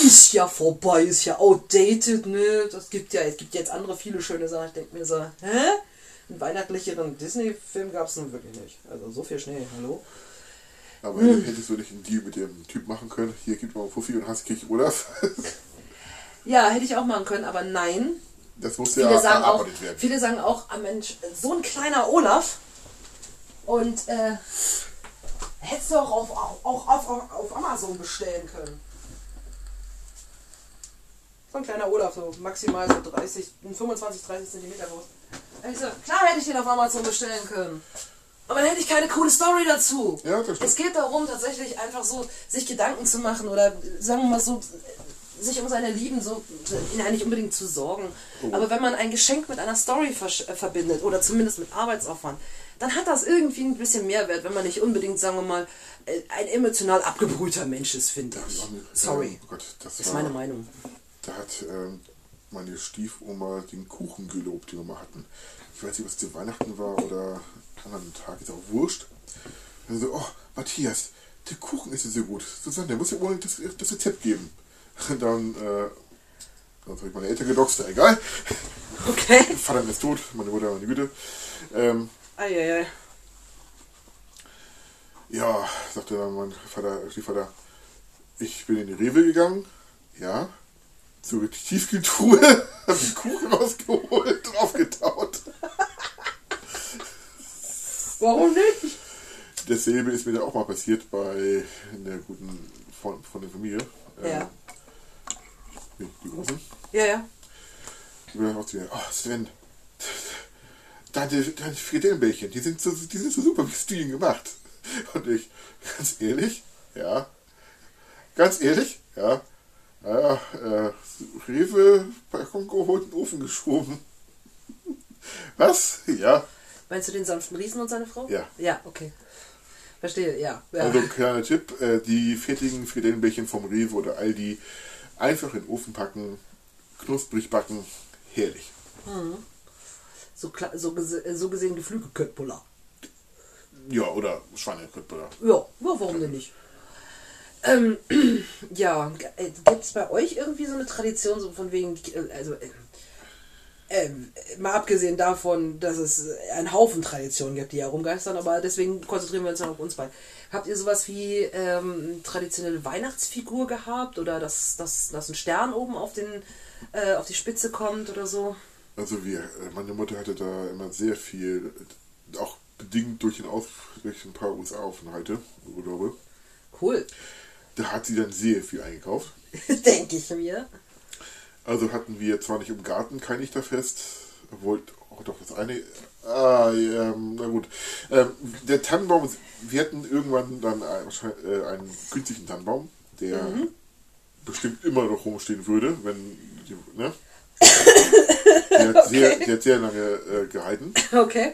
ist ja vorbei, ist ja outdated, ne? Das gibt ja, es gibt jetzt andere viele schöne Sachen. Ich denke mir so, hä? Einen weihnachtlicheren Disney-Film gab es nun wirklich nicht. Also so viel Schnee, hallo? Aber Hm. hättest du nicht einen Deal mit dem Typ machen können? Hier gibt mal Fuffi und hast krieg Olaf. Ja, hätte ich auch machen können, aber nein. Das Viele ja sagen auch, werden. viele sagen auch, ah Mensch, so ein kleiner Olaf. Und äh, hättest du auch auf, auch auf, auf, auf Amazon bestellen können. So ein kleiner Olaf, so maximal so 30, 25, 30 Zentimeter groß. Ich so, klar hätte ich den auf Amazon bestellen können. Aber dann hätte ich keine coole Story dazu. Ja, das stimmt. Es geht darum, tatsächlich einfach so, sich Gedanken zu machen oder sagen wir mal so, sich um seine Lieben so ja, nicht unbedingt zu sorgen. Aber wenn man ein Geschenk mit einer Story äh, verbindet oder zumindest mit Arbeitsaufwand, dann hat das irgendwie ein bisschen Mehrwert, wenn man nicht unbedingt, sagen wir mal, äh, ein emotional abgebrühter Mensch ist, finde ich. Sorry. Oh Gott, das ist war, meine Meinung. Da hat ähm, meine Stiefoma den Kuchen gelobt, den wir mal hatten. Ich weiß nicht, was zu Weihnachten war oder an einem Tag, ist auch wurscht. Dann so, oh, Matthias, der Kuchen ist ja so gut. Susanne, der muss ja wohl das, das Rezept geben. Und dann, äh, dann habe ich meine Eltern gedoxt, egal. Okay. Vater ist tot, meine Mutter, meine Güte. Ähm, Eieiei. Ja, sagte dann mein Vater, Stiefvater, ich bin in die Rewe gegangen, ja, zur Tiefkühltruhe, hab den Kuchen rausgeholt, draufgetaut. Warum nicht? Dasselbe ist mir da auch mal passiert bei einer guten Freundin von der Familie. Ähm, Ja. Die, die Großen. Ja, ja. Die waren auch zu mir, oh Sven, deine, deine Frikadellenbällchen, die sind so, die sind so super, wie hast du die gemacht? Und ich, ganz ehrlich, ja, ganz ehrlich, ja, ja, äh, Rewe, Packung geholt, in den Ofen geschoben. Was? Ja, Meinst du den sanften Riesen und seine Frau? Ja. Ja, okay. Verstehe, ja. ja. also kleiner Tipp, äh, die fertigen Frikadellenbällchen vom Rewe oder Aldi einfach in den Ofen packen, knusprig backen, herrlich. So, so, so gesehen Geflügelköttbullar. Ja, oder Schweineköttbullar. Ja, warum denn nicht? Ähm, ja, gibt es bei euch irgendwie so eine Tradition, so von wegen, äh, also, äh, ähm, mal abgesehen davon, dass es einen Haufen Traditionen gibt, die herumgeistern, aber deswegen konzentrieren wir uns dann auf uns beiden. Habt ihr sowas wie ähm, traditionelle Weihnachtsfigur gehabt oder dass, dass, dass ein Stern oben auf, den, äh, auf die Spitze kommt oder so? Also wir, äh, meine Mutter hatte da immer sehr viel, auch bedingt durch, den Aus, durch ein paar USA-Aufenthalte, Urlaube. Cool. Da hat sie dann sehr viel eingekauft. Denke ich mir. Also hatten wir zwar nicht im Garten kein Lichterfest, obwohl, oh doch, das eine, ah, ähm, na gut. Ähm, der Tannenbaum, wir hatten irgendwann dann äh, einen künstlichen Tannenbaum, der bestimmt immer noch rumstehen würde, wenn, ne? Der hat, sehr, der hat sehr lange äh, gehalten. Okay.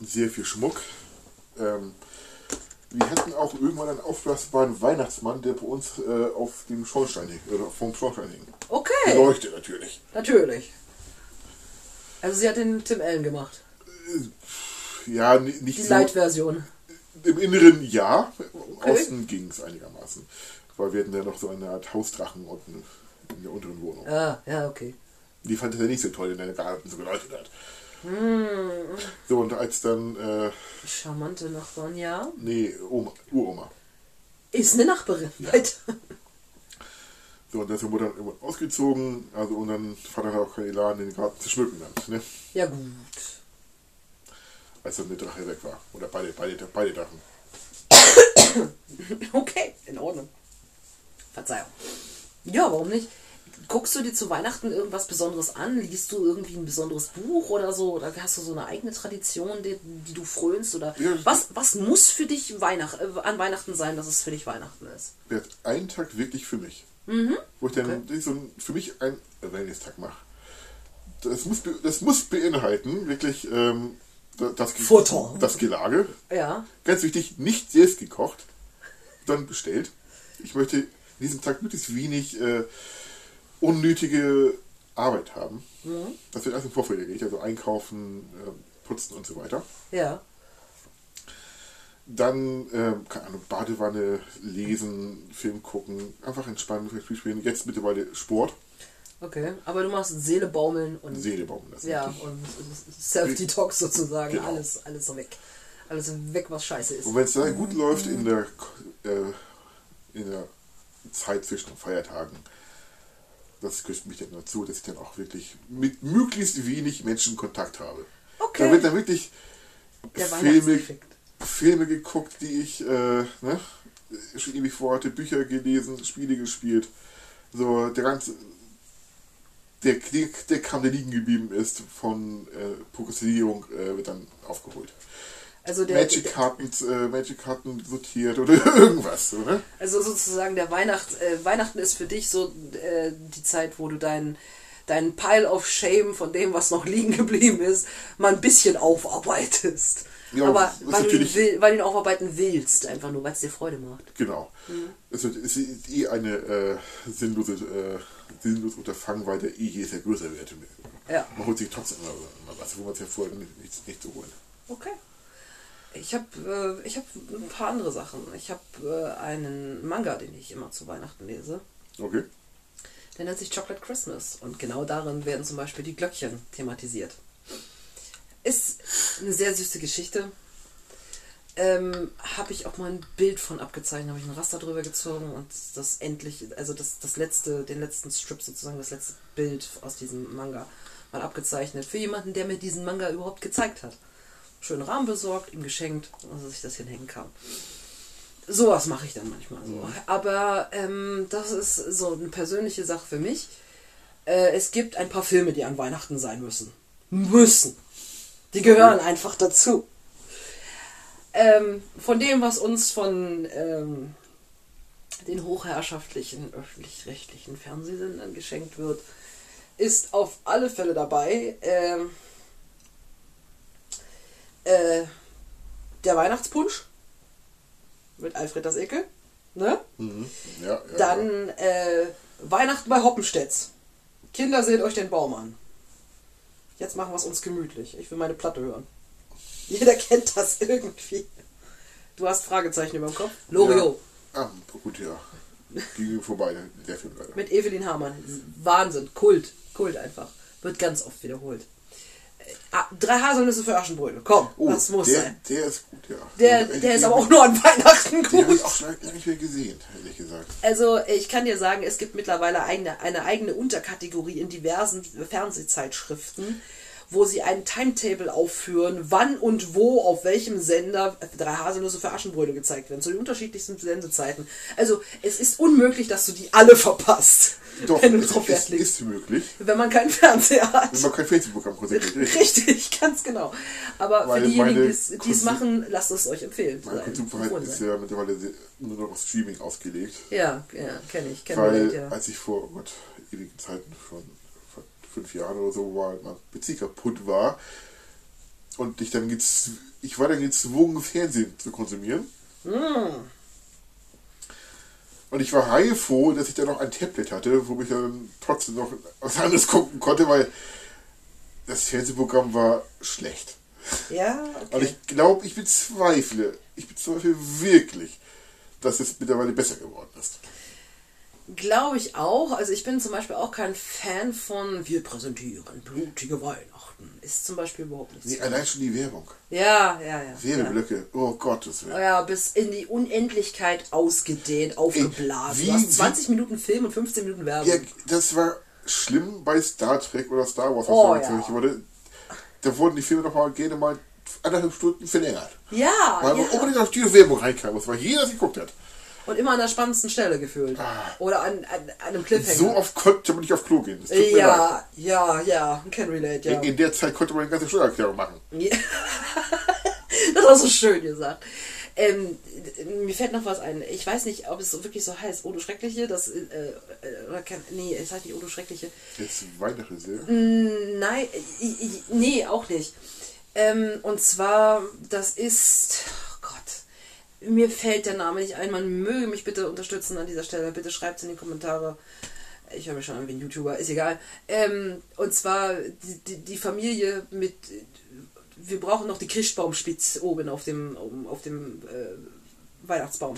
sehr viel Schmuck. Ähm, wir hatten auch irgendwann einen aufblasbaren Weihnachtsmann, der bei uns äh, auf dem Schornstein hing, oder vom Schornstein hing. Okay. Beleuchtet natürlich. Natürlich. Also sie hat den Tim Allen gemacht. Ja, ni- nicht Die so. Light-Version. Im Inneren ja, Okay. außen ging es einigermaßen. Weil wir hatten ja noch so eine Art Hausdrachen unten in der unteren Wohnung. Ah, ja, okay. Die fand es ja nicht so toll, wenn der Garten so geleuchtet hat. Hm. So, und als dann, äh, Charmante Nachbarn, ja. nee, Oma, Uroma. Ist eine Nachbarin. Weiter. So, und dann ist die Mutter dann irgendwann ausgezogen, also und dann Vater hat auch keinen Elan, den Garten zu schmücken dann, ne? Ja, gut. Als dann der Drache weg war. Oder beide, beide, beide Drachen. Okay, in Ordnung. Verzeihung. Ja, warum nicht? Guckst du dir zu Weihnachten irgendwas Besonderes an? Liest du irgendwie ein besonderes Buch oder so? Oder hast du so eine eigene Tradition, die, die du frönst? Oder Ja. was, was muss für dich Weihnacht, äh, an Weihnachten sein, dass es für dich Weihnachten ist? Der hat einen Tag wirklich für mich. Wo ich dann so ein, für mich einen Wellness-Tag mache. das, muss, das muss beinhalten, wirklich, ähm, da- das, Futter. das Gelage. Ja. Ganz wichtig, nicht selbst gekocht, dann bestellt. Ich möchte in diesem Tag möglichst wenig äh, unnötige Arbeit haben. Das wird alles im Vorfeld erledigt, also einkaufen, äh, putzen und so weiter. Ja. Dann, ähm, keine Ahnung, Badewanne, lesen, Film gucken, einfach entspannen, Spiel spielen. Jetzt mittlerweile Sport, Okay. Aber du machst Seele baumeln und. Seele baumeln lassen. Ja, richtig. und Self-Detox sozusagen. Genau. Alles, alles so weg. Alles weg, was scheiße ist. Und wenn es dann gut läuft in der, äh, in der Zeit zwischen den Feiertagen, das küsst mich dann dazu, dass ich dann auch wirklich mit möglichst wenig Menschen Kontakt habe. Okay. Da wird dann wirklich Filme. Filme geguckt, die ich äh, ne, schon ewig vorhatte, Bücher gelesen, Spiele gespielt. So, der ganze. Der, der, der Kram, der liegen geblieben ist, von äh, Prokrastinierung, äh, wird dann aufgeholt. Also der, der, Magic-Karten äh, Magic -Karten sortiert oder irgendwas. Ne? also sozusagen der Weihnacht, äh, Weihnachten ist für dich so äh, die Zeit, wo du deinen deinen Pile of Shame von dem, was noch liegen geblieben ist, mal ein bisschen aufarbeitest. Ja, Aber weil du, will, weil du ihn aufarbeiten willst, einfach nur, weil es dir Freude macht. Genau. Es wird- es ist eh eine äh, sinnlose, äh, sinnloses Unterfangen, weil der eh jedes Jahr größer wird. Ja. Man holt sich trotzdem immer, immer was, wo man es ja vorher nicht, nicht, nicht so holen. Okay. Ich habe äh, ich hab ein paar andere Sachen. Ich habe äh, einen Manga, den ich immer zu Weihnachten lese. Okay. Der nennt sich Chocolate Christmas. Und genau darin werden zum Beispiel die Glöckchen thematisiert. Ist eine sehr süße Geschichte. Ähm, habe ich auch mal ein Bild von abgezeichnet, habe ich ein Raster drüber gezogen und das endlich, also das, das letzte, den letzten Strip sozusagen, das letzte Bild aus diesem Manga mal abgezeichnet. Für jemanden, der mir diesen Manga überhaupt gezeigt hat. Schönen Rahmen besorgt, ihm geschenkt, dass ich das hinhängen kann. Sowas mache ich dann manchmal so. Aber ähm, das ist so eine persönliche Sache für mich. Äh, es gibt ein paar Filme, die an Weihnachten sein müssen. Müssen. Die gehören einfach dazu. Ähm, von dem, was uns von ähm, den hochherrschaftlichen öffentlich-rechtlichen Fernsehsendern geschenkt wird, ist auf alle Fälle dabei ähm, äh, der Weihnachtspunsch mit Alfred das Eckel. Ne? Mhm. Ja, ja. Dann äh, Weihnachten bei Hoppenstedts. Kinder, seht euch den Baum an. Jetzt machen wir es uns gemütlich. Ich will meine Platte hören. Jeder kennt das irgendwie. Du hast Fragezeichen über dem Kopf. Loriot. Ja. Ah, gut, ja. Ging vorbei, der- der Film leider. Mit Evelyn Hamann. Wahnsinn. Kult. Kult einfach. Wird ganz oft wiederholt. Ah, drei Haselnüsse für Aschenbrödel. Komm, Oh, das muss der, sein. der ist gut, ja. Der, der ist aber auch nur an Weihnachten Den habe gut. ich auch schon lange nicht mehr gesehen, ehrlich gesagt. Also ich kann dir sagen, es gibt mittlerweile eine, eine eigene Unterkategorie in diversen Fernsehzeitschriften, wo sie einen Timetable aufführen, wann und wo auf welchem Sender drei Haselnüsse für Aschenbrödel gezeigt werden, zu den unterschiedlichsten Sendezeiten. Also es ist unmöglich, dass du die alle verpasst, Doch, wenn du es, drauf legst. ist möglich, Wenn man keinen Fernseher hat. wenn man kein Facebook-Programm konzentriert. Richtig. Richtig, ganz genau. Aber Weil für diejenigen, die es- machen, lasst es euch empfehlen. Mein Konsumverhalten ist ja mittlerweile nur noch auf Streaming ausgelegt. Ja, ja, kenne ich. Kenn Weil, ich, ja. als ich vor oh Gott, ewigen Zeiten, schon fünf Jahren oder so, war, mein PC kaputt war und ich dann gezw ich war dann gezwungen, Fernsehen zu konsumieren. Hm. Und ich war heilfroh, dass ich dann noch ein Tablet hatte, wo ich dann trotzdem noch was anderes gucken konnte, weil das Fernsehprogramm war schlecht. Ja, Und okay. ich glaube, ich bezweifle, ich bezweifle wirklich, dass es mittlerweile besser geworden ist. Glaube ich auch. Also ich bin zum Beispiel auch kein Fan von wir präsentieren blutige Weihnachten. Ist zum Beispiel überhaupt nichts. Nee, allein schon die Werbung. Ja, ja, ja. Werbeblöcke, oh Gottes Ja. Willen. ja, bis in die Unendlichkeit ausgedehnt, aufgeblasen. wie- du hast wie- 20 Minuten Film und 15 Minuten Werbung. Ja, das war schlimm bei Star Trek oder Star Wars, was Oh, da ja. wurde. Da wurden die Filme noch mal gerne mal anderthalb Stunden verlängert. Ja, Weil man ja. unbedingt auf die Werbung reinkam muss, weil jeder geguckt hat. Und immer an der spannendsten Stelle gefühlt. Oder an, an, an einem Cliffhanger. Ah. So oft konnte man nicht auf Klo gehen. Ja, ja, ja, can relate, ja. In, in der Zeit konnte man eine ganze Steuererklärung machen. Ja. das hast du schön gesagt. Ähm, mir fällt noch was ein. Ich weiß nicht, ob es so wirklich so heißt. Odo Schreckliche, das, äh, äh, oder kann, nee, es heißt nicht Odo Schreckliche. Jetzt weitere Serie. Nein, ich, ich, nee, auch nicht. Ähm, und zwar, das ist, oh mir fällt der Name nicht ein. Man möge mich bitte unterstützen an dieser Stelle. Bitte schreibt es in die Kommentare. Ich höre mich schon an wie ein YouTuber, ist egal. Ähm, und zwar die, die, die Familie mit. Wir brauchen noch die Christbaumspitz oben auf dem, auf dem äh, Weihnachtsbaum.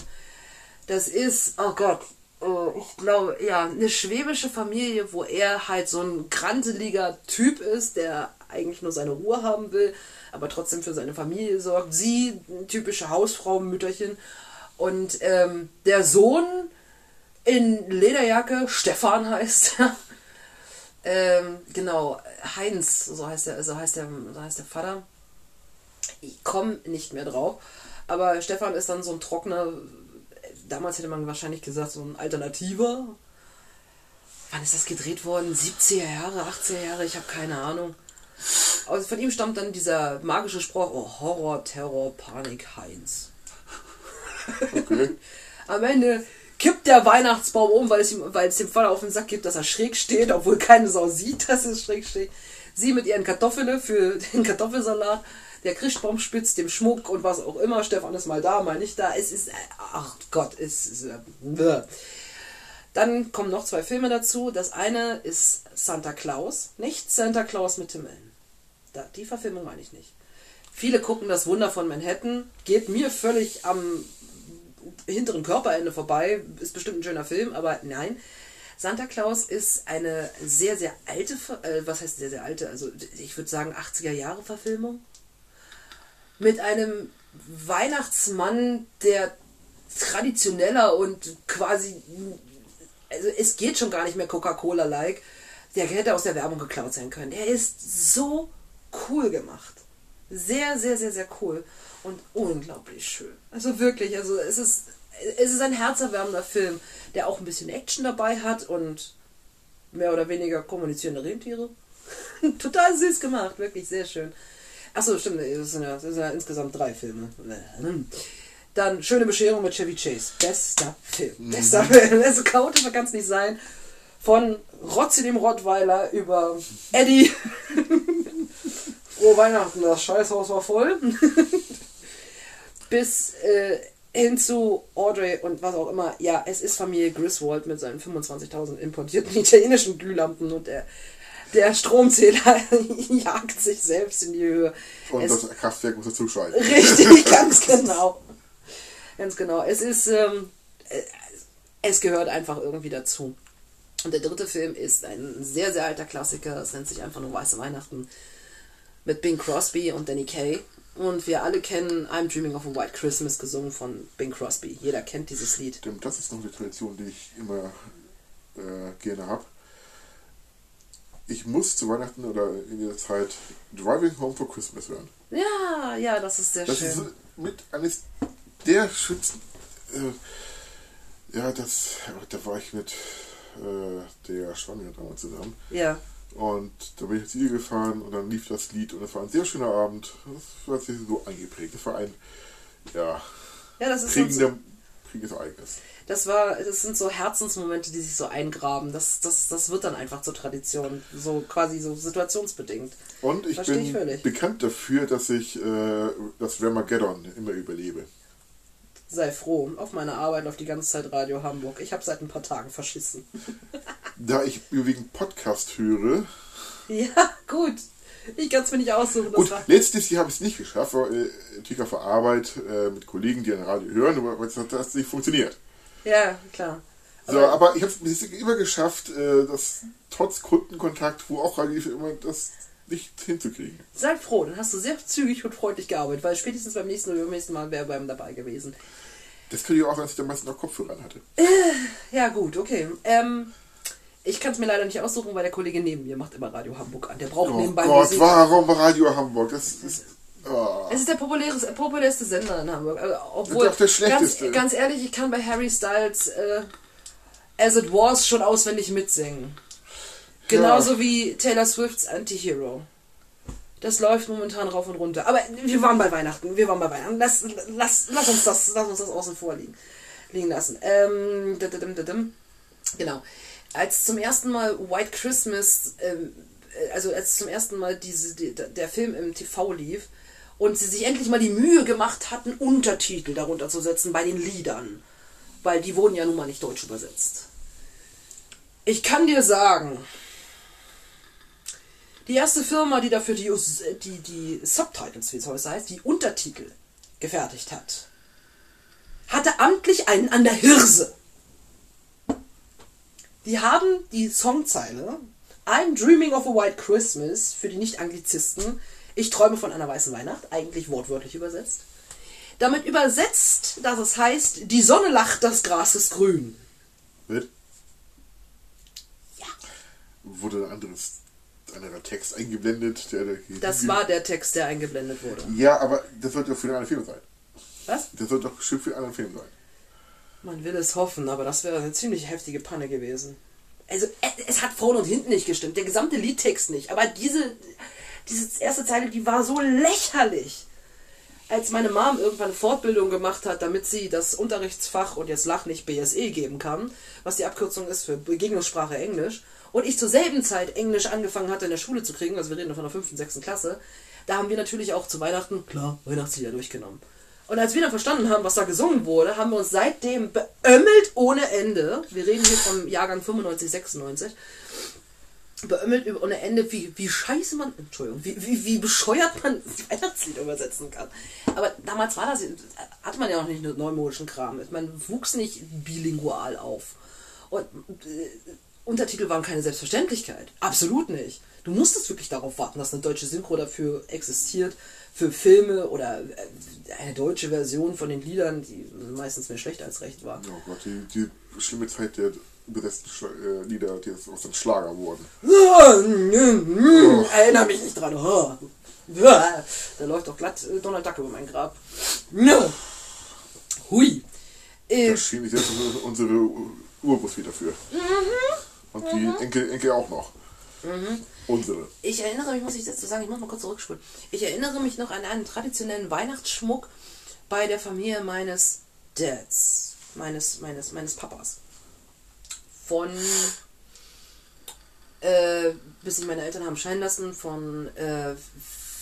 Das ist, oh Gott, äh, ich glaube, ja, eine schwäbische Familie, wo er halt so ein granteliger Typ ist, der eigentlich nur seine Ruhe haben will, aber trotzdem für seine Familie sorgt. Sie, typische Hausfrau, Mütterchen. Und ähm, der Sohn in Lederjacke, Stefan heißt er. ähm, genau, Heinz, so heißt der, so heißt der, so heißt der Vater. Ich komme nicht mehr drauf. Aber Stefan ist dann so ein trockener, damals hätte man wahrscheinlich gesagt, so ein Alternativer. Wann ist das gedreht worden? 70er Jahre, 80er Jahre, ich habe keine Ahnung. Also von ihm stammt dann dieser magische Spruch, oh, Horror, Terror, Panik, Heinz. Okay. Am Ende kippt der Weihnachtsbaum um, weil es, ihm, weil es dem Vater auf den Sack gibt, dass er schräg steht, obwohl keine Sau sieht, dass es schräg steht. Sie mit ihren Kartoffeln für den Kartoffelsalat, der Christbaum spitzt dem Schmuck und was auch immer. Stefan ist mal da, mal nicht da. Es ist, ach Gott, es ist. Äh. Dann kommen noch zwei Filme dazu. Das eine ist Santa Claus, nicht Santa Claus mit Tim Allen. Da, die Verfilmung meine ich nicht. Viele gucken das Wunder von Manhattan, geht mir völlig am hinteren Körperende vorbei, ist bestimmt ein schöner Film, aber nein. Santa Claus ist eine sehr, sehr alte, äh, was heißt sehr, sehr alte, also ich würde sagen 80er Jahre Verfilmung. Mit einem Weihnachtsmann, der traditioneller und quasi, also es geht schon gar nicht mehr Coca-Cola-like, der hätte aus der Werbung geklaut sein können. Der ist so cool gemacht. Sehr, sehr, sehr, sehr cool. Und unglaublich schön. Also wirklich, also es ist, es ist ein herzerwärmender Film, der auch ein bisschen Action dabei hat und mehr oder weniger kommunizierende Rentiere. Total süß gemacht, wirklich sehr schön. Achso, stimmt, das sind, ja, sind ja insgesamt drei Filme. Dann Schöne Bescherung mit Chevy Chase. Bester Film. Bester Film. Also chaotischer kann es nicht sein. Von Rotzi dem Rottweiler über Eddie. Frohe Weihnachten, das Scheißhaus war voll. Bis äh, hin zu Audrey und was auch immer. Ja, es ist Familie Griswold mit seinen 25.000 importierten italienischen Glühlampen und der, der Stromzähler jagt sich selbst in die Höhe. Und Es- das Kraftwerk muss dazu schalten. Richtig, ganz genau. Ganz genau. Es ist, ähm, äh, es gehört einfach irgendwie dazu. Und der dritte Film ist ein sehr, sehr alter Klassiker. Es nennt sich einfach nur Weiße Weihnachten mit Bing Crosby und Danny Kaye. Und wir alle kennen I'm Dreaming of a White Christmas gesungen von Bing Crosby. Jeder kennt dieses Lied. Stimmt, das ist noch eine Tradition, die ich immer äh, gerne habe. Ich muss zu Weihnachten oder in der Zeit Driving Home for Christmas hören. Ja, ja, das ist sehr Das schön. ist so mit eines der schönsten. Äh, ja, das, da war ich mit äh, der Schwangere damals zusammen. ja. Und da bin ich ins Ziel gefahren und dann lief das Lied und es war ein sehr schöner Abend. Das hat sich so eingeprägt. Das war ein, ja, Ja, das ist so, prägender, prägendes Ereignis. Das war, das sind so Herzensmomente, die sich so eingraben. Das, das, das wird dann einfach zur Tradition, so quasi so situationsbedingt. Und ich Versteh ich bin völlig. bekannt dafür, dass ich äh, das Ramageddon immer überlebe. Sei froh, auf meine Arbeit auf die ganze Zeit Radio Hamburg. Ich habe seit ein paar Tagen verschissen. Da ich überwiegend Podcast höre. ja, gut. Ich kann es mir nicht aussuchen. Das Gut, letztes Jahr habe ich es nicht geschafft, weil, äh, natürlich auf der Arbeit äh, mit Kollegen, die ein Radio hören, aber es hat das nicht funktioniert. ja, klar. So, aber ich habe es immer geschafft, äh, das trotz Kundenkontakt, wo auch Radio immer das nicht hinzukriegen. Sei froh, dann hast du sehr zügig und freundlich gearbeitet, weil spätestens beim nächsten oder übernächsten Mal wäre beim dabei gewesen. Das könnte ja auch, dass ich damals noch Kopfhörer hatte. Ja, gut, okay. Ähm, ich kann es mir leider nicht aussuchen, weil der Kollege neben mir macht immer Radio Hamburg an. Der braucht Oh nebenbei Gott, Musik. warum Radio Hamburg? Das ist. Oh. Es ist der populärste, populärste Sender in Hamburg. Das obwohl, ist auch der schlechteste. Ganz, ganz ehrlich, ich kann bei Harry Styles äh, As It Was schon auswendig mitsingen. Genauso wie Taylor Swifts Anti-Hero. Das läuft momentan rauf und runter. Aber wir waren bei Weihnachten. Wir waren bei Weihnachten. Lass, lass, lass, uns, das, lass uns das außen vor liegen, liegen lassen. Ähm, genau. Als zum ersten Mal White Christmas, ähm, äh, also als zum ersten Mal diese, die, der Film im TV lief und sie sich endlich mal die Mühe gemacht hatten, Untertitel darunter zu setzen bei den Liedern. Weil die wurden ja nun mal nicht deutsch übersetzt. Ich kann dir sagen, die erste Firma, die dafür die, Us- die, die Subtitles, wie es heute heißt, die Untertitel gefertigt hat, hatte amtlich einen an der Hirse. Die haben die Songzeile I'm Dreaming of a White Christmas für die Nicht-Anglizisten, ich träume von einer weißen Weihnacht, eigentlich wortwörtlich übersetzt, damit übersetzt, dass es heißt, die Sonne lacht, das Gras ist grün. Wird? Ja. Wurde ein anderes, anderer Text eingeblendet. Der, der, Das war der Text, der eingeblendet wurde. Ja, aber das sollte doch für einen anderen Film sein. Was? Das sollte doch bestimmt für einen anderen Film sein. Man will es hoffen, aber das wäre eine ziemlich heftige Panne gewesen. Also, es- es hat vorne und hinten nicht gestimmt, der gesamte Liedtext nicht. Aber diese, diese erste Zeile, die war so lächerlich. Als meine Mom irgendwann eine Fortbildung gemacht hat, damit sie das Unterrichtsfach und jetzt lach nicht BSE geben kann, was die Abkürzung ist für Begegnungssprache Englisch, und ich zur selben Zeit Englisch angefangen hatte in der Schule zu kriegen, also wir reden von der 5. und 6. Klasse, da haben wir natürlich auch zu Weihnachten, klar, Weihnachtslieder durchgenommen. Und als wir dann verstanden haben, was da gesungen wurde, haben wir uns seitdem beömmelt ohne Ende. Wir reden hier vom Jahrgang 95, 96. Beömmelt über- ohne Ende, wie, wie scheiße man, Entschuldigung, wie, wie, wie bescheuert man Weihnachtslieder übersetzen kann. Aber damals war das, hatte man ja noch nicht einen neumodischen Kram. Man wuchs nicht bilingual auf. Und äh, Untertitel waren keine Selbstverständlichkeit. Absolut nicht. Du musstest wirklich darauf warten, dass eine deutsche Synchro dafür existiert, für Filme oder äh, eine deutsche Version von den Liedern, die meistens mehr schlecht als recht war. Oh Gott, die, die schlimme Zeit der übersetzten Schla äh, Lieder, die jetzt aus dem Schlager wurden. Erinnere mich nicht dran. Oh. Da läuft doch glatt äh, Donald Duck über mein Grab. Hui. Äh, Da schien ich jetzt unsere, Urwurst wieder für. Und die Enkel, Enkel auch noch. Unsere. Ich erinnere mich, muss ich dazu sagen, ich muss mal kurz zurückspulen. Ich erinnere mich noch an einen traditionellen Weihnachtsschmuck bei der Familie meines Dads, meines, meines, meines Papas. Von, äh, bis sich meine Eltern haben scheiden lassen, von äh,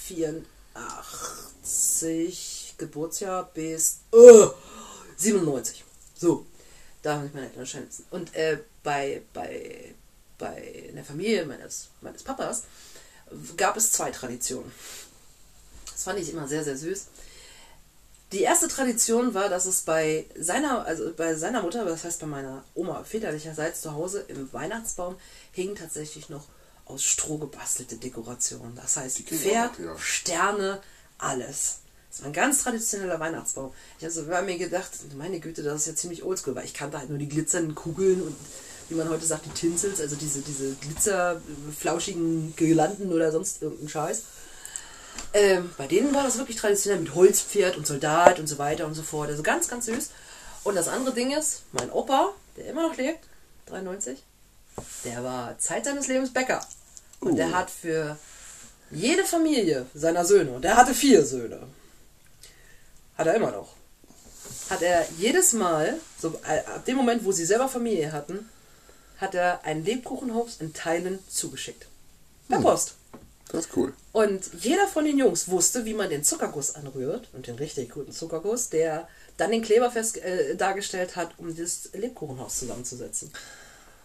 84 Geburtsjahr bis äh, 97. So, da haben sich meine Eltern scheiden lassen. Und äh, bei, bei, bei in der Familie meines, meines Papas gab es zwei Traditionen. Das fand ich immer sehr, sehr süß. Die erste Tradition war, dass es bei seiner, also bei seiner Mutter, das heißt bei meiner Oma väterlicherseits zu Hause im Weihnachtsbaum, hingen tatsächlich noch aus Stroh gebastelte Dekorationen. Das heißt Pferd, ja. Sterne, alles. Das war ein ganz traditioneller Weihnachtsbaum. Ich habe so bei mir gedacht, meine Güte, das ist ja ziemlich oldschool, weil ich kannte halt nur die glitzernden Kugeln und wie man heute sagt, die Tinsels, also diese, diese glitzerflauschigen Girlanden oder sonst irgendeinen Scheiß. Ähm, bei denen war das wirklich traditionell mit Holzpferd und Soldat und so weiter und so fort. Also ganz, ganz süß. Und das andere Ding ist, mein Opa, der immer noch lebt, 93, der war Zeit seines Lebens Bäcker. Und der hat für jede Familie seiner Söhne, und der hatte vier Söhne, hat er immer noch, hat er jedes Mal, so äh, ab dem Moment, wo sie selber Familie hatten, hat er ein Lebkuchenhaus in Teilen zugeschickt. Per Post. Das ist cool. Und jeder von den Jungs wusste, wie man den Zuckerguss anrührt und den richtig guten Zuckerguss, der dann den Kleber fest äh, dargestellt hat, um das Lebkuchenhaus zusammenzusetzen.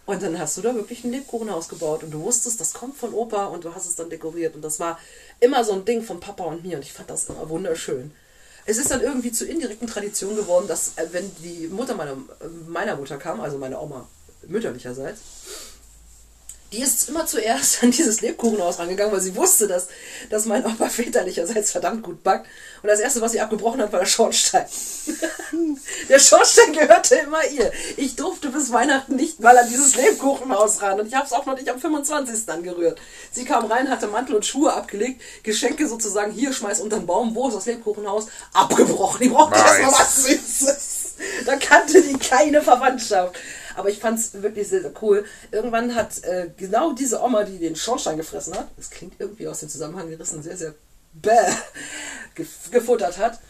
Und dann hast du da wirklich ein Lebkuchenhaus gebaut und du wusstest, das kommt von Opa und du hast es dann dekoriert. Und das war immer so ein Ding von Papa und mir und ich fand das immer wunderschön. Es ist dann irgendwie zur indirekten Tradition geworden, dass äh, wenn die Mutter meiner, meiner Mutter kam, also meine Oma mütterlicherseits, die ist immer zuerst an dieses Lebkuchenhaus rangegangen, weil sie wusste, dass, dass mein Opa väterlicherseits verdammt gut backt. Und das erste, was sie abgebrochen hat, war der Schornstein. der Schornstein gehörte immer ihr. Ich durfte bis Weihnachten nicht mal an dieses Lebkuchenhaus ran. Und ich habe es auch noch nicht am 25. angerührt. Sie kam rein, hatte Mantel und Schuhe abgelegt, Geschenke sozusagen hier, schmeiß unter den Baum. Wo ist das Lebkuchenhaus? Abgebrochen. Die brauchte Nice. erst mal was Süßes. Da kannte die keine Verwandtschaft. Aber ich fand es wirklich sehr, sehr cool. Irgendwann hat äh, genau diese Oma, die den Schornstein gefressen hat, das klingt irgendwie aus dem Zusammenhang gerissen, sehr, sehr bäh, gef gefuttert hat.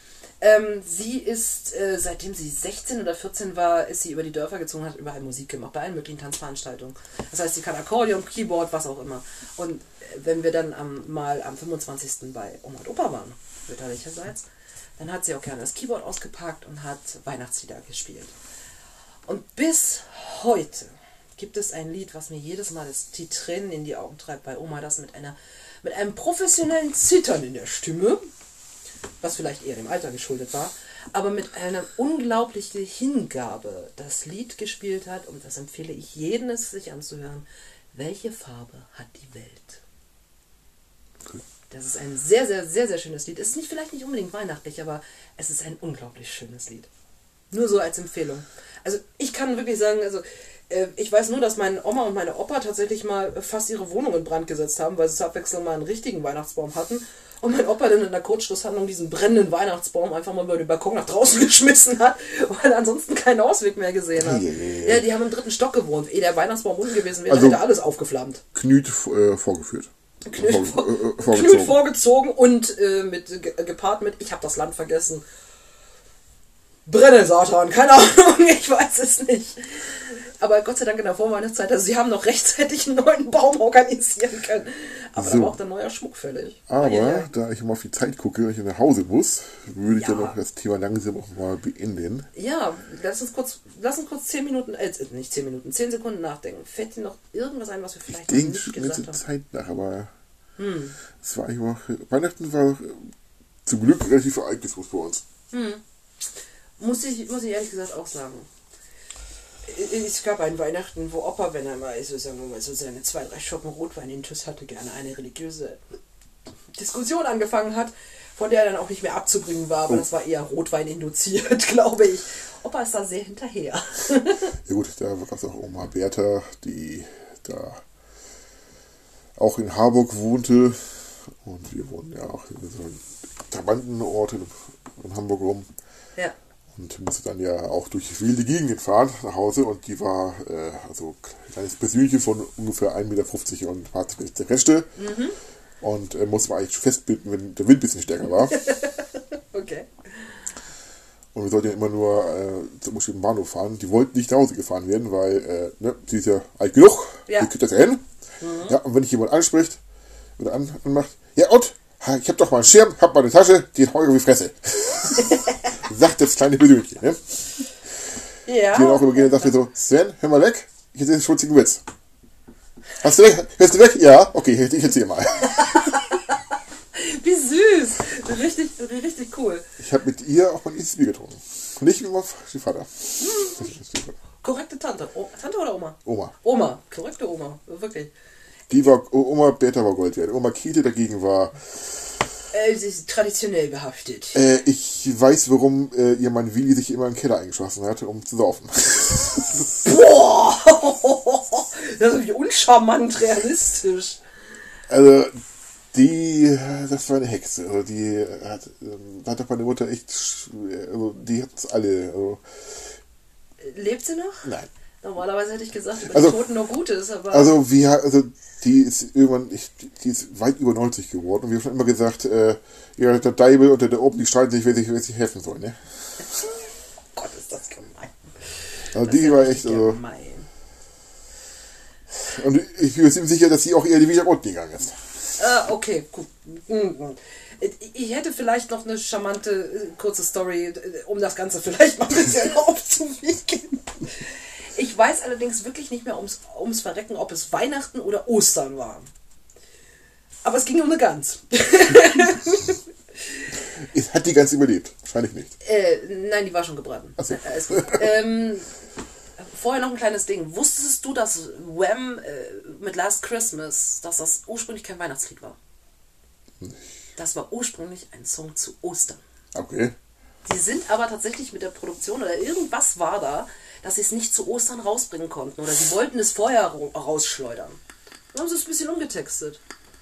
Ähm, sie ist, äh, seitdem sie 16 oder 14 war, ist sie über die Dörfer gezogen, hat überall Musik gemacht, bei allen möglichen Tanzveranstaltungen. Das heißt, sie kann Akkordeon, Keyboard, was auch immer. Und äh, wenn wir dann am, mal am 25. bei Oma und Opa waren, mütterlicherseits, dann hat sie auch gerne das Keyboard ausgepackt und hat Weihnachtslieder gespielt. Und bis heute gibt es ein Lied, was mir jedes Mal das, die Tränen in die Augen treibt bei Oma, das mit einer mit einem professionellen Zittern in der Stimme, was vielleicht eher dem Alter geschuldet war, aber mit einer unglaublichen Hingabe das Lied gespielt hat, und das empfehle ich jedem, es sich anzuhören. Welche Farbe hat die Welt? Das ist ein sehr, sehr, sehr, sehr schönes Lied. Es ist nicht, vielleicht nicht unbedingt weihnachtlich, aber es ist ein unglaublich schönes Lied. Nur so als Empfehlung. Also ich kann wirklich sagen, also äh, ich weiß nur, dass meine Oma und meine Opa tatsächlich mal fast ihre Wohnung in Brand gesetzt haben, weil sie zur Abwechslung mal einen richtigen Weihnachtsbaum hatten. Und mein Opa dann in der Kurzschlusshandlung diesen brennenden Weihnachtsbaum einfach mal über den Balkon nach draußen geschmissen hat, weil er ansonsten keinen Ausweg mehr gesehen hat. Hey. Ja, die haben im dritten Stock gewohnt. Ehe der Weihnachtsbaum unten gewesen wäre, Also- hätte alles aufgeflammt. Knüt äh, vorgeführt. Knüt, Vor- äh, äh, Knüt vorgezogen. vorgezogen und äh, mit ge gepaart mit, ich habe das Land vergessen. Brenne Satan, keine Ahnung, ich weiß es nicht. Aber Gott sei Dank in der Vorweihnachtszeit, also sie haben noch rechtzeitig einen neuen Baum organisieren können. Aber da So. war auch der neue Schmuck fällig. Aber Eieiei. da ich immer auf die Zeit gucke, wenn ich nach Hause muss, würde ich Ja. ja noch das Thema langsam auch mal beenden. Ja, lass uns kurz, lass uns kurz 10 Minuten, äh, nicht 10 Minuten, 10 Sekunden nachdenken. Fällt dir noch irgendwas ein, was wir Ich vielleicht noch denke nicht gesagt haben? Zeit nach, aber Hm. es war eigentlich auch, Weihnachten war zum Glück relativ ereignislos bei uns. Muss ich, muss ich ehrlich gesagt auch sagen. Es gab ein Weihnachten, wo Opa, wenn er mal so, sagen wir mal, so seine zwei, drei Schoppen Rotwein in Tuss hatte, gerne eine religiöse Diskussion angefangen hat, von der er dann auch nicht mehr abzubringen war, aber Oh. das war eher Rotwein induziert, glaube ich. Opa ist da sehr hinterher. Ja gut, da gab es auch Oma Bertha, die da auch in Harburg wohnte. Und wir wohnen ja auch in so einem Trabantenort in, in Hamburg rum. Ja. Und musste dann ja auch durch wilde Gegenden fahren nach Hause. Und die war äh, also ein kleines Persönchen von ungefähr 1,50 Meter und war ziemlich der Reste. Und äh, musste man eigentlich festbinden, wenn der Wind ein bisschen stärker war. Okay. Und wir sollten ja immer nur äh, zum bestimmten Bahnhof fahren. Die wollten nicht nach Hause gefahren werden, weil äh, ne, sie ist ja alt genug. Ja. Die kriegt das ja hin. Ja, und wenn dich jemand anspricht oder an, anmacht, ja und? Ich hab doch mal einen Schirm, hab mal eine Tasche, die hat Euro wie Fresse. Sagt das kleine Persönchen. Ne? Ja. Die dann auch übergehen und sagt mir so, Sven, hör mal weg, ich erzähle einen schmutzigen Witz. Hast du weg? Hörst du weg? Ja, okay, ich ich erzähl mal. Wie süß. Richtig, richtig cool. Ich habe mit ihr auch mein erstes Bier getrunken. Nicht mit meinem Stiefvater. Korrekte Tante. O Tante oder Oma? Oma. Oma. Korrekte Oma. Wirklich. Die war, Oma Bertha war Gold wert. Oma Kiete dagegen war, Äh, sie ist traditionell behaftet. äh, ich weiß, warum äh, ihr Mann Willi sich immer in den Keller eingeschlossen hat, um zu saufen. Boah! Das ist wie uncharmant realistisch. Also, die, das war eine Hexe. Also, die hat, ähm, hat doch meine Mutter echt, also, die hat uns alle, also, Lebt sie noch? nein. Normalerweise hätte ich gesagt, über Also- die Toten nur Gutes, aber. Also, wir, also, die ist irgendwann, ich, die ist weit über 90 geworden und wir haben schon immer gesagt, äh, ja, der Deibel und der, der oben, die streiten sich, wer sich, wer sich helfen soll, ne? Gott, ist das gemein. Also, Das die war echt, also, gemein. und ich bin mir ziemlich sicher, dass sie auch eher die wieder unten gegangen ist. Ah, okay, gut. Mhm. Ich hätte vielleicht noch eine charmante, äh, kurze Story, äh, um das Ganze vielleicht mal ein bisschen aufzuwickeln. Ich weiß allerdings wirklich nicht mehr ums, ums Verrecken, ob es Weihnachten oder Ostern war. Aber es ging um eine Gans. Hat die ganz überlebt. Wahrscheinlich nicht. Äh, nein, die war schon gebraten. So. Äh, ähm, vorher noch ein kleines Ding. Wusstest du, dass Wham äh, mit Last Christmas, dass das ursprünglich kein Weihnachtslied war? Das war ursprünglich ein Song zu Ostern. Okay. Die sind aber tatsächlich mit der Produktion oder irgendwas war da, dass sie es nicht zu Ostern rausbringen konnten oder sie wollten es vorher ra- rausschleudern. Dann haben sie es ein bisschen umgetextet.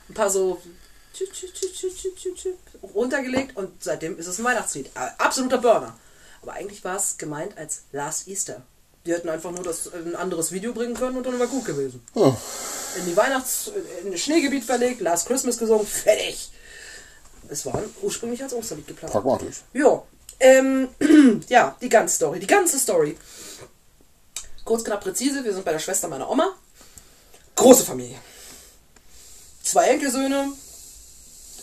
Ein paar so runtergelegt und seitdem ist es ein Weihnachtslied. Absoluter Burner. Aber eigentlich war es gemeint als Last Easter. Die hätten einfach nur das, ein anderes Video bringen können und dann wäre gut gewesen. Oh, In die Weihnachts-, in das Schneegebiet verlegt, Last Christmas gesungen, fertig. Es war ursprünglich als Osterlied geplant. pragmatisch. Ja, ähm, ja, die ganze Story, die ganze Story. Kurz, knapp, präzise, wir sind bei der Schwester meiner Oma. Große Familie. Zwei Enkelsöhne,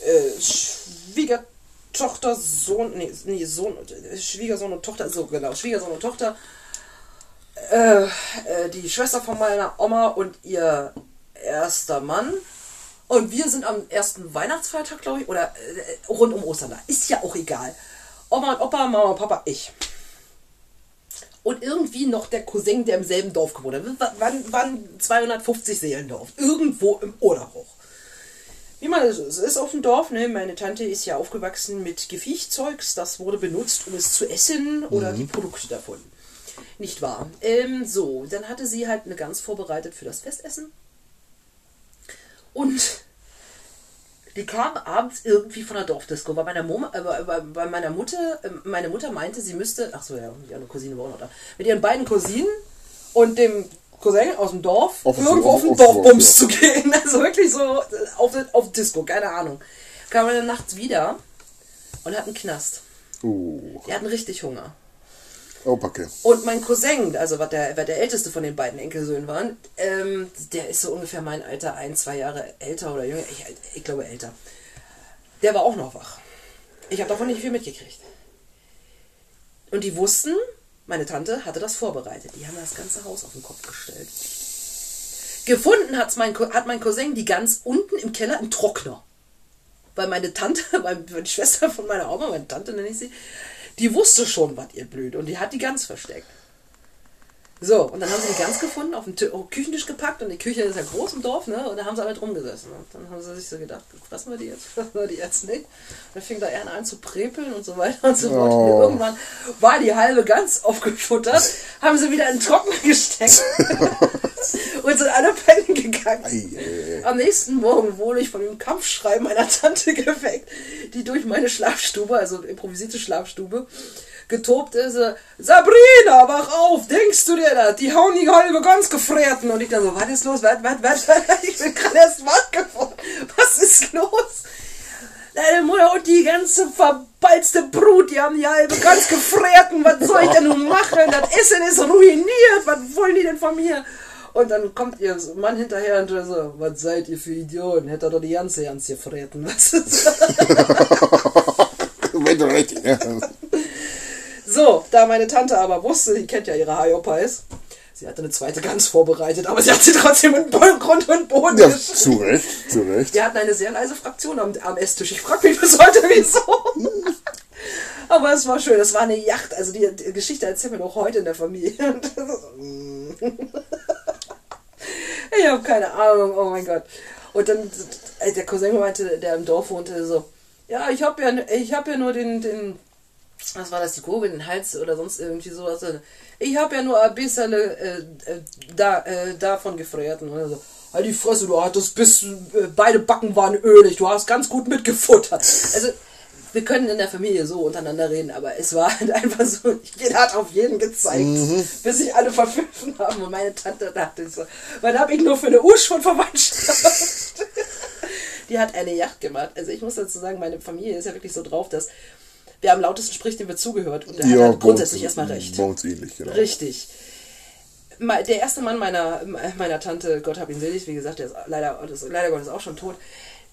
äh, Schwiegertochter, Sohn, nee, nee, Sohn, äh, Schwiegersohn und Tochter, so genau, Schwiegersohn und Tochter. Äh, äh, die Schwester von meiner Oma und ihr erster Mann. Und wir sind am ersten Weihnachtsfeiertag, glaube ich, oder äh, rund um Ostern da. Ist ja auch egal. Oma und Opa, Mama und Papa, ich. Und irgendwie noch der Cousin, der im selben Dorf gewohnt hat. Wir waren, waren 250 Seelendorf. Irgendwo im Oderhoch. Wie man es ist, es ist auf dem Dorf, ne? Meine Tante ist ja aufgewachsen mit Gefiechzeugs. Das wurde benutzt, um es zu essen oder die Produkte davon. Nicht wahr? Ähm, so, dann hatte sie halt eine Gans vorbereitet für das Festessen. Und die kam abends irgendwie von der Dorfdisco. Bei meiner, Mom, äh, bei, meiner Mutter, äh, meine Mutter meinte, sie müsste, ach so, ja, andere Cousine war auch noch da, mit ihren beiden Cousinen und dem Cousin aus dem Dorf Auf- irgendwo auf- auf den Dorfbums ja. zu gehen. Also wirklich so äh, auf, auf Disco, keine Ahnung. Kam dann nachts wieder und hat einen Knast. Oh, Die hatten richtig Hunger. Oh, Backe. Und mein Cousin, also was der, was der älteste von den beiden Enkelsöhnen war, ähm, der ist so ungefähr mein Alter, ein, zwei Jahre älter oder jünger, ich, ich glaube älter. Der war auch noch wach. Ich habe davon nicht viel mitgekriegt. Und die wussten, meine Tante hatte das vorbereitet. Die haben das ganze Haus auf den Kopf gestellt. Gefunden hat's mein, hat mein Cousin die ganz unten im Keller im Trockner. Weil meine Tante, die Schwester von meiner Oma, meine Tante nenne ich sie, die wusste schon, was ihr blüht. Und die hat die Gans versteckt. So, und dann haben sie die Gans gefunden, auf den auf den Küchentisch gepackt und die Küche ist ja groß im Dorf, ne? Und da haben sie alle drum gesessen. Und dann haben sie sich so gedacht, fressen wir die jetzt, fressen wir die jetzt nicht. Und dann fing da einer an zu prepeln und so weiter und so fort. Und Oh. irgendwann war die halbe Gans aufgefuttert, haben sie wieder in den Trockner gesteckt und sind alle pennen gegangen. Ei, ei, ei. Am nächsten Morgen wurde ich von dem Kampfschrei meiner Tante geweckt, die durch meine Schlafstube, also improvisierte Schlafstube, getobt ist. äh, Sabrina, wach auf, denkst du dir das? Die hauen die halbe ganz gefräten. Und ich dann so, was ist los? Was, was, was? Ich bin gerade erst wach geworden. Was ist los? Deine Mutter und die ganze verbalzte Brut, die haben die halbe ganz gefräten. Was soll ich denn nun machen? Das Essen ist ruiniert. Was wollen die denn von mir? Und dann kommt ihr Mann hinterher und so, was seid ihr für Idioten? Hätte er doch die ganze Gans gefräten. Was ist Wenn du ne? So, da meine Tante aber wusste, die kennt ja ihre Hyopies, sie hatte eine zweite Gans vorbereitet, aber sie hat sie trotzdem in Grund und Boden Ja, geschrieben. zu Recht, zu Recht. Wir hatten eine sehr leise Fraktion am, am Esstisch. Ich frage mich bis heute, wieso. Aber es war schön, es war eine Yacht. Also die, die Geschichte erzählen wir noch heute in der Familie. Ich habe keine Ahnung, oh mein Gott. Und dann, äh, der Cousin meinte, der im Dorf wohnte, so, ja, ich habe ja, ich hab ja nur den, den, was war das, die Gurgel, den Hals oder sonst irgendwie sowas. Ich habe ja nur ein bisschen äh, äh, da, äh, davon gefräten. Und er so, halt die Fresse, du hattest bis, äh, beide Backen waren ölig, du hast ganz gut mitgefuttert. Also, wir können in der Familie so untereinander reden, aber es war halt einfach so, jeder hat auf jeden gezeigt, bis sich alle verpfiffen haben. Und meine Tante dachte so, was habe ich nur für eine Usch von Verwandtschaft? Die hat eine Yacht gemacht. Also ich muss dazu sagen, meine Familie ist ja wirklich so drauf, dass wer am lautesten spricht, dem wird zugehört. Und der hat halt grundsätzlich erstmal recht. Bei uns ähnlich, genau. Richtig. Der erste Mann meiner, meiner Tante, Gott hab ihn selig, wie gesagt, der ist leider, ist leider Gottes auch schon tot,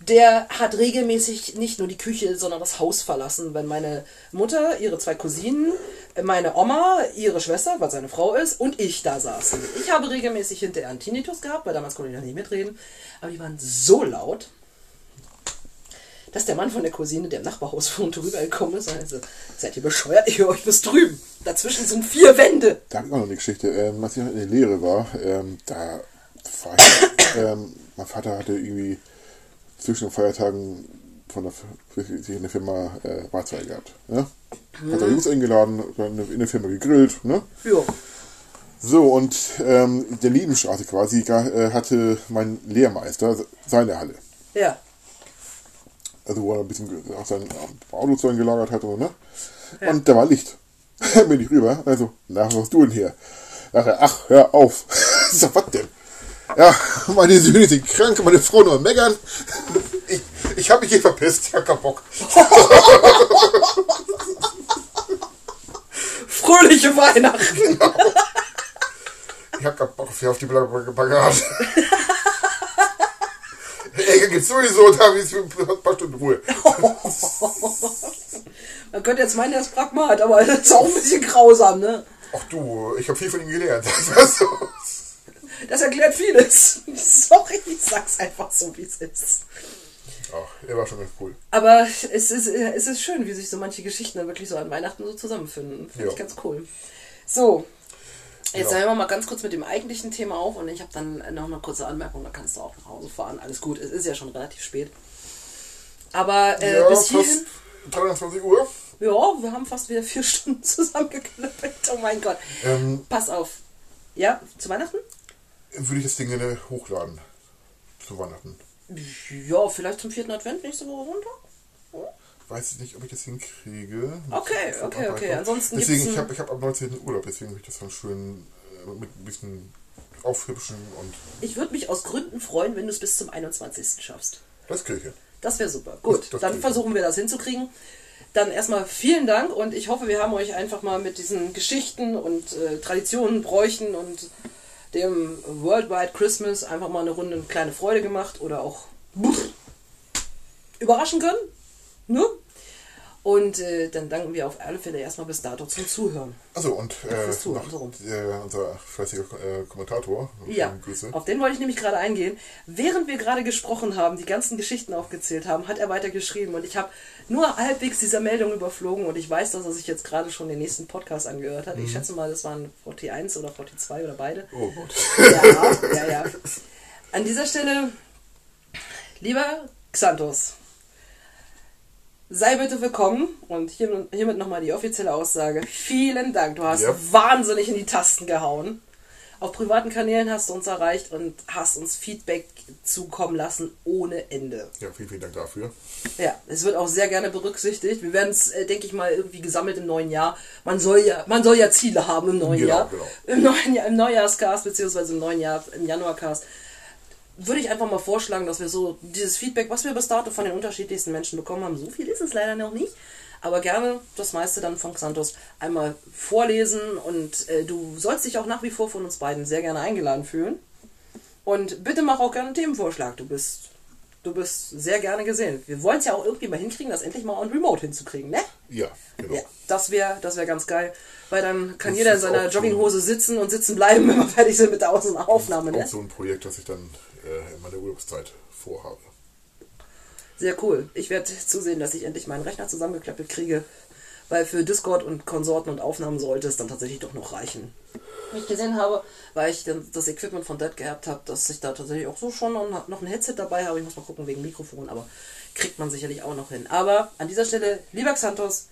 der hat regelmäßig nicht nur die Küche, sondern das Haus verlassen, wenn meine Mutter, ihre zwei Cousinen, meine Oma, ihre Schwester, was seine Frau ist, und ich da saßen. Ich habe regelmäßig hinterher einen Tinnitus gehabt, weil damals konnte ich noch nicht mitreden, aber die waren so laut, dass der Mann von der Cousine, der im Nachbarhaus wohnte, rübergekommen ist also, seid ihr bescheuert? Ich höre euch bis drüben. Dazwischen sind vier Wände. Da ich auch noch eine Geschichte. Ähm, als ich noch in der Lehre war, ähm, da war ich, ähm, mein Vater hatte irgendwie zwischen den Feiertagen von der, in der Firma äh, Mahlzeit gehabt. Ne? Hat er Jungs eingeladen, dann in der Firma gegrillt. Ne? Ja. So, und ähm, in der Liebenstraße quasi äh, hatte mein Lehrmeister seine Halle. Ja. Also wo er ein bisschen auch sein Auto so gelagert hat. Und, ne? und da war Licht. Bin ich rüber. Also, na, was hast du denn hier? Ach, ach, hör auf. so, was denn? Ja, meine Söhne sind krank, meine Frau nur meckern. Ich, ich habe mich hier verpisst, ich hab keinen Bock. Fröhliche Weihnachten! Ich hab keinen Bock auf die- auf die Bagage. Ecke gibt's sowieso, da habe ich ein paar Stunden Ruhe. Man könnte jetzt meinen, er ist Pragmat, aber das ist auch ein bisschen grausam, ne? Ach du, ich habe viel von ihm gelernt. Du? Das erklärt vieles. Sorry, ich sag's einfach so, wie es ist. Ach, er war schon ganz cool. Aber es ist, es ist schön, wie sich so manche Geschichten dann wirklich so an Weihnachten so zusammenfinden. Finde Ja. ich ganz cool. So, jetzt Ja. hören wir mal ganz kurz mit dem eigentlichen Thema auf und ich habe dann noch eine kurze Anmerkung, da kannst du auch nach Hause fahren. Alles gut, es ist ja schon relativ spät. Aber äh, ja, bis fast hierhin, 23 Uhr. ja, wir haben fast wieder vier Stunden zusammengeknüppelt. Oh mein Gott. Ähm, Pass auf. Ja, zu Weihnachten? würde ich das Ding gerne hochladen. Zu Weihnachten. Ja, vielleicht zum vierten Advent nächste Woche Sonntag. Weiß ich nicht, ob ich das hinkriege. Okay, okay, okay. Ansonsten Deswegen, ich habe ich hab am 19. Urlaub, deswegen will ich das dann schön äh, mit ein bisschen aufhübschen und Ich würde mich aus Gründen freuen, wenn du es bis zum 21. schaffst. das kriege ich. Das wäre super. Gut, Das- das dann versuchen wir das hinzukriegen. Dann erstmal vielen Dank und ich hoffe, wir haben euch einfach mal mit diesen Geschichten und äh, Traditionen, Bräuchen und dem Worldwide Christmas einfach mal eine Runde eine kleine Freude gemacht oder auch überraschen können. Ne? Und äh, dann danken wir auf alle Fälle erstmal bis dato zum Zuhören. Also und äh, Zuhören, noch, so äh, unser fleißiger äh, Kommentator. Ja, Grüße. auf den wollte ich nämlich gerade eingehen. Während wir gerade gesprochen haben, die ganzen Geschichten aufgezählt haben, hat er weiter geschrieben und ich habe nur halbwegs dieser Meldung überflogen und ich weiß, dass er sich jetzt gerade schon den nächsten Podcast angehört hat. Ich schätze mal, das waren 41 oder 42 oder beide. Oh Gott. Ja, ja, ja. An dieser Stelle, lieber Xantos, sei bitte willkommen und hier, hiermit nochmal die offizielle Aussage. Vielen Dank, du hast Ja. wahnsinnig in die Tasten gehauen. Auf privaten Kanälen hast du uns erreicht und hast uns Feedback zukommen lassen ohne Ende. Ja, vielen, vielen Dank dafür. Ja, es wird auch sehr gerne berücksichtigt. Wir werden es, äh, denke ich mal, irgendwie gesammelt im neuen Jahr. Man soll ja, man soll ja Ziele haben im neuen Genau, Jahr. genau. Im neuen Jahr, im Neujahrscast, beziehungsweise im neuen Jahr, im Januarcast. Würde ich einfach mal vorschlagen, dass wir so dieses Feedback, was wir bis dato von den unterschiedlichsten Menschen bekommen haben, so viel ist es leider noch nicht, aber gerne das meiste dann von Xantos einmal vorlesen und äh, du sollst dich auch nach wie vor von uns beiden sehr gerne eingeladen fühlen. Und bitte mach auch gerne einen Themenvorschlag. Du bist, du bist sehr gerne gesehen. Wir wollen es ja auch irgendwie mal hinkriegen, das endlich mal on Remote hinzukriegen, ne? Ja, genau. Ja, das wäre das wär ganz geil. Weil dann kann Das jeder in ist seiner Jogginghose sitzen und sitzen bleiben, wenn wir fertig sind mit der Außenaufnahme, Auch ne? so ein Projekt, das ich dann in meiner Urlaubszeit vorhabe. Sehr cool. Ich werde zusehen, dass ich endlich meinen Rechner zusammengeklappt kriege. Weil für Discord und Konsorten und Aufnahmen sollte es dann tatsächlich doch noch reichen. Wie ich gesehen habe, weil ich das Equipment von Dead gehabt habe, dass ich da tatsächlich auch so schon noch noch ein Headset dabei habe. Ich muss mal gucken wegen Mikrofon, aber kriegt man sicherlich auch noch hin. Aber an dieser Stelle, lieber Xantos,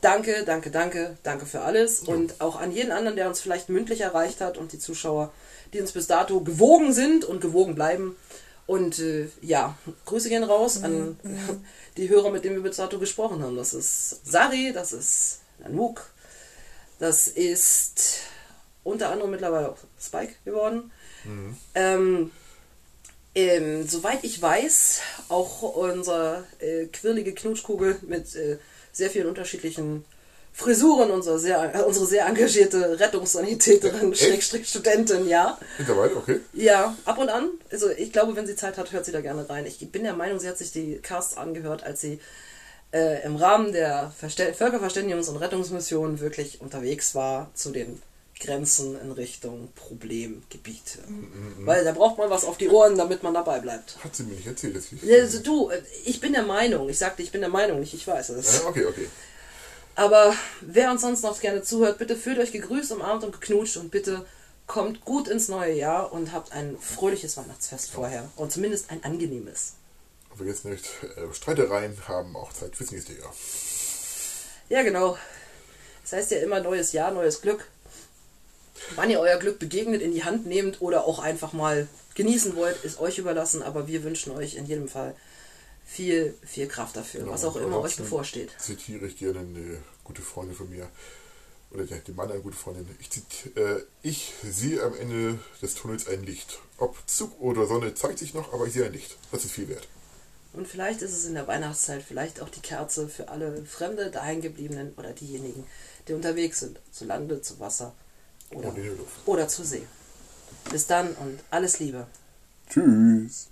danke, danke, danke, danke für alles. Und auch an jeden anderen, der uns vielleicht mündlich erreicht hat und die Zuschauer, die uns bis dato gewogen sind und gewogen bleiben. Und äh, ja, Grüße gehen raus an die Hörer, mit denen wir bis dato gesprochen haben. Das ist Sari, das ist Nanook, das ist unter anderem mittlerweile auch Spike geworden. Ähm, ähm, soweit ich weiß, auch unser äh, quirlige Knutschkugel mit äh, sehr vielen unterschiedlichen Frisuren, unsere sehr, äh, unsere sehr engagierte Rettungssanitäterin? Schrägstrich Studentin, ja. Mittlerweile, okay. Ja, ab und an. Also ich glaube, wenn sie Zeit hat, hört sie da gerne rein. Ich bin der Meinung, sie hat sich die Casts angehört, als sie äh, im Rahmen der Verste Völkerverständigungs- und Rettungsmission wirklich unterwegs war zu den Grenzen in Richtung Problemgebiete. Weil da braucht man was auf die Ohren, damit man dabei bleibt. Hat sie mir nicht erzählt. Dass ich, Also du, äh, ich bin der Meinung, ich sagte, ich bin der Meinung, nicht ich weiß es. äh, okay, okay. Aber wer uns sonst noch gerne zuhört, bitte fühlt euch gegrüßt, umarmt und geknutscht und bitte kommt gut ins neue Jahr und habt ein fröhliches Weihnachtsfest vorher. Und zumindest ein angenehmes. Ob wir jetzt nicht äh, Streitereien haben, auch Zeit fürs nächste Jahr. Ja, genau. Das heißt ja immer neues Jahr, neues Glück. Wann ihr euer Glück begegnet, in die Hand nehmt oder auch einfach mal genießen wollt, ist euch überlassen. Aber wir wünschen euch in jedem Fall viel, viel Kraft dafür, Genau, was auch immer euch bevorsteht. Zitiere ich gerne eine gute Freundin von mir. oder der, dem Mann eine gute Freundin, ich, zit- äh, ich sehe am Ende des Tunnels ein Licht. Ob Zug oder Sonne zeigt sich noch, aber ich sehe ein Licht. Das ist viel wert. Und vielleicht ist es in der Weihnachtszeit vielleicht auch die Kerze für alle Fremde, daheimgebliebenen oder diejenigen, die unterwegs sind, zu Lande, zu Wasser oder, Und in der Luft. oder zur See. Bis dann und alles Liebe. Tschüss.